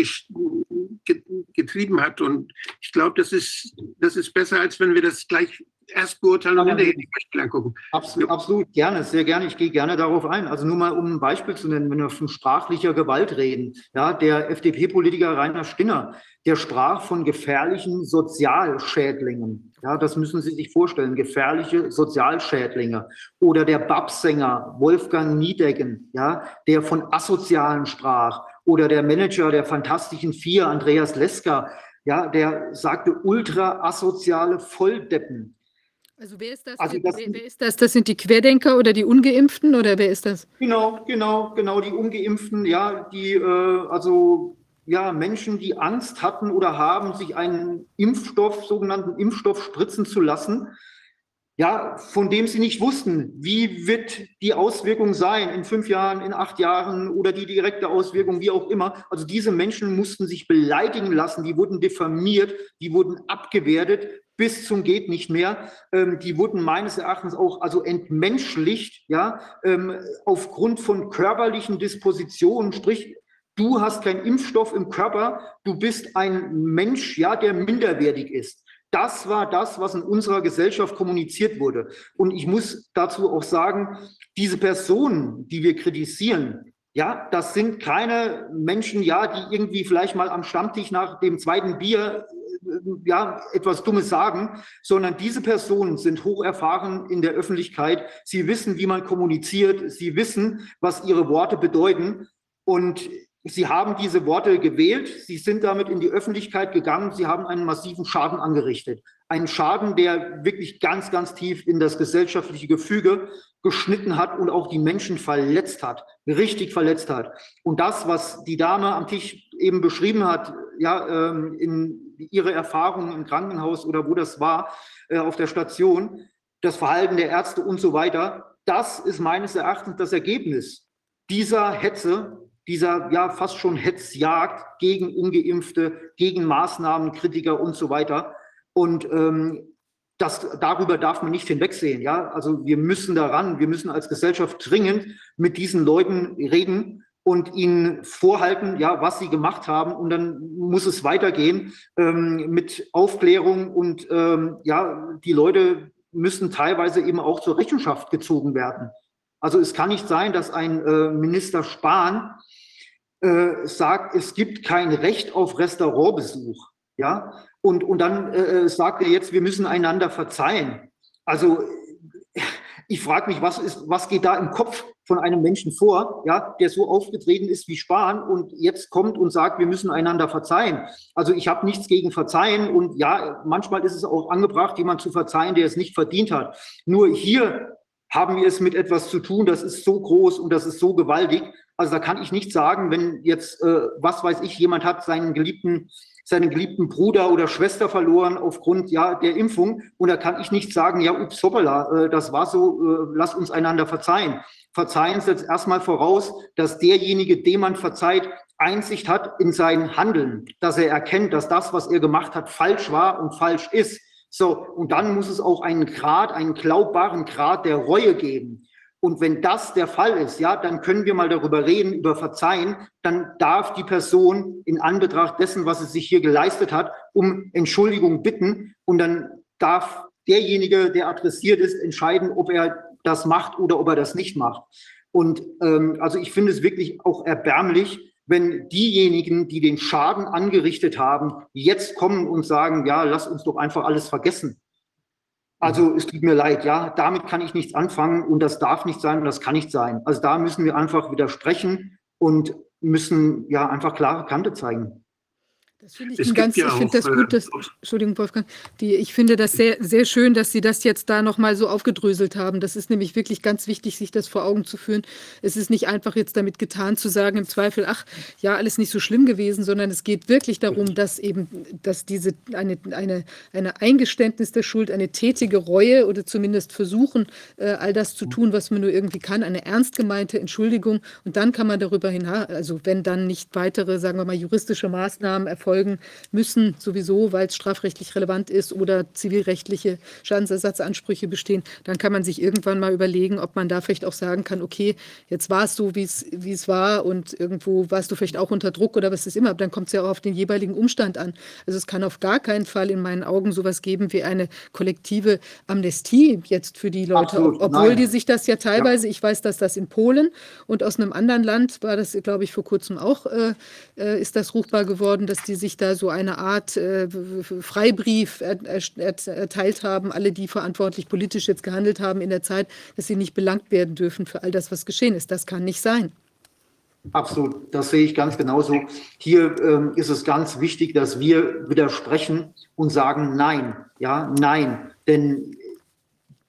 getrieben hat. Und ich glaube, das ist, das ist besser, als wenn wir das gleich erst beurteilen und hinterher die Geschichte angucken. Absolut, absolut, gerne, sehr gerne. Ich gehe gerne darauf ein. Also nur mal, um ein Beispiel zu nennen, wenn wir von sprachlicher Gewalt reden. Ja, der FDP-Politiker Rainer Stinner, der sprach von gefährlichen Sozialschädlingen. Ja, das müssen Sie sich vorstellen, gefährliche Sozialschädlinge. Oder der Babsänger Wolfgang Niedecken, ja, der von Asozialen sprach. Oder der Manager der Fantastischen Vier, Andreas Leska, ja, der sagte ultra asoziale Volldeppen. Also wer ist das? Also das wer, sind- wer ist das? Das sind die Querdenker oder die Ungeimpften oder wer ist das? Genau, genau, genau, die Ungeimpften, ja, die, äh, also, ja, Menschen, die Angst hatten oder haben, sich einen Impfstoff, sogenannten Impfstoff spritzen zu lassen, ja, von dem sie nicht wussten, wie wird die Auswirkung sein in fünf Jahren, in acht Jahren oder die direkte Auswirkung, wie auch immer. Also diese Menschen mussten sich beleidigen lassen, die wurden diffamiert, die wurden abgewertet bis zum geht nicht mehr. Ähm, die wurden meines Erachtens auch also entmenschlicht, ja, ähm, aufgrund von körperlichen Dispositionen, sprich Du hast keinen Impfstoff im Körper, du bist ein Mensch, ja, der minderwertig ist. Das war das, was in unserer Gesellschaft kommuniziert wurde. Und ich muss dazu auch sagen, diese Personen, die wir kritisieren, ja, das sind keine Menschen, ja, die irgendwie vielleicht mal am Stammtisch nach dem zweiten Bier äh, ja, etwas Dummes sagen, sondern diese Personen sind hoch erfahren in der Öffentlichkeit. Sie wissen, wie man kommuniziert. Sie wissen, was ihre Worte bedeuten. Und Sie haben diese Worte gewählt, Sie sind damit in die Öffentlichkeit gegangen, Sie haben einen massiven Schaden angerichtet. Einen Schaden, der wirklich ganz, ganz tief in das gesellschaftliche Gefüge geschnitten hat und auch die Menschen verletzt hat, richtig verletzt hat. Und das, was die Dame am Tisch eben beschrieben hat, ja, ähm, in ihre Erfahrungen im Krankenhaus oder wo das war, äh, auf der Station, das Verhalten der Ärzte und so weiter, das ist meines Erachtens das Ergebnis dieser Hetze, dieser ja fast schon Hetzjagd gegen Ungeimpfte, gegen Maßnahmenkritiker und so weiter. Und ähm, das, darüber darf man nicht hinwegsehen. Ja? Also wir müssen daran, wir müssen als Gesellschaft dringend mit diesen Leuten reden und ihnen vorhalten, ja, was sie gemacht haben. Und dann muss es weitergehen ähm, mit Aufklärung und ähm, ja, die Leute müssen teilweise eben auch zur Rechenschaft gezogen werden. Also es kann nicht sein, dass ein äh, Minister Spahn äh, sagt, es gibt kein Recht auf Restaurantbesuch. Ja, und, und dann äh, sagt er jetzt, wir müssen einander verzeihen. Also ich frage mich, was, ist, was geht da im Kopf von einem Menschen vor, ja, der so aufgetreten ist wie Spahn und jetzt kommt und sagt, wir müssen einander verzeihen. Also ich habe nichts gegen Verzeihen und ja, manchmal ist es auch angebracht, jemand zu verzeihen, der es nicht verdient hat. Nur hier haben wir es mit etwas zu tun, das ist so groß und das ist so gewaltig. Also da kann ich nicht sagen, wenn jetzt, äh, was weiß ich, jemand hat seinen geliebten, seinen geliebten Bruder oder Schwester verloren aufgrund ja der Impfung und da kann ich nicht sagen, ja, ups, hoppala, äh, das war so, äh, lass uns einander verzeihen. Verzeihen setzt erstmal voraus, dass derjenige, dem man verzeiht, Einsicht hat in sein Handeln, dass er erkennt, dass das, was er gemacht hat, falsch war und falsch ist. So, und dann muss es auch einen Grad, einen glaubbaren Grad der Reue geben. Und wenn das der Fall ist, ja, dann können wir mal darüber reden, über Verzeihen. Dann darf die Person in Anbetracht dessen, was sie sich hier geleistet hat, um Entschuldigung bitten. Und dann darf derjenige, der adressiert ist, entscheiden, ob er das macht oder ob er das nicht macht. Und ähm, also ich finde es wirklich auch erbärmlich, wenn diejenigen, die den Schaden angerichtet haben, jetzt kommen und sagen, ja, lass uns doch einfach alles vergessen. Also es tut mir leid, ja, damit kann ich nichts anfangen und das darf nicht sein und das kann nicht sein. Also da müssen wir einfach widersprechen und müssen ja einfach klare Kante zeigen. Das finde ich Es ganz, ja ich finde das äh, gut, dass, Entschuldigung, Wolfgang, die, ich finde das sehr, sehr schön, dass Sie das jetzt da nochmal so aufgedröselt haben. Das ist nämlich wirklich ganz wichtig, sich das vor Augen zu führen. Es ist nicht einfach jetzt damit getan zu sagen, im Zweifel, ach, ja, alles nicht so schlimm gewesen, sondern es geht wirklich darum, dass eben, dass diese, eine, eine, eine Eingeständnis der Schuld, eine tätige Reue oder zumindest versuchen, äh, all das zu tun, was man nur irgendwie kann, eine ernst gemeinte Entschuldigung. Und dann kann man darüber hinaus, also wenn dann nicht weitere, sagen wir mal, juristische Maßnahmen erfolgen, verfolgen müssen, sowieso, weil es strafrechtlich relevant ist oder zivilrechtliche Schadensersatzansprüche bestehen, dann kann man sich irgendwann mal überlegen, ob man da vielleicht auch sagen kann, okay, jetzt war es so, wie es war und irgendwo warst du vielleicht auch unter Druck oder was ist immer, aber dann kommt es ja auch auf den jeweiligen Umstand an. Also es kann auf gar keinen Fall in meinen Augen sowas geben wie eine kollektive Amnestie jetzt für die Leute, Absolut, obwohl nein. die sich das ja teilweise, ich weiß, dass das in Polen und aus einem anderen Land war das, glaube ich, vor kurzem auch, äh, äh, ist das ruchbar geworden, dass die sich da so eine Art äh, Freibrief er, er, er, erteilt haben, alle, die verantwortlich politisch jetzt gehandelt haben in der Zeit, dass sie nicht belangt werden dürfen für all das, was geschehen ist. Das kann nicht sein. Absolut, das sehe ich ganz genauso. Hier ähm, ist es ganz wichtig, dass wir widersprechen und sagen Nein, ja, nein, denn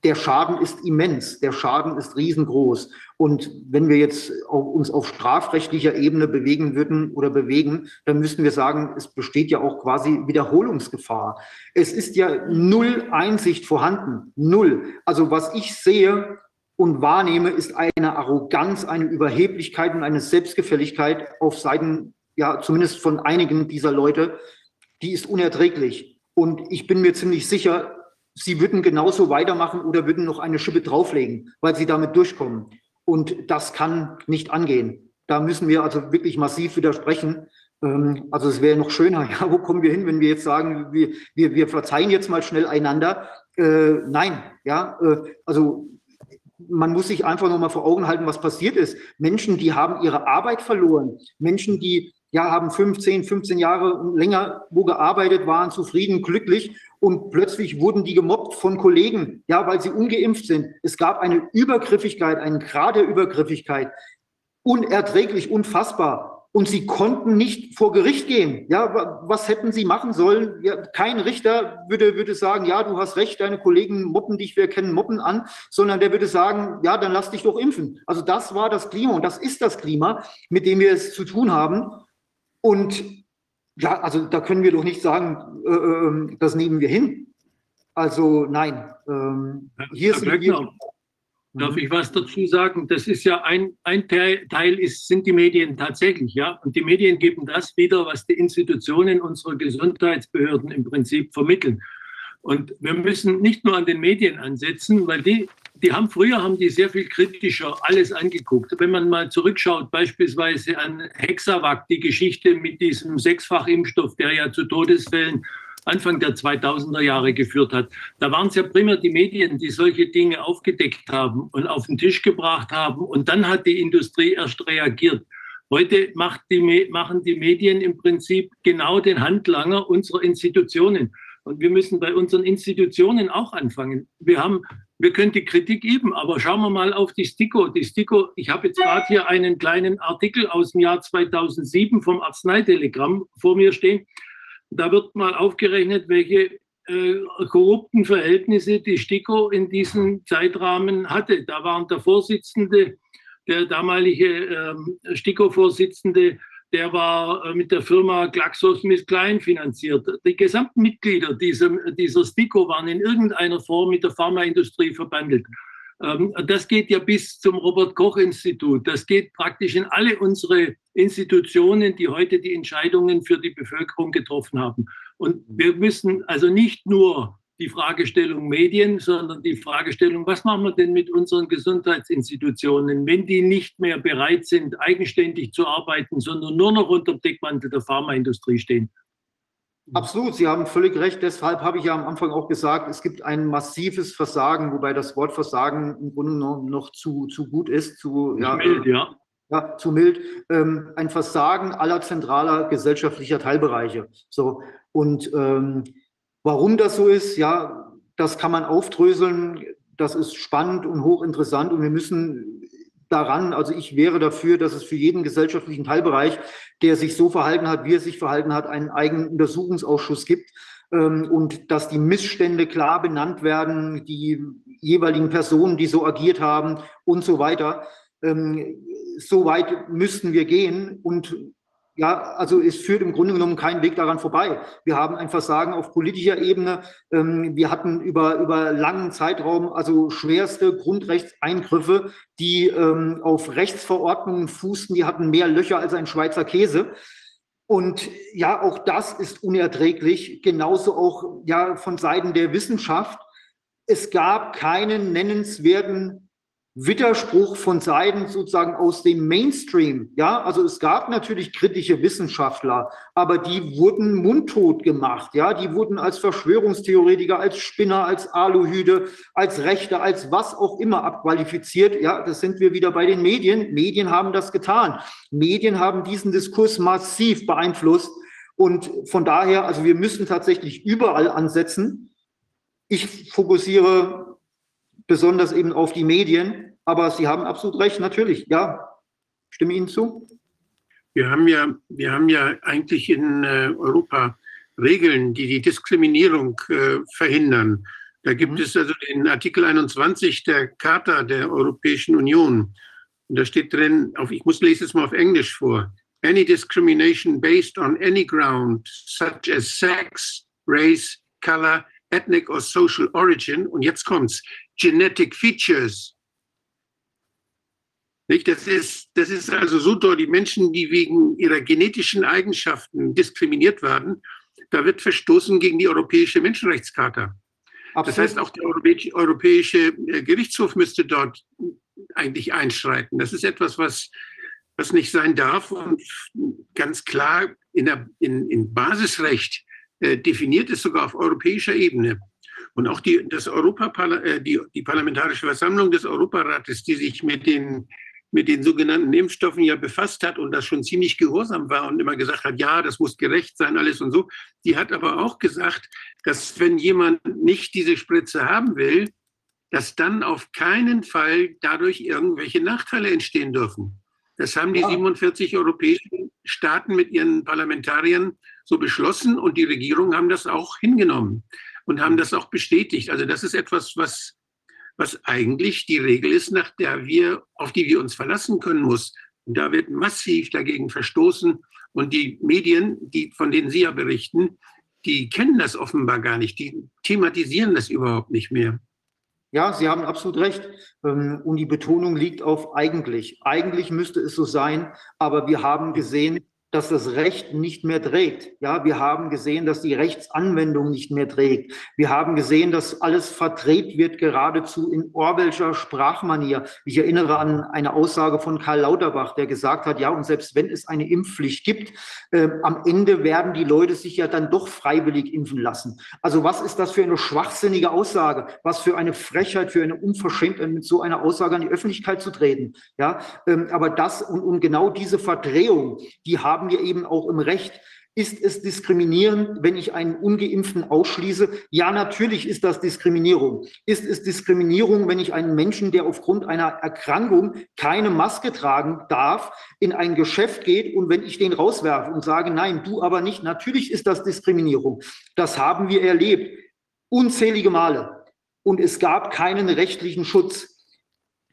der Schaden ist immens, der Schaden ist riesengroß. Und wenn wir jetzt uns auf strafrechtlicher Ebene bewegen würden oder bewegen, dann müssten wir sagen, es besteht ja auch quasi Wiederholungsgefahr. Es ist ja null Einsicht vorhanden, null. Also was ich sehe, und wahrnehme, ist eine Arroganz, eine Überheblichkeit und eine Selbstgefälligkeit auf Seiten, ja, zumindest von einigen dieser Leute, die ist unerträglich. Und ich bin mir ziemlich sicher, sie würden genauso weitermachen oder würden noch eine Schippe drauflegen, weil sie damit durchkommen. Und das kann nicht angehen. Da müssen wir also wirklich massiv widersprechen. Ähm, also es wäre noch schöner, ja, wo kommen wir hin, wenn wir jetzt sagen, wir, wir, wir verzeihen jetzt mal schnell einander. Äh, nein, ja, äh, also man muss sich einfach noch mal vor Augen halten, was passiert ist. Menschen, die haben ihre Arbeit verloren. Menschen, die ja haben 15, 15 Jahre länger wo gearbeitet, waren zufrieden, glücklich und plötzlich wurden die gemobbt von Kollegen, ja, weil sie ungeimpft sind. Es gab eine Übergriffigkeit, einen Grad der Übergriffigkeit, unerträglich, unfassbar. Und sie konnten nicht vor Gericht gehen. Ja, was hätten sie machen sollen? Ja, kein Richter würde, würde sagen, ja, du hast recht, deine Kollegen mobben dich, wir kennen Mobben an, sondern der würde sagen, ja, dann lass dich doch impfen. Also das war das Klima und das ist das Klima, mit dem wir es zu tun haben. Und ja, also da können wir doch nicht sagen, äh, äh das nehmen wir hin. Also nein, ähm, hier Herr sind Glöckner, wir. Darf Mhm. ich was dazu sagen? Das ist ja ein, ein Teil, Teil ist, sind die Medien tatsächlich, ja. Und die Medien geben das wieder, was die Institutionen unserer Gesundheitsbehörden im Prinzip vermitteln. Und wir müssen nicht nur an den Medien ansetzen, weil die, die haben früher haben die sehr viel kritischer alles angeguckt. Wenn man mal zurückschaut, beispielsweise an Hexavac, die Geschichte mit diesem Sechsfachimpfstoff, der ja zu Todesfällen Anfang der 2000er Jahre geführt hat. Da waren es ja primär die Medien, die solche Dinge aufgedeckt haben und auf den Tisch gebracht haben. Und dann hat die Industrie erst reagiert. Heute die, machen die Medien im Prinzip genau den Handlanger unserer Institutionen. Und wir müssen bei unseren Institutionen auch anfangen. Wir haben, wir können die Kritik üben, aber schauen wir mal auf die STIKO. Die STIKO, ich habe jetzt gerade hier einen kleinen Artikel aus dem Jahr 2007 vom Arzneitelegramm vor mir stehen. Da wird mal aufgerechnet, welche äh, korrupten Verhältnisse die STIKO in diesem Zeitrahmen hatte. Da waren der Vorsitzende, der damalige ähm, STIKO-Vorsitzende, der war äh, mit der Firma GlaxoSmithKline finanziert. Die gesamten Mitglieder dieser, dieser STIKO waren in irgendeiner Form mit der Pharmaindustrie verbandelt. Ähm, das geht ja bis zum Robert-Koch-Institut. Das geht praktisch in alle unsere Institutionen, die heute die Entscheidungen für die Bevölkerung getroffen haben. Und wir müssen also nicht nur die Fragestellung Medien, sondern die Fragestellung, was machen wir denn mit unseren Gesundheitsinstitutionen, wenn die nicht mehr bereit sind, eigenständig zu arbeiten, sondern nur noch unter dem Deckmantel der Pharmaindustrie stehen? Absolut, Sie haben völlig recht. Deshalb habe ich ja am Anfang auch gesagt, es gibt ein massives Versagen, wobei das Wort Versagen im Grunde noch, noch zu, zu gut ist, zu, ja, mild, ja. ja, zu mild. Ähm, ein Versagen aller zentraler gesellschaftlicher Teilbereiche. So und ähm, warum das so ist, ja, das kann man aufdröseln. Das ist spannend und hochinteressant und wir müssen daran, also ich wäre dafür, dass es für jeden gesellschaftlichen Teilbereich, der sich so verhalten hat, wie er sich verhalten hat, einen eigenen Untersuchungsausschuss gibt ähm, und dass die Missstände klar benannt werden, die jeweiligen Personen, die so agiert haben und so weiter. Ähm, so weit müssten wir gehen und ja, also es führt im Grunde genommen kein Weg daran vorbei. Wir haben ein Versagen auf politischer Ebene. Ähm, wir hatten über, über langen Zeitraum also schwerste Grundrechtseingriffe, die ähm, auf Rechtsverordnungen fußten. Die hatten mehr Löcher als ein Schweizer Käse. Und ja, auch das ist unerträglich, genauso auch ja von Seiten der Wissenschaft. Es gab keinen nennenswerten Widerspruch von Seiten sozusagen aus dem Mainstream. Ja, also es gab natürlich kritische Wissenschaftler, aber die wurden mundtot gemacht. Ja, die wurden als Verschwörungstheoretiker, als Spinner, als Aluhüte, als Rechte, als was auch immer abqualifiziert. Ja, das sind wir wieder bei den Medien. Medien haben das getan. Medien haben diesen Diskurs massiv beeinflusst. Und von daher, also wir müssen tatsächlich überall ansetzen. Ich fokussiere besonders eben auf die Medien. Aber Sie haben absolut recht, natürlich, ja, stimme Ihnen zu. Wir haben ja, wir haben ja eigentlich in äh, Europa Regeln, die die Diskriminierung äh, verhindern. Da gibt mhm. es also den Artikel 21 der Charta der Europäischen Union. Und da steht drin, auf, ich muss lese es mal auf Englisch vor. Any discrimination based on any ground, such as sex, race, color, ethnic or social origin. Und jetzt kommt's genetic features. Nicht? Das, ist, das ist also so toll, die Menschen, die wegen ihrer genetischen Eigenschaften diskriminiert werden, da wird verstoßen gegen die Europäische Menschenrechtscharta. Absolut. Das heißt, auch der Europäische äh, Gerichtshof müsste dort eigentlich einschreiten. Das ist etwas, was, was nicht sein darf und ganz klar in, der, in, in Basisrecht äh, definiert ist, sogar auf europäischer Ebene. Und auch die, das Europa, äh, die, die Parlamentarische Versammlung des Europarates, die sich mit den, mit den sogenannten Impfstoffen ja befasst hat und das schon ziemlich gehorsam war und immer gesagt hat, ja, das muss gerecht sein, alles und so. Die hat aber auch gesagt, dass wenn jemand nicht diese Spritze haben will, dass dann auf keinen Fall dadurch irgendwelche Nachteile entstehen dürfen. Das haben die ja. 47 europäischen Staaten mit ihren Parlamentariern so beschlossen und die Regierungen haben das auch hingenommen und haben das auch bestätigt. Also das ist etwas, was, was eigentlich die Regel ist, nach der wir, auf die wir uns verlassen können muss. Und da wird massiv dagegen verstoßen. Und die Medien, die, von denen Sie ja berichten, die kennen das offenbar gar nicht. Die thematisieren das überhaupt nicht mehr. Ja, Sie haben absolut recht. Ähm, und die Betonung liegt auf eigentlich. Eigentlich müsste es so sein, aber wir haben gesehen, dass das Recht nicht mehr trägt. Ja, wir haben gesehen, dass die Rechtsanwendung nicht mehr trägt. Wir haben gesehen, dass alles verdreht wird, geradezu in Orwellscher Sprachmanier. Ich erinnere an eine Aussage von Karl Lauterbach, der gesagt hat, ja, und selbst wenn es eine Impfpflicht gibt, äh, am Ende werden die Leute sich ja dann doch freiwillig impfen lassen. Also was ist das für eine schwachsinnige Aussage? Was für eine Frechheit, für eine Unverschämtheit, mit so einer Aussage an die Öffentlichkeit zu treten? Ja, ähm, aber das und, und genau diese Verdrehung, die haben haben wir eben auch im Recht. Ist es diskriminierend, wenn ich einen ungeimpften ausschließe? Ja, natürlich ist das Diskriminierung. Ist es Diskriminierung, wenn ich einen Menschen, der aufgrund einer Erkrankung keine Maske tragen darf, in ein Geschäft geht und wenn ich den rauswerfe und sage, nein, du aber nicht? Natürlich ist das Diskriminierung. Das haben wir erlebt. Unzählige Male. Und es gab keinen rechtlichen Schutz.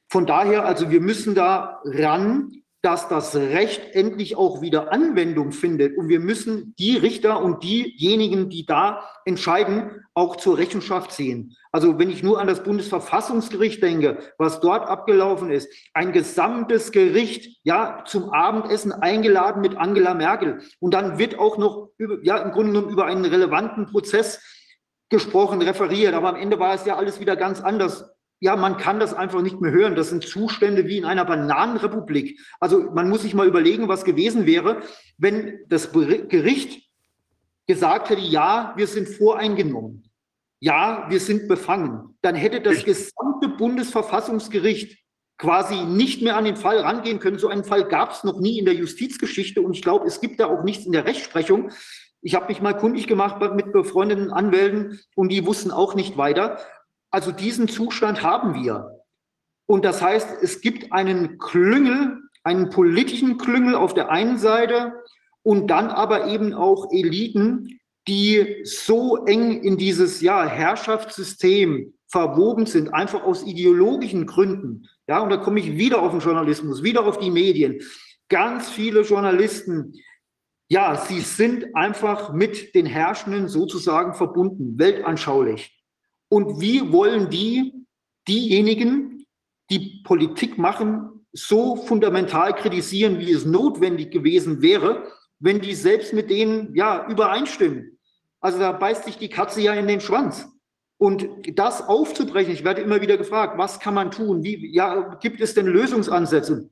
Von daher, also wir müssen da ran dass das Recht endlich auch wieder Anwendung findet. Und wir müssen die Richter und diejenigen, die da entscheiden, auch zur Rechenschaft ziehen. Also wenn ich nur an das Bundesverfassungsgericht denke, was dort abgelaufen ist, ein gesamtes Gericht, ja, zum Abendessen eingeladen mit Angela Merkel. Und dann wird auch noch, über, ja, im Grunde genommen über einen relevanten Prozess gesprochen, referiert. Aber am Ende war es ja alles wieder ganz anders ja, man kann das einfach nicht mehr hören. Das sind Zustände wie in einer Bananenrepublik. Also man muss sich mal überlegen, was gewesen wäre, wenn das Gericht gesagt hätte, ja, wir sind voreingenommen. Ja, wir sind befangen. Dann hätte das gesamte Bundesverfassungsgericht quasi nicht mehr an den Fall rangehen können. So einen Fall gab es noch nie in der Justizgeschichte und ich glaube, es gibt da auch nichts in der Rechtsprechung. Ich habe mich mal kundig gemacht mit befreundeten Anwälten und die wussten auch nicht weiter. Also diesen Zustand haben wir. Und das heißt, es gibt einen Klüngel, einen politischen Klüngel auf der einen Seite und dann aber eben auch Eliten, die so eng in dieses ja, Herrschaftssystem verwoben sind, einfach aus ideologischen Gründen. Ja, und da komme ich wieder auf den Journalismus, wieder auf die Medien. Ganz viele Journalisten, ja, sie sind einfach mit den Herrschenden sozusagen verbunden, weltanschaulich. Und wie wollen die, diejenigen, die Politik machen, so fundamental kritisieren, wie es notwendig gewesen wäre, wenn die selbst mit denen ja übereinstimmen. Also da beißt sich die Katze ja in den Schwanz. Und das aufzubrechen, ich werde immer wieder gefragt, was kann man tun? Wie, ja, gibt es denn Lösungsansätze?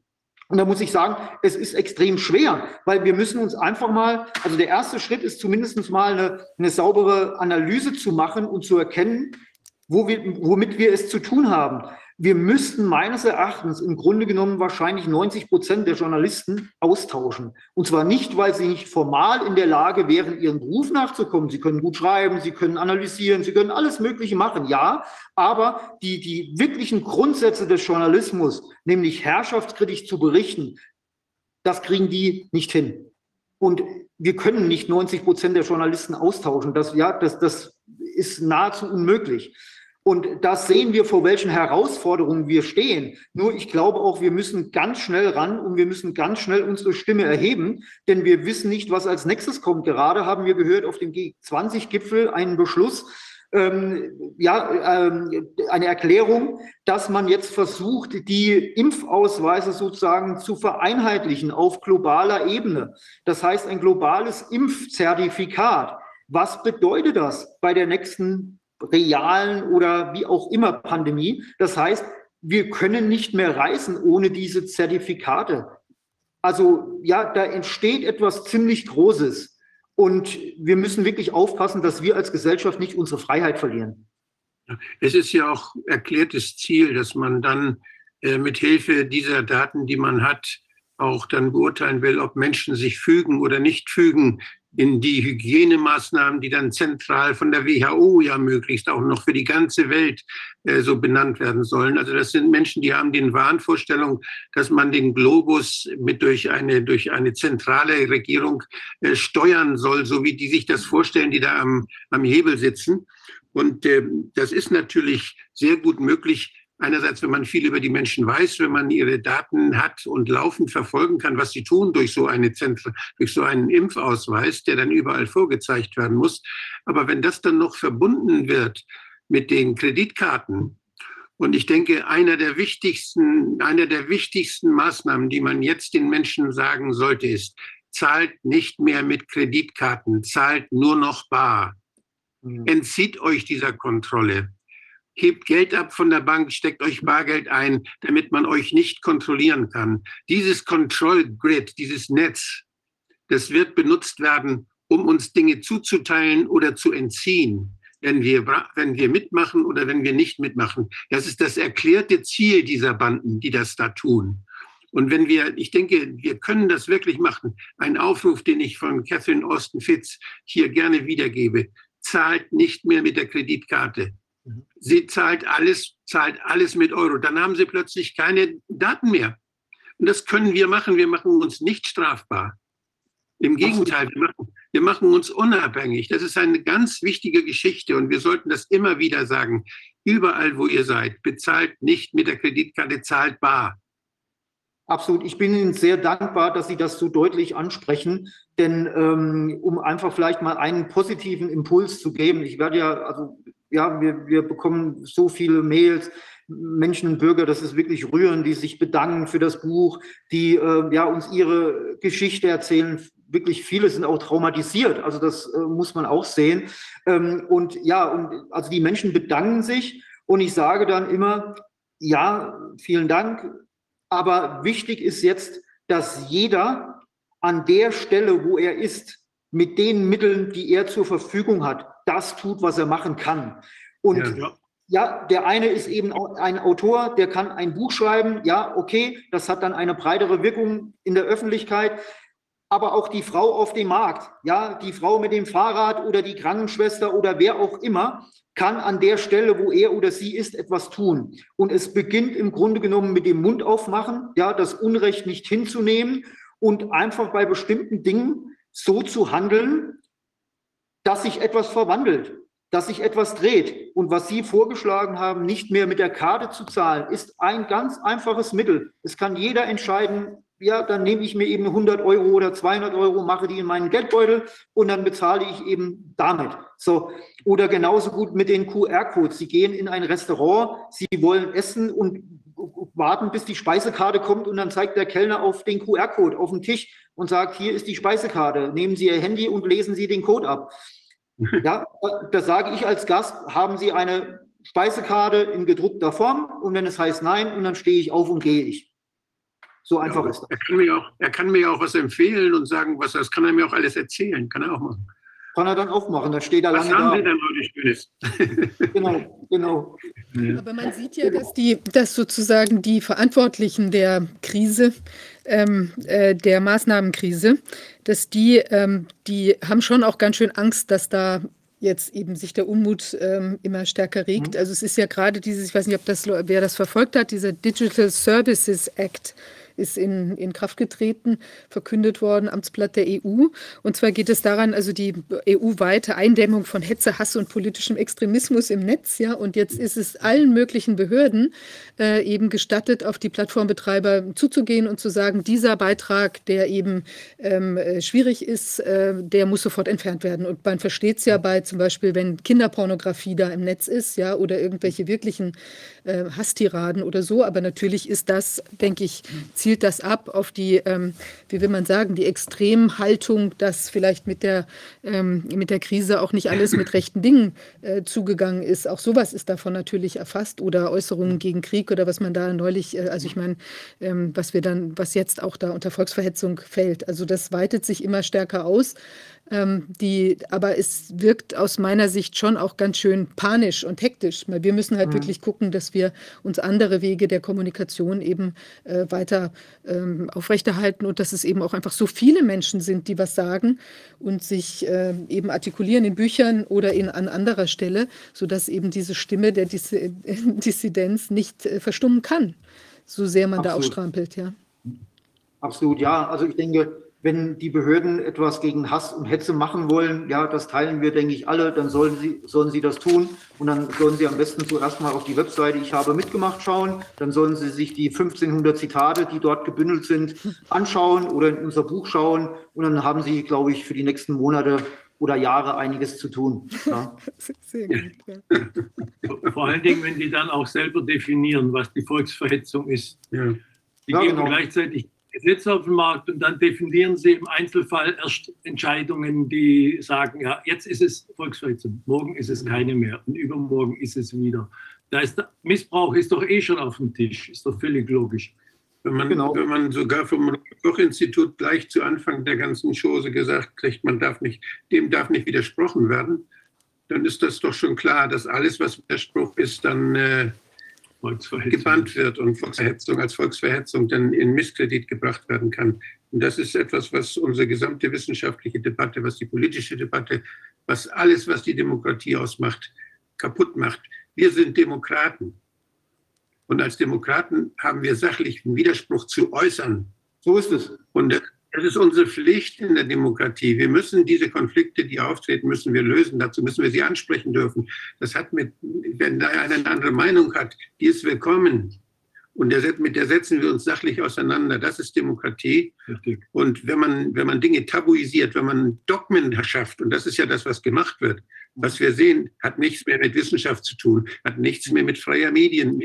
Und da muss ich sagen, es ist extrem schwer, weil wir müssen uns einfach mal, also der erste Schritt ist zumindest mal eine, eine saubere Analyse zu machen und zu erkennen, wo wir, womit wir es zu tun haben wir müssten meines Erachtens im Grunde genommen wahrscheinlich 90 Prozent der Journalisten austauschen. Und zwar nicht, weil sie nicht formal in der Lage wären, ihrem Beruf nachzukommen. Sie können gut schreiben, sie können analysieren, sie können alles Mögliche machen, ja. Aber die, die wirklichen Grundsätze des Journalismus, nämlich herrschaftskritisch zu berichten, das kriegen die nicht hin. Und wir können nicht 90 Prozent der Journalisten austauschen. Das, ja, das, das ist nahezu unmöglich. Und das sehen wir, vor welchen Herausforderungen wir stehen. Nur ich glaube auch, wir müssen ganz schnell ran und wir müssen ganz schnell unsere Stimme erheben, denn wir wissen nicht, was als nächstes kommt. Gerade haben wir gehört auf dem G20-Gipfel einen Beschluss, ähm, ja, ähm, eine Erklärung, dass man jetzt versucht, die Impfausweise sozusagen zu vereinheitlichen auf globaler Ebene. Das heißt, ein globales Impfzertifikat. Was bedeutet das bei der nächsten realen oder wie auch immer Pandemie. Das heißt, wir können nicht mehr reisen ohne diese Zertifikate. Also ja, da entsteht etwas ziemlich Großes. Und wir müssen wirklich aufpassen, dass wir als Gesellschaft nicht unsere Freiheit verlieren. Es ist ja auch erklärtes Ziel, dass man dann äh, mit Hilfe dieser Daten, die man hat, auch dann beurteilen will, ob Menschen sich fügen oder nicht fügen in die Hygienemaßnahmen, die dann zentral von der WHO ja möglichst auch noch für die ganze Welt äh, so benannt werden sollen. Also das sind Menschen, die haben den Wahnvorstellung, dass man den Globus mit durch eine, durch eine zentrale Regierung äh, steuern soll, so wie die sich das vorstellen, die da am, am Hebel sitzen. Und äh, das ist natürlich sehr gut möglich, Einerseits, wenn man viel über die Menschen weiß, wenn man ihre Daten hat und laufend verfolgen kann, was sie tun durch so, eine Zentr durch so einen Impfausweis, der dann überall vorgezeigt werden muss. Aber wenn das dann noch verbunden wird mit den Kreditkarten, und ich denke, einer der wichtigsten, einer der wichtigsten Maßnahmen, die man jetzt den Menschen sagen sollte, ist, zahlt nicht mehr mit Kreditkarten, zahlt nur noch bar. Mhm. Entzieht euch dieser Kontrolle hebt Geld ab von der Bank, steckt euch Bargeld ein, damit man euch nicht kontrollieren kann. Dieses Control Grid, dieses Netz, das wird benutzt werden, um uns Dinge zuzuteilen oder zu entziehen, wenn wir, wenn wir mitmachen oder wenn wir nicht mitmachen. Das ist das erklärte Ziel dieser Banden, die das da tun. Und wenn wir, ich denke, wir können das wirklich machen. Ein Aufruf, den ich von Catherine Austin Fitz hier gerne wiedergebe. Zahlt nicht mehr mit der Kreditkarte. Sie zahlt alles, zahlt alles mit Euro. Dann haben sie plötzlich keine Daten mehr. Und das können wir machen. Wir machen uns nicht strafbar. Im Gegenteil, wir machen, wir machen uns unabhängig. Das ist eine ganz wichtige Geschichte und wir sollten das immer wieder sagen. Überall, wo ihr seid, bezahlt nicht mit der Kreditkarte, zahlt bar. Absolut. Ich bin Ihnen sehr dankbar, dass Sie das so deutlich ansprechen. Denn ähm, um einfach vielleicht mal einen positiven Impuls zu geben, ich werde ja, also ja, wir, wir bekommen so viele Mails, Menschen und Bürger, das ist wirklich rührend, die sich bedanken für das Buch, die äh, ja, uns ihre Geschichte erzählen. Wirklich viele sind auch traumatisiert, also das äh, muss man auch sehen. Ähm, und ja, und also die Menschen bedanken sich und ich sage dann immer, ja, vielen Dank, aber wichtig ist jetzt, dass jeder an der Stelle, wo er ist, mit den Mitteln, die er zur Verfügung hat, das tut, was er machen kann. Und ja, ja, der eine ist eben ein Autor, der kann ein Buch schreiben. Ja, okay, das hat dann eine breitere Wirkung in der Öffentlichkeit. Aber auch die Frau auf dem Markt, ja, die Frau mit dem Fahrrad oder die Krankenschwester oder wer auch immer, kann an der Stelle, wo er oder sie ist, etwas tun. Und es beginnt im Grunde genommen mit dem Mund aufmachen, ja, das Unrecht nicht hinzunehmen und einfach bei bestimmten Dingen so zu handeln, dass sich etwas verwandelt, dass sich etwas dreht. Und was Sie vorgeschlagen haben, nicht mehr mit der Karte zu zahlen, ist ein ganz einfaches Mittel. Es kann jeder entscheiden, ja, dann nehme ich mir eben 100 Euro oder 200 Euro, mache die in meinen Geldbeutel und dann bezahle ich eben damit. So. Oder genauso gut mit den QR-Codes. Sie gehen in ein Restaurant, Sie wollen essen und warten, bis die Speisekarte kommt und dann zeigt der Kellner auf den QR-Code auf dem Tisch und sagt, hier ist die Speisekarte, nehmen Sie Ihr Handy und lesen Sie den Code ab. Ja, das sage ich als Gast, haben Sie eine Speisekarte in gedruckter Form und wenn es heißt nein, und dann stehe ich auf und gehe ich. So einfach ja, ist das. Er kann, mir auch, er kann mir auch was empfehlen und sagen, was das kann er mir auch alles erzählen, kann er auch machen. Kann er dann auch machen, dann steht er was lange haben da. Sie denn heute Schönes? Genau, genau. Aber man sieht ja, dass die, dass sozusagen die Verantwortlichen der Krise, ähm, äh, der Maßnahmenkrise, dass die, ähm, die haben schon auch ganz schön Angst, dass da jetzt eben sich der Unmut ähm, immer stärker regt. Also es ist ja gerade dieses, ich weiß nicht, ob das wer das verfolgt hat, dieser Digital Services Act ist in, in Kraft getreten, verkündet worden, Amtsblatt der EU. Und zwar geht es daran, also die EU-weite Eindämmung von Hetze, Hass und politischem Extremismus im Netz. Ja, und jetzt ist es allen möglichen Behörden äh, eben gestattet, auf die Plattformbetreiber zuzugehen und zu sagen, dieser Beitrag, der eben ähm, äh, schwierig ist, äh, der muss sofort entfernt werden. Und man versteht es ja bei zum Beispiel, wenn Kinderpornografie da im Netz ist, ja, oder irgendwelche wirklichen äh, Hasstiraden oder so. Aber natürlich ist das, denke ich, zielt das ab auf die, ähm, wie will man sagen, die Extremhaltung, dass vielleicht mit der, ähm, mit der Krise auch nicht alles mit rechten Dingen äh, zugegangen ist. Auch sowas ist davon natürlich erfasst oder Äußerungen gegen Krieg oder was man da neulich, äh, also ich meine, ähm, was wir dann, was jetzt auch da unter Volksverhetzung fällt. Also das weitet sich immer stärker aus. Ähm, die, aber es wirkt aus meiner Sicht schon auch ganz schön panisch und hektisch. Weil wir müssen halt Mhm. wirklich gucken, dass wir uns andere Wege der Kommunikation eben äh, weiter ähm, aufrechterhalten und dass es eben auch einfach so viele Menschen sind, die was sagen und sich äh, eben artikulieren in Büchern oder in, an anderer Stelle, sodass eben diese Stimme der Dis Dissidenz nicht äh, verstummen kann, so sehr man da auch Absolut. strampelt, ja. Absolut, ja. Also ich denke, wenn die Behörden etwas gegen Hass und Hetze machen wollen, ja, das teilen wir, denke ich, alle, dann sollen sie, sollen sie das tun. Und dann sollen sie am besten zuerst mal auf die Webseite Ich habe mitgemacht schauen. Dann sollen sie sich die 1500 Zitate, die dort gebündelt sind, anschauen oder in unser Buch schauen. Und dann haben sie, glaube ich, für die nächsten Monate oder Jahre einiges zu tun. Ja. Sehr gut. Ja. Vor allen Dingen, wenn die dann auch selber definieren, was die Volksverhetzung ist. Ja. Die Ja, geben genau. gleichzeitig Gesetze auf den Markt und dann definieren sie im Einzelfall erst Entscheidungen, die sagen, ja, jetzt ist es Volksverhetzung, morgen ist es keine mehr und übermorgen ist es wieder. Da ist der Missbrauch ist doch eh schon auf dem Tisch, ist doch völlig logisch. Wenn man, Genau. wenn man sogar vom Koch-Institut gleich zu Anfang der ganzen Chose gesagt kriegt, man darf nicht, dem darf nicht widersprochen werden, dann ist das doch schon klar, dass alles, was Widerspruch ist, dann äh. Gebannt wird und Volksverhetzung als Volksverhetzung dann in Misskredit gebracht werden kann. Und das ist etwas, was unsere gesamte wissenschaftliche Debatte, was die politische Debatte, was alles, was die Demokratie ausmacht, kaputt macht. Wir sind Demokraten. Und als Demokraten haben wir sachlichen Widerspruch zu äußern. So ist es. Und das ist unsere Pflicht in der Demokratie. Wir müssen diese Konflikte, die auftreten, müssen wir lösen. Dazu müssen wir sie ansprechen dürfen. Das hat mit, wenn da einer eine andere Meinung hat, die ist willkommen. Und der, mit der setzen wir uns sachlich auseinander. Das ist Demokratie. Richtig. Und wenn man, wenn man Dinge tabuisiert, wenn man Dogmen schafft, und das ist ja das, was gemacht wird, was wir sehen, hat nichts mehr mit Wissenschaft zu tun, hat nichts mehr mit freier Medien.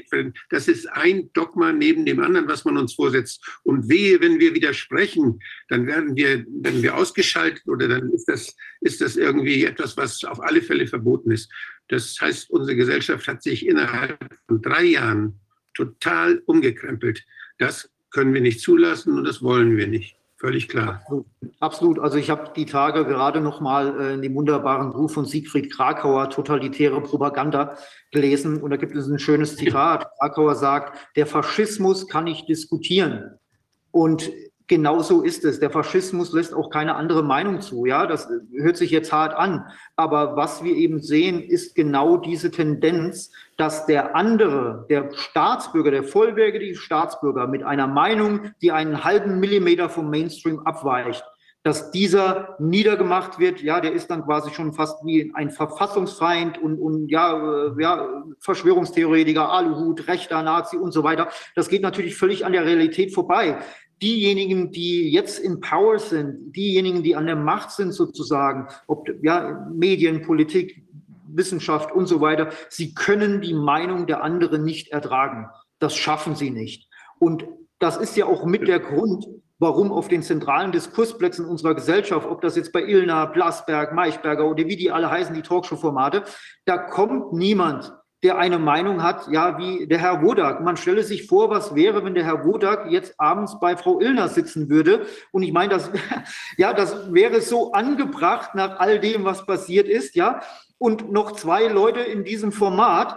Das ist ein Dogma neben dem anderen, was man uns vorsetzt. Und wehe, wenn wir widersprechen, dann werden wir, werden wir ausgeschaltet oder dann ist das, ist das irgendwie etwas, was auf alle Fälle verboten ist. Das heißt, unsere Gesellschaft hat sich innerhalb von drei Jahren total umgekrempelt. Das können wir nicht zulassen und das wollen wir nicht. Völlig klar. Absolut. Absolut. Also ich habe die Tage gerade noch mal äh, in dem wunderbaren Buch von Siegfried Krakauer Totalitäre Propaganda gelesen und da gibt es ein schönes Zitat. Krakauer sagt, der Faschismus kann nicht diskutieren. Und genau so ist es. Der Faschismus lässt auch keine andere Meinung zu. Ja, das hört sich jetzt hart an. Aber was wir eben sehen, ist genau diese Tendenz, dass der andere, der Staatsbürger, der vollwertige Staatsbürger mit einer Meinung, die einen halben Millimeter vom Mainstream abweicht, dass dieser niedergemacht wird, ja, der ist dann quasi schon fast wie ein Verfassungsfeind und, und ja, äh, ja, Verschwörungstheoretiker, Aluhut, rechter Nazi und so weiter. Das geht natürlich völlig an der Realität vorbei. Diejenigen, die jetzt in Power sind, diejenigen, die an der Macht sind sozusagen, ob ja, Medien, Politik, Wissenschaft und so weiter, sie können die Meinung der anderen nicht ertragen. Das schaffen sie nicht. Und das ist ja auch mit der Grund, warum auf den zentralen Diskursplätzen unserer Gesellschaft, ob das jetzt bei Ilna, Blasberg, Maichberger oder wie die alle heißen, die Talkshow-Formate, da kommt niemand, der eine Meinung hat, ja, wie der Herr Wodak. Man stelle sich vor, was wäre, wenn der Herr Wodak jetzt abends bei Frau Illner sitzen würde. Und ich meine, das, ja, das wäre so angebracht nach all dem, was passiert ist, ja. Und noch zwei Leute in diesem Format,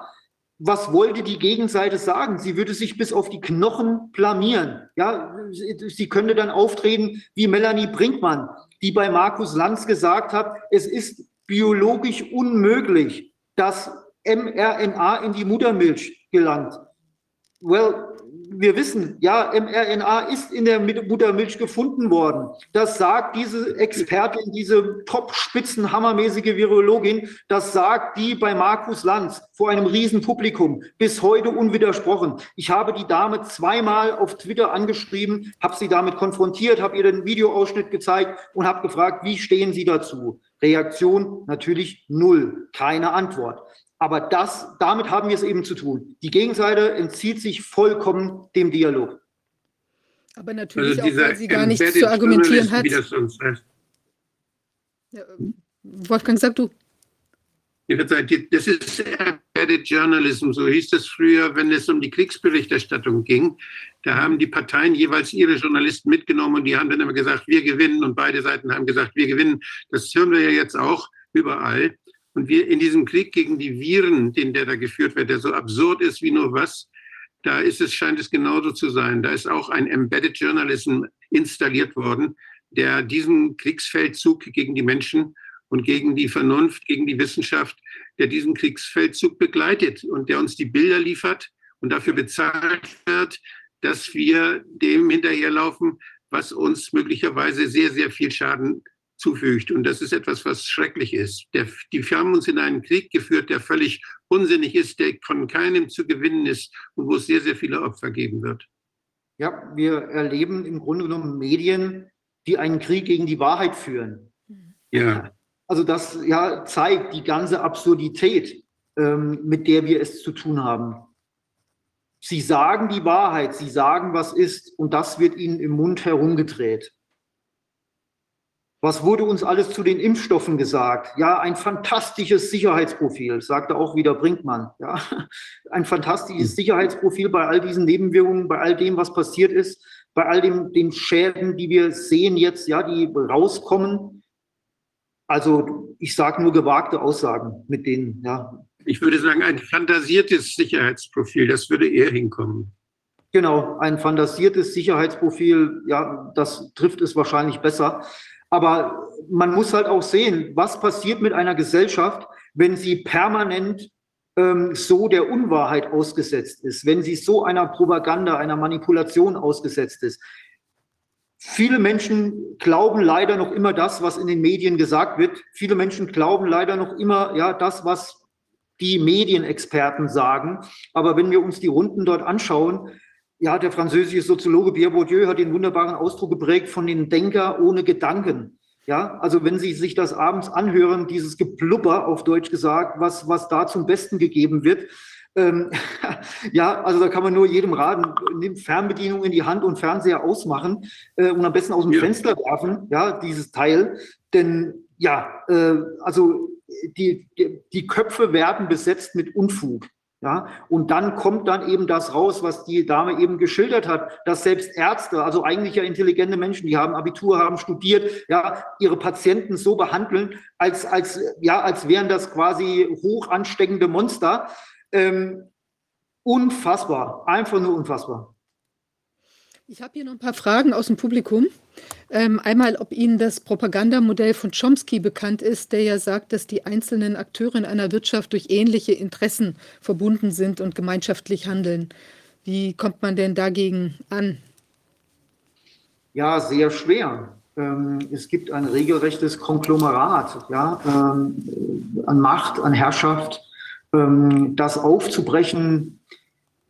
was wollte die Gegenseite sagen? Sie würde sich bis auf die Knochen blamieren. Ja, sie könnte dann auftreten wie Melanie Brinkmann, die bei Markus Lanz gesagt hat, es ist biologisch unmöglich, dass mRNA in die Muttermilch gelangt. Well, wir wissen, ja, mRNA ist in der Muttermilch gefunden worden. Das sagt diese Expertin, diese top-spitzen, hammermäßige Virologin, das sagt die bei Markus Lanz vor einem Riesenpublikum, bis heute unwidersprochen. Ich habe die Dame zweimal auf Twitter angeschrieben, habe sie damit konfrontiert, habe ihr den Videoausschnitt gezeigt und habe gefragt, wie stehen Sie dazu? Reaktion natürlich null, keine Antwort. Aber das, damit haben wir es eben zu tun. Die Gegenseite entzieht sich vollkommen dem Dialog. Aber natürlich also auch, weil sie gar nichts zu argumentieren hat. Das, heißt. ja, Wolfgang, sag du. Das ist Embedded Journalism, so hieß das früher, wenn es um die Kriegsberichterstattung ging. Da haben die Parteien jeweils ihre Journalisten mitgenommen und die haben dann immer gesagt, wir gewinnen und beide Seiten haben gesagt, wir gewinnen. Das hören wir ja jetzt auch überall. Und wir in diesem Krieg gegen die Viren, den der da geführt wird, der so absurd ist wie nur was, da ist es, scheint es genauso zu sein. Da ist auch ein Embedded Journalism installiert worden, der diesen Kriegsfeldzug gegen die Menschen und gegen die Vernunft, gegen die Wissenschaft, der diesen Kriegsfeldzug begleitet und der uns die Bilder liefert und dafür bezahlt wird, dass wir dem hinterherlaufen, was uns möglicherweise sehr, sehr viel Schaden zufügt. Und das ist etwas, was schrecklich ist. Der, die haben uns in einen Krieg geführt, der völlig unsinnig ist, der von keinem zu gewinnen ist und wo es sehr, sehr viele Opfer geben wird. Ja, wir erleben im Grunde genommen Medien, die einen Krieg gegen die Wahrheit führen. Ja. Also das ja, zeigt die ganze Absurdität, ähm, mit der wir es zu tun haben. Sie sagen die Wahrheit, sie sagen, was ist, und das wird ihnen im Mund herumgedreht. Was wurde uns alles zu den Impfstoffen gesagt? Ja, ein fantastisches Sicherheitsprofil, sagte auch wieder Brinkmann. Ja, ein fantastisches Sicherheitsprofil bei all diesen Nebenwirkungen, bei all dem, was passiert ist, bei all dem, den Schäden, die wir sehen jetzt, ja, die rauskommen. Also, ich sage nur gewagte Aussagen mit denen, ja. Ich würde sagen, ein fantasiertes Sicherheitsprofil, das würde eher hinkommen. Genau, ein fantasiertes Sicherheitsprofil, ja, das trifft es wahrscheinlich besser. Aber man muss halt auch sehen, was passiert mit einer Gesellschaft, wenn sie permanent ähm, so der Unwahrheit ausgesetzt ist, wenn sie so einer Propaganda, einer Manipulation ausgesetzt ist. Viele Menschen glauben leider noch immer das, was in den Medien gesagt wird. Viele Menschen glauben leider noch immer, ja, das, was die Medienexperten sagen. Aber wenn wir uns die Runden dort anschauen, ja, der französische Soziologe Pierre Bourdieu hat den wunderbaren Ausdruck geprägt von den Denker ohne Gedanken. Ja, also wenn Sie sich das abends anhören, dieses Geplupper auf Deutsch gesagt, was, was da zum Besten gegeben wird, ähm, ja, also da kann man nur jedem raten, nimmt Fernbedienung in die Hand und Fernseher ausmachen äh, und am besten aus dem ja. Fenster werfen, ja, dieses Teil. Denn ja, äh, also die, die, die Köpfe werden besetzt mit Unfug. Ja, und dann kommt dann eben das raus, was die Dame eben geschildert hat, dass selbst Ärzte, also eigentlich ja intelligente Menschen, die haben Abitur, haben studiert, ja, ihre Patienten so behandeln, als, als, ja, als wären das quasi hoch ansteckende Monster. Ähm, unfassbar, einfach nur unfassbar. Ich habe hier noch ein paar Fragen aus dem Publikum. Ähm, einmal, ob Ihnen das Propagandamodell von Chomsky bekannt ist, der ja sagt, dass die einzelnen Akteure in einer Wirtschaft durch ähnliche Interessen verbunden sind und gemeinschaftlich handeln. Wie kommt man denn dagegen an? Ja, sehr schwer. Ähm, es gibt ein regelrechtes Konglomerat ja, ähm, an Macht, an Herrschaft. Ähm, das aufzubrechen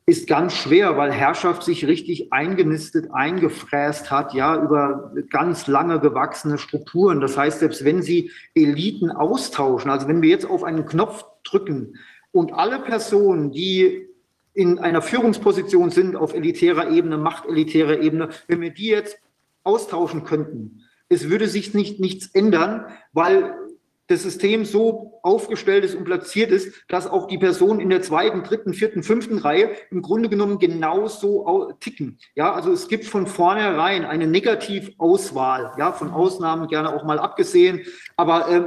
ist ganz schwer, weil Herrschaft sich richtig eingenistet, eingefräst hat, ja, über ganz lange gewachsene Strukturen. Das heißt, selbst wenn Sie Eliten austauschen, also wenn wir jetzt auf einen Knopf drücken und alle Personen, die in einer Führungsposition sind auf elitärer Ebene, machtelitärer Ebene, wenn wir die jetzt austauschen könnten, es würde sich nicht, nichts ändern, weil das System so aufgestellt ist und platziert ist, dass auch die Personen in der zweiten, dritten, vierten, fünften Reihe im Grunde genommen genauso ticken. Ja, also es gibt von vornherein eine Negativauswahl, ja, von Ausnahmen gerne auch mal abgesehen. Aber äh,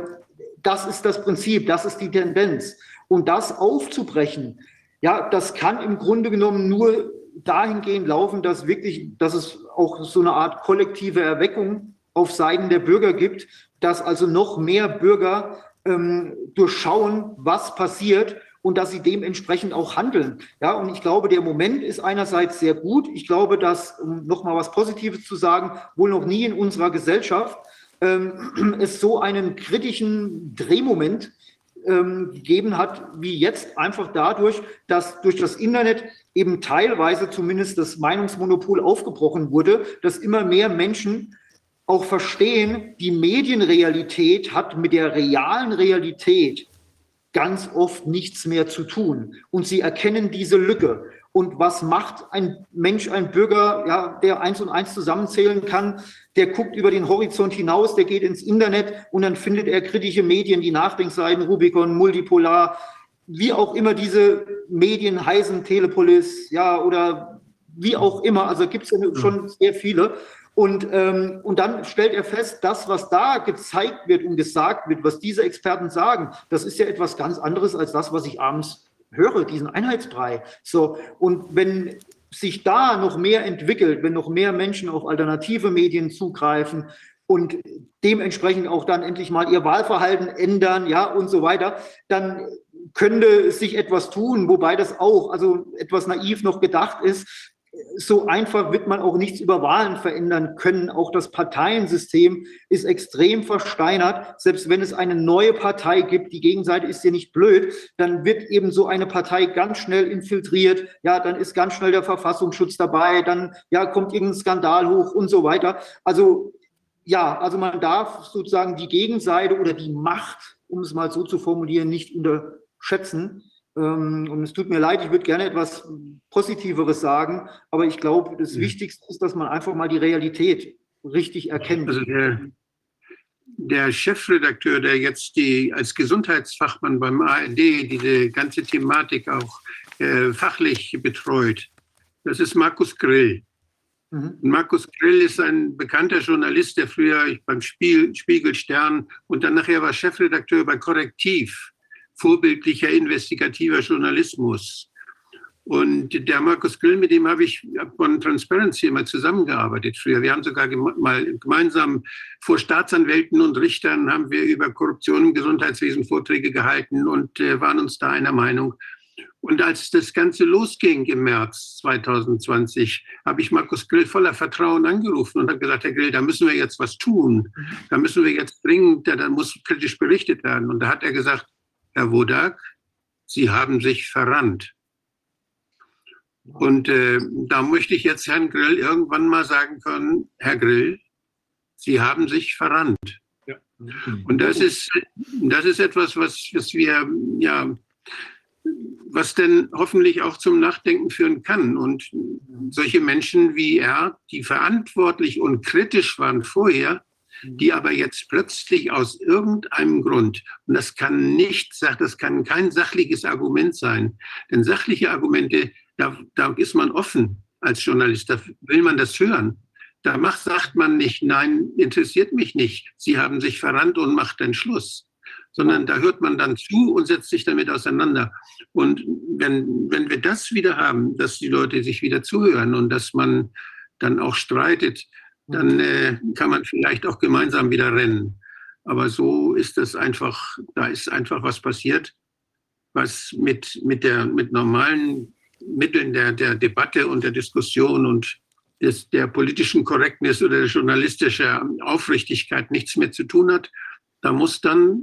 das ist das Prinzip, das ist die Tendenz. Und das aufzubrechen, ja, das kann im Grunde genommen nur dahingehend laufen, dass wirklich, dass es auch so eine Art kollektive Erweckung auf Seiten der Bürger gibt, dass also noch mehr Bürger ähm, durchschauen, was passiert und dass sie dementsprechend auch handeln. Ja, und ich glaube, der Moment ist einerseits sehr gut. Ich glaube, dass, um nochmal was Positives zu sagen, wohl noch nie in unserer Gesellschaft ähm, es so einen kritischen Drehmoment ähm, gegeben hat, wie jetzt, einfach dadurch, dass durch das Internet eben teilweise zumindest das Meinungsmonopol aufgebrochen wurde, dass immer mehr Menschen auch verstehen, die Medienrealität hat mit der realen Realität ganz oft nichts mehr zu tun. Und sie erkennen diese Lücke. Und was macht ein Mensch, ein Bürger, ja, der eins und eins zusammenzählen kann? Der guckt über den Horizont hinaus, der geht ins Internet und dann findet er kritische Medien, die Nachdenkseiten, Rubicon, Multipolar, wie auch immer diese Medien heißen, Telepolis, ja, oder wie auch immer. Also gibt es ja schon sehr viele. Und, ähm, und dann stellt er fest, das, was da gezeigt wird und gesagt wird, was diese Experten sagen, das ist ja etwas ganz anderes als das, was ich abends höre, diesen Einheitsbrei. So, und wenn sich da noch mehr entwickelt, wenn noch mehr Menschen auf alternative Medien zugreifen und dementsprechend auch dann endlich mal ihr Wahlverhalten ändern, ja, und so weiter, dann könnte sich etwas tun, wobei das auch, also etwas naiv noch gedacht ist, so einfach wird man auch nichts über Wahlen verändern können. Auch das Parteiensystem ist extrem versteinert. Selbst wenn es eine neue Partei gibt, die Gegenseite ist ja nicht blöd, dann wird eben so eine Partei ganz schnell infiltriert. Ja, dann ist ganz schnell der Verfassungsschutz dabei. Dann, ja, kommt irgendein Skandal hoch und so weiter. Also, ja, also man darf sozusagen die Gegenseite oder die Macht, um es mal so zu formulieren, nicht unterschätzen. Ähm, und es tut mir leid, ich würde gerne etwas Positiveres sagen, aber ich glaube, das Wichtigste ist, dass man einfach mal die Realität richtig erkennt. Also der, der Chefredakteur, der jetzt die als Gesundheitsfachmann beim ARD diese ganze Thematik auch äh, fachlich betreut, das ist Markus Grill. Mhm. Markus Grill ist ein bekannter Journalist, der früher beim Spiel, Spiegel Stern und dann nachher war Chefredakteur bei Korrektiv vorbildlicher investigativer Journalismus. Und der Markus Grill, mit dem habe ich von Transparency immer zusammengearbeitet früher. Wir haben sogar mal gemeinsam vor Staatsanwälten und Richtern haben wir über Korruption im Gesundheitswesen Vorträge gehalten und äh, waren uns da einer Meinung. Und als das Ganze losging im März 2020, habe ich Markus Grill voller Vertrauen angerufen und habe gesagt, Herr Grill, da müssen wir jetzt was tun. Da müssen wir jetzt dringend, da muss kritisch berichtet werden. Und da hat er gesagt, Herr Wodak, Sie haben sich verrannt. Und äh, da möchte ich jetzt Herrn Grill irgendwann mal sagen können, Herr Grill, Sie haben sich verrannt. Ja. Und das ist, das ist etwas, was, was wir, ja, was denn hoffentlich auch zum Nachdenken führen kann. Und solche Menschen wie er, die verantwortlich und kritisch waren vorher, die aber jetzt plötzlich aus irgendeinem Grund, und das kann nicht, das kann kein sachliches Argument sein, denn sachliche Argumente, da, da ist man offen als Journalist, da will man das hören. Da macht, sagt man nicht, nein, interessiert mich nicht, Sie haben sich verrannt und macht den Schluss sondern da hört man dann zu und setzt sich damit auseinander. Und wenn, wenn wir das wieder haben, dass die Leute sich wieder zuhören und dass man dann auch streitet, dann äh, kann man vielleicht auch gemeinsam wieder rennen. Aber so ist das einfach, da ist einfach was passiert, was mit, mit, der, mit normalen Mitteln der, der Debatte und der Diskussion und des, der politischen Korrektness oder der journalistischen Aufrichtigkeit nichts mehr zu tun hat. Da muss dann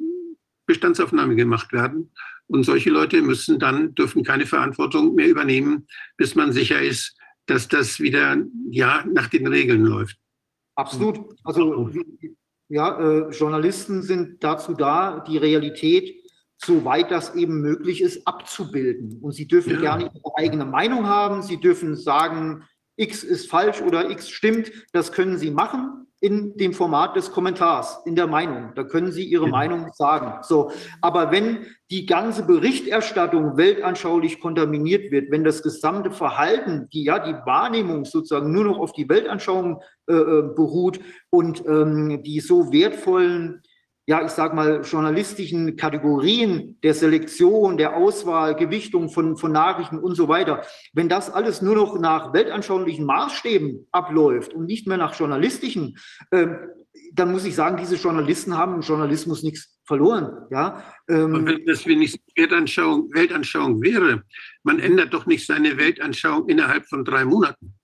Bestandsaufnahme gemacht werden. Und solche Leute müssen dann, dürfen keine Verantwortung mehr übernehmen, bis man sicher ist, dass das wieder ja nach den Regeln läuft. Absolut. Also ja, äh, Journalisten sind dazu da, die Realität, soweit das eben möglich ist, abzubilden. Und sie dürfen ja. gerne ihre eigene Meinung haben. Sie dürfen sagen, X ist falsch oder X stimmt, das können Sie machen in dem Format des Kommentars, in der Meinung. Da können Sie Ihre Meinung sagen. So, aber wenn die ganze Berichterstattung weltanschaulich kontaminiert wird, wenn das gesamte Verhalten, die ja die Wahrnehmung sozusagen nur noch auf die Weltanschauung äh, äh beruht und ähm, die so wertvollen ja, ich sage mal, journalistischen Kategorien der Selektion, der Auswahl, Gewichtung von, von Nachrichten und so weiter, wenn das alles nur noch nach weltanschaulichen Maßstäben abläuft und nicht mehr nach journalistischen, äh, dann muss ich sagen, diese Journalisten haben im Journalismus nichts verloren. Ja? Ähm, und wenn das wenigstens Weltanschauung, Weltanschauung wäre, man ändert doch nicht seine Weltanschauung innerhalb von drei Monaten.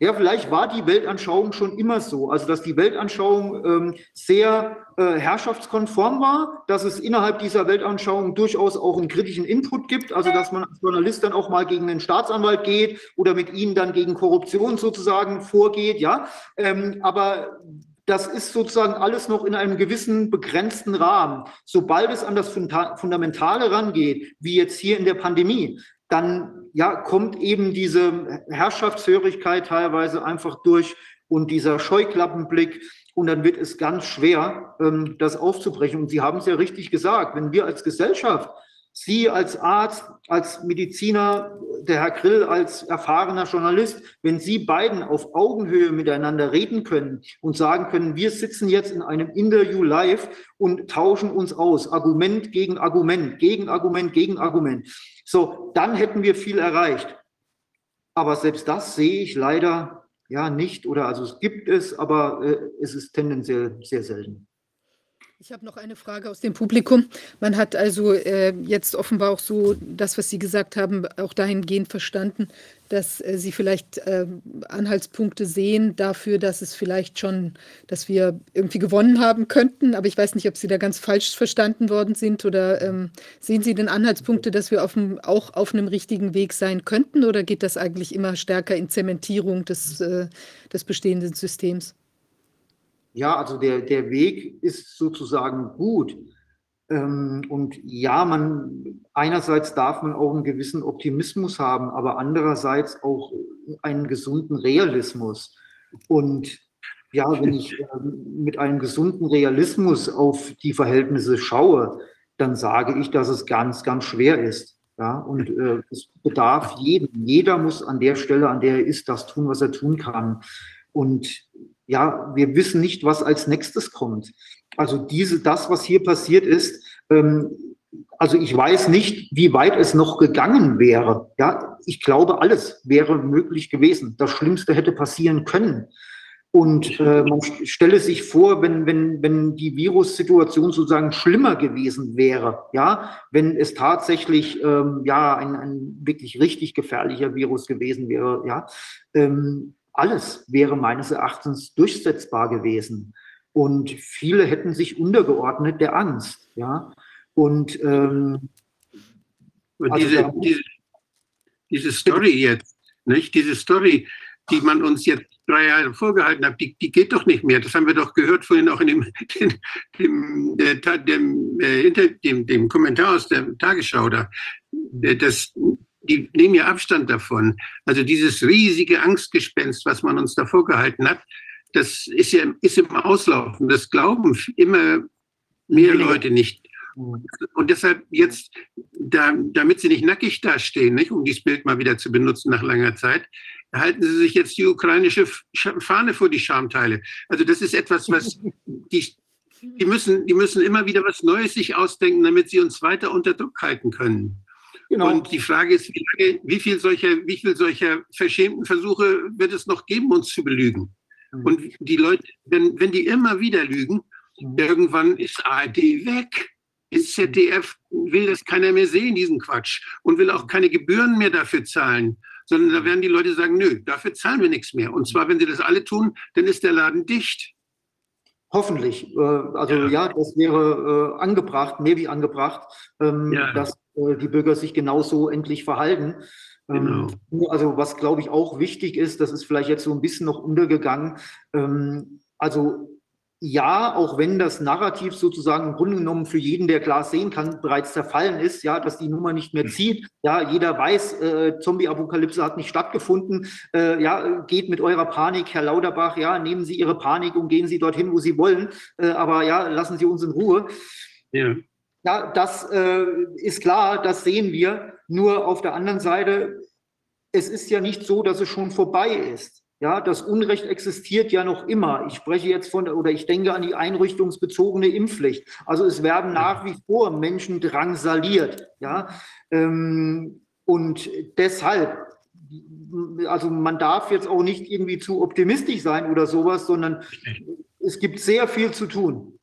Ja, vielleicht war die Weltanschauung schon immer so. Also, dass die Weltanschauung ähm, sehr äh, herrschaftskonform war, dass es innerhalb dieser Weltanschauung durchaus auch einen kritischen Input gibt. Also, dass man als Journalist dann auch mal gegen den Staatsanwalt geht oder mit ihnen dann gegen Korruption sozusagen vorgeht. Ja, ähm, aber das ist sozusagen alles noch in einem gewissen begrenzten Rahmen. Sobald es an das Fundamentale rangeht, wie jetzt hier in der Pandemie, dann ja, kommt eben diese Herrschaftshörigkeit teilweise einfach durch und dieser Scheuklappenblick. Und dann wird es ganz schwer, ähm, das aufzubrechen. Und Sie haben es ja richtig gesagt, wenn wir als Gesellschaft Sie als Arzt, als Mediziner, der Herr Grill als erfahrener Journalist, wenn Sie beiden auf Augenhöhe miteinander reden können und sagen können, wir sitzen jetzt in einem Interview live und tauschen uns aus, Argument gegen Argument, gegen Argument, gegen Argument. So, dann hätten wir viel erreicht. Aber selbst das sehe ich leider ja nicht oder also es gibt es, aber äh, es ist tendenziell sehr selten. Ich habe noch eine Frage aus dem Publikum. Man hat also äh, jetzt offenbar auch so das, was Sie gesagt haben, auch dahingehend verstanden, dass äh, Sie vielleicht äh, Anhaltspunkte sehen dafür, dass es vielleicht schon, dass wir irgendwie gewonnen haben könnten. Aber ich weiß nicht, ob Sie da ganz falsch verstanden worden sind oder ähm, sehen Sie denn Anhaltspunkte, dass wir auf auch auf einem richtigen Weg sein könnten oder geht das eigentlich immer stärker in Zementierung des, äh, des bestehenden Systems? Ja, also der, der Weg ist sozusagen gut. Ähm, und ja, man einerseits darf man auch einen gewissen Optimismus haben, aber andererseits auch einen gesunden Realismus. Und ja, wenn ich äh, mit einem gesunden Realismus auf die Verhältnisse schaue, dann sage ich, dass es ganz, ganz schwer ist. Ja, und äh, es bedarf jeden. Jeder muss an der Stelle, an der er ist, das tun, was er tun kann. Und ja, wir wissen nicht, was als nächstes kommt. Also diese, das, was hier passiert ist, ähm, also ich weiß nicht, wie weit es noch gegangen wäre. Ja, ich glaube, alles wäre möglich gewesen. Das Schlimmste hätte passieren können. Und äh, man stelle sich vor, wenn, wenn, wenn die Virussituation sozusagen schlimmer gewesen wäre, ja, wenn es tatsächlich ähm, ja ein, ein wirklich richtig gefährlicher Virus gewesen wäre, ja, ähm, alles wäre meines Erachtens durchsetzbar gewesen. Und viele hätten sich untergeordnet der Angst. Ja? Und ähm, also diese, diese, diese Story jetzt, nicht? diese Story, die man uns jetzt drei Jahre vorgehalten hat, die, die geht doch nicht mehr. Das haben wir doch gehört vorhin auch in dem, dem, dem, dem, äh, dem, dem Kommentar aus der Tagesschau da. Das, die nehmen ja Abstand davon. Also dieses riesige Angstgespenst, was man uns da vorgehalten hat, das ist ja ist im Auslaufen. Das glauben immer mehr Leute nicht. Und deshalb jetzt, da, damit sie nicht nackig dastehen, nicht, um dieses Bild mal wieder zu benutzen nach langer Zeit, halten sie sich jetzt die ukrainische Fahne vor die Schamteile. Also das ist etwas, was die, die müssen, die müssen immer wieder was Neues sich ausdenken, damit sie uns weiter unter Druck halten können. Genau. Und die Frage ist, wie, lange, wie, viel solcher, wie viel solcher verschämten Versuche wird es noch geben, uns zu belügen? Mhm. Und die Leute, wenn, wenn die immer wieder lügen, mhm. irgendwann ist ARD weg. Ist ZDF, will das keiner mehr sehen, diesen Quatsch. Und will auch keine Gebühren mehr dafür zahlen. Sondern da werden die Leute sagen, nö, dafür zahlen wir nichts mehr. Und zwar, wenn sie das alle tun, dann ist der Laden dicht. Hoffentlich. Äh, also ja, das wäre äh, angebracht, maybe angebracht, ähm, dass die Bürger sich genauso endlich verhalten. Ähm, genau. Also was, glaube ich, auch wichtig ist, das ist vielleicht jetzt so ein bisschen noch untergegangen. Ähm, also ja, auch wenn das Narrativ sozusagen im Grunde genommen für jeden, der Glas sehen kann, bereits zerfallen ist, ja, dass die Nummer nicht mehr zieht. Ja, jeder weiß, äh, Zombie-Apokalypse hat nicht stattgefunden. Äh, ja, geht mit eurer Panik, Herr Lauterbach, ja, nehmen Sie Ihre Panik und gehen Sie dorthin, wo Sie wollen. Äh, aber ja, lassen Sie uns in Ruhe. Ja. Ja, das äh, ist klar, das sehen wir. Nur auf der anderen Seite, es ist ja nicht so, dass es schon vorbei ist. Ja, das Unrecht existiert ja noch immer. Ich spreche jetzt von, oder ich denke an die einrichtungsbezogene Impfpflicht. Also es werden nach wie vor Menschen drangsaliert. Ja, ähm, und deshalb, also man darf jetzt auch nicht irgendwie zu optimistisch sein oder sowas, sondern es gibt sehr viel zu tun.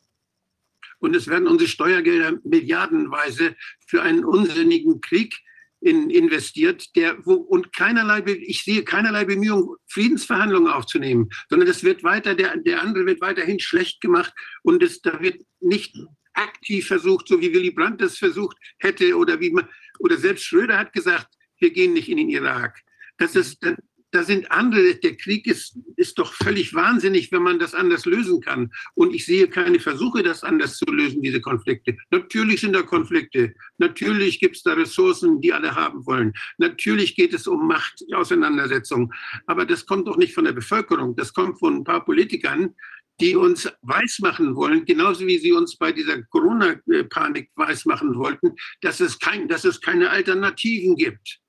Und es werden unsere Steuergelder milliardenweise für einen unsinnigen Krieg in, investiert, der wo und keinerlei, ich sehe keinerlei Bemühungen, Friedensverhandlungen aufzunehmen, sondern es wird weiter, der, der andere wird weiterhin schlecht gemacht und es, da wird nicht aktiv versucht, so wie Willy Brandt das versucht hätte oder wie man, oder selbst Schröder hat gesagt, wir gehen nicht in den Irak. Das ist, da sind andere, der Krieg ist, ist doch völlig wahnsinnig, wenn man das anders lösen kann. Und ich sehe keine Versuche, das anders zu lösen, diese Konflikte. Natürlich sind da Konflikte. Natürlich gibt es da Ressourcen, die alle haben wollen. Natürlich geht es um Machtauseinandersetzungen. Aber das kommt doch nicht von der Bevölkerung. Das kommt von ein paar Politikern, die uns weismachen wollen, genauso wie sie uns bei dieser Corona-Panik weismachen wollten, dass es, kein, dass es keine Alternativen gibt.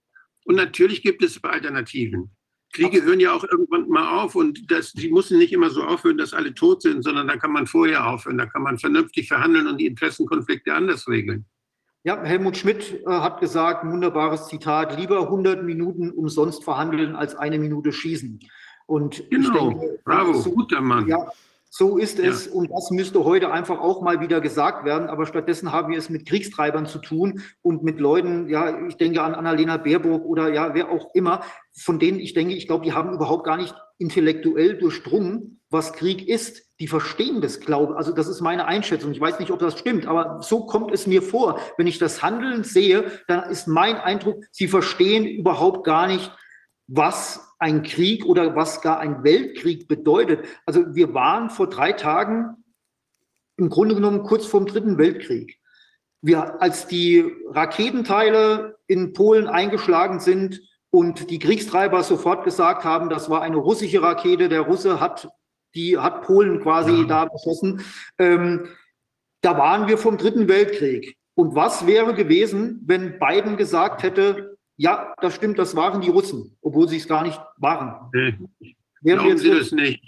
Und natürlich gibt es Alternativen. Kriege hören ja auch irgendwann mal auf und das, sie müssen nicht immer so aufhören, dass alle tot sind, sondern da kann man vorher aufhören, da kann man vernünftig verhandeln und die Interessenkonflikte anders regeln. Ja, Helmut Schmidt äh, hat gesagt, wunderbares Zitat, lieber 100 Minuten umsonst verhandeln als eine Minute schießen. Und genau, denke, bravo, so, guter Mann. Ja, so ist es ja. und das müsste heute einfach auch mal wieder gesagt werden. Aber stattdessen haben wir es mit Kriegstreibern zu tun und mit Leuten, ja, ich denke an Annalena Baerbock oder ja, wer auch immer, von denen ich denke, ich glaube, die haben überhaupt gar nicht intellektuell durchdrungen, was Krieg ist. Die verstehen das, glaube Also das ist meine Einschätzung. Ich weiß nicht, ob das stimmt, aber so kommt es mir vor. Wenn ich das Handeln sehe, dann ist mein Eindruck, sie verstehen überhaupt gar nicht, was ein Krieg oder was gar ein Weltkrieg bedeutet. Also wir waren vor drei Tagen im Grunde genommen kurz vorm Dritten Weltkrieg. Wir, als die Raketenteile in Polen eingeschlagen sind und die Kriegstreiber sofort gesagt haben, das war eine russische Rakete, der Russe hat die hat Polen quasi da beschossen. Ähm, da waren wir vom Dritten Weltkrieg. Und was wäre gewesen, wenn Biden gesagt hätte, ja, das stimmt, das waren die Russen, obwohl sie es gar nicht waren. Nee. Glauben Sie das nicht?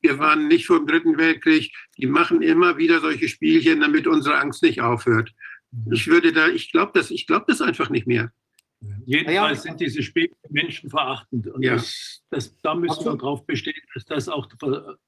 Wir waren nicht vor dem Dritten Weltkrieg. Die machen immer wieder solche Spielchen, damit unsere Angst nicht aufhört. Ich würde da, ich glaube das, ich glaube das einfach nicht mehr. Jedenfalls sind diese Spiele menschenverachtend. Und ja. das, das, da müssen wir darauf bestehen, dass das auch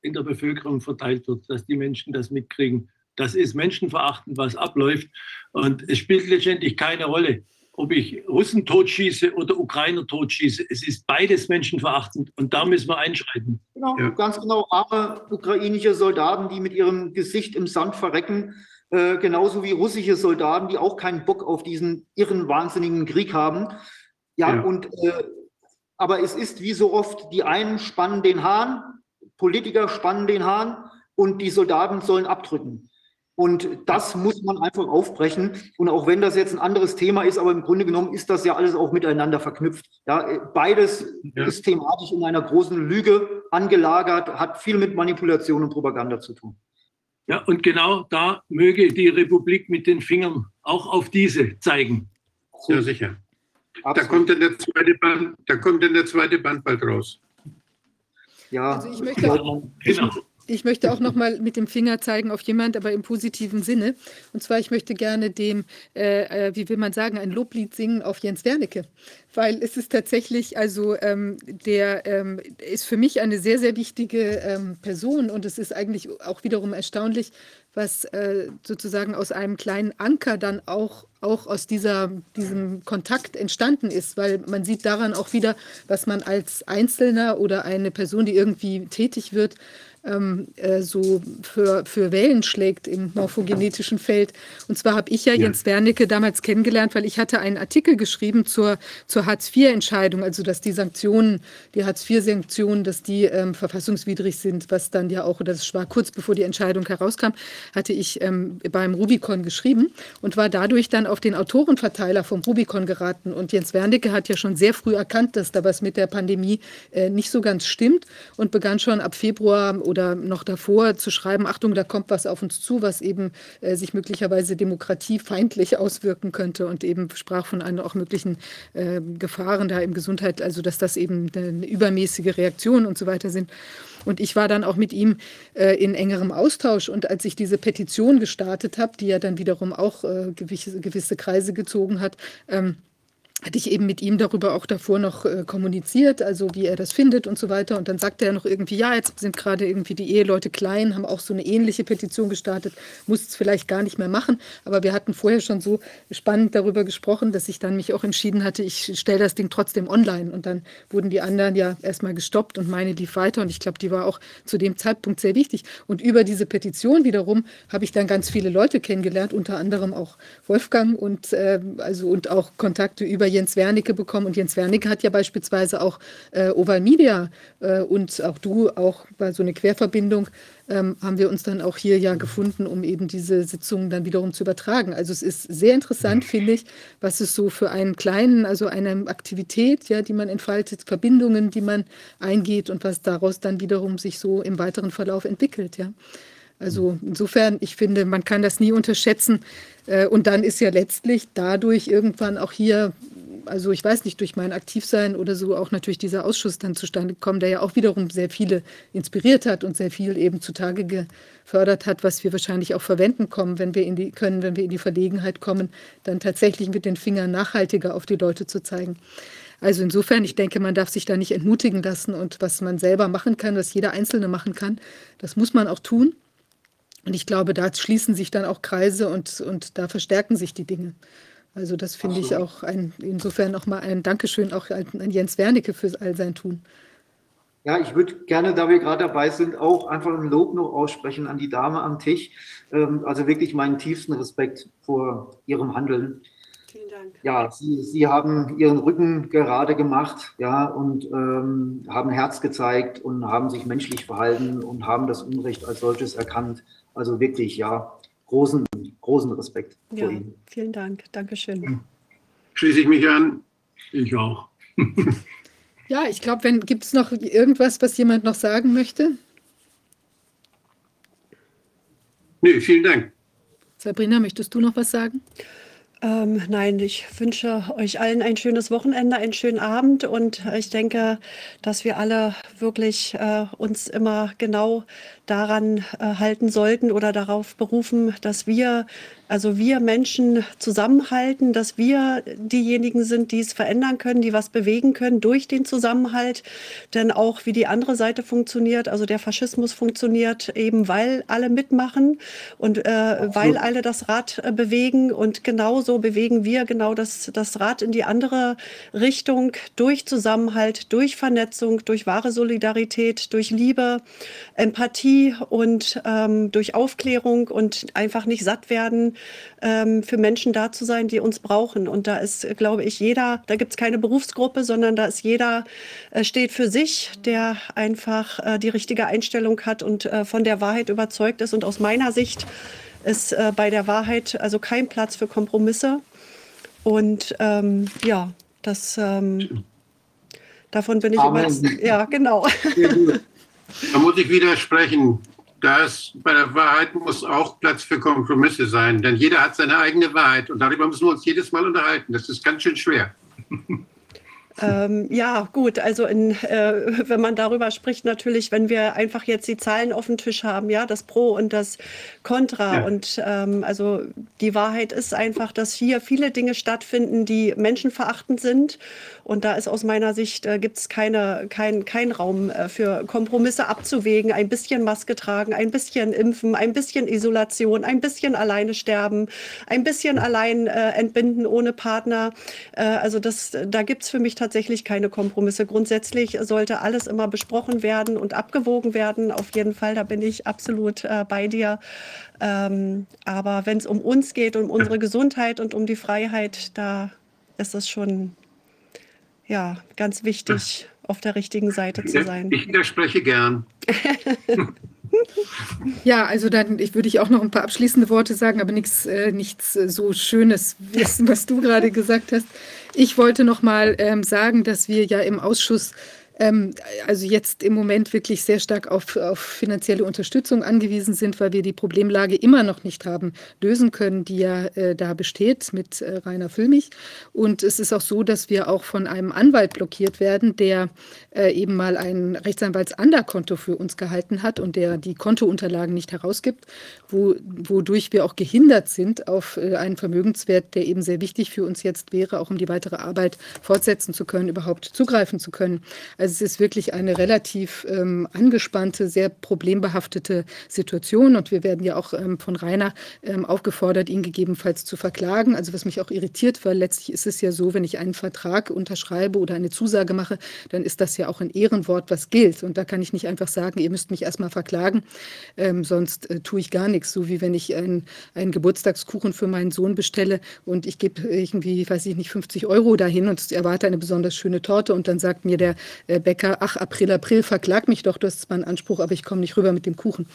in der Bevölkerung verteilt wird, dass die Menschen das mitkriegen. Das ist menschenverachtend, was abläuft. Und es spielt letztendlich keine Rolle, ob ich Russen totschieße oder Ukrainer totschieße. Es ist beides menschenverachtend und da müssen wir einschreiten. Genau, ja. ganz genau. Arme ukrainische Soldaten, die mit ihrem Gesicht im Sand verrecken, äh, genauso wie russische Soldaten, die auch keinen Bock auf diesen irren, wahnsinnigen Krieg haben. Ja, ja. und äh, aber es ist wie so oft, die einen spannen den Hahn, Politiker spannen den Hahn und die Soldaten sollen abdrücken. Und das muss man einfach aufbrechen. Und auch wenn das jetzt ein anderes Thema ist, aber im Grunde genommen ist das ja alles auch miteinander verknüpft. Ja, beides ja. ist thematisch in einer großen Lüge angelagert, hat viel mit Manipulation und Propaganda zu tun. Ja, und genau da möge die Republik mit den Fingern auch auf diese zeigen. Ja, sicher. Da kommt, dann der zweite Band, da kommt dann der zweite Band bald raus. Ja, also ich möchte, auch, genau. Ich möchte auch noch mal mit dem Finger zeigen auf jemand, aber im positiven Sinne. Und zwar, ich möchte gerne dem, äh, äh, wie will man sagen, ein Loblied singen auf Jens Wernicke. Weil es ist tatsächlich, also ähm, der ähm, ist für mich eine sehr, sehr wichtige ähm, Person. Und es ist eigentlich auch wiederum erstaunlich, was äh, sozusagen aus einem kleinen Anker dann auch, auch aus dieser, diesem Kontakt entstanden ist, weil man sieht daran auch wieder, was man als Einzelner oder eine Person, die irgendwie tätig wird, ähm, äh, so für, für Wellen schlägt im morphogenetischen Feld. Und zwar habe ich ja, ja, Jens Wernicke damals kennengelernt, weil ich hatte einen Artikel geschrieben zur, zur Hartz-IV-Entscheidung, also dass die Sanktionen, die Hartz-IV-Sanktionen, dass die ähm, verfassungswidrig sind, was dann ja auch, das war kurz bevor die Entscheidung herauskam, hatte ich ähm, beim Rubicon geschrieben und war dadurch dann auf den Autorenverteiler vom Rubicon geraten. Und Jens Wernicke hat ja schon sehr früh erkannt, dass da was mit der Pandemie äh, nicht so ganz stimmt und begann schon ab Februar oder noch davor zu schreiben, Achtung, da kommt was auf uns zu, was eben äh, sich möglicherweise demokratiefeindlich auswirken könnte und eben sprach von einer auch möglichen äh, Gefahren da im Gesundheit, also dass das eben eine übermäßige Reaktion und so weiter sind. Und ich war dann auch mit ihm äh, in engerem Austausch. Und als ich diese Petition gestartet habe, die ja dann wiederum auch äh, gewisse, gewisse Kreise gezogen hat, ähm, hatte ich eben mit ihm darüber auch davor noch äh, kommuniziert, also wie er das findet und so weiter. Und dann sagte er noch irgendwie, ja, jetzt sind gerade irgendwie die Eheleute klein, haben auch so eine ähnliche Petition gestartet, muss es vielleicht gar nicht mehr machen. Aber wir hatten vorher schon so spannend darüber gesprochen, dass ich dann mich auch entschieden hatte, ich stelle das Ding trotzdem online. Und dann wurden die anderen ja erstmal gestoppt und meine lief weiter. Und ich glaube, die war auch zu dem Zeitpunkt sehr wichtig. Und über diese Petition wiederum habe ich dann ganz viele Leute kennengelernt, unter anderem auch Wolfgang und, äh, also, und auch Kontakte über Jens Wernicke bekommen. Und Jens Wernicke hat ja beispielsweise auch äh, Oval Media äh, und auch du, auch bei so einer Querverbindung, ähm, haben wir uns dann auch hier ja gefunden, um eben diese Sitzungen dann wiederum zu übertragen. Also es ist sehr interessant, finde ich, was es so für einen kleinen, also eine Aktivität, ja, die man entfaltet, Verbindungen, die man eingeht und was daraus dann wiederum sich so im weiteren Verlauf entwickelt, ja. Also insofern, ich finde, man kann das nie unterschätzen. Äh, und dann ist ja letztlich dadurch irgendwann auch hier also ich weiß nicht, durch mein Aktivsein oder so auch natürlich dieser Ausschuss dann zustande gekommen, der ja auch wiederum sehr viele inspiriert hat und sehr viel eben zutage gefördert hat, was wir wahrscheinlich auch verwenden kommen, wenn wir in die, können, wenn wir in die Verlegenheit kommen, dann tatsächlich mit den Fingern nachhaltiger auf die Leute zu zeigen. Also insofern, ich denke, man darf sich da nicht entmutigen lassen und was man selber machen kann, was jeder Einzelne machen kann, das muss man auch tun. Und ich glaube, da schließen sich dann auch Kreise und, und da verstärken sich die Dinge. Also das finde ich auch ein, insofern nochmal ein Dankeschön auch an Jens Wernicke für all sein Tun. Ja, ich würde gerne, da wir gerade dabei sind, auch einfach ein Lob noch aussprechen an die Dame am Tisch. Ähm, also wirklich meinen tiefsten Respekt vor ihrem Handeln. Vielen Dank. Ja, Sie, Sie haben Ihren Rücken gerade gemacht, ja, und ähm, haben Herz gezeigt und haben sich menschlich verhalten und haben das Unrecht als solches erkannt. Also wirklich, ja, großen, großen Respekt ja, vor Ihnen. Vielen Dank. Dankeschön. Schließe ich mich an. Ich auch. ja, ich glaube, wenn gibt es noch irgendwas, was jemand noch sagen möchte? Nö, vielen Dank. Sabrina, möchtest du noch was sagen? Ähm, nein, ich wünsche euch allen ein schönes Wochenende, einen schönen Abend und ich denke, dass wir alle wirklich äh, uns immer genau daran äh, halten sollten oder darauf berufen, dass wir also wir Menschen zusammenhalten, dass wir diejenigen sind, die es verändern können, die was bewegen können durch den Zusammenhalt. Denn auch wie die andere Seite funktioniert, also der Faschismus funktioniert eben, weil alle mitmachen und äh, weil alle das Rad äh, bewegen. Und genauso bewegen wir genau das, das Rad in die andere Richtung durch Zusammenhalt, durch Vernetzung, durch wahre Solidarität, durch Liebe, Empathie und ähm, durch Aufklärung und einfach nicht satt werden ähm, für Menschen da zu sein, die uns brauchen. Und da ist, glaube ich, jeder, da gibt es keine Berufsgruppe, sondern da ist jeder, äh, steht für sich, der einfach äh, die richtige Einstellung hat und äh, von der Wahrheit überzeugt ist. Und aus meiner Sicht ist äh, bei der Wahrheit also kein Platz für Kompromisse. Und ähm, ja, das ähm, davon bin ich Amen. über. Ja, genau. Da muss ich widersprechen da ist, bei der Wahrheit muss auch Platz für Kompromisse sein, denn jeder hat seine eigene Wahrheit und darüber müssen wir uns jedes Mal unterhalten. Das ist ganz schön schwer. Ähm, ja, gut, also in, äh, wenn man darüber spricht, natürlich, wenn wir einfach jetzt die Zahlen auf dem Tisch haben, ja, das Pro und das Contra. Ja. Und ähm, also die Wahrheit ist einfach, dass hier viele Dinge stattfinden, die menschenverachtend sind. Und da ist aus meiner Sicht, äh, gibt es keine, kein, kein Raum äh, für Kompromisse abzuwägen. Ein bisschen Maske tragen, ein bisschen impfen, ein bisschen Isolation, ein bisschen alleine sterben, ein bisschen allein äh, entbinden ohne Partner. Äh, also das, da gibt es für mich tatsächlich tatsächlich keine Kompromisse. Grundsätzlich sollte alles immer besprochen werden und abgewogen werden. Auf jeden Fall, da bin ich absolut äh, bei dir. Ähm, aber wenn es um uns geht, um unsere Gesundheit und um die Freiheit, da ist es schon ja, ganz wichtig, auf der richtigen Seite zu sein. Ich widerspreche gern. Ja, also dann ich, würde ich auch noch ein paar abschließende Worte sagen, aber nichts, äh, nichts äh, so Schönes, was, was du gerade gesagt hast. Ich wollte noch mal ähm, sagen, dass wir ja im Ausschuss ähm, also jetzt im Moment wirklich sehr stark auf, auf finanzielle Unterstützung angewiesen sind, weil wir die Problemlage immer noch nicht haben lösen können, die ja äh, da besteht mit äh, Rainer Füllmich. Und es ist auch so, dass wir auch von einem Anwalt blockiert werden, der äh, eben mal ein Rechtsanwalts-Anderkonto für uns gehalten hat und der die Kontounterlagen nicht herausgibt, wo, wodurch wir auch gehindert sind auf äh, einen Vermögenswert, der eben sehr wichtig für uns jetzt wäre, auch um die weitere Arbeit fortsetzen zu können, überhaupt zugreifen zu können. Also es ist wirklich eine relativ ähm, angespannte, sehr problembehaftete Situation und wir werden ja auch ähm, von Rainer ähm, aufgefordert, ihn gegebenenfalls zu verklagen. Also was mich auch irritiert, weil letztlich ist es ja so, wenn ich einen Vertrag unterschreibe oder eine Zusage mache, dann ist das ja auch ein Ehrenwort, was gilt. Und da kann ich nicht einfach sagen, ihr müsst mich erstmal verklagen, ähm, sonst äh, tue ich gar nichts. So wie wenn ich einen, einen Geburtstagskuchen für meinen Sohn bestelle und ich gebe irgendwie, weiß ich nicht, 50 Euro dahin und erwarte eine besonders schöne Torte und dann sagt mir der äh, Bäcker, ach, April, April, verklag mich doch, du hast zwar einen Anspruch, aber ich komme nicht rüber mit dem Kuchen.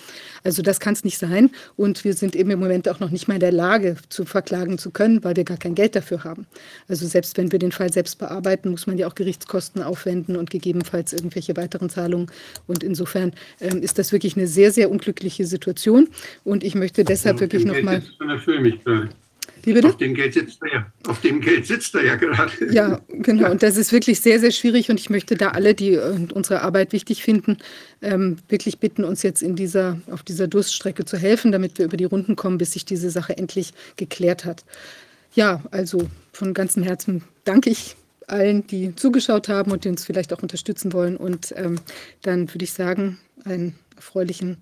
Also das kann es nicht sein. Und wir sind eben im Moment auch noch nicht mal in der Lage, zu verklagen zu können, weil wir gar kein Geld dafür haben. Also selbst wenn wir den Fall selbst bearbeiten, muss man ja auch Gerichtskosten aufwenden und gegebenenfalls irgendwelche weiteren Zahlungen. Und insofern ähm, ist das wirklich eine sehr, sehr unglückliche Situation. Und ich möchte deshalb wirklich nochmal. Wie bitte? Auf dem Geld sitzt er ja, auf dem Geld sitzt er ja gerade. Ja, genau. Und das ist wirklich sehr, sehr schwierig. Und ich möchte da alle, die äh, unsere Arbeit wichtig finden, ähm, wirklich bitten, uns jetzt in dieser, auf dieser Durststrecke zu helfen, damit wir über die Runden kommen, bis sich diese Sache endlich geklärt hat. Ja, also von ganzem Herzen danke ich allen, die zugeschaut haben und die uns vielleicht auch unterstützen wollen. Und ähm, dann würde ich sagen, einen erfreulichen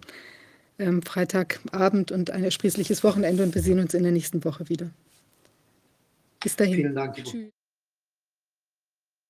ähm, Freitagabend und ein ersprießliches Wochenende und wir sehen uns in der nächsten Woche wieder. Bis dahin. Vielen Dank. Tschüss.